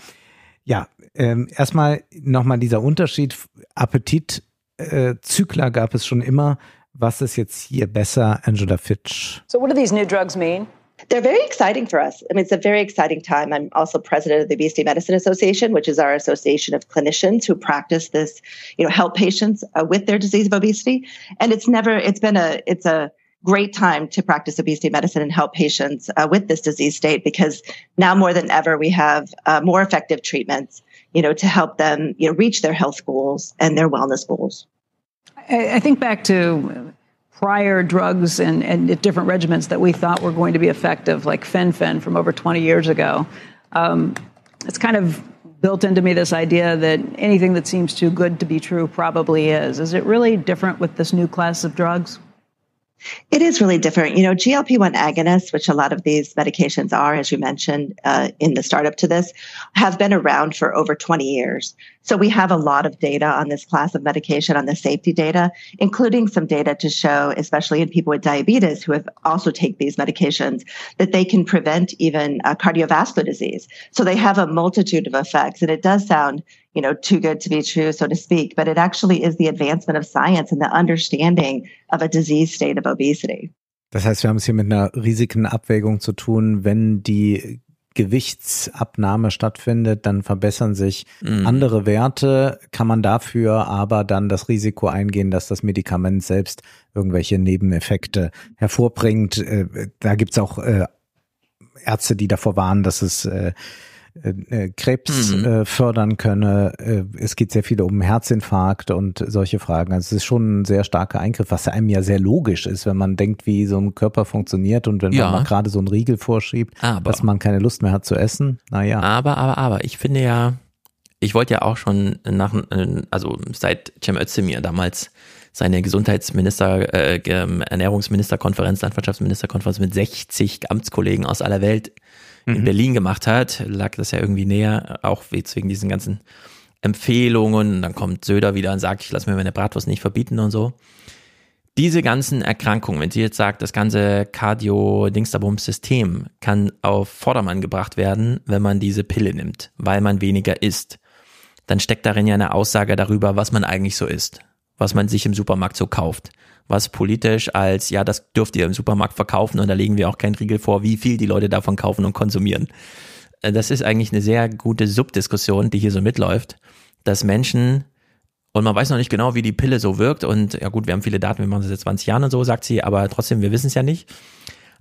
Ja, ähm, erstmal nochmal dieser Unterschied. Appetit, äh, Zykler gab es schon immer. Was ist jetzt hier besser, Angela Fitch? So what do these new drugs mean? They're very exciting for us. I mean, it's a very exciting time. I'm also president of the Obesity Medicine Association, which is our association of clinicians who practice this, you know, help patients uh, with their disease of obesity. And it's never, it's been a, it's a great time to practice obesity medicine and help patients uh, with this disease state because now more than ever we have uh, more effective treatments, you know, to help them, you know, reach their health goals and their wellness goals. I think back to prior drugs and, and different regimens that we thought were going to be effective, like fen-phen from over 20 years ago. Um, it's kind of built into me this idea that anything that seems too good to be true probably is. Is it really different with this new class of drugs? It is really different. You know, GLP 1 agonists, which a lot of these medications are, as you mentioned uh, in the startup to this, have been around for over 20 years. So we have a lot of data on this class of medication, on the safety data, including some data to show, especially in people with diabetes who have also take these medications, that they can prevent even uh, cardiovascular disease. So they have a multitude of effects. And it does sound you know, too good to be true, so to speak, but it actually is the advancement of science and the understanding of a disease state of obesity. Das heißt, wir haben es hier mit einer Risikenabwägung zu tun. Wenn die Gewichtsabnahme stattfindet, dann verbessern sich mhm. andere Werte, kann man dafür aber dann das Risiko eingehen, dass das Medikament selbst irgendwelche Nebeneffekte hervorbringt. Äh, da gibt's auch äh, Ärzte, die davor warnen, dass es äh, äh, Krebs mhm. äh, fördern könne. Äh, es geht sehr viel um Herzinfarkt und solche Fragen. Also es ist schon ein sehr starker Eingriff, was einem ja sehr logisch ist, wenn man denkt, wie so ein Körper funktioniert und wenn ja. man gerade so einen Riegel vorschiebt, aber, dass man keine Lust mehr hat zu essen. Naja. Aber, aber, aber, ich finde ja, ich wollte ja auch schon nach, also seit Cem Özdemir damals seine Gesundheitsminister, äh, Ernährungsministerkonferenz, Landwirtschaftsministerkonferenz mit 60 Amtskollegen aus aller Welt in mhm. Berlin gemacht hat, lag das ja irgendwie näher, auch wegen diesen ganzen Empfehlungen. Dann kommt Söder wieder und sagt, ich lasse mir meine Bratwurst nicht verbieten und so. Diese ganzen Erkrankungen, wenn sie jetzt sagt, das ganze Cardio-Dingsterbums-System kann auf Vordermann gebracht werden, wenn man diese Pille nimmt, weil man weniger isst, dann steckt darin ja eine Aussage darüber, was man eigentlich so isst, was man sich im Supermarkt so kauft was politisch als, ja, das dürft ihr im Supermarkt verkaufen und da legen wir auch keinen Riegel vor, wie viel die Leute davon kaufen und konsumieren. Äh, das ist eigentlich eine sehr gute Subdiskussion, die hier so mitläuft, dass Menschen, und man weiß noch nicht genau, wie die Pille so wirkt und ja gut, wir haben viele Daten, wir machen das seit 20 Jahren und so, sagt sie, aber trotzdem, wir wissen es ja nicht.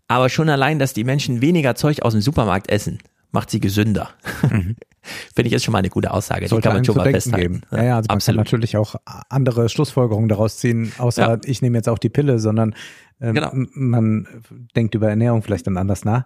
Aber schon allein, dass die Menschen weniger Zeug aus dem Supermarkt essen, macht sie gesünder. Mhm. Finde ich jetzt schon mal eine gute Aussage. Sollte die kann man schon mal festhalten. Geben. Ja, ja, also man Absolut. kann natürlich auch andere Schlussfolgerungen daraus ziehen, außer ja. ich nehme jetzt auch die Pille, sondern ähm, genau. man denkt über Ernährung vielleicht dann anders nach.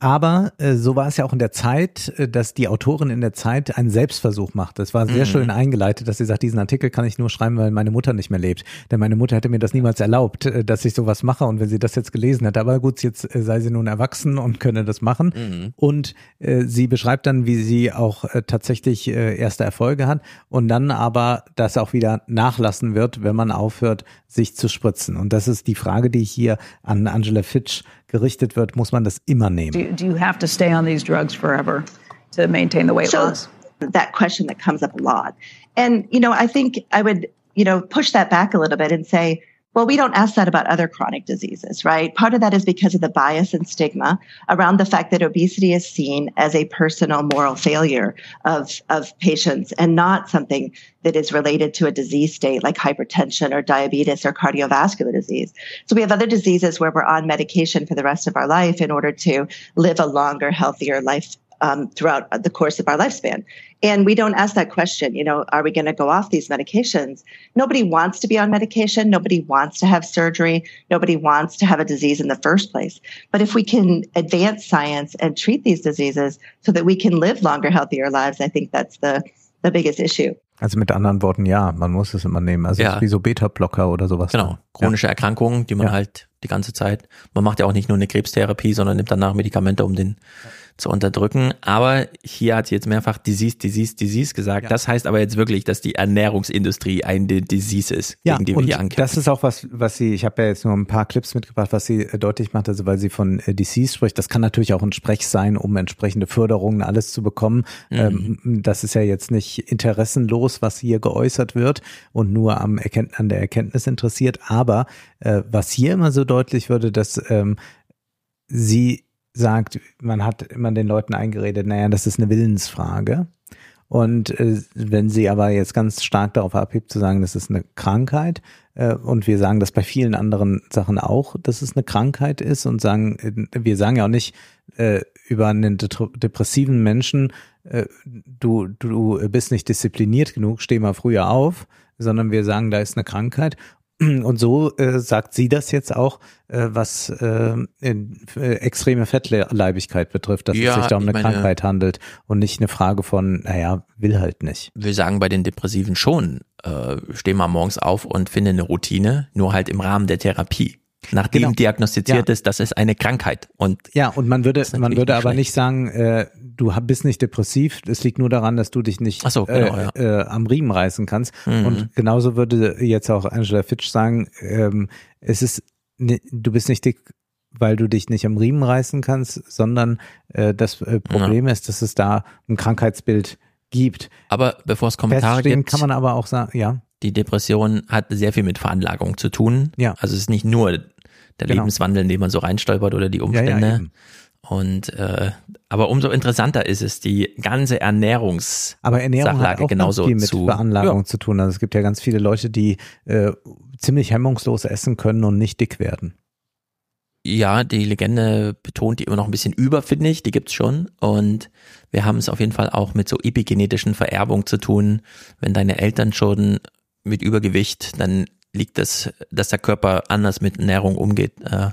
Aber äh, so war es ja auch in der Zeit, äh, dass die Autorin in der Zeit einen Selbstversuch macht. Das war sehr mhm. schön eingeleitet, dass sie sagt, diesen Artikel kann ich nur schreiben, weil meine Mutter nicht mehr lebt. Denn meine Mutter hätte mir das niemals erlaubt, äh, dass ich sowas mache. Und wenn sie das jetzt gelesen hätte, aber gut, jetzt äh, sei sie nun erwachsen und könne das machen. Mhm. Und äh, sie beschreibt dann, wie sie auch äh, tatsächlich äh, erste Erfolge hat und dann aber das auch wieder nachlassen wird, wenn man aufhört, sich zu spritzen. Und das ist die Frage, die ich hier an Angela Fitch gerichtet wird, muss man das immer nehmen. Do, do you have to stay on these drugs forever to maintain the weight so, loss? That question that comes up a lot. And, you know, I think I would, you know, push that back a little bit and say, well, we don't ask that about other chronic diseases, right? Part of that is because of the bias and stigma around the fact that obesity is seen as a personal moral failure of, of patients and not something that is related to a disease state like hypertension or diabetes or cardiovascular disease. So we have other diseases where we're on medication for the rest of our life in order to live a longer, healthier life um, throughout the course of our lifespan. And we don't ask that question, you know, are we going to go off these medications? Nobody wants to be on medication. Nobody wants to have surgery. Nobody wants to have a disease in the first place. But if we can advance science and treat these diseases so that we can live longer, healthier lives, I think that's the, the biggest issue. Also mit anderen Worten, ja, man muss es immer nehmen. Also Ja. wie so Beta-Blocker oder sowas. Genau, chronische Erkrankungen, die man Ja. halt die ganze Zeit, man macht ja auch nicht nur eine Krebstherapie, sondern nimmt danach Medikamente, um den zu unterdrücken. Aber hier hat sie jetzt mehrfach Disease, Disease, Disease gesagt. Das heißt aber jetzt wirklich, dass die Ernährungsindustrie ein Disease ist, Ja, gegen die wir und hier ankämpfen. das ist auch was, was sie, ich habe ja jetzt nur ein paar Clips mitgebracht, was sie äh, deutlich macht, also weil sie von äh, Disease spricht. Das kann natürlich auch ein Sprech sein, um entsprechende Förderungen alles zu bekommen. Mhm. Ähm, das ist ja jetzt nicht interessenlos, was hier geäußert wird und nur am Erkennt an der Erkenntnis interessiert. Aber äh, was hier immer so deutlich würde, dass ähm, sie sagt, man hat immer den Leuten eingeredet, naja, das ist eine Willensfrage. Und äh, wenn sie aber jetzt ganz stark darauf abhebt, zu sagen, das ist eine Krankheit, äh, und wir sagen das bei vielen anderen Sachen auch, dass es eine Krankheit ist und sagen, äh, wir sagen ja auch nicht äh, über einen detr- depressiven Menschen, äh, du, du bist nicht diszipliniert genug, steh mal früher auf, sondern wir sagen, da ist eine Krankheit. Und so äh, sagt sie das jetzt auch, äh, was äh, in, äh, extreme Fettleibigkeit betrifft, dass Ja, es sich da um eine meine- Krankheit handelt und nicht eine Frage von, naja, will halt nicht. wir sagen bei den Depressiven schon, äh, steh mal morgens auf und finde eine Routine, nur halt im Rahmen der Therapie. Nachdem Genau. diagnostiziert Ja. ist, das ist eine Krankheit. Und Ja, und man würde, man würde nicht aber schlecht. nicht sagen, äh, du bist nicht depressiv, es liegt nur daran, dass du dich nicht so, genau, äh, ja. äh, am Riemen reißen kannst. Mhm. Und genauso würde jetzt auch Angela Fitch sagen, ähm, es ist, du bist nicht dick, weil du dich nicht am Riemen reißen kannst, sondern äh, das äh, Problem ist, dass es da ein Krankheitsbild gibt. Aber bevor es Kommentare gibt, kann man aber auch sagen, ja. Die Depression hat sehr viel mit Veranlagung zu tun. Ja. Also es ist nicht nur der Genau. Lebenswandel, in den man so reinstolpert oder die Ja, ja, Umstände. eben. und äh, aber umso interessanter ist es, die ganze Ernährungs Aber Ernährung hat Sachlage auch genauso viel mit zu Veranlagung Ja. zu tun. Also es gibt ja ganz viele Leute, die äh, ziemlich hemmungslos essen können und nicht dick werden. Ja, die Legende betont die immer noch ein bisschen über, finde ich. Die gibt's schon. Und wir haben es auf jeden Fall auch mit so epigenetischen Vererbung zu tun. Wenn deine Eltern schon mit Übergewicht, dann liegt das, dass der Körper anders mit Ernährung umgeht, äh,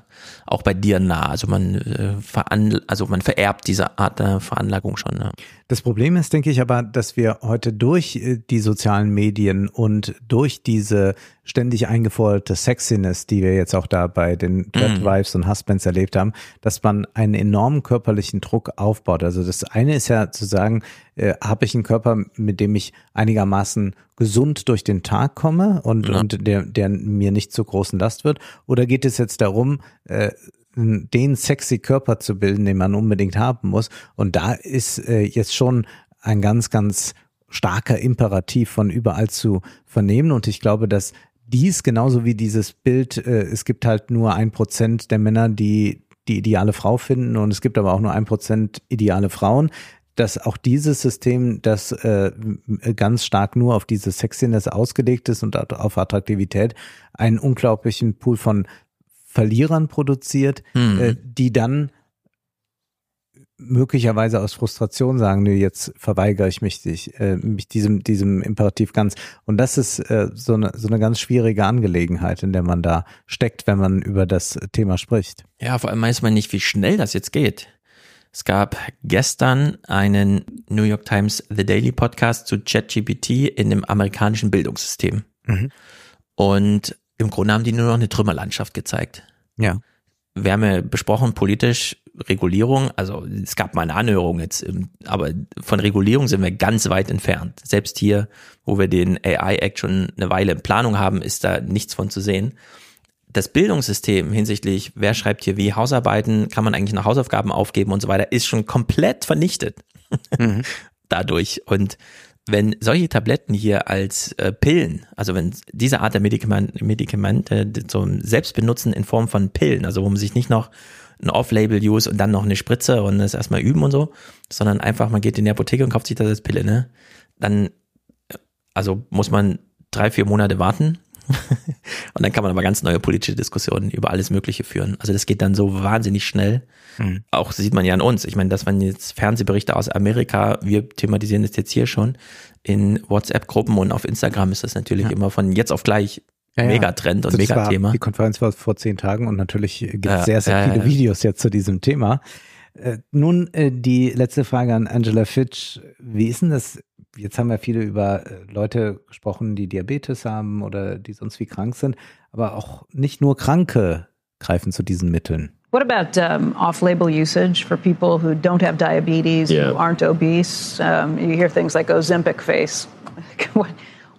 auch bei dir nah. Also man, äh, veran, also man vererbt diese Art der Veranlagung schon. Ja. Das Problem ist, denke ich, aber, dass wir heute durch äh, die sozialen Medien und durch diese ständig eingeforderte Sexiness, die wir jetzt auch da bei den Mhm. Wives und Husbands erlebt haben, dass man einen enormen körperlichen Druck aufbaut. Also das eine ist ja zu sagen, äh, habe ich einen Körper, mit dem ich einigermaßen gesund durch den Tag komme und, Ja. und der, der mir nicht zur großen Last wird? Oder geht es jetzt darum, äh, den sexy Körper zu bilden, den man unbedingt haben muss? Und da ist äh, jetzt schon ein ganz, ganz starker Imperativ von überall zu vernehmen. Und ich glaube, dass dies genauso wie dieses Bild, äh, es gibt halt nur ein Prozent der Männer, die die ideale Frau finden und es gibt aber auch nur ein Prozent ideale Frauen, dass auch dieses System, das äh, ganz stark nur auf diese Sexiness ausgelegt ist und auf Attraktivität, einen unglaublichen Pool von Verlierern produziert, Mhm. äh, die dann möglicherweise aus Frustration sagen, nö, jetzt verweigere ich mich, dich, äh, mich diesem, diesem Imperativ ganz. Und das ist äh, so, eine, so eine ganz schwierige Angelegenheit, in der man da steckt, wenn man über das Thema spricht. Ja, vor allem weiß man nicht, wie schnell das jetzt geht. Es gab gestern einen New York Times The Daily Podcast zu ChatGPT in dem amerikanischen Bildungssystem. Mhm. Und im Grunde haben die nur noch eine Trümmerlandschaft gezeigt. Ja. Wir haben ja besprochen, politisch Regulierung, also es gab mal eine Anhörung jetzt, aber von Regulierung sind wir ganz weit entfernt. Selbst hier, wo wir den AI-Act schon eine Weile in Planung haben, ist da nichts von zu sehen. Das Bildungssystem hinsichtlich, wer schreibt hier wie Hausarbeiten, kann man eigentlich noch Hausaufgaben aufgeben und so weiter, ist schon komplett vernichtet dadurch. Und wenn solche Tabletten hier als äh, Pillen, also wenn diese Art der Medikament, Medikamente zum Selbstbenutzen in Form von Pillen, also wo man sich nicht noch ein Off-Label-Use und dann noch eine Spritze und das erstmal üben und so, sondern einfach, man geht in die Apotheke und kauft sich das als Pille, ne? Dann, also muss man drei, vier Monate warten und dann kann man aber ganz neue politische Diskussionen über alles Mögliche führen. Also das geht dann so wahnsinnig schnell. Mhm. Auch sieht man ja an uns. Ich meine, dass man jetzt Fernsehberichte aus Amerika, wir thematisieren das jetzt hier schon, in WhatsApp-Gruppen und auf Instagram ist das natürlich Ja. immer von jetzt auf gleich Ja, ja. Megatrend und Also das war- Megathema. Die Konferenz war vor zehn Tagen und natürlich gibt es Ja, sehr, sehr ja, viele ja. Videos jetzt zu diesem Thema. Äh, nun äh, die letzte Frage an Angela Fitch. Wie ist denn das jetzt haben wir viele über äh, Leute gesprochen, die Diabetes haben oder die sonst wie krank sind, aber auch nicht nur Kranke greifen zu diesen Mitteln. What about um, off-label usage for people who don't have diabetes, Yeah. who aren't obese? Um, you hear things like Ozempic face. what,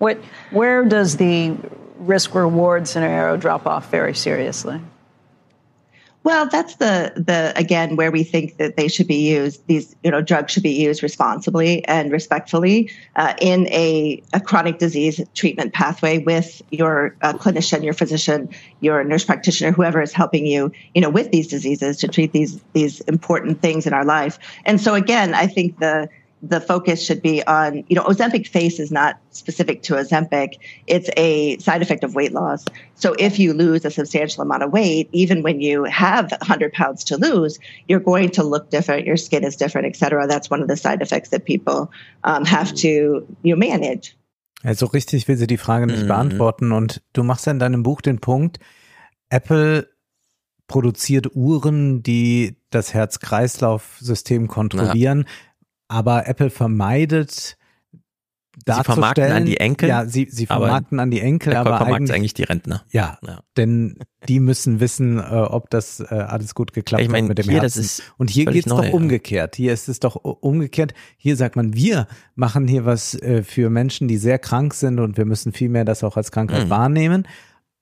what, where does the risk-reward scenario drop off very seriously? Well, that's the the again where we think that they should be used. These you know drugs should be used responsibly and respectfully uh, in a, a chronic disease treatment pathway with your uh, clinician, your physician, your nurse practitioner, whoever is helping you you know with these diseases to treat these these important things in our life. And so again, I think the the focus should be on, you know, Ozempic face is not specific to Ozempic. It's a side effect of weight loss. So if you lose a substantial amount of weight, even when you have 100 pounds to lose, you're going to look different. Your skin is different, et cetera. That's one of the side effects that people um, have to you manage. Also richtig will sie die Frage nicht Mhm. beantworten. Und du machst in deinem Buch den Punkt, Apple produziert Uhren, die das Herz-Kreislauf-System kontrollieren, aber Apple vermeidet Sie vermarkten an die Enkel. Ja, sie, sie vermarkten an die Enkel, aber vermarktet eigentlich, eigentlich die Rentner. Ja, Ja. denn die müssen wissen, äh, ob das äh, alles gut geklappt Ich mein, hat mit dem hier, das Herzen. ist Und hier geht's neu, doch umgekehrt. Hier ist es doch umgekehrt. Hier sagt man, wir machen hier was äh, für Menschen, die sehr krank sind und wir müssen vielmehr das auch als Krankheit Mhm. wahrnehmen.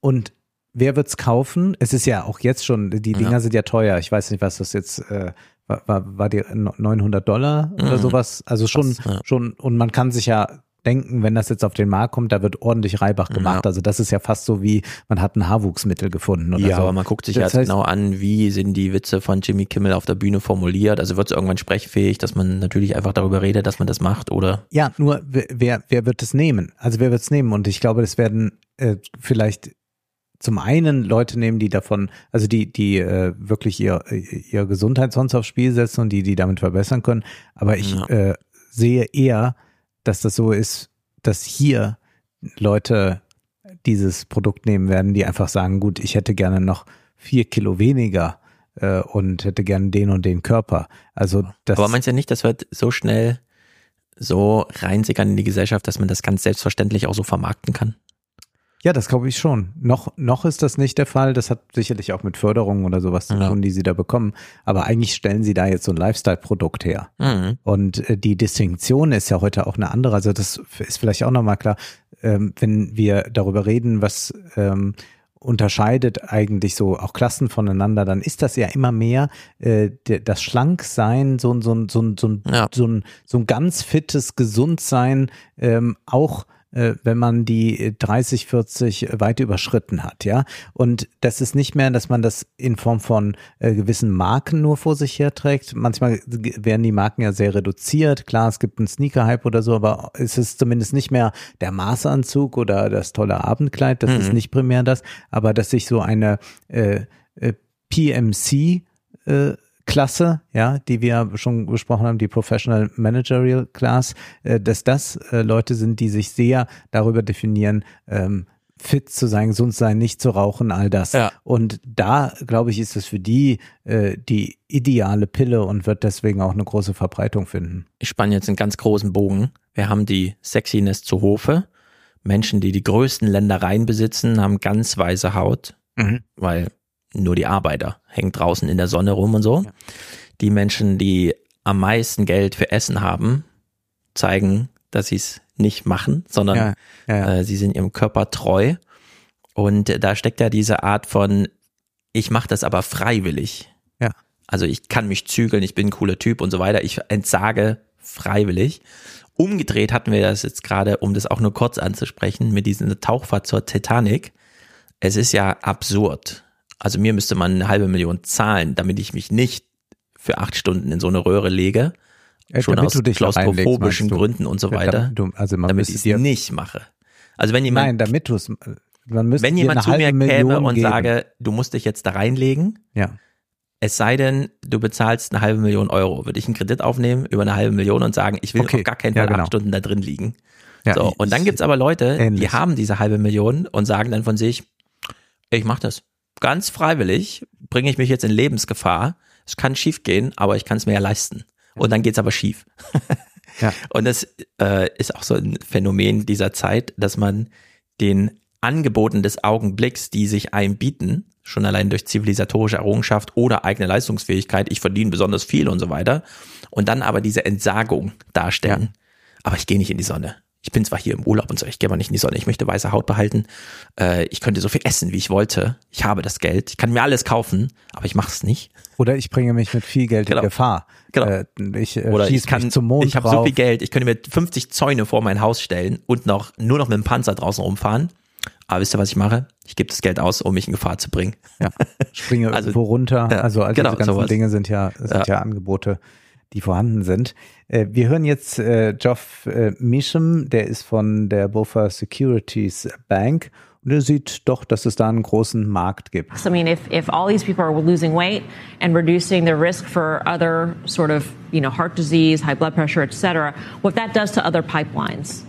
Und wer wird's kaufen? Es ist ja auch jetzt schon, die Dinger Ja. sind ja teuer. Ich weiß nicht, was das jetzt äh, war, war, war die 900 Dollar oder Mhm. sowas? Also schon, Krass, ja. schon, und man kann sich ja denken, wenn das jetzt auf den Markt kommt, da wird ordentlich Reibach gemacht. Ja. Also das ist ja fast so wie, man hat ein Haarwuchsmittel gefunden oder Ja, so. aber man guckt sich Das halt heißt- genau an, wie sind die Witze von Jimmy Kimmel auf der Bühne formuliert. Also wird es irgendwann sprechfähig, dass man natürlich einfach darüber redet, dass man das macht oder Ja, nur wer, wer, wer wird es nehmen? Also wer wird es nehmen? Und ich glaube, das werden äh, vielleicht zum einen Leute nehmen, die davon, also die, die äh, wirklich ihr, ihr Gesundheit sonst aufs Spiel setzen und die, die damit verbessern können. Aber ich Ja. äh, sehe eher, dass das so ist, dass hier Leute dieses Produkt nehmen werden, die einfach sagen, gut, ich hätte gerne noch vier Kilo weniger äh, und hätte gerne den und den Körper. Also das Aber meinst du nicht, das wird so schnell so reinsickern in die Gesellschaft, dass man das ganz selbstverständlich auch so vermarkten kann? Ja, das glaube ich schon. Noch, noch ist das nicht der Fall. Das hat sicherlich auch mit Förderungen oder sowas zu Ja. tun, die sie da bekommen. Aber eigentlich stellen sie da jetzt so ein Lifestyle-Produkt her. Mhm. Und äh, die Distinktion ist ja heute auch eine andere. Also das ist vielleicht auch nochmal klar, ähm, wenn wir darüber reden, was ähm, unterscheidet eigentlich so auch Klassen voneinander, dann ist das ja immer mehr äh, das Schlanksein, so ein, so ein, so ein, so ein, Ja. so ein, so ein ganz fittes Gesundsein, ähm, auch wenn man die äh, 30, 40 weit überschritten hat, ja. Und das ist nicht mehr, dass man das in Form von äh, gewissen Marken nur vor sich herträgt. Manchmal werden die Marken ja sehr reduziert. Klar, es gibt einen Sneaker-Hype oder so, aber es ist zumindest nicht mehr der Maßanzug oder das tolle Abendkleid. Das ist Mhm. nicht primär das, aber dass sich so eine äh, äh, PMC äh, Klasse, ja, die wir schon besprochen haben, die Professional Managerial Class, äh, dass das äh, Leute sind, die sich sehr darüber definieren, ähm, fit zu sein, gesund sein, nicht zu rauchen, all das. Ja. Und da, glaube ich, ist es für die äh, die ideale Pille und wird deswegen auch eine große Verbreitung finden. Ich spanne jetzt einen ganz großen Bogen. Wir haben die Sexiness zu Hofe. Menschen, die die größten Ländereien besitzen, haben ganz weiße Haut, Mhm. weil nur die Arbeiter hängen draußen in der Sonne rum und so. Die Menschen, die am meisten Geld für Essen haben, zeigen, dass sie es nicht machen, sondern Ja, ja, ja. Äh, sie sind ihrem Körper treu. Und äh, da steckt ja diese Art von, ich mache das aber freiwillig. Ja. Also ich kann mich zügeln, ich bin ein cooler Typ und so weiter. Ich entsage freiwillig. Umgedreht hatten wir das jetzt gerade, um das auch nur kurz anzusprechen, mit dieser Tauchfahrt zur Titanic. Es ist ja absurd. Also mir müsste man eine halbe Million zahlen, damit ich mich nicht für acht Stunden in so eine Röhre lege. Äh, Schon damit aus klaustrophobischen? Gründen und so Ja, weiter. damit du- also man damit müsste ich es nicht mache. Also wenn jemand Nein, damit du es, man müsste wenn jemand zu mir halbe käme Million und geben. sage, du musst dich jetzt da reinlegen, ja. es sei denn, du bezahlst eine halbe Million Euro, würde ich einen Kredit aufnehmen über eine halbe Million und sagen, ich will Okay, auf gar keinen ja, Fall genau. acht Stunden da drin liegen. Ja, so, und dann gibt's aber Leute, die ähnlich. haben diese halbe Million und sagen dann von sich, ich mach das. Ganz freiwillig bringe ich mich jetzt in Lebensgefahr. Es kann schief gehen, aber ich kann es mir ja leisten. Und dann geht's aber schief. Ja. Und das äh, ist auch so ein Phänomen dieser Zeit, dass man den Angeboten des Augenblicks, die sich einem bieten, schon allein durch zivilisatorische Errungenschaft oder eigene Leistungsfähigkeit, ich verdiene besonders viel und so weiter, und dann aber diese Entsagung darstellen. Ja. Aber ich gehe nicht in die Sonne. Ich bin zwar hier im Urlaub und so, ich gehe aber nicht in die Sonne, ich möchte weiße Haut behalten. Äh, ich könnte so viel essen, wie ich wollte. Ich habe das Geld, ich kann mir alles kaufen, aber ich mache es nicht. Oder ich bringe mich mit viel Geld genau. in Gefahr. Genau. Äh, ich äh, Oder ich kann zum Mond Ich habe so viel Geld, ich könnte mir 50 Zäune vor mein Haus stellen und noch nur noch mit dem Panzer draußen rumfahren. Aber wisst ihr, was ich mache? Ich gebe das Geld aus, um mich in Gefahr zu bringen. Ja, springe also, irgendwo runter. Also all genau, diese ganzen sowas. Dinge sind ja, sind ja. ja Angebote, die vorhanden sind. Äh, wir hören jetzt äh, Geoff äh, Measham, der ist von der Bofa Securities Bank und er sieht doch, dass es da einen großen Markt gibt. So, I mean, if, if all these people are losing weight and reducing their risk for other sort of, you know, heart disease, high blood pressure, et cetera, what that does to other pipelines.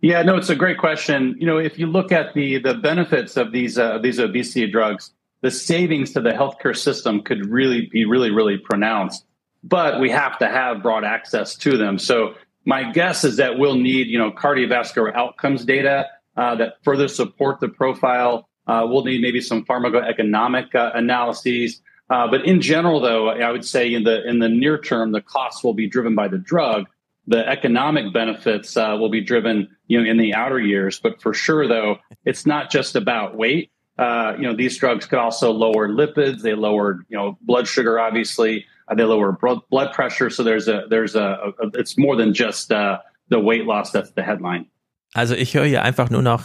Yeah, no, it's a great question. You know, if you look at the the benefits of these uh, these obesity drugs, the savings to the healthcare system could really be really really pronounced. But we have to have broad access to them. So my guess is that we'll need you know cardiovascular outcomes data uh, that further support the profile. Uh, we'll need maybe some pharmacoeconomic uh, analyses. Uh, but in general, though, I would say in the in the near term, the costs will be driven by the drug the economic benefits uh, will be driven, you know, in the outer years. But for sure, though, it's not just about weight. Uh, you know, these drugs could also lower lipids. They lower, you know, blood sugar. Obviously, uh, they lower blood pressure. So there's a there's a, a it's more than just uh, the weight loss. That's the headline. Also ich höre hier einfach nur noch,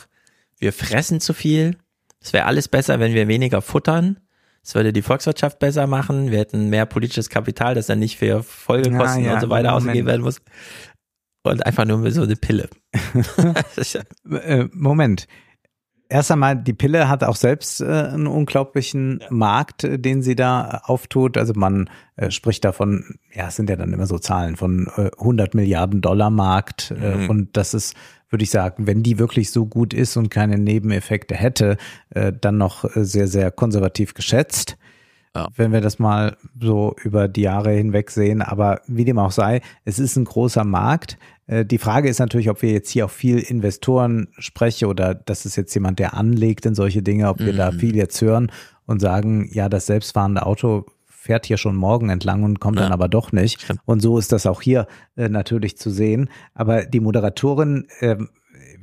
wir fressen zu viel. Es wäre alles besser, wenn wir weniger futtern. Es würde die Volkswirtschaft besser machen. Wir hätten mehr politisches Kapital, das dann nicht für Folgekosten ja, ja, und so weiter Moment. ausgegeben werden muss. Und einfach nur so eine Pille. Äh, Moment. Erst einmal, die Pille hat auch selbst äh, einen unglaublichen ja. Markt, äh, den sie da auftut. Also man äh, spricht davon, ja, es sind ja dann immer so Zahlen von äh, 100 Milliarden Dollar Markt. Äh, mhm. Und das ist würde ich sagen, wenn die wirklich so gut ist und keine Nebeneffekte hätte, äh, dann noch äh, sehr, sehr konservativ geschätzt. Ja. Wenn wir das mal so über die Jahre hinweg sehen. Aber wie dem auch sei, es ist ein großer Markt. Äh, die Frage ist natürlich, ob wir jetzt hier auch viel Investoren sprechen oder das ist jetzt jemand, der anlegt in solche Dinge, ob wir da mhm. viel jetzt hören und sagen, ja, das selbstfahrende Auto fährt hier schon morgen entlang und kommt ja. dann aber doch nicht. Stimmt. Und so ist das auch hier äh, natürlich zu sehen. Aber die Moderatorin äh,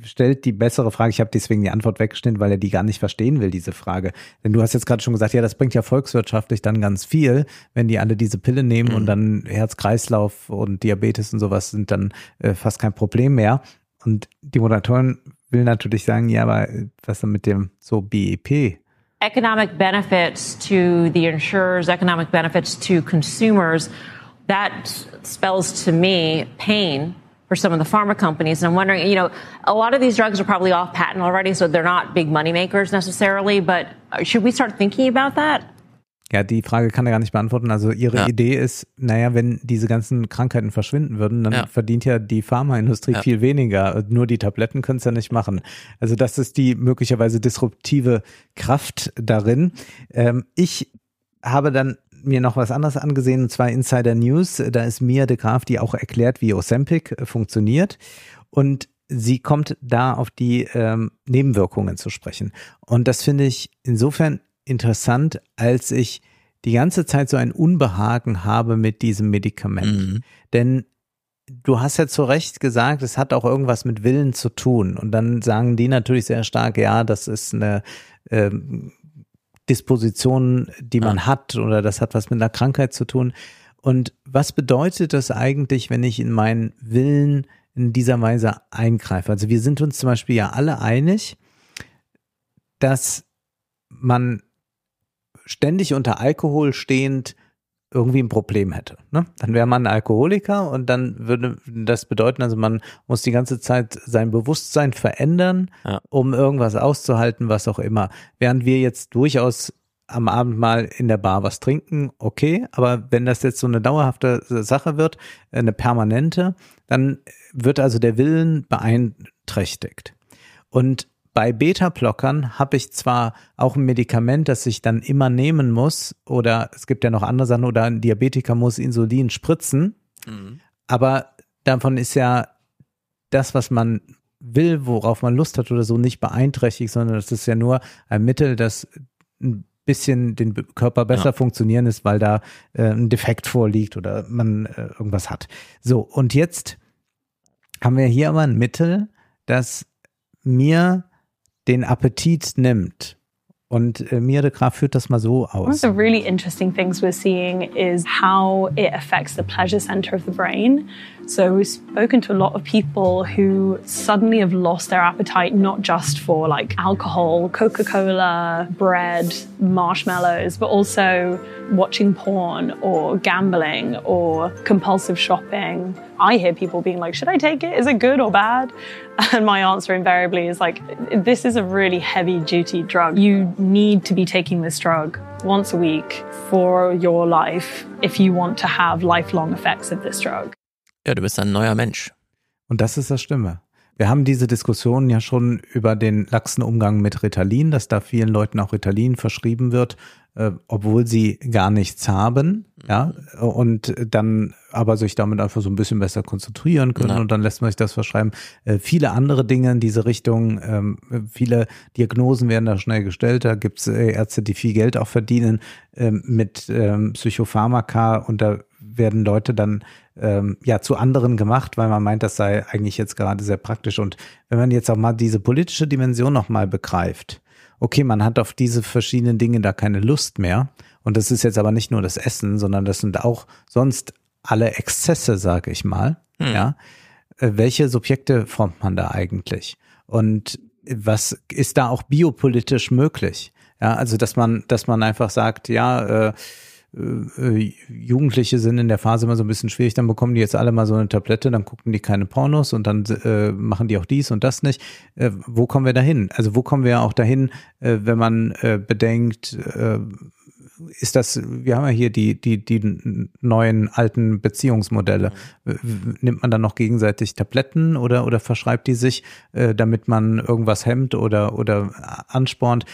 stellt die bessere Frage. Ich habe deswegen die Antwort weggeschnitten, weil er die gar nicht verstehen will, diese Frage. Denn du hast jetzt gerade schon gesagt, ja, das bringt ja volkswirtschaftlich dann ganz viel, wenn die alle diese Pille nehmen mhm. und dann Herz-Kreislauf und Diabetes und sowas sind dann äh, fast kein Problem mehr. Und die Moderatorin will natürlich sagen, ja, aber was dann mit dem so BEP? economic benefits to the insurers, economic benefits to consumers, that spells to me pain for some of the pharma companies. And I'm wondering, you know, a lot of these drugs are probably off patent already, so they're not big money makers necessarily, but should we start thinking about that? Ja, die Frage kann er gar nicht beantworten. Also ihre ja. Idee ist, naja, wenn diese ganzen Krankheiten verschwinden würden, dann ja. verdient ja die Pharmaindustrie ja. viel weniger. Nur die Tabletten können es ja nicht machen. Also das ist die möglicherweise disruptive Kraft darin. Ähm, ich habe dann mir noch was anderes angesehen, und zwar Insider News. Da ist Mia de Graaf, die auch erklärt, wie Ozempic funktioniert. Und sie kommt da auf die ähm, Nebenwirkungen zu sprechen. Und das finde ich insofern interessant, als ich die ganze Zeit so ein Unbehagen habe mit diesem Medikament. Mhm. Denn du hast ja zu Recht gesagt, es hat auch irgendwas mit Willen zu tun. Und dann sagen die natürlich sehr stark, ja, das ist eine ähm, Disposition, die man ja. hat oder das hat was mit einer Krankheit zu tun. Und was bedeutet das eigentlich, wenn ich in meinen Willen in dieser Weise eingreife? Also wir sind uns zum Beispiel ja alle einig, dass man ständig unter Alkohol stehend irgendwie ein Problem hätte. Ne? Dann wäre man ein Alkoholiker und dann würde das bedeuten, also man muss die ganze Zeit sein Bewusstsein verändern, ja. um irgendwas auszuhalten, was auch immer. Während wir jetzt durchaus am Abend mal in der Bar was trinken, okay, aber wenn das jetzt so eine dauerhafte Sache wird, eine permanente, dann wird also der Willen beeinträchtigt. Und bei Beta-Blockern habe ich zwar auch ein Medikament, das ich dann immer nehmen muss, oder es gibt ja noch andere Sachen, oder ein Diabetiker muss Insulin spritzen, mhm. aber davon ist ja das, was man will, worauf man Lust hat oder so, nicht beeinträchtigt, sondern das ist ja nur ein Mittel, das ein bisschen den Körper besser ja. funktionieren ist, weil da äh, ein Defekt vorliegt oder man äh, irgendwas hat. So, und jetzt haben wir hier aber ein Mittel, das mir den Appetit nimmt. Und äh, Mia de Graaf führt das mal so aus. One of the really interesting things we're seeing is how it affects the pleasure center of the brain. So we've spoken to a lot of people who suddenly have lost their appetite, not just for like alcohol, Coca Cola, bread, marshmallows, but also watching porn or gambling or compulsive shopping. I hear people being like, should I take it? Is it good or bad? And my answer invariably is like, this is a really heavy duty drug. You need to be taking this drug once a week for your life if you want to have lifelong effects of this drug. Ja, du bist ein neuer Mensch. Und das ist das Stimme. Wir haben diese Diskussion ja schon über den laxen Umgang mit Ritalin, dass da vielen Leuten auch Ritalin verschrieben wird, äh, obwohl sie gar nichts haben, ja, und dann aber sich damit einfach so ein bisschen besser konzentrieren können ja. und dann lässt man sich das verschreiben. Äh, viele andere Dinge in diese Richtung, ähm, viele Diagnosen werden da schnell gestellt, da gibt's äh, Ärzte, die viel Geld auch verdienen ähm, mit ähm, Psychopharmaka und da werden Leute dann ähm, ja zu anderen gemacht, weil man meint, das sei eigentlich jetzt gerade sehr praktisch. Und wenn man jetzt auch mal diese politische Dimension nochmal begreift, okay, man hat auf diese verschiedenen Dinge da keine Lust mehr. Und das ist jetzt aber nicht nur das Essen, sondern das sind auch sonst alle Exzesse, sage ich mal. Hm. Ja. Äh, welche Subjekte formt man da eigentlich? Und was ist da auch biopolitisch möglich? Ja, also dass man, dass man einfach sagt, ja, äh, äh, Jugendliche sind in der Phase immer so ein bisschen schwierig, dann bekommen die jetzt alle mal so eine Tablette, dann gucken die keine Pornos und dann äh, machen die auch dies und das nicht. Äh, wo kommen wir dahin? Also wo kommen wir auch dahin, äh, wenn man äh, bedenkt, äh, ist das, wir haben ja hier die, die, die neuen alten Beziehungsmodelle. Nimmt man dann noch gegenseitig Tabletten oder, oder verschreibt die sich, äh, damit man irgendwas hemmt oder, oder anspornt?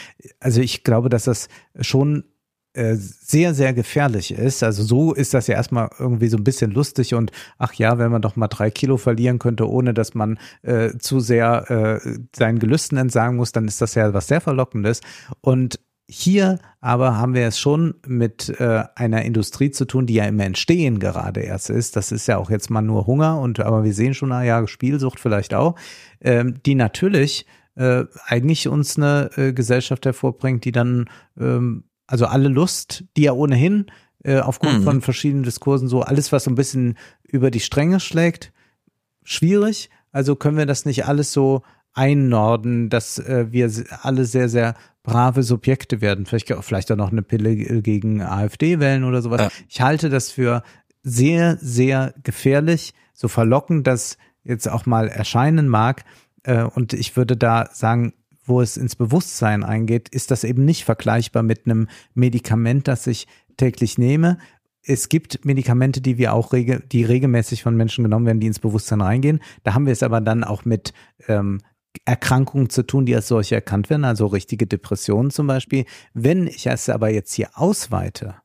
Also ich glaube, dass das schon äh, sehr, sehr gefährlich ist. Also so ist das ja erstmal irgendwie so ein bisschen lustig und ach ja, wenn man doch mal drei Kilo verlieren könnte, ohne dass man äh, zu sehr äh, seinen Gelüsten entsagen muss, dann ist das ja was sehr Verlockendes. Und hier aber haben wir es schon mit äh, einer Industrie zu tun, die ja im Entstehen gerade erst ist. Das ist ja auch jetzt mal nur Hunger und aber wir sehen schon, na ja, Spielsucht vielleicht auch, ähm, die natürlich äh, eigentlich uns eine äh, Gesellschaft hervorbringt, die dann ähm, also alle Lust, die ja ohnehin äh, aufgrund mhm. von verschiedenen Diskursen so alles, was so ein bisschen über die Stränge schlägt, schwierig. Also können wir das nicht alles so einnorden, dass äh, wir alle sehr, sehr brave Subjekte werden. Vielleicht, vielleicht auch noch eine Pille gegen AfD wählen oder sowas. Ja. Ich halte das für sehr, sehr gefährlich, so verlockend das jetzt auch mal erscheinen mag. Äh, und ich würde da sagen, wo es ins Bewusstsein eingeht, ist das eben nicht vergleichbar mit einem Medikament, das ich täglich nehme. Es gibt Medikamente, die wir auch rege, die regelmäßig von Menschen genommen werden, die ins Bewusstsein reingehen. Da haben wir es aber dann auch mit ähm, Erkrankungen zu tun, die als solche erkannt werden, also richtige Depressionen zum Beispiel. Wenn ich es aber jetzt hier ausweite,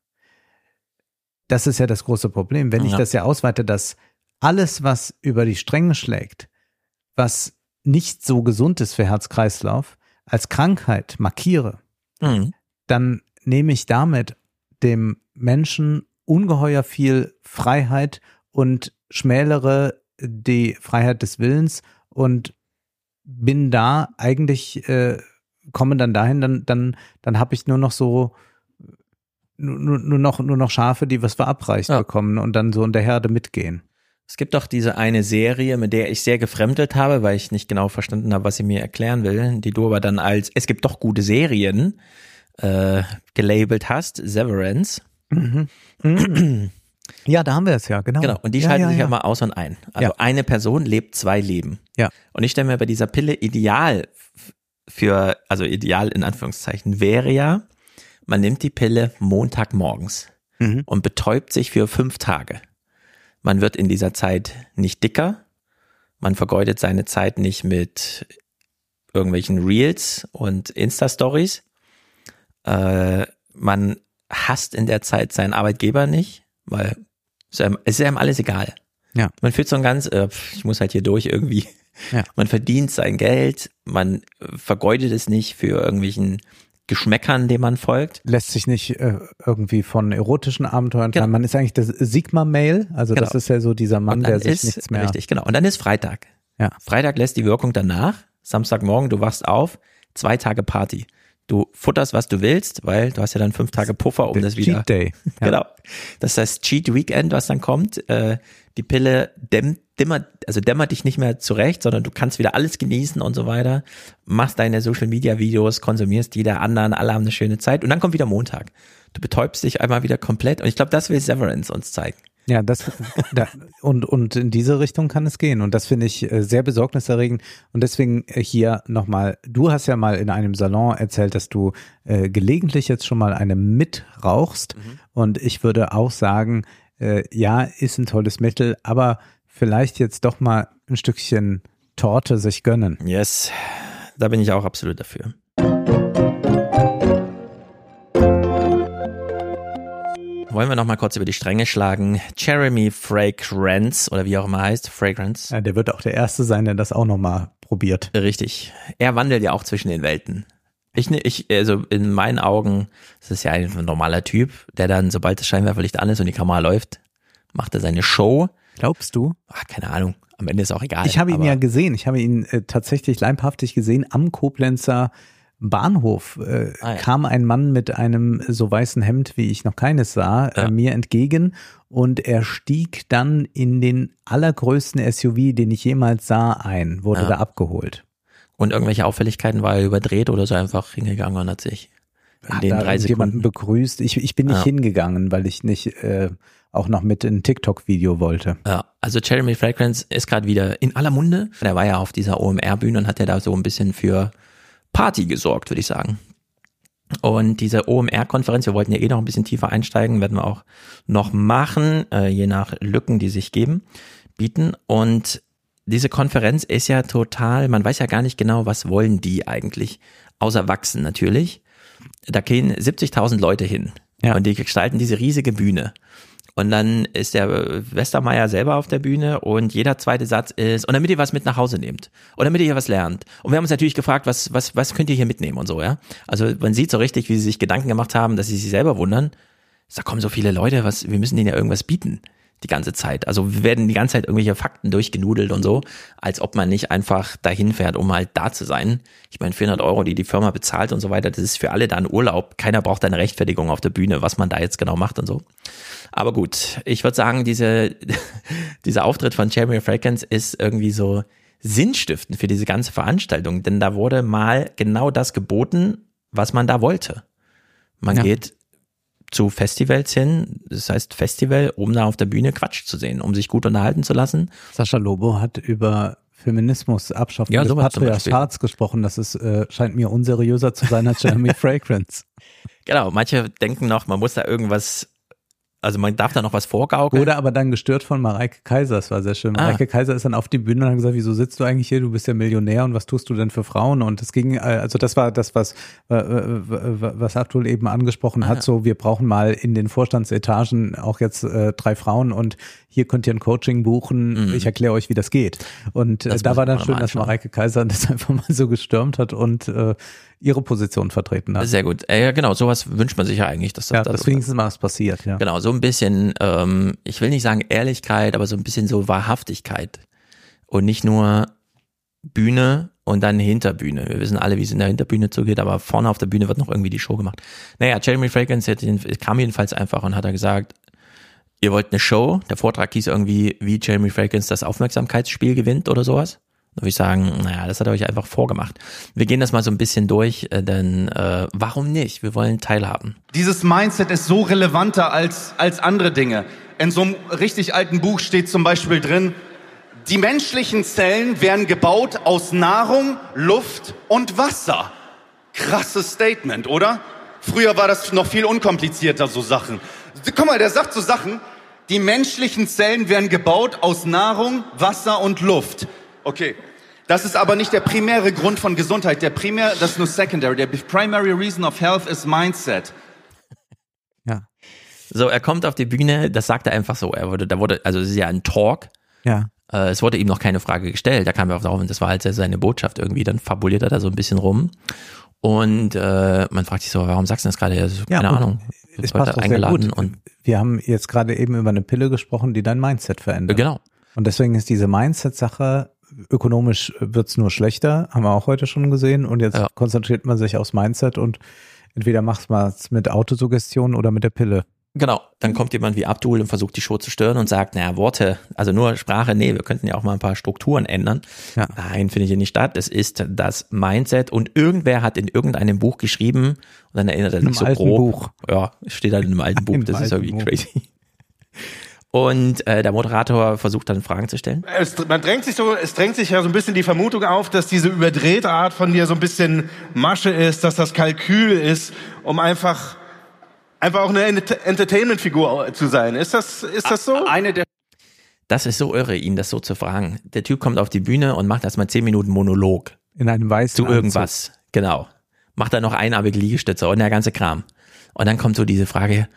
das ist ja das große Problem, wenn ja. ich das ja ausweite, dass alles, was über die Stränge schlägt, was nicht so gesund ist für Herz-Kreislauf, als Krankheit markiere, mhm. dann nehme ich damit dem Menschen ungeheuer viel Freiheit und schmälere die Freiheit des Willens und bin da eigentlich, äh, komme dann dahin, dann, dann, dann habe ich nur noch so nur, nur noch nur noch Schafe, die was verabreicht ja. bekommen und dann so in der Herde mitgehen. Es gibt doch diese eine Serie, mit der ich sehr gefremdet habe, weil ich nicht genau verstanden habe, was sie mir erklären will, die du aber dann als es gibt doch gute Serien äh, gelabelt hast, Severance. Mhm. Ja, da haben wir es ja, genau. Genau, und die ja, schalten ja, sich ja ja mal aus und ein. Also eine Person lebt zwei Leben. Ja. Und ich stelle mir bei dieser Pille ideal für, also ideal in Anführungszeichen, wäre ja, man nimmt die Pille Montagmorgens mhm. und betäubt sich für fünf Tage. Man wird in dieser Zeit nicht dicker. Man vergeudet seine Zeit nicht mit irgendwelchen Reels und Insta-Stories. Äh, man hasst in der Zeit seinen Arbeitgeber nicht, weil es ist einem alles egal. Ja. Man fühlt so ein ganz, äh, ich muss halt hier durch irgendwie. Ja. Man verdient sein Geld, man vergeudet es nicht für irgendwelchen Geschmäckern, dem man folgt. Lässt sich nicht äh, irgendwie von erotischen Abenteuern genau. Man ist eigentlich das Sigma-Mail, also genau. das ist ja so dieser Mann, der sich ist, nichts mehr. Richtig, genau. Und dann ist Freitag. Ja. Freitag lässt die Wirkung danach. Samstagmorgen, du wachst auf, zwei Tage Party. Du futterst, was du willst, weil du hast ja dann fünf Tage Puffer, um Der das wieder. Cheat Day. Ja. Genau. Das ist das Cheat Weekend, was dann kommt. Äh, die Pille dämmt, dämmert, also dämmert dich nicht mehr zurecht, sondern du kannst wieder alles genießen und so weiter. Machst deine Social Media Videos, konsumierst die der anderen, alle haben eine schöne Zeit und dann kommt wieder Montag. Du betäubst dich einmal wieder komplett und ich glaube, das will Severance uns zeigen. Ja, das da, und und in diese Richtung kann es gehen und das finde ich äh, sehr besorgniserregend und deswegen äh, hier nochmal. Du hast ja mal in einem Salon erzählt, dass du äh, gelegentlich jetzt schon mal eine mitrauchst mhm. und ich würde auch sagen, äh, ja, ist ein tolles Mittel, aber vielleicht jetzt doch mal ein Stückchen Torte sich gönnen. Yes, da bin ich auch absolut dafür. Wollen wir noch mal kurz über die Stränge schlagen? Jeremy Fragrance oder wie auch immer heißt, Fragrance. Ja, der wird auch der Erste sein, der das auch noch mal probiert. Richtig. Er wandelt ja auch zwischen den Welten. Ich, ne, ich, also in meinen Augen ist es ja ein normaler Typ, der dann, sobald das Scheinwerferlicht an ist und die Kamera läuft, macht er seine Show. Glaubst du? Ach, keine Ahnung. Am Ende ist auch egal. Ich habe ihn ja gesehen. Ich habe ihn äh, tatsächlich leibhaftig gesehen am Koblenzer Bahnhof äh, ah, ja. kam ein Mann mit einem so weißen Hemd, wie ich noch keines sah, ja. äh, mir entgegen und er stieg dann in den allergrößten SUV, den ich jemals sah, ein, wurde ja. da abgeholt. Und irgendwelche Auffälligkeiten war er überdreht oder so einfach hingegangen und hat sich in hat den drei Sekunden jemanden begrüßt. Ich, ich bin nicht hingegangen, weil ich nicht äh, auch noch mit in TikTok-Video wollte. Ja, also Jeremy Fragrance ist gerade wieder in aller Munde. Der war ja auf dieser OMR-Bühne und hat ja da so ein bisschen für Party gesorgt, würde ich sagen. Und diese OMR-Konferenz, wir wollten ja eh noch ein bisschen tiefer einsteigen, werden wir auch noch machen, äh, je nach Lücken, die sich geben, bieten. Und diese Konferenz ist ja total, man weiß ja gar nicht genau, was wollen die eigentlich, außer wachsen natürlich. Da gehen 70.000 Leute hin ja. und die gestalten diese riesige Bühne. Und dann ist der Westermeier selber auf der Bühne und jeder zweite Satz ist, und damit ihr was mit nach Hause nehmt. Und damit ihr hier was lernt. Und wir haben uns natürlich gefragt, was, was, was könnt ihr hier mitnehmen und so, ja. Also man sieht so richtig, wie sie sich Gedanken gemacht haben, dass sie sich selber wundern. Da kommen so viele Leute, was, wir müssen denen ja irgendwas bieten die ganze Zeit. Also wir werden die ganze Zeit irgendwelche Fakten durchgenudelt und so, als ob man nicht einfach dahin fährt, um halt da zu sein. Ich meine, 400 Euro, die die Firma bezahlt und so weiter, das ist für alle dann Urlaub. Keiner braucht eine Rechtfertigung auf der Bühne, was man da jetzt genau macht und so. Aber gut, ich würde sagen, diese, dieser Auftritt von Jeremy Fragrance ist irgendwie so sinnstiftend für diese ganze Veranstaltung, denn da wurde mal genau das geboten, was man da wollte. Man ja. geht zu Festivals hin, das heißt Festival, um da auf der Bühne Quatsch zu sehen, um sich gut unterhalten zu lassen. Sascha Lobo hat über Feminismus, Abschaffung ja, des Patriarchats gesprochen. Das ist, äh, scheint mir unseriöser zu sein als Jeremy Fragrance. Genau, manche denken noch, man muss da irgendwas also man darf da noch was vorgaukeln. Wurde aber dann gestört von Mareike Kaiser, das war sehr schön. Ah. Mareike Kaiser ist dann auf die Bühne und hat gesagt, wieso sitzt du eigentlich hier, du bist ja Millionär und was tust du denn für Frauen? Und es ging, äh, also das war das, was, äh, was Abdul eben angesprochen ah. hat, so wir brauchen mal in den Vorstandsetagen auch jetzt äh, drei Frauen und hier könnt ihr ein Coaching buchen, mhm. ich erkläre euch, wie das geht. Und äh, da war dann schön, dass Mareike Kaiser das einfach mal so gestürmt hat und äh, ihre Position vertreten hat. Sehr gut. Äh, ja, genau, sowas wünscht man sich ja eigentlich, dass das ja, da deswegen ist mal was passiert, ja. Genau, so ein bisschen, ähm, ich will nicht sagen Ehrlichkeit, aber so ein bisschen so Wahrhaftigkeit. Und nicht nur Bühne und dann Hinterbühne. Wir wissen alle, wie es in der Hinterbühne zugeht, aber vorne auf der Bühne wird noch irgendwie die Show gemacht. Naja, Jeremy Fragrance kam jedenfalls einfach und hat er gesagt, ihr wollt eine Show, der Vortrag hieß irgendwie, wie Jeremy Fragrance das Aufmerksamkeitsspiel gewinnt oder sowas. Würde ich sagen, naja, das hat er euch einfach vorgemacht. Wir gehen das mal so ein bisschen durch, äh, denn äh, warum nicht? Wir wollen teilhaben. Dieses Mindset ist so relevanter als, als andere Dinge. In so einem richtig alten Buch steht zum Beispiel drin, die menschlichen Zellen werden gebaut aus Nahrung, Luft und Wasser. Krasses Statement, oder? Früher war das noch viel unkomplizierter, so Sachen. Guck mal, der sagt so Sachen, die menschlichen Zellen werden gebaut aus Nahrung, Wasser und Luft. Okay. Das ist aber nicht der primäre Grund von Gesundheit. Der primär, das ist nur secondary. Der primary reason of health is mindset. Ja. So, er kommt auf die Bühne, das sagt er einfach so. Er wurde, da wurde, also es ist ja ein Talk Ja. Äh, es wurde ihm noch keine Frage gestellt. Da kam er auch drauf und das war halt seine Botschaft irgendwie. Dann fabuliert er da so ein bisschen rum. Und äh, man fragt sich so, warum sagst du das gerade? Also, Ja, keine und Ahnung. Es passt auch sehr eingeladen gut. und Wir haben jetzt gerade eben über eine Pille gesprochen, die dein Mindset verändert. Genau. Und deswegen ist diese Mindset-Sache, ökonomisch wird's nur schlechter, haben wir auch heute schon gesehen. Und jetzt konzentriert man sich aufs Mindset und entweder macht man es mit Autosuggestion oder mit der Pille. Genau, dann kommt jemand wie Abdul und versucht die Show zu stören und sagt, naja, Worte, also nur Sprache, nee, wir könnten ja auch mal ein paar Strukturen ändern. Ja. Nein, findet hier nicht statt. Es ist das Mindset und irgendwer hat in irgendeinem Buch geschrieben und dann erinnert er sich so grob. Buch. Ja, steht halt in einem alten Buch, Im das ist irgendwie Buch. crazy. Und äh, der Moderator versucht dann Fragen zu stellen. Es, man drängt sich so, es drängt sich ja so ein bisschen die Vermutung auf, dass diese überdrehte Art von dir so ein bisschen Masche ist, dass das Kalkül ist, um einfach, einfach auch eine Ent- Entertainment-Figur zu sein. Ist das, ist das so? Eine der Das ist so irre, ihn das so zu fragen. Der Typ kommt auf die Bühne und macht erstmal zehn Minuten Monolog. In einem weißen Zu irgendwas. Genau. Macht dann noch einarmige Liegestütze und der ganze Kram. Und dann kommt so diese Frage,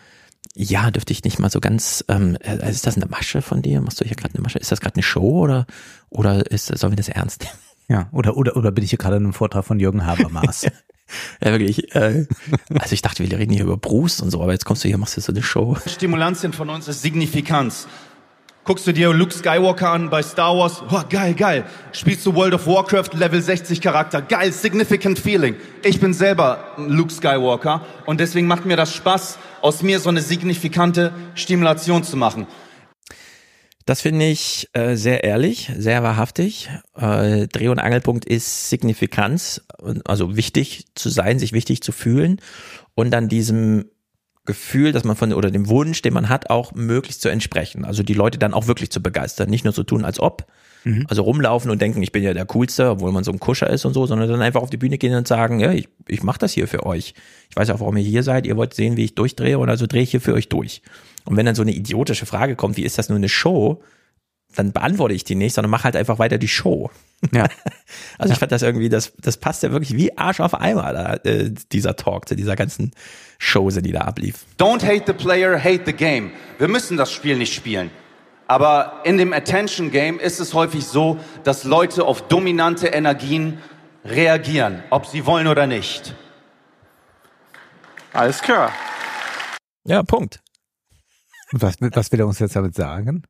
ja, dürfte ich nicht mal so ganz, ähm, äh, ist das eine Masche von dir? Machst du hier gerade eine Masche? Ist das gerade eine Show oder, oder ist, sollen wir das ernst nehmen? Ja, oder, oder, oder bin ich hier gerade in einem Vortrag von Jürgen Habermas? Ja, wirklich. Äh, also ich dachte, wir reden hier über Brust und so, aber jetzt kommst du hier, machst du so eine Show. Stimulantien von uns ist Signifikanz. Guckst du dir Luke Skywalker an bei Star Wars? Oh, geil, geil. Spielst du World of Warcraft Level 60 Charakter? Geil, significant feeling. Ich bin selber Luke Skywalker und deswegen macht mir das Spaß, aus mir so eine signifikante Stimulation zu machen. Das finde ich äh, sehr ehrlich, sehr wahrhaftig. Äh, Dreh- und Angelpunkt ist Signifikanz, also wichtig zu sein, sich wichtig zu fühlen und dann diesem Gefühl, dass man von oder dem Wunsch, den man hat, auch möglichst zu entsprechen. Also die Leute dann auch wirklich zu begeistern, nicht nur zu tun, als ob. Mhm. Also rumlaufen und denken, ich bin ja der Coolste, obwohl man so ein Kuscher ist und so, sondern dann einfach auf die Bühne gehen und sagen, ja, ich, ich mache das hier für euch. Ich weiß auch, warum ihr hier seid. Ihr wollt sehen, wie ich durchdrehe und also drehe ich hier für euch durch. Und wenn dann so eine idiotische Frage kommt, wie ist das nur eine Show, dann beantworte ich die nicht, sondern mach halt einfach weiter die Show. Ja. Also ich fand das irgendwie, das, das passt ja wirklich wie Arsch auf Eimer, da, äh, dieser Talk zu dieser ganzen Chose, die da ablief. Don't hate the player, hate the game. Wir müssen das Spiel nicht spielen. Aber in dem Attention Game ist es häufig so, dass Leute auf dominante Energien reagieren, ob sie wollen oder nicht. Alles klar. Ja, Punkt. Was, was will er uns jetzt damit sagen?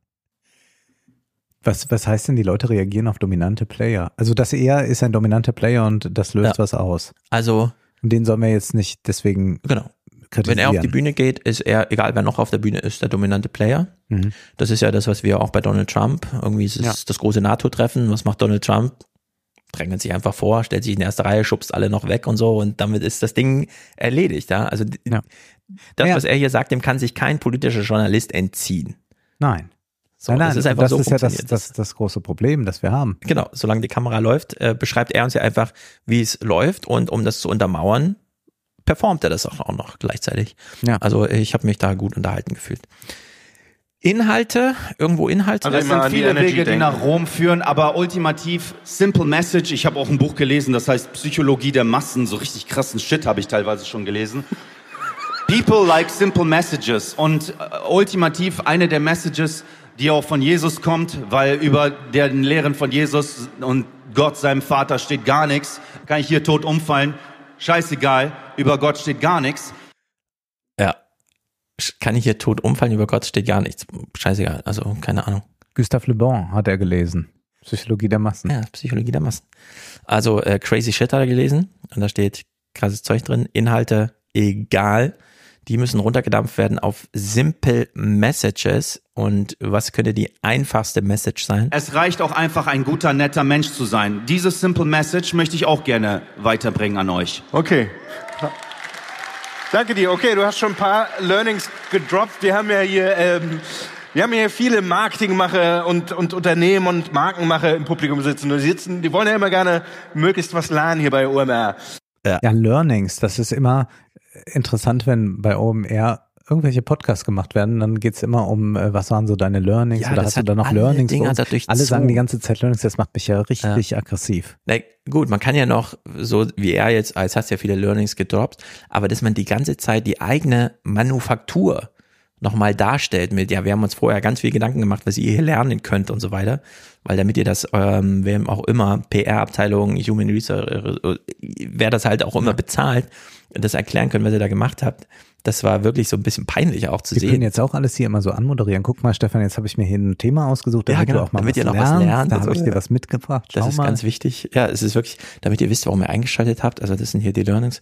Was, was heißt denn, die Leute reagieren auf dominante Player? Also das er ist ein dominanter Player und das löst Ja. was aus. Also Und den sollen wir jetzt nicht deswegen Genau. Wenn er auf die Bühne geht, ist er, egal wer noch auf der Bühne ist, der dominante Player. Mhm. Das ist ja das, was wir auch bei Donald Trump, irgendwie ist es Ja. das große NATO-Treffen. Was macht Donald Trump? Drängelt sich einfach vor, stellt sich in die erste Reihe, schubst alle noch weg und so und damit ist das Ding erledigt. Ja? Also d- das, was er hier sagt, dem kann sich kein politischer Journalist entziehen. Nein. So, nein, nein, das ist einfach das so ist ja das, das, das große Problem, das wir haben. Genau, solange die Kamera läuft, äh, beschreibt er uns ja einfach, wie es läuft und um das zu untermauern, performt er das auch, noch gleichzeitig. Ja. Also ich habe mich da gut unterhalten gefühlt. Inhalte, irgendwo Inhalte. Also es sind viele Wege, die nach Rom führen, aber ultimativ Simple Message. Ich habe auch ein Buch gelesen, das heißt Psychologie der Massen. So richtig krassen Shit habe ich teilweise schon gelesen. People like simple messages und äh, ultimativ eine der Messages, die auch von Jesus kommt, weil über den Lehren von Jesus und Gott, seinem Vater, steht gar nichts. Kann ich hier tot umfallen? Scheißegal, über Gott steht gar nichts. Ja. Kann ich hier tot umfallen? Über Gott steht gar nichts. Scheißegal. Also, keine Ahnung. Gustave Le Bon hat er gelesen. Psychologie der Massen. Ja, Psychologie der Massen. Also, äh, Crazy Shit hat er gelesen. Und da steht krasses Zeug drin. Inhalte egal. Die müssen runtergedampft werden auf Simple Messages. Und was könnte die einfachste Message sein? Es reicht auch einfach, ein guter, netter Mensch zu sein. Dieses Simple Message möchte ich auch gerne weiterbringen an euch. Okay. Danke dir. Okay, du hast schon ein paar Learnings gedroppt. Wir haben ja hier, ähm, wir haben hier viele Marketingmacher und, und Unternehmen und Markenmacher im Publikum sitzen. Die sitzen, die wollen ja immer gerne möglichst was lernen hier bei OMR. Ja. Learnings, das ist immer interessant, wenn bei OMR irgendwelche Podcasts gemacht werden, dann geht's immer um, äh, was waren so deine Learnings Ja, oder hast du da noch alle Learnings? Dinger dadurch alle sagen zu. die ganze Zeit Learnings, das macht mich ja richtig aggressiv. Na, gut, man kann ja noch, so wie er jetzt, als hast ja viele Learnings gedroppt, aber dass man die ganze Zeit die eigene Manufaktur nochmal darstellt mit, ja, wir haben uns vorher ganz viel Gedanken gemacht, was ihr hier lernen könnt und so weiter, weil damit ihr das, ähm, wem auch immer, PR-Abteilung, Human Research, äh, wer das halt auch immer bezahlt, das erklären können, was ihr da gemacht habt, das war wirklich so ein bisschen peinlich auch zu Wir sehen. können jetzt auch alles hier immer so anmoderieren. Guck mal, Stefan, jetzt habe ich mir hier ein Thema ausgesucht, damit Ja, genau, du auch mal damit was ihr noch lernst. was lernt Da habe ich dir was mitgebracht. Schau Das ist mal. ganz wichtig. Ja, es ist wirklich, damit ihr wisst, warum ihr eingeschaltet habt. Also das sind hier die Learnings.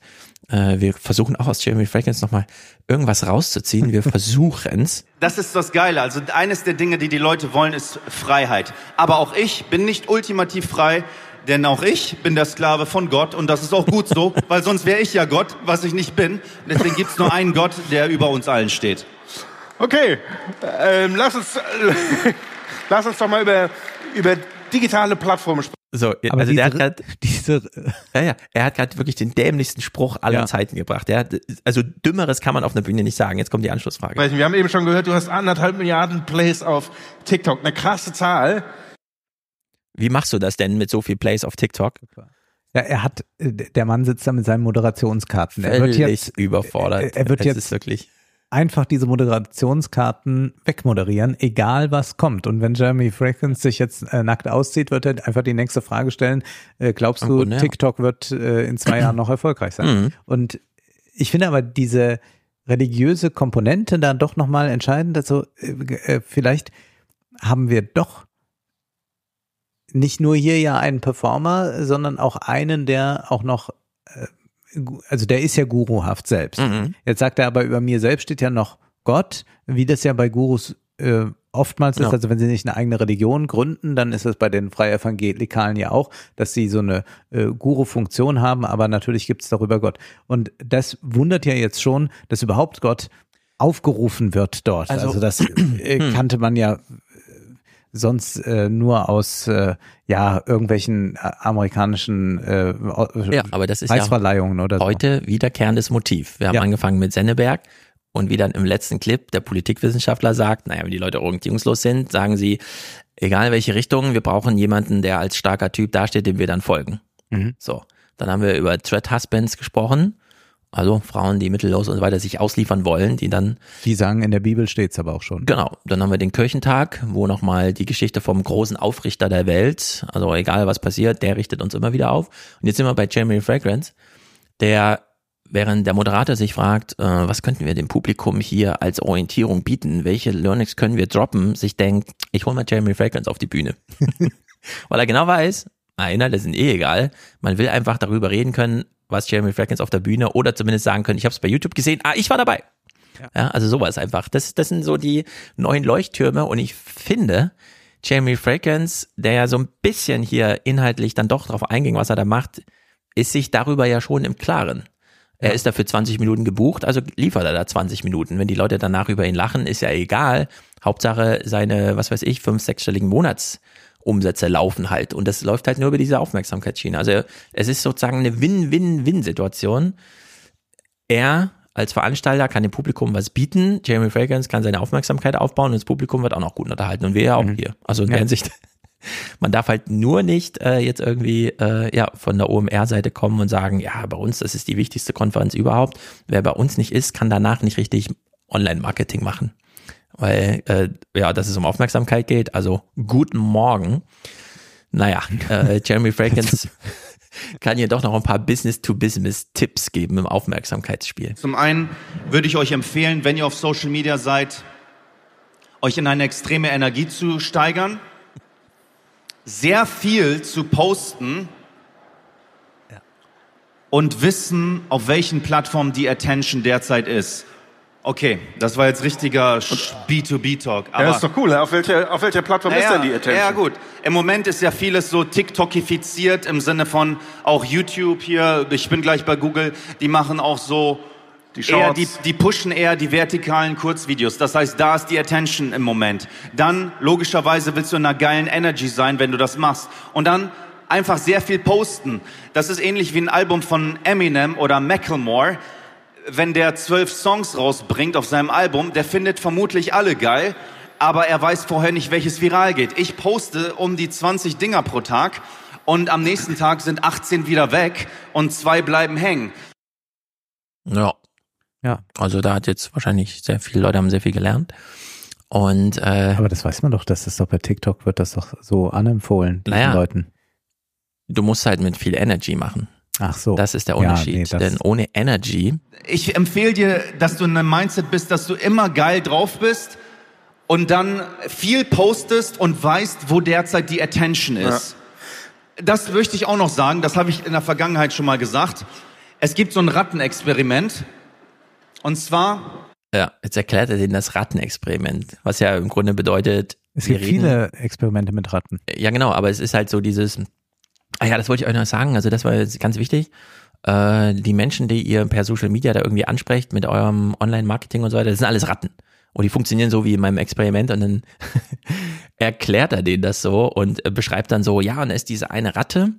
Äh, wir versuchen auch aus Jeremy Fragrance nochmal irgendwas rauszuziehen. Wir versuchen's. Das ist das Geile. Also eines der Dinge, die die Leute wollen, ist Freiheit. Aber auch ich bin nicht ultimativ frei, denn auch ich bin der Sklave von Gott und das ist auch gut so, weil sonst wäre ich ja Gott, was ich nicht bin. Deswegen gibt's nur einen Gott, der über uns allen steht. Okay, ähm, lass uns, lass uns doch mal über, über digitale Plattformen sprechen. So, Aber also der hat diese- gerade diese, ja, ja, er hat gerade wirklich den dämlichsten Spruch aller Ja. Zeiten gebracht. Der hat, also dümmeres kann man auf einer Bühne nicht sagen. Jetzt kommt die Anschlussfrage. Wir haben eben schon gehört, du hast anderthalb Milliarden Plays auf TikTok. Eine krasse Zahl. Wie machst du das denn mit so viel Plays auf TikTok? Ja, er hat, äh, der Mann sitzt da mit seinen Moderationskarten. Er wird jetzt, überfordert. er- er wird es jetzt ist wirklich einfach diese Moderationskarten wegmoderieren, egal was kommt. Und wenn Jeremy Fragrance sich jetzt äh, nackt auszieht, wird er einfach die nächste Frage stellen, äh, glaubst du, Grunde, ja. TikTok wird äh, in zwei Jahren noch erfolgreich sein? Mhm. Und ich finde aber diese religiöse Komponente dann doch nochmal entscheidend. Also äh, äh, vielleicht haben wir doch nicht nur hier ja einen Performer, sondern auch einen, der auch noch, äh, also der ist ja guruhaft selbst. Mhm. Jetzt sagt er aber, über mir selbst steht ja noch Gott, wie das ja bei Gurus äh, oftmals ist. Ja. Also wenn sie nicht eine eigene Religion gründen, dann ist es bei den Freievangelikalen ja auch, dass sie so eine äh, Guru-Funktion haben, aber natürlich gibt es darüber Gott. Und das wundert ja jetzt schon, dass überhaupt Gott aufgerufen wird dort. Also, Also- das äh, kannte man ja sonst äh, nur aus äh, ja irgendwelchen äh, amerikanischen äh, Ja, aber das ist ja Preisverleihungen oder so. heute wiederkehrendes Motiv. Wir haben Ja. angefangen mit Senneberg und wie dann im letzten Clip der Politikwissenschaftler sagt, naja, wenn die Leute orientierungslos sind, sagen sie, egal welche Richtung, wir brauchen jemanden, der als starker Typ dasteht, dem wir dann folgen. Mhm. So, dann haben wir über Threat Husbands gesprochen, also Frauen, die mittellos und so weiter sich ausliefern wollen, die dann Die sagen, in der Bibel steht's aber auch schon. Genau, dann haben wir den Kirchentag, wo nochmal die Geschichte vom großen Aufrichter der Welt, also egal was passiert, der richtet uns immer wieder auf. Und jetzt sind wir bei Jeremy Fragrance, der, während der Moderator sich fragt, äh, was könnten wir dem Publikum hier als Orientierung bieten, welche Learnings können wir droppen, sich denkt, ich hole mal Jeremy Fragrance auf die Bühne. Weil er genau weiß, Inhalte sind eh egal, man will einfach darüber reden können, was Jeremy Fragrance auf der Bühne oder zumindest sagen können, ich habe es bei YouTube gesehen, ah, ich war dabei. Ja, also sowas einfach. Das, das sind so die neuen Leuchttürme und ich finde, Jeremy Fragrance, der ja so ein bisschen hier inhaltlich dann doch drauf einging, was er da macht, ist sich darüber ja schon im Klaren. Er ist dafür 20 Minuten gebucht, also liefert er da 20 Minuten. Wenn die Leute danach über ihn lachen, ist ja egal. Hauptsache seine, was weiß ich, fünf, sechsstelligen Monatsumsätze laufen halt. Und das läuft halt nur über diese Aufmerksamkeitsschiene. Also es ist sozusagen eine Win-Win-Win-Situation. Er als Veranstalter kann dem Publikum was bieten. Jeremy Fragrance kann seine Aufmerksamkeit aufbauen und das Publikum wird auch noch gut unterhalten. Und wir ja auch hier. Also in der Ja. Hinsicht. Man darf halt nur nicht äh, jetzt irgendwie äh, ja von der OMR-Seite kommen und sagen, ja, bei uns, das ist die wichtigste Konferenz überhaupt. Wer bei uns nicht ist, kann danach nicht richtig Online-Marketing machen. Weil, äh, ja, dass es um Aufmerksamkeit geht. Also, guten Morgen. Naja, äh, Jeremy Fragrance kann hier doch noch ein paar Business-to-Business-Tipps geben im Aufmerksamkeitsspiel. Zum einen würde ich euch empfehlen, wenn ihr auf Social Media seid, euch in eine extreme Energie zu steigern, sehr viel zu posten und wissen, auf welchen Plattformen die Attention derzeit ist. Okay, das war jetzt richtiger B2B-Talk. Ja, das ist doch cool. Auf welcher, auf welcher Plattform ist denn die Attention? Ja, gut. Im Moment ist ja vieles so TikTokifiziert im Sinne von auch YouTube hier. Ich bin gleich bei Google. Die machen auch so Die eher, Shorts. die, die pushen eher die vertikalen Kurzvideos. Das heißt, da ist die Attention im Moment. Dann, logischerweise, willst du in einer geilen Energy sein, wenn du das machst. Und dann einfach sehr viel posten. Das ist ähnlich wie ein Album von Eminem oder Macklemore. Wenn der zwölf Songs rausbringt auf seinem Album, der findet vermutlich alle geil, aber er weiß vorher nicht, welches viral geht. Ich poste um die 20 Dinger pro Tag und am nächsten Tag sind 18 wieder weg und zwei bleiben hängen. Ja. Ja. Also da hat jetzt wahrscheinlich sehr viele Leute haben sehr viel gelernt. Und äh, aber das weiß man doch, dass das doch bei TikTok wird das doch so anempfohlen, diesen naja, Leuten. Du musst halt mit viel Energy machen. Ach so. Das ist der Unterschied. Ja, nee, Denn ohne Energy. Ich empfehle dir, dass du in einem Mindset bist, dass du immer geil drauf bist und dann viel postest und weißt, wo derzeit die Attention ist. Ja. Das möchte ich auch noch sagen, das habe ich in der Vergangenheit schon mal gesagt. Es gibt so ein Rattenexperiment. Und zwar ja, jetzt erklärt er denen das Rattenexperiment, was ja im Grunde bedeutet. Es gibt reden, viele Experimente mit Ratten. Ja, genau, aber es ist halt so dieses, ah ja, das wollte ich euch noch sagen, also das war ganz wichtig. Äh, die Menschen, die ihr per Social Media da irgendwie ansprecht mit eurem Online-Marketing und so weiter, das sind alles Ratten. Und die funktionieren so wie in meinem Experiment und dann erklärt er denen das so und beschreibt dann so, ja, und da ist diese eine Ratte,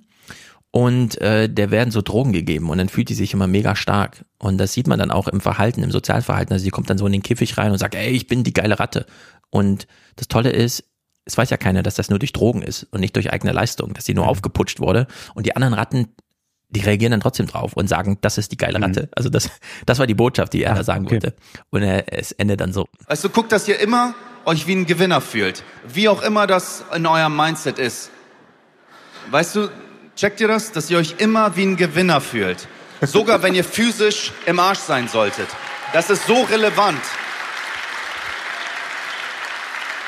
und äh, der werden so Drogen gegeben und dann fühlt die sich immer mega stark. Und das sieht man dann auch im Verhalten, im Sozialverhalten. Also die kommt dann so in den Käfig rein und sagt, ey, ich bin die geile Ratte. Und das Tolle ist, es weiß ja keiner, dass das nur durch Drogen ist und nicht durch eigene Leistung, dass die nur mhm. aufgeputscht wurde. Und die anderen Ratten, die reagieren dann trotzdem drauf und sagen, das ist die geile Ratte. Mhm. Also das, das war die Botschaft, die er Ach, da sagen okay. wollte. Und er, es endet dann so. Also guckt, dass ihr immer euch wie ein Gewinner fühlt. Wie auch immer das in eurem Mindset ist. Weißt du, Checkt ihr das? Dass ihr euch immer wie ein Gewinner fühlt. Sogar wenn ihr physisch im Arsch sein solltet. Das ist so relevant.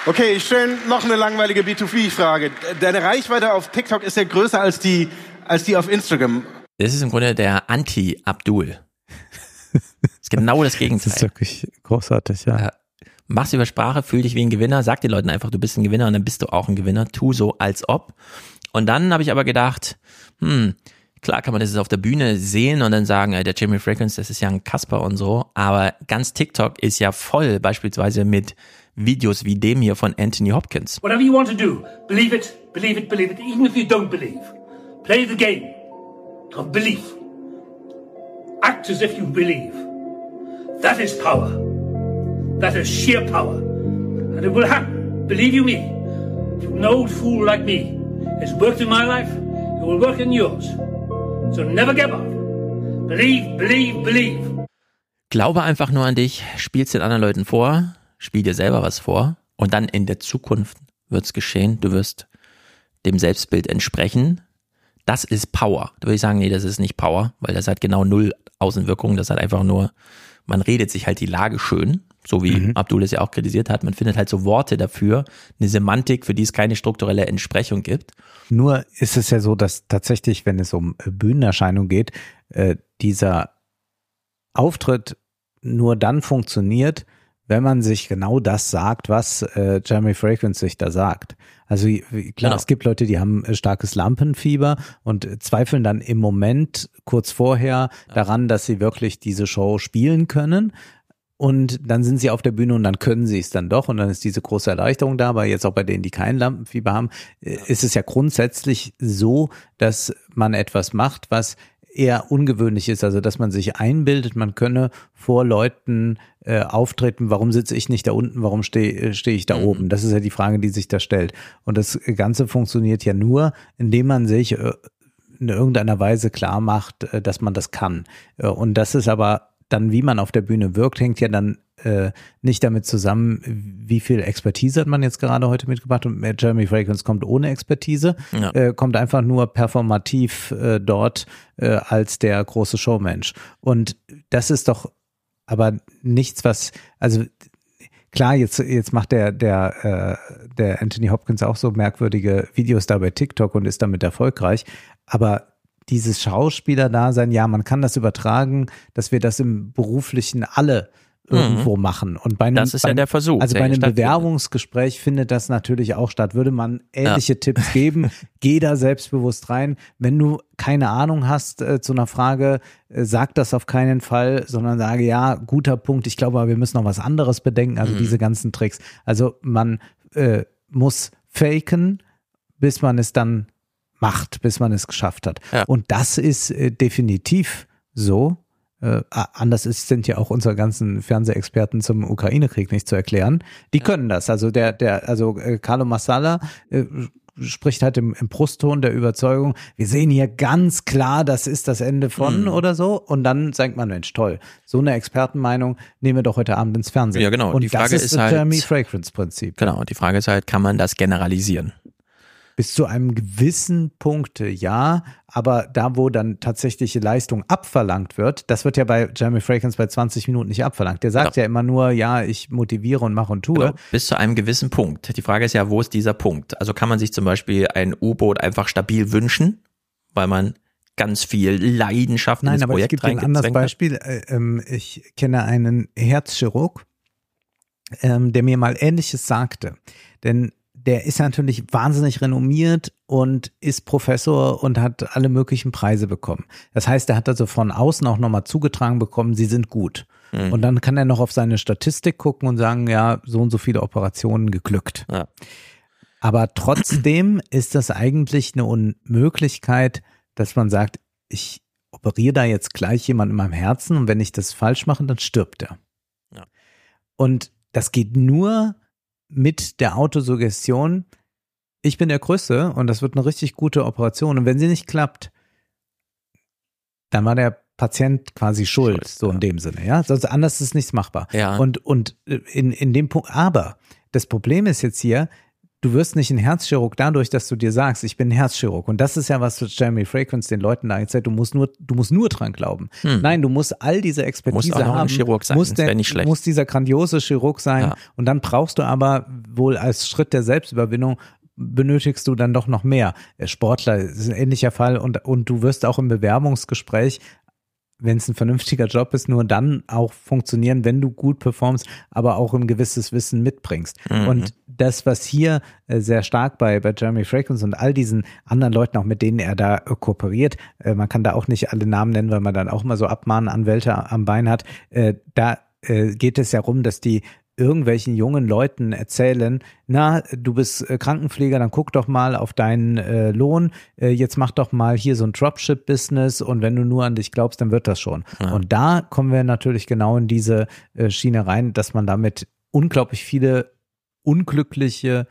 Okay, ich stelle noch eine langweilige B2B-Frage. Deine Reichweite auf TikTok ist ja größer als die, als die auf Instagram. Das ist im Grunde der Anti-Abdul. Das ist genau das Gegenteil. Das ist wirklich großartig, ja. ja. Mach's über Sprache, fühl dich wie ein Gewinner, sag den Leuten einfach, du bist ein Gewinner und dann bist du auch ein Gewinner. Tu so, als ob. Und dann habe ich aber gedacht, hm, klar kann man das auf der Bühne sehen und dann sagen, der Jamie Fragrance, das ist ja ein Kasper und so, aber ganz TikTok ist ja voll beispielsweise mit Videos wie dem hier von Anthony Hopkins. Whatever you want to do, believe it, believe it, believe it, even if you don't believe. Play the game of belief. Act as if you believe. That is power. That is sheer power. And it will happen, believe you me, to an old fool like me It's worked in my life, it will work in yours. So never give up. Believe, believe, believe. Glaube einfach nur an dich, spiel's den anderen Leuten vor, spiel dir selber was vor und dann in der Zukunft wird's geschehen. Du wirst dem Selbstbild entsprechen. Das ist Power. Da würde ich sagen, nee, das ist nicht Power, weil das hat genau null Außenwirkung. Das hat einfach nur, man redet sich halt die Lage schön so wie mhm. Abdul es ja auch kritisiert hat. Man findet halt so Worte dafür, eine Semantik, für die es keine strukturelle Entsprechung gibt. Nur ist es ja so, dass tatsächlich, wenn es um Bühnenerscheinung geht, äh, dieser Auftritt nur dann funktioniert, wenn man sich genau das sagt, was äh, Jeremy Fragrance sich da sagt. Also klar, genau. es gibt Leute, die haben starkes Lampenfieber und zweifeln dann im Moment kurz vorher daran, dass sie wirklich diese Show spielen können und dann sind sie auf der Bühne und dann können sie es dann doch und dann ist diese große Erleichterung da, aber jetzt auch bei denen, die kein Lampenfieber haben, äh, ist es ja grundsätzlich so, dass man etwas macht, was eher ungewöhnlich ist, also dass man sich einbildet, man könne vor Leuten äh, auftreten, warum sitze ich nicht da unten, warum stehe äh, steh ich da mhm. oben? Das ist ja die Frage, die sich da stellt. Und das Ganze funktioniert ja nur, indem man sich äh, in irgendeiner Weise klar macht, äh, dass man das kann. Äh, und das ist aber dann, wie man auf der Bühne wirkt, hängt ja dann äh, nicht damit zusammen, wie viel Expertise hat man jetzt gerade heute mitgebracht und Jeremy Fragrance kommt ohne Expertise, ja. äh, kommt einfach nur performativ äh, dort äh, als der große Showmensch. Und das ist doch aber nichts, was, also klar, jetzt, jetzt macht der, der, äh, der Anthony Hopkins auch so merkwürdige Videos da bei TikTok und ist damit erfolgreich, aber dieses Schauspieler-Dasein, ja, man kann das übertragen, dass wir das im beruflichen alle irgendwo mhm. machen. Und bei einem, das ist ja der Versuch. Also bei einem Bewerbungsgespräch findet das natürlich auch statt. Würde man ähnliche ja. Tipps geben, geh da selbstbewusst rein. Wenn du keine Ahnung hast äh, zu einer Frage, äh, sag das auf keinen Fall, sondern sage, ja, guter Punkt, ich glaube aber, wir müssen noch was anderes bedenken. Also mhm. diese ganzen Tricks. Also man äh, muss faken, bis man es dann macht, bis man es geschafft hat. Ja. Und das ist äh, definitiv so. Äh, anders ist, sind ja auch unsere ganzen Fernsehexperten zum Ukraine-Krieg nicht zu erklären. Die können das. Also der, der, also äh, Carlo Massala äh, spricht halt im, im Brustton der Überzeugung, wir sehen hier ganz klar, das ist das Ende von Mhm. oder so. Und dann sagt man, Mensch, toll, so eine Expertenmeinung nehmen wir doch heute Abend ins Fernsehen. Ja, genau. Und Die Frage das ist, ist das halt- Jeremy Fragrance Prinzip. Genau, die Frage ist halt, kann man das generalisieren? Bis zu einem gewissen Punkt, ja, aber da, wo dann tatsächliche Leistung abverlangt wird, das wird ja bei Jeremy Fragrance bei 20 Minuten nicht abverlangt. Der sagt ja immer nur, ja, ich motiviere und mache und tue. Genau, bis zu einem gewissen Punkt. Die Frage ist ja, wo ist dieser Punkt? Also kann man sich zum Beispiel ein U-Boot einfach stabil wünschen, weil man ganz viel Leidenschaft in Nein, das aber es Projekt gibt ein anderes? Beispiel. Äh, ähm, Ich kenne einen Herzchirurg, ähm, der mir mal Ähnliches sagte. Denn der ist natürlich wahnsinnig renommiert und ist Professor und hat alle möglichen Preise bekommen. Das heißt, er hat also von außen auch nochmal zugetragen bekommen, sie sind gut. Mhm. Und dann kann er noch auf seine Statistik gucken und sagen, ja, so und so viele Operationen geglückt. Ja. Aber trotzdem ist das eigentlich eine Unmöglichkeit, dass man sagt, ich operiere da jetzt gleich jemand in meinem Herzen und wenn ich das falsch mache, dann stirbt er. Ja. Und das geht nur mit der Autosuggestion. Ich bin der Größte und das wird eine richtig gute Operation. Und wenn sie nicht klappt, dann war der Patient quasi schuld, so in dem Sinne, ja. Sonst anders ist nichts machbar. Ja. Und, und äh, in, in dem Punkt, aber das Problem ist jetzt hier, du wirst nicht ein Herzchirurg dadurch, dass du dir sagst, ich bin ein Herzchirurg. Und das ist ja, was Jeremy Fragrance den Leuten da gezeigt, du musst nur, du musst nur dran glauben. Hm. Nein, du musst all diese Expertise Musst auch noch ein haben. Chirurg sein, wär der, nicht schlecht. musst dieser grandiose Chirurg sein. Ja. Und dann brauchst du aber wohl als Schritt der Selbstüberwindung benötigst du dann doch noch mehr. Der Sportler ist ein ähnlicher Fall und, und du wirst auch im Bewerbungsgespräch wenn es ein vernünftiger Job ist, nur dann auch funktionieren, wenn du gut performst, aber auch ein gewisses Wissen mitbringst. Mhm. Und das, was hier äh, sehr stark bei, bei Jeremy Fragrance und all diesen anderen Leuten, auch mit denen er da äh, kooperiert, äh, man kann da auch nicht alle Namen nennen, weil man dann auch mal so Abmahnanwälte am Bein hat, da geht es ja rum, dass die irgendwelchen jungen Leuten erzählen, na, du bist äh, Krankenpfleger, dann guck doch mal auf deinen äh, Lohn, äh, jetzt mach doch mal hier so ein Dropship-Business und wenn du nur an dich glaubst, dann wird das schon. Ja. Und da kommen wir natürlich genau in diese äh, Schiene rein, dass man damit unglaublich viele unglückliche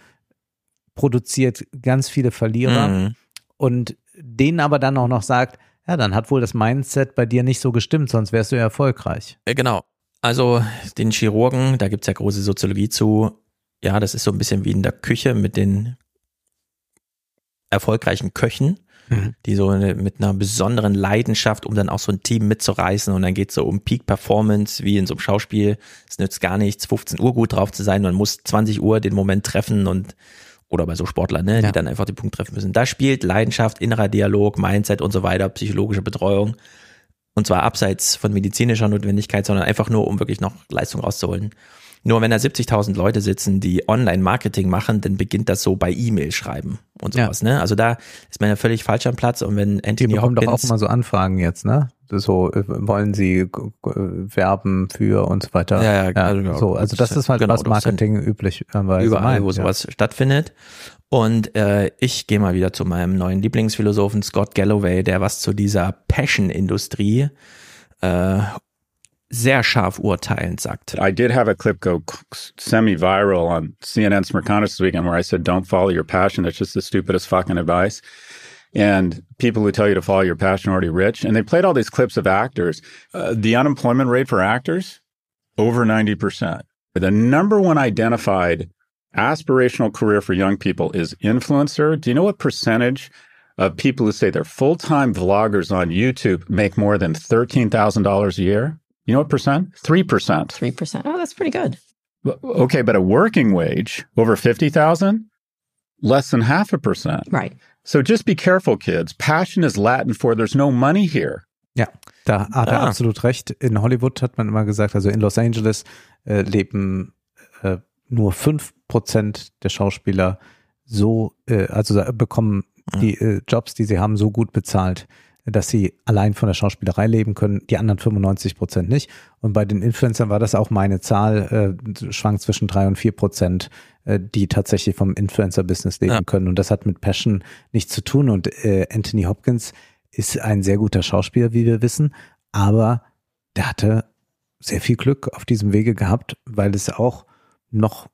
produziert, ganz viele Verlierer Mhm. und denen aber dann auch noch sagt, ja, dann hat wohl das Mindset bei dir nicht so gestimmt, sonst wärst du ja erfolgreich. Äh, Genau. Also den Chirurgen, da gibt's ja große Soziologie zu. Ja, das ist so ein bisschen wie in der Küche mit den erfolgreichen Köchen, Mhm. die so eine, mit einer besonderen Leidenschaft, um dann auch so ein Team mitzureißen und dann geht's so um Peak Performance, wie in so einem Schauspiel. Es nützt gar nichts, 15 Uhr gut drauf zu sein, man muss 20 Uhr den Moment treffen und oder bei so Sportlern, ne, die Ja. dann einfach den Punkt treffen müssen. Da spielt Leidenschaft, innerer Dialog, Mindset und so weiter, psychologische Betreuung und zwar abseits von medizinischer Notwendigkeit, sondern einfach nur, um wirklich noch Leistung rauszuholen. Nur wenn da 70.000 Leute sitzen, die Online-Marketing machen, dann beginnt das so bei E-Mail schreiben und sowas. Ne? Also da ist man ja völlig falsch am Platz. Und wenn Die Anthony bekommen doch auch Hopkins, mal so Anfragen jetzt, ne? So äh, wollen sie äh, werben für und so weiter. Ja, ja, also, ja, so, also das ist halt genau, was sind Marketing üblicherweise überall, meint, wo ja. sowas stattfindet. Und äh, ich gehe mal wieder zu meinem neuen Lieblingsphilosophen Scott Galloway, der was zu dieser Passion-Industrie äh, sehr scharf urteilend sagt. I did have a clip go semi-viral on CNN's Mercatus this weekend where I said, "Don't follow your passion. That's just the stupidest fucking advice." And people who tell you to follow your passion are already rich. And they played all these clips of actors. Uh, the unemployment rate for actors over ninety percent. The number one identified aspirational career for young people is influencer. Do you know what percentage of people who say they're full-time vloggers on YouTube make more than thirteen thousand dollars a year? You know what percent? Three percent. Three percent. Oh, that's pretty good. Okay, but a working wage over 50,000, less than half a percent. Right. So just be careful, kids. Passion is Latin for there's no money here. Ja, da hat er Ah. absolut recht. In Hollywood hat man immer gesagt, also in Los Angeles äh, leben äh, nur fünf Prozent der Schauspieler so, äh, also bekommen die äh, Jobs, die sie haben, so gut bezahlt, dass sie allein von der Schauspielerei leben können, die anderen 95 Prozent nicht. Und bei den Influencern war das auch meine Zahl, äh, schwankt zwischen drei und vier Prozent, äh, die tatsächlich vom Influencer-Business leben Ja. können. Und das hat mit Passion nichts zu tun. Und äh, Anthony Hopkins ist ein sehr guter Schauspieler, wie wir wissen, aber der hatte sehr viel Glück auf diesem Wege gehabt, weil es auch noch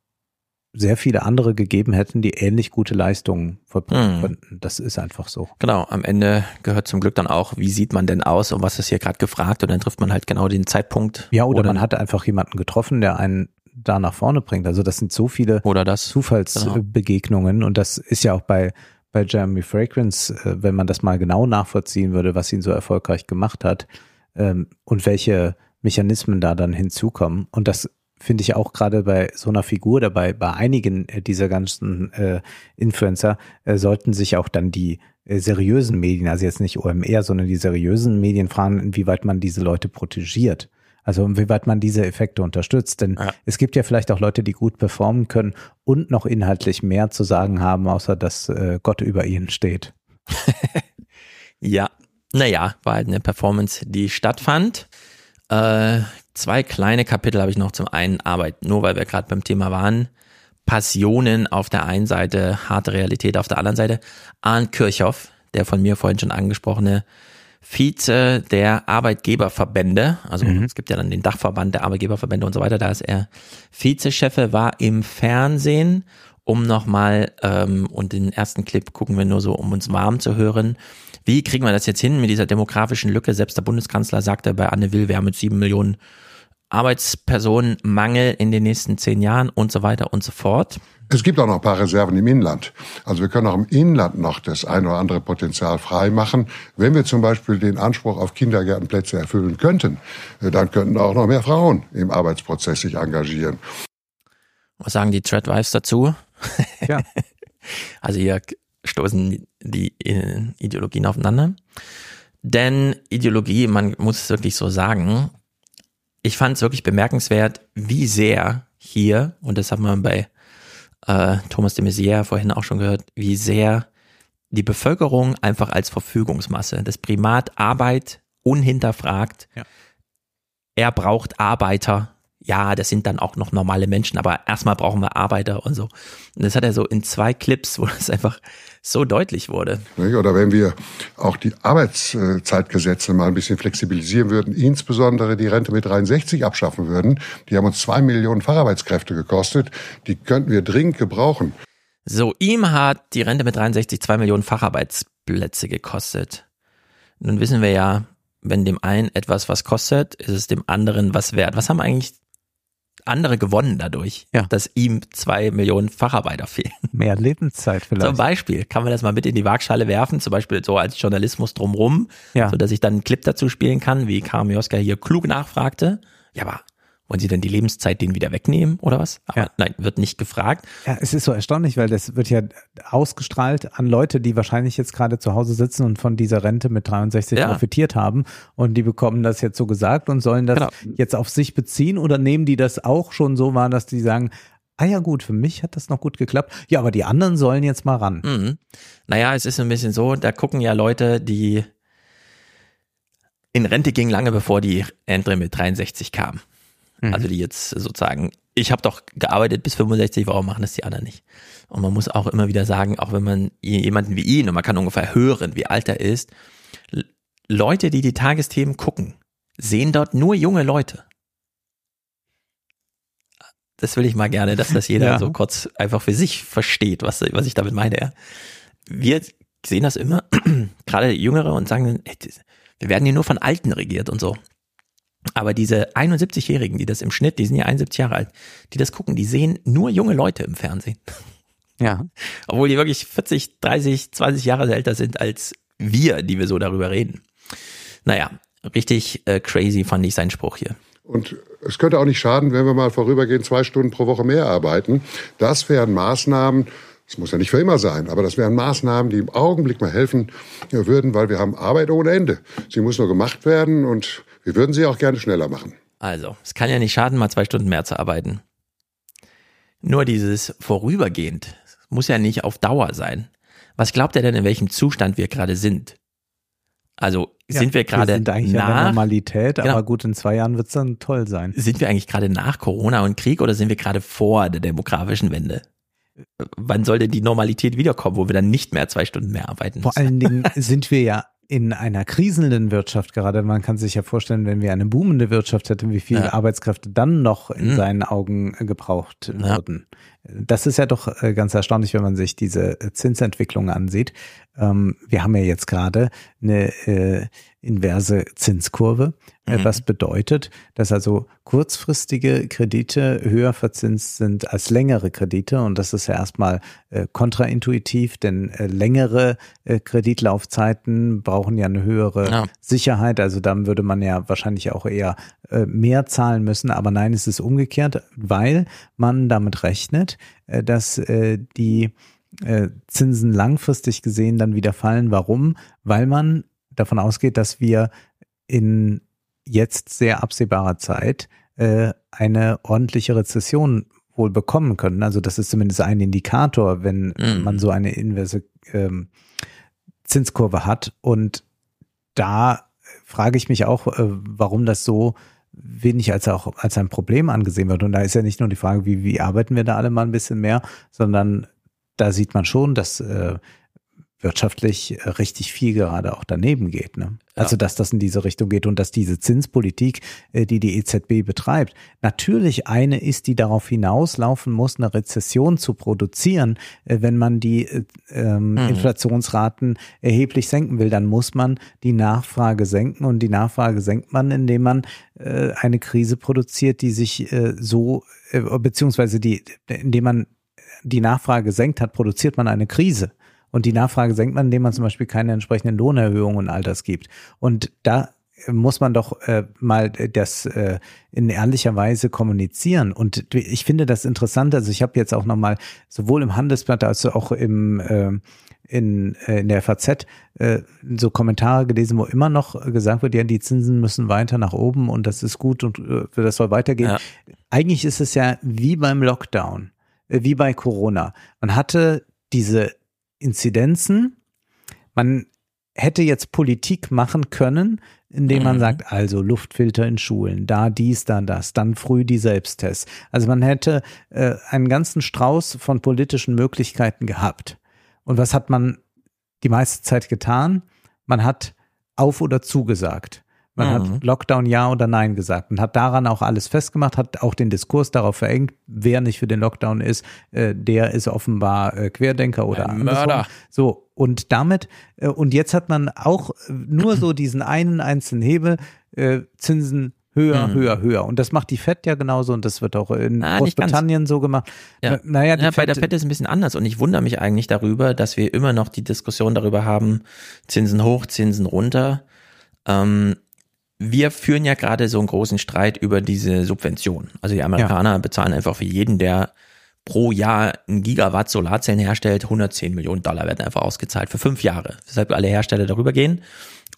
sehr viele andere gegeben hätten, die ähnlich gute Leistungen vollbringen Mhm. könnten. Das ist einfach so. Genau, am Ende gehört zum Glück dann auch, wie sieht man denn aus und was ist hier gerade gefragt und dann trifft man halt genau den Zeitpunkt. Ja, oder, man hat einfach jemanden getroffen, der einen da nach vorne bringt. Also das sind so viele oder das, Zufallsbegegnungen und das ist ja auch bei bei Jeremy Fragrance, äh, wenn man das mal genau nachvollziehen würde, was ihn so erfolgreich gemacht hat ähm, und welche Mechanismen da dann hinzukommen. Und das finde ich auch gerade bei so einer Figur dabei, bei einigen äh, dieser ganzen äh, Influencer äh, sollten sich auch dann die äh, seriösen Medien, also jetzt nicht OMR, sondern die seriösen Medien fragen, inwieweit man diese Leute protegiert. Also inwieweit man diese Effekte unterstützt. Denn es gibt ja vielleicht auch Leute, die gut performen können und noch inhaltlich mehr zu sagen haben, außer dass äh, Gott über ihnen steht. Ja, naja, war halt eine Performance, die stattfand. Äh, zwei kleine Kapitel habe ich noch zum einen Arbeit, nur weil wir gerade beim Thema waren. Passionen auf der einen Seite, harte Realität auf der anderen Seite. Arndt Kirchhoff, der von mir vorhin schon angesprochene Vize der Arbeitgeberverbände, also Mhm. es gibt ja dann den Dachverband der Arbeitgeberverbände und so weiter, da ist er Vizechefe, war im Fernsehen, um nochmal, ähm, und den ersten Clip gucken wir nur so, um uns warm zu hören. Wie kriegen wir das jetzt hin mit dieser demografischen Lücke? Selbst der Bundeskanzler sagte bei Anne Will, wir haben mit sieben Millionen Arbeitspersonenmangel in den nächsten zehn Jahren und so weiter und so fort. Es gibt auch noch ein paar Reserven im Inland. Also wir können auch im Inland noch das ein oder andere Potenzial freimachen. Wenn wir zum Beispiel den Anspruch auf Kindergärtenplätze erfüllen könnten, äh, dann könnten auch noch mehr Frauen im Arbeitsprozess sich engagieren. Was sagen die Threadwives dazu? Ja. also hier stoßen die äh, Ideologien aufeinander. Denn Ideologie, man muss es wirklich so sagen, ich fand es wirklich bemerkenswert, wie sehr hier, und das haben wir bei äh, Thomas de Maizière vorhin auch schon gehört, wie sehr die Bevölkerung einfach als Verfügungsmasse, das Primat Arbeit unhinterfragt. Ja. Er braucht Arbeiter. Ja, das sind dann auch noch normale Menschen, aber erstmal brauchen wir Arbeiter und so. Und das hat er so in zwei Clips, wo das einfach so deutlich wurde. Oder wenn wir auch die Arbeitszeitgesetze mal ein bisschen flexibilisieren würden, insbesondere die Rente mit 63 abschaffen würden, die haben uns zwei Millionen Facharbeitskräfte gekostet, die könnten wir dringend gebrauchen. So, ihm hat die Rente mit 63 zwei Millionen Facharbeitsplätze gekostet. Nun wissen wir ja, wenn dem einen etwas was kostet, ist es dem anderen was wert. Was haben eigentlich andere gewonnen dadurch, Ja. dass ihm zwei Millionen Facharbeiter fehlen? Mehr Lebenszeit vielleicht. Zum Beispiel, kann man das mal mit in die Waagschale werfen, zum Beispiel so als Journalismus drumrum, Ja. so dass ich dann einen Clip dazu spielen kann, wie Karim Joska hier klug nachfragte. Ja, aber wollen Sie denn die Lebenszeit denen wieder wegnehmen oder was? Aber nein, wird nicht gefragt. Ja, es ist so erstaunlich, weil das wird ja ausgestrahlt an Leute, die wahrscheinlich jetzt gerade zu Hause sitzen und von dieser Rente mit 63 Ja. profitiert haben und die bekommen das jetzt so gesagt und sollen das Genau. jetzt auf sich beziehen oder nehmen die das auch schon so wahr, dass die sagen, ah ja gut, für mich hat das noch gut geklappt. Ja, aber die anderen sollen jetzt mal ran. Mhm. Naja, es ist ein bisschen so, da gucken ja Leute, die in Rente gingen lange bevor die Rente mit 63 kam. Mhm. Also die jetzt sozusagen, ich habe doch gearbeitet bis 65, warum machen das die anderen nicht? Und man muss auch immer wieder sagen, auch wenn man jemanden wie ihn, und man kann ungefähr hören, wie alt er ist, Leute, die die Tagesthemen gucken, sehen dort nur junge Leute. Das will ich mal gerne, dass das jeder Ja. so kurz einfach für sich versteht, was, was ich damit meine. Ja. Wir sehen das immer, gerade Jüngere, und sagen, ey, wir werden hier nur von Alten regiert und so. Aber diese 71-Jährigen, die das im Schnitt, die sind ja 71 Jahre alt, die das gucken, die sehen nur junge Leute im Fernsehen. Ja. Obwohl die wirklich 40, 30, 20 Jahre älter sind als wir, die wir so darüber reden. Naja, richtig äh, crazy fand ich seinen Spruch hier. Und es könnte auch nicht schaden, wenn wir mal vorübergehend zwei Stunden pro Woche mehr arbeiten. Das wären Maßnahmen, das muss ja nicht für immer sein, aber das wären Maßnahmen, die im Augenblick mal helfen würden, weil wir haben Arbeit ohne Ende. Sie muss nur gemacht werden und wir würden sie auch gerne schneller machen. Also, es kann ja nicht schaden, mal zwei Stunden mehr zu arbeiten. Nur dieses vorübergehend muss ja nicht auf Dauer sein. Was glaubt er denn, in welchem Zustand wir gerade sind? Also sind wir gerade sind eigentlich an der nach, Normalität, Genau. aber gut, in zwei Jahren wird es dann toll sein. sind wir eigentlich gerade nach Corona und Krieg oder sind wir gerade vor der demografischen Wende? Wann soll denn die Normalität wiederkommen, wo wir dann nicht mehr zwei Stunden mehr arbeiten Vor müssen? allen Dingen sind wir ja in einer kriselnden Wirtschaft gerade, man kann sich ja vorstellen, wenn wir eine boomende Wirtschaft hätten, wie viele Ja. Arbeitskräfte dann noch in Mhm. seinen Augen äh, gebraucht Ja. würden. Das ist ja doch äh, ganz erstaunlich, wenn man sich diese äh, Zinsentwicklung ansieht. Ähm, Wir haben ja jetzt gerade eine inverse Zinskurve, Mhm. was bedeutet, dass also kurzfristige Kredite höher verzinst sind als längere Kredite. Und das ist ja erstmal äh, kontraintuitiv, denn äh, längere äh, Kreditlaufzeiten brauchen ja eine höhere Ja. Sicherheit. Also dann würde man ja wahrscheinlich auch eher äh, mehr zahlen müssen. Aber nein, es ist umgekehrt, weil man damit rechnet, äh, dass äh, die äh, Zinsen langfristig gesehen dann wieder fallen. Warum? Weil man davon ausgeht, dass wir in jetzt sehr absehbarer Zeit äh, eine ordentliche Rezession wohl bekommen können. Also das ist zumindest ein Indikator, wenn Mhm. man so eine inverse ähm, Zinskurve hat. Und da frage ich mich auch, äh, warum das so wenig als auch als ein Problem angesehen wird. Und da ist ja nicht nur die Frage, wie, wie arbeiten wir da alle mal ein bisschen mehr, sondern da sieht man schon, dass äh, wirtschaftlich äh, richtig viel gerade auch daneben geht. Ne? Also dass das in diese Richtung geht und dass diese Zinspolitik, äh, die die EZB betreibt, natürlich eine ist, die darauf hinauslaufen muss, eine Rezession zu produzieren. Äh, wenn man die äh, ähm, Mhm. Inflationsraten erheblich senken will, dann muss man die Nachfrage senken und die Nachfrage senkt man, indem man äh, eine Krise produziert, die sich äh, so äh, beziehungsweise die, indem man die Nachfrage senkt hat, produziert man eine Krise. Und die Nachfrage senkt man, indem man zum Beispiel keine entsprechenden Lohnerhöhungen und all das gibt. Und da äh, muss man doch äh, mal das äh, in ehrlicher Weise kommunizieren. Und ich finde das interessant. Also ich habe jetzt auch nochmal sowohl im Handelsblatt als auch im äh, in, äh, in der FAZ äh, so Kommentare gelesen, wo immer noch gesagt wird, ja, die Zinsen müssen weiter nach oben und das ist gut und äh, das soll weitergehen. Ja. Eigentlich ist es ja wie beim Lockdown, äh, wie bei Corona. Man hatte diese Inzidenzen, man hätte jetzt Politik machen können, indem man Mhm. sagt, also Luftfilter in Schulen, da dies, da das, dann früh die Selbsttests. Also man hätte äh, einen ganzen Strauß von politischen Möglichkeiten gehabt. Und was hat man die meiste Zeit getan? Man hat auf oder zugesagt. Man Mhm. hat Lockdown ja oder nein gesagt und hat daran auch alles festgemacht, hat auch den Diskurs darauf verengt, wer nicht für den Lockdown ist, äh, der ist offenbar äh, Querdenker oder Ein andersrum. Mörder. So, und damit, äh, und jetzt hat man auch nur so diesen einen einzelnen Hebel, äh, Zinsen höher, Mhm. höher, höher. Und das macht die FED ja genauso und das wird auch in Ah, ganz. Großbritannien so gemacht. Ja. Na- Naja, die ja, bei der FED FED ist es ein bisschen anders und ich wundere mich eigentlich darüber, dass wir immer noch die Diskussion darüber haben, Zinsen hoch, Zinsen runter. Ähm, wir führen ja gerade so einen großen Streit über diese Subvention. Also die Amerikaner bezahlen einfach für jeden, der pro Jahr ein Gigawatt Solarzellen herstellt, 110 Millionen Dollar werden einfach ausgezahlt für fünf Jahre, weshalb alle Hersteller darüber gehen.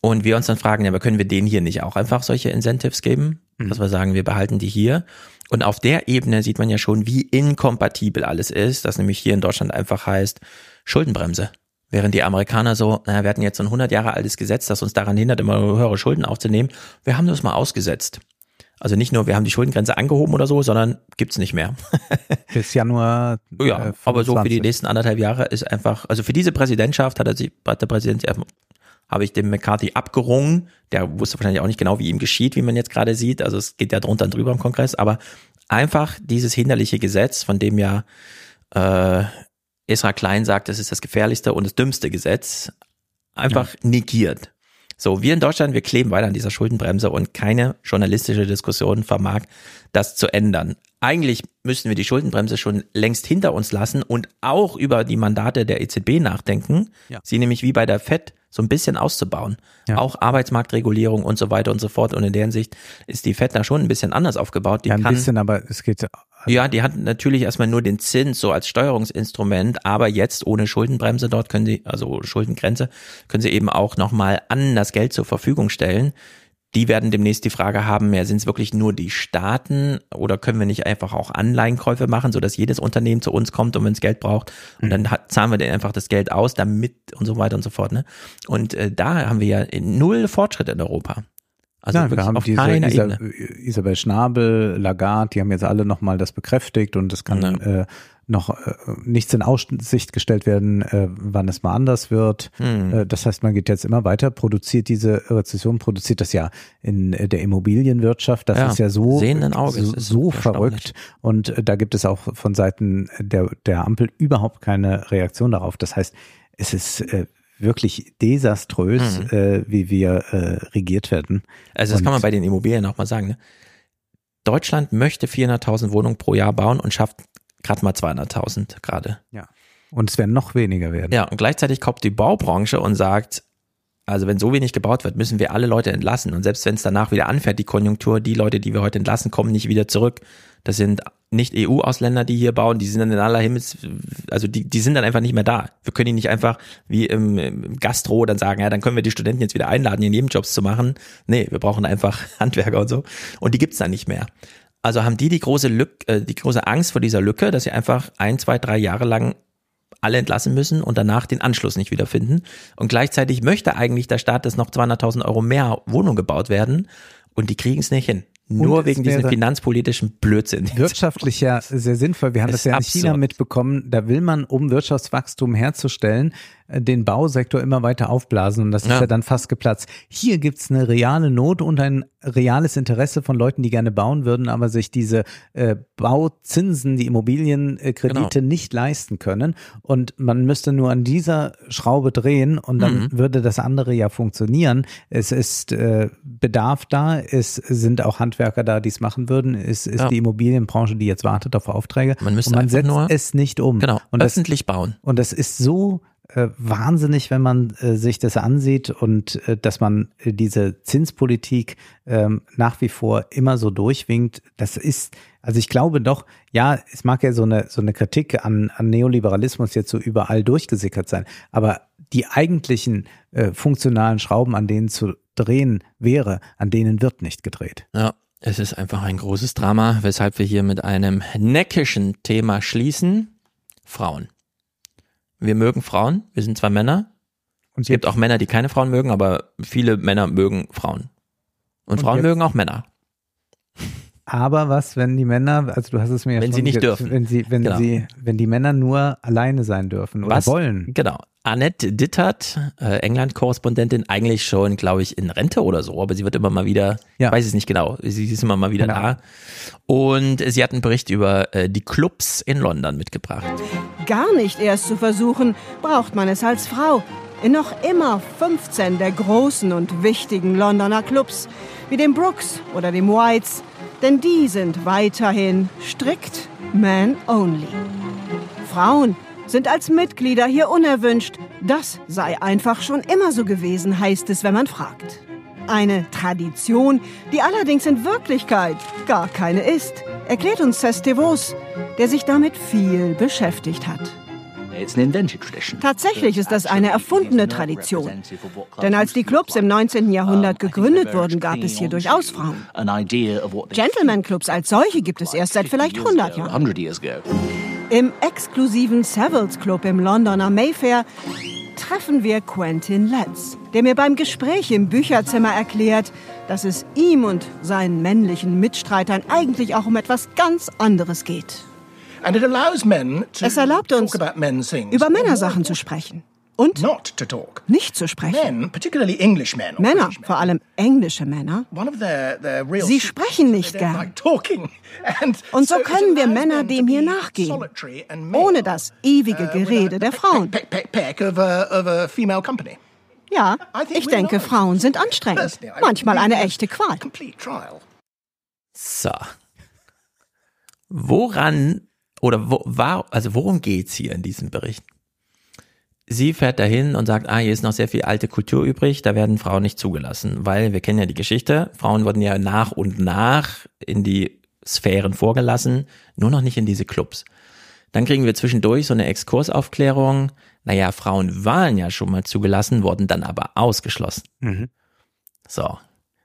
Und wir uns dann fragen, ja, aber können wir denen hier nicht auch einfach solche Incentives geben? Dass wir sagen, wir behalten die hier. Und auf der Ebene sieht man ja schon, wie inkompatibel alles ist, das nämlich hier in Deutschland einfach heißt Schuldenbremse. Während die Amerikaner so, naja, wir hatten jetzt so ein 100 Jahre altes Gesetz, das uns daran hindert, immer höhere Schulden aufzunehmen. Wir haben das mal ausgesetzt. Also nicht nur, wir haben die Schuldengrenze angehoben oder so, sondern gibt's nicht mehr. bis Januar. Ja, äh, aber so für die 25. nächsten anderthalb Jahre ist einfach, also für diese Präsidentschaft hat er sich, hat der Präsident, äh, habe ich dem McCarthy abgerungen. Der wusste wahrscheinlich auch nicht genau, wie ihm geschieht, wie man jetzt gerade sieht. Also es geht ja drunter und drüber im Kongress, aber einfach dieses hinderliche Gesetz, von dem ja äh, Esra Klein sagt, das ist das gefährlichste und das dümmste Gesetz, einfach negiert. So, wir in Deutschland, wir kleben weiter an dieser Schuldenbremse und keine journalistische Diskussion vermag das zu ändern. Eigentlich müssten wir die Schuldenbremse schon längst hinter uns lassen und auch über die Mandate der EZB nachdenken, Ja. sie nämlich wie bei der FED so ein bisschen auszubauen. Ja. Auch Arbeitsmarktregulierung und so weiter und so fort. Und in der Hinsicht ist die FED da schon ein bisschen anders aufgebaut. Die Ja, ein bisschen, aber es geht ja, die hat natürlich erstmal nur den Zins so als Steuerungsinstrument, aber jetzt ohne Schuldenbremse dort können sie, also Schuldengrenze, können sie eben auch nochmal an das Geld zur Verfügung stellen. Die werden demnächst die Frage haben, ja, sind es wirklich nur die Staaten oder können wir nicht einfach auch Anleihenkäufe machen, sodass jedes Unternehmen zu uns kommt und wenn es Geld braucht und dann hat, zahlen wir denen einfach das Geld aus, damit und so weiter und so fort. Ne? Und äh, da haben wir ja null Fortschritt in Europa. Also ja, wir haben auf diese keiner Isa Ebene. Isabel Schnabel, Lagarde, die haben jetzt alle nochmal das bekräftigt und das kann Ja. äh, noch äh, nichts in Aussicht gestellt werden, äh, wann es mal anders wird. Hm. Äh, das heißt, man geht jetzt immer weiter, produziert diese Rezession, produziert das ja in äh, der Immobilienwirtschaft. Das Ja, ist ja so, Auges. so, Es so verrückt. Und äh, da gibt es auch von Seiten der, der Ampel überhaupt keine Reaktion darauf. Das heißt, es ist äh, wirklich desaströs, Mhm. äh, wie wir äh, regiert werden. Also das Und- kann man bei den Immobilien auch mal sagen. Ne? Deutschland möchte 400.000 Wohnungen pro Jahr bauen und schafft gerade mal 200.000 gerade. Ja. Und es werden noch weniger werden. Ja, und gleichzeitig kommt die Baubranche und sagt, also wenn so wenig gebaut wird, müssen wir alle Leute entlassen. Und selbst wenn es danach wieder anfährt, die Konjunktur, die Leute, die wir heute entlassen, kommen nicht wieder zurück. Das sind nicht EU-Ausländer, die hier bauen, die sind dann in aller Himmels, also die, die sind dann einfach nicht mehr da. Wir können die nicht einfach wie im, im Gastro dann sagen, ja, dann können wir die Studenten jetzt wieder einladen, hier Nebenjobs zu machen. Nee, wir brauchen einfach Handwerker und so. Und die gibt's dann nicht mehr. Also haben die die große Lücke, äh, die große Angst vor dieser Lücke, dass sie einfach ein, zwei, drei Jahre lang alle entlassen müssen und danach den Anschluss nicht wiederfinden. Und gleichzeitig möchte eigentlich der Staat, dass noch 200.000 Euro mehr Wohnungen gebaut werden und die kriegen es nicht hin. Nur wegen diesem finanzpolitischen Blödsinn. wirtschaftlich ja sehr sinnvoll. Wir haben das ja in ist China absurd. mitbekommen. Da will man, um Wirtschaftswachstum herzustellen, den Bausektor immer weiter aufblasen und das ist Ja. ja dann fast geplatzt. Hier gibt's eine reale Not und ein reales Interesse von Leuten, die gerne bauen würden, aber sich diese äh, Bauzinsen, die Immobilienkredite Genau. nicht leisten können. Und man müsste nur an dieser Schraube drehen und dann Mhm. würde das andere ja funktionieren. Es ist äh, Bedarf da, es sind auch Handwerker da, die es machen würden. Es ist Ja. die Immobilienbranche, die jetzt wartet auf Aufträge. Man müsste und man setzt nur- es nicht um. Genau, und das, öffentlich bauen. und das ist so äh, wahnsinnig, wenn man äh, sich das ansieht und äh, dass man äh, diese Zinspolitik ähm, nach wie vor immer so durchwinkt. Das ist, also ich glaube doch, ja, es mag ja so eine so eine Kritik an, an Neoliberalismus jetzt so überall durchgesickert sein, aber die eigentlichen äh, funktionalen Schrauben, an denen zu drehen wäre, an denen wird nicht gedreht. Ja, es ist einfach ein großes Drama, weshalb wir hier mit einem neckischen Thema schließen. Frauen. Wir mögen Frauen, wir sind zwei Männer. Und es gibt auch Männer, die keine Frauen mögen, aber viele Männer mögen Frauen. Und, Und Frauen jetzt- mögen auch Männer. Aber was, wenn die Männer, also du hast es mir ja Wenn schon sie nicht dürfen. wenn sie, wenn Genau. sie, wenn die Männer nur alleine sein dürfen oder Was? wollen. Genau. Annette Dittert, äh, England-Korrespondentin, eigentlich schon, glaube ich, in Rente oder so, aber sie wird immer mal wieder, Ja. ich weiß es nicht genau, sie ist immer mal wieder Genau. da. Und sie hat einen Bericht über äh, die Clubs in London mitgebracht. Gar nicht erst zu versuchen, braucht man es als Frau. In noch immer 15 der großen und wichtigen Londoner Clubs, wie dem Brooks oder dem Whites, denn die sind weiterhin strikt man only. Frauen sind als Mitglieder hier unerwünscht. Das sei einfach schon immer so gewesen, heißt es, wenn man fragt. Eine Tradition, die allerdings in Wirklichkeit gar keine ist, erklärt uns Cestevos, der sich damit viel beschäftigt hat. Tatsächlich ist das eine erfundene Tradition. Denn als die Clubs im 19. Jahrhundert gegründet wurden, gab es hier durchaus Frauen. Gentleman-Clubs als solche gibt es erst seit vielleicht 100 Jahren. Im exklusiven Savills Club im Londoner Mayfair treffen wir Quentin Letts, der mir beim Gespräch im Bücherzimmer erklärt, dass es ihm und seinen männlichen Mitstreitern eigentlich auch um etwas ganz anderes geht. Es erlaubt uns, talk about men things. über Männersachen zu sprechen. Und Not to talk. nicht zu sprechen. Men, particularly English men. or Männer, vor allem englische Männer, One of their, their real sie sprechen nicht is they don't gern. like talking. And Und so können wir Männer dem hier nachgehen, ohne das ewige Gerede der Frauen. peck, peck, peck of a, of a female company. Ja, ich denke, Frauen sind anstrengend. Manchmal eine echte Qual. Complete trial. So. Woran oder wo, war, also worum geht's hier in diesem Bericht? Sie fährt dahin und sagt, ah, hier ist noch sehr viel alte Kultur übrig, da werden Frauen nicht zugelassen, weil wir kennen ja die Geschichte, Frauen wurden ja nach und nach in die Sphären vorgelassen, nur noch nicht in diese Clubs. Dann kriegen wir zwischendurch so eine Exkursaufklärung, naja, Frauen waren ja schon mal zugelassen, wurden dann aber ausgeschlossen. Mhm. So.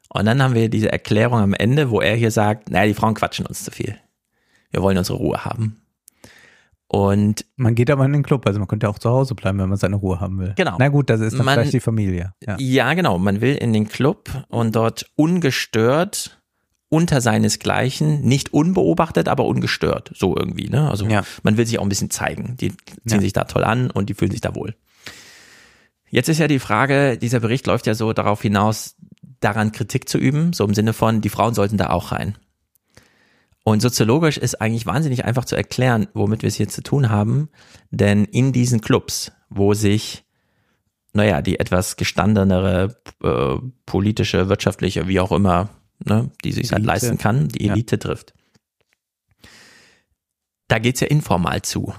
Und dann haben wir diese Erklärung am Ende, wo er hier sagt, naja, die Frauen quatschen uns zu viel. Wir wollen unsere Ruhe haben. Und Man geht aber in den Club, also man könnte auch zu Hause bleiben, wenn man seine Ruhe haben will. Genau. Na gut, das ist dann Man- vielleicht die Familie. Ja. ja, genau, man will in den Club und dort ungestört unter seinesgleichen, nicht unbeobachtet, aber ungestört, so irgendwie. Ne? Also Ja. man will sich auch ein bisschen zeigen. Die ziehen Ja. sich da toll an und die fühlen sich da wohl. Jetzt ist ja die Frage, dieser Bericht läuft ja so darauf hinaus, daran Kritik zu üben, so im Sinne von, die Frauen sollten da auch rein. Und soziologisch ist eigentlich wahnsinnig einfach zu erklären, womit wir es hier zu tun haben, denn in diesen Clubs, wo sich, naja, die etwas gestandenere äh, politische, wirtschaftliche, wie auch immer, ne, die sich halt leisten kann, die Ja. Elite trifft. Da geht's ja informal zu.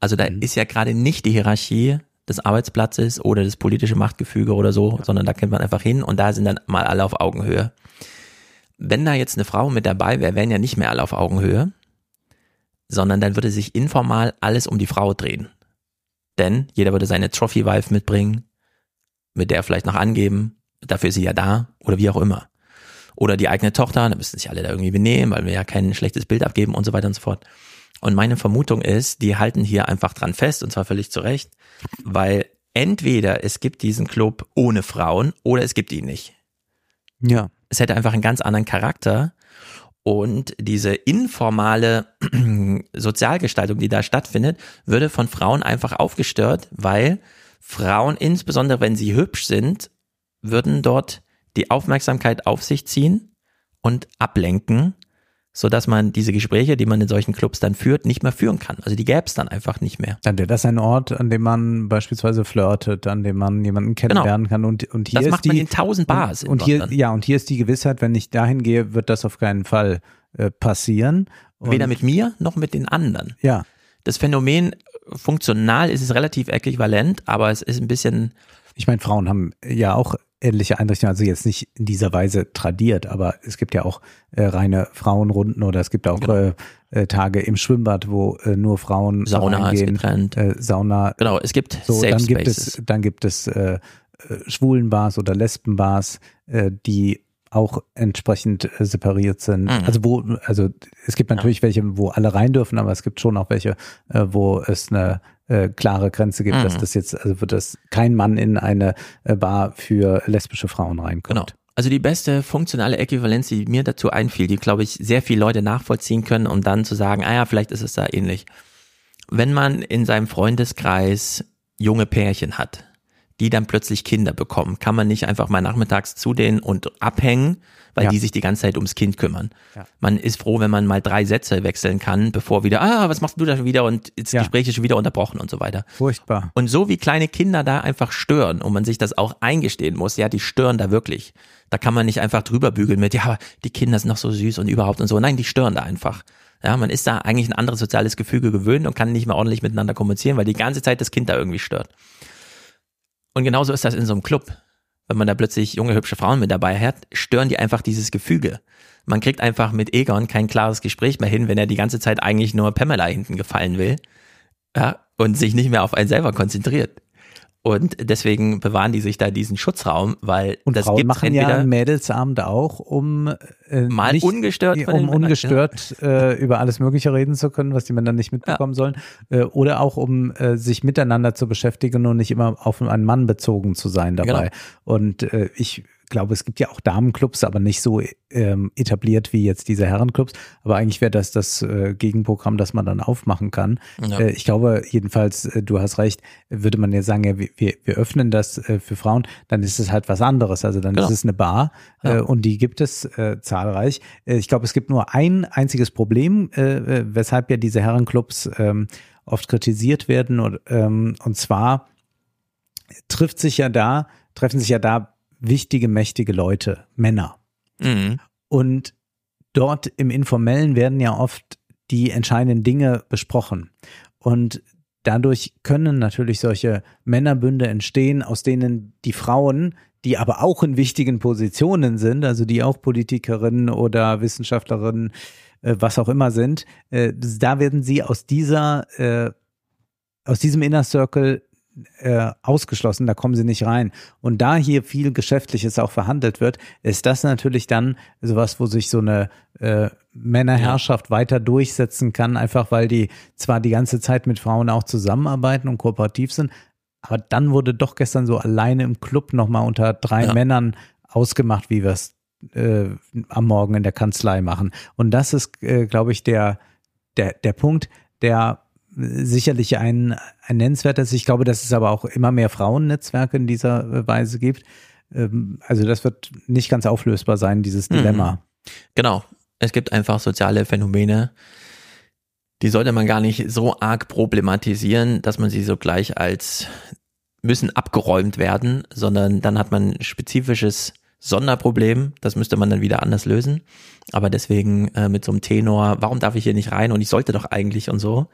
Also da ist ja gerade nicht die Hierarchie des Arbeitsplatzes oder das politische Machtgefüge oder so, sondern da kennt man einfach hin und da sind dann mal alle auf Augenhöhe. Wenn da jetzt eine Frau mit dabei wäre, wären ja nicht mehr alle auf Augenhöhe, sondern dann würde sich informal alles um die Frau drehen. Denn jeder würde seine Trophy-Wife mitbringen, mit der vielleicht noch angeben, dafür ist sie ja da oder wie auch immer. Oder die eigene Tochter, da müssen sich alle da irgendwie benehmen, weil wir ja kein schlechtes Bild abgeben und so weiter und so fort. Und meine Vermutung ist, die halten hier einfach dran fest und zwar völlig zu Recht, weil entweder es gibt diesen Club ohne Frauen oder es gibt ihn nicht. Ja. Es hätte einfach einen ganz anderen Charakter. Und diese informale Sozialgestaltung, die da stattfindet, würde von Frauen einfach aufgestört, weil Frauen, insbesondere wenn sie hübsch sind, würden dort die Aufmerksamkeit auf sich ziehen und ablenken, so dass man diese Gespräche, die man in solchen Clubs dann führt, nicht mehr führen kann. Also die gäbe es dann einfach nicht mehr. Dann wäre das ein Ort, an dem man beispielsweise flirtet, an dem man jemanden kennenlernen kann. Und, und hier Genau. Das ist macht die, man in tausend Bars Und, in und hier, ja, und hier ist die Gewissheit, wenn ich dahin gehe, wird das auf keinen Fall äh, passieren. Und, Weder mit mir noch mit den anderen. Ja. Das Phänomen funktional ist es relativ äquivalent, aber es ist ein bisschen. Ich meine, Frauen haben ja auch ähnliche Einrichtungen, also jetzt nicht in dieser Weise tradiert, aber es gibt ja auch äh, reine Frauenrunden oder es gibt auch Genau. äh, äh, Tage im Schwimmbad, wo äh, nur Frauen Sauna reingehen. getrennt. Äh, Sauna. Genau, es gibt so, Safe dann gibt Spaces. es, dann gibt es äh, Schwulenbars oder Lesbenbars, die auch entsprechend äh, separiert sind. Mhm. Also wo, also es gibt natürlich welche, wo alle rein dürfen, aber es gibt schon auch welche, äh, wo es eine äh, klare Grenze gibt, Mhm. dass das jetzt, also wird das kein Mann in eine äh, Bar für lesbische Frauen reinkommt. Genau. Also die beste funktionale Äquivalenz, die mir dazu einfiel, die, glaube ich, sehr viele Leute nachvollziehen können, um dann zu sagen, ah ja, vielleicht ist es da ähnlich. Wenn man in seinem Freundeskreis junge Pärchen hat, die dann plötzlich Kinder bekommen, kann man nicht einfach mal nachmittags zu denen und abhängen, weil Ja. die sich die ganze Zeit ums Kind kümmern. Ja. Man ist froh, wenn man mal drei Sätze wechseln kann, bevor wieder, ah, was machst du da schon wieder und das Ja. Gespräch ist schon wieder unterbrochen und so weiter. Furchtbar. Und so wie kleine Kinder da einfach stören und man sich das auch eingestehen muss, ja, die stören da wirklich. Da kann man nicht einfach drüber bügeln mit, ja, die Kinder sind noch so süß und überhaupt und so. Nein, die stören da einfach. Ja, man ist da eigentlich ein anderes soziales Gefüge gewöhnt und kann nicht mehr ordentlich miteinander kommunizieren, weil die ganze Zeit das Kind da irgendwie stört. Und genauso ist das in so einem Club. Wenn man da plötzlich junge, hübsche Frauen mit dabei hat, stören die einfach dieses Gefüge. Man kriegt einfach mit Egon kein klares Gespräch mehr hin, wenn er die ganze Zeit eigentlich nur Pamela hinten gefallen will. Ja, und sich nicht mehr auf einen selber konzentriert. Und deswegen bewahren die sich da diesen Schutzraum, weil Und das Frauen gibt's machen ja entweder einen Mädelsabend auch, um äh, Mal nicht, ungestört um Männern, ungestört äh, über alles Mögliche reden zu können, was die Männer nicht mitbekommen sollen, äh, oder auch um äh, sich miteinander zu beschäftigen und nicht immer auf einen Mann bezogen zu sein dabei. Genau. Und äh, ich glaube, es gibt ja auch Damenclubs, aber nicht so ähm, etabliert wie jetzt diese Herrenclubs. Aber eigentlich wäre das das äh, Gegenprogramm, das man dann aufmachen kann. Ja. Äh, ich glaube jedenfalls, äh, du hast recht, würde man jetzt sagen, ja, wir, wir wir öffnen das äh, für Frauen, dann ist es halt was anderes. Also dann Genau. ist es eine Bar Ja. äh, und die gibt es äh, zahlreich. Äh, ich glaube, es gibt nur ein einziges Problem, äh, äh, weshalb ja diese Herrenclubs ähm, oft kritisiert werden und, ähm, und zwar trifft sich ja da, treffen sich ja da wichtige, mächtige Leute, Männer. Mhm. Und dort im Informellen werden ja oft die entscheidenden Dinge besprochen. Und dadurch können natürlich solche Männerbünde entstehen, aus denen die Frauen, die aber auch in wichtigen Positionen sind, also die auch Politikerinnen oder Wissenschaftlerinnen, äh, was auch immer sind, äh, da werden sie aus dieser, äh, aus diesem Inner Circle äh, ausgeschlossen, da kommen sie nicht rein. Und da hier viel Geschäftliches auch verhandelt wird, ist das natürlich dann sowas, wo sich so eine äh, Männerherrschaft weiter durchsetzen kann, einfach weil die zwar die ganze Zeit mit Frauen auch zusammenarbeiten und kooperativ sind, aber dann wurde doch gestern so alleine im Club nochmal unter drei Ja. Männern ausgemacht, wie wir es äh, am Morgen in der Kanzlei machen. Und das ist, äh, glaube ich, der, der, der Punkt, der sicherlich ein, ein nennenswerter ist. Ich glaube, dass es aber auch immer mehr Frauennetzwerke in dieser äh, Weise gibt. Ähm, also das wird nicht ganz auflösbar sein, dieses Mhm. Dilemma. Genau. Es gibt einfach soziale Phänomene, die sollte man gar nicht so arg problematisieren, dass man sie so gleich als müssen abgeräumt werden, sondern dann hat man spezifisches Sonderproblem, das müsste man dann wieder anders lösen. Aber deswegen äh, mit so einem Tenor, warum darf ich hier nicht rein und ich sollte doch eigentlich und so.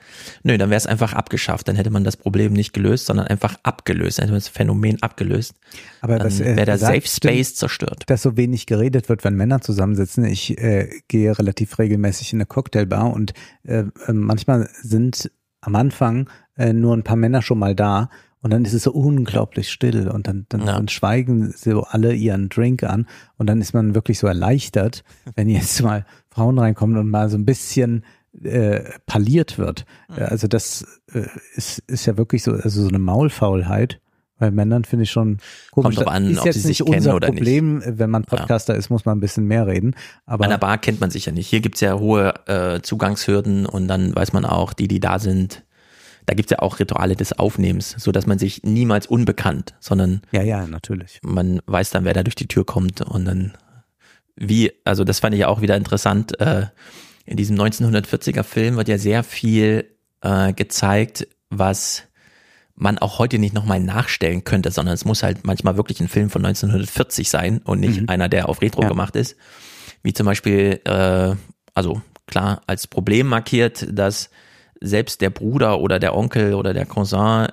Nö, dann wäre es einfach abgeschafft, dann hätte man das Problem nicht gelöst, sondern einfach abgelöst, dann hätte man das Phänomen abgelöst. Aber dann äh, wäre der Safe Space stimmt, zerstört. Dass so wenig geredet wird, wenn Männer zusammensitzen. Ich äh, gehe relativ regelmäßig in eine Cocktailbar und äh, äh, manchmal sind am Anfang äh, nur ein paar Männer schon mal da und dann ist es so unglaublich still und dann, dann, dann schweigen so alle ihren Drink an und dann ist man wirklich so erleichtert, wenn jetzt mal Frauen reinkommen und mal so ein bisschen äh, parliert wird. Äh, Also das äh, ist, ist ja wirklich so, also so eine Maulfaulheit. Bei Männern finde ich schon komisch. Kommt drauf an, ist ob sie sich nicht kennen oder nicht. Problem. Wenn man Podcaster ist, muss man ein bisschen mehr reden. Aber An der Bar kennt man sich ja nicht. Hier gibt's ja hohe äh, Zugangshürden und dann weiß man auch, die, die da sind, da gibt's ja auch Rituale des Aufnehmens, so dass man sich niemals unbekannt, sondern ja, ja, natürlich. man weiß dann, wer da durch die Tür kommt und dann wie, also das fand ich auch wieder interessant, äh, in diesem 1940er Film wird ja sehr viel äh, gezeigt, was man auch heute nicht nochmal nachstellen könnte, sondern es muss halt manchmal wirklich ein Film von 1940 sein und nicht Mhm. einer, der auf Retro gemacht ist. Wie zum Beispiel, äh, also klar, als Problem markiert, dass selbst der Bruder oder der Onkel oder der Cousin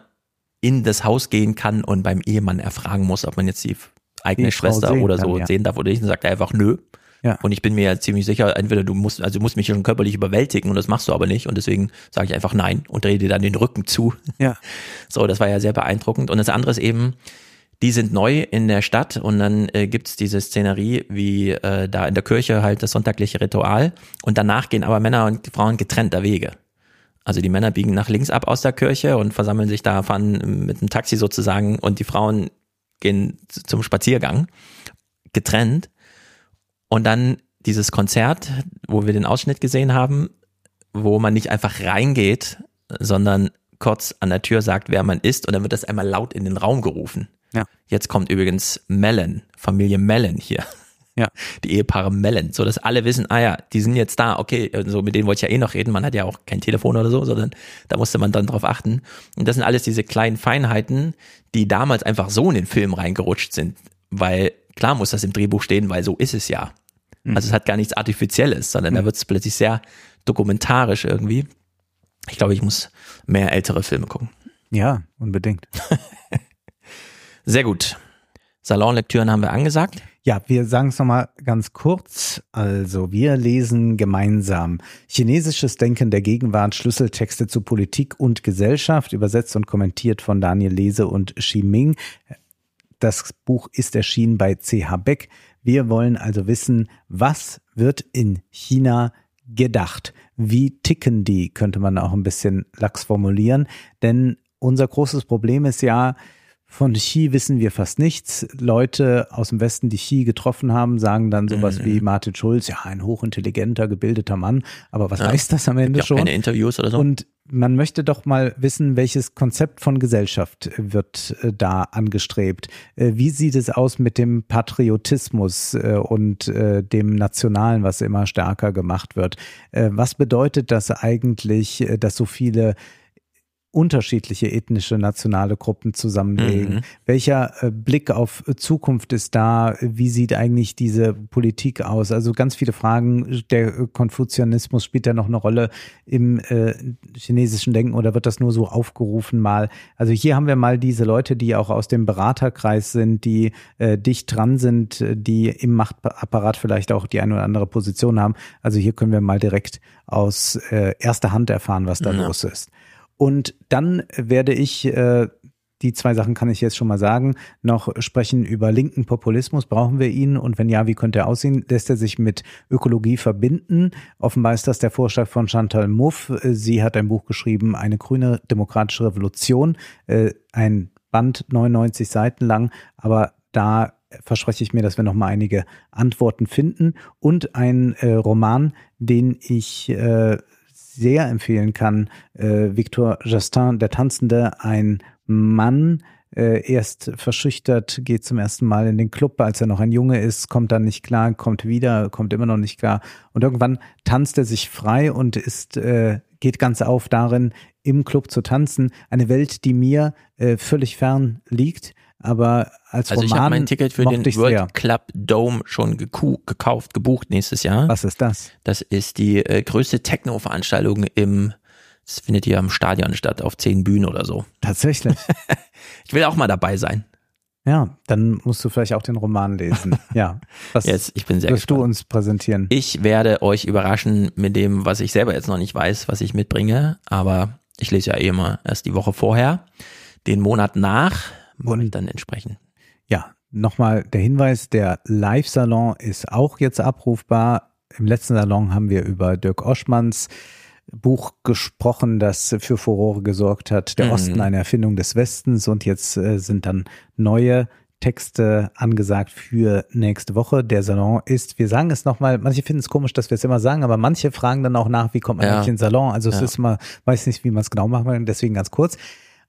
in das Haus gehen kann und beim Ehemann erfragen muss, ob man jetzt die eigene Die Schwester oder kann, so ja. sehen darf oder nicht. Dann sagt er einfach nö. Ja. Und ich bin mir ja ziemlich sicher, entweder du musst, also du musst mich schon körperlich überwältigen und das machst du aber nicht. Und deswegen sage ich einfach nein und drehe dir dann den Rücken zu. Ja. So, das war ja sehr beeindruckend. Und das andere ist eben, die sind neu in der Stadt und dann äh, gibt's diese Szenerie wie äh, da in der Kirche halt das sonntagliche Ritual und danach gehen aber Männer und Frauen getrennter Wege. Also die Männer biegen nach links ab aus der Kirche und versammeln sich da, fahren mit dem Taxi sozusagen und die Frauen gehen zum Spaziergang getrennt. Und dann dieses Konzert, wo wir den Ausschnitt gesehen haben, wo man nicht einfach reingeht, sondern kurz an der Tür sagt, wer man ist und dann wird das einmal laut in den Raum gerufen. Ja. Jetzt kommt übrigens Mellon, Familie Mellon hier. Ja. Die Ehepaare Mellon, so dass alle wissen, ah ja, die sind jetzt da, okay, so mit denen wollte ich ja eh noch reden, man hat ja auch kein Telefon oder so, sondern da musste man dann drauf achten. Und das sind alles diese kleinen Feinheiten, die damals einfach so in den Film reingerutscht sind, weil klar muss das im Drehbuch stehen, weil so ist es ja. Also es hat gar nichts Artifizielles, sondern da wird es plötzlich sehr dokumentarisch irgendwie. Ich glaube, ich muss mehr ältere Filme gucken. Ja, unbedingt. Sehr gut. Salonlektüren haben wir angesagt. Ja, wir sagen es nochmal ganz kurz. Also, wir lesen gemeinsam Chinesisches Denken der Gegenwart, Schlüsseltexte zu Politik und Gesellschaft, übersetzt und kommentiert von Daniel Lese und Xi Ming. Das Buch ist erschienen bei CH Beck. Wir wollen also wissen, was wird in China gedacht? Wie ticken die, könnte man auch ein bisschen lax formulieren. Denn unser großes Problem ist ja, von Xi wissen wir fast nichts. Leute aus dem Westen, die Xi getroffen haben, sagen dann sowas Mhm. wie Martin Schulz, ja, ein hochintelligenter, gebildeter Mann. Aber was Ja. heißt das am Ende ja schon? keine Interviews oder so. Und man möchte doch mal wissen, welches Konzept von Gesellschaft wird äh, da angestrebt. Äh, Wie sieht es aus mit dem Patriotismus äh, und dem Nationalen, was immer stärker gemacht wird? Was bedeutet das eigentlich, dass so viele unterschiedliche ethnische, nationale Gruppen zusammenlegen? Mhm. Welcher äh, Blick auf Zukunft ist da? Wie sieht eigentlich diese Politik aus? Also ganz viele Fragen. Der äh, Konfuzianismus spielt ja noch eine Rolle im äh, chinesischen Denken oder wird das nur so aufgerufen mal? Also hier haben wir mal diese Leute, die auch aus dem Beraterkreis sind, die äh, dicht dran sind, die im Machtapparat vielleicht auch die eine oder andere Position haben. Also hier können wir mal direkt aus äh, erster Hand erfahren, was da Ja. los ist. Und dann werde ich, äh, die zwei Sachen kann ich jetzt schon mal sagen, noch sprechen über linken Populismus. Brauchen wir ihn? Und wenn ja, wie könnte er aussehen? Lässt er sich mit Ökologie verbinden? Offenbar ist das der Vorschlag von Chantal Mouffe. Äh, Sie hat ein Buch geschrieben, eine grüne demokratische Revolution. Äh, ein Band 99 Seiten lang, aber da verspreche ich mir, dass wir noch mal einige Antworten finden und ein äh, Roman, den ich äh, sehr empfehlen kann, äh, Victor Justin, der Tanzende, ein Mann, äh, erst verschüchtert, geht zum ersten Mal in den Club, als er noch ein Junge ist, kommt dann nicht klar, kommt wieder, kommt immer noch nicht klar. Und irgendwann tanzt er sich frei und ist, äh, geht ganz auf darin, im Club zu tanzen. Eine Welt, die mir äh, völlig fern liegt. Aber als also Roman ich habe mein Ticket für den World sehr. Club Dome schon gekauft, gebucht nächstes Jahr. Was ist das? Das ist die äh, größte Techno-Veranstaltung im das findet hier am Stadion statt, auf zehn Bühnen oder so. Tatsächlich. ich will auch mal dabei sein. Ja, dann musst du vielleicht auch den Roman lesen. Ja. Was jetzt, ich bin sehr wirst gespannt. du uns präsentieren? Ich werde euch überraschen mit dem, was ich selber jetzt noch nicht weiß, was ich mitbringe. Aber ich lese ja eh immer erst die Woche vorher. Den Monat nach und dann entsprechen. Ja, nochmal der Hinweis, der Live-Salon ist auch jetzt abrufbar. Im letzten Salon haben wir über Dirk Oschmanns Buch gesprochen, das für Furore gesorgt hat. Der Mhm. Osten, eine Erfindung des Westens. Und jetzt äh, sind dann neue Texte angesagt für nächste Woche. Der Salon ist, wir sagen es nochmal, manche finden es komisch, dass wir es immer sagen, aber manche fragen dann auch nach, wie kommt man Ja. in den Salon? Also es Ja. ist mal, weiß nicht, wie man es genau machen will, deswegen ganz kurz.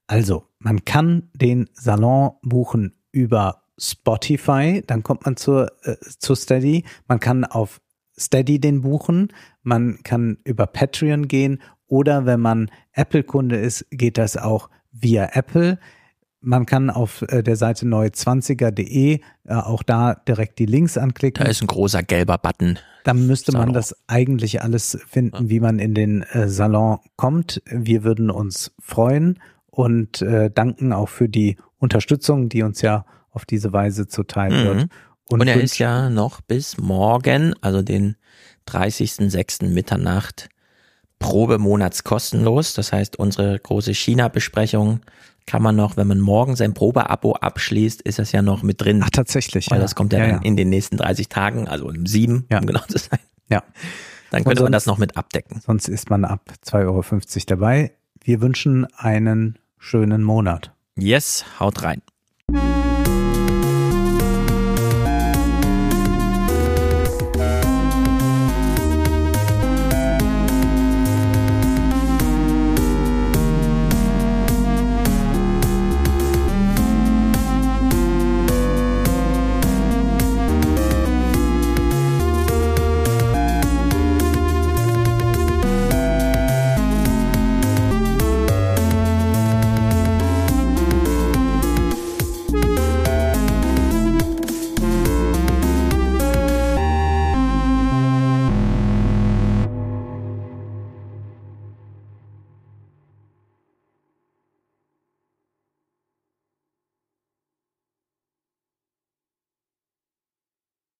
Also, man kann den Salon buchen über Spotify, dann kommt man zur, äh, zu Steady. Man kann auf Steady den buchen. Man kann über Patreon gehen oder wenn man Apple-Kunde ist, geht das auch via Apple. Man kann auf äh, der Seite neue20er.de äh, auch da direkt die Links anklicken. Da ist ein großer gelber Button. Dann müsste man Salon. das eigentlich alles finden, wie man in den äh, Salon kommt. Wir würden uns freuen und äh, danken auch für die Unterstützung, die uns ja auf diese Weise zuteil Mhm. wird. Und, er wünschen- ist ja noch bis morgen, also den 30.06. Mitternacht, Probemonats kostenlos. Das heißt, unsere große China-Besprechung kann man noch, wenn man morgen sein Probeabo abschließt, ist das ja noch mit drin. Ach, tatsächlich. Weil ja. das kommt ja, ja, dann in den nächsten 30 Tagen, also um sieben, um genau zu sein. Ja. Dann Und könnte man sonst- das noch mit abdecken. Sonst ist man ab 2,50 Euro dabei. Wir wünschen einen schönen Monat. Yes, haut rein.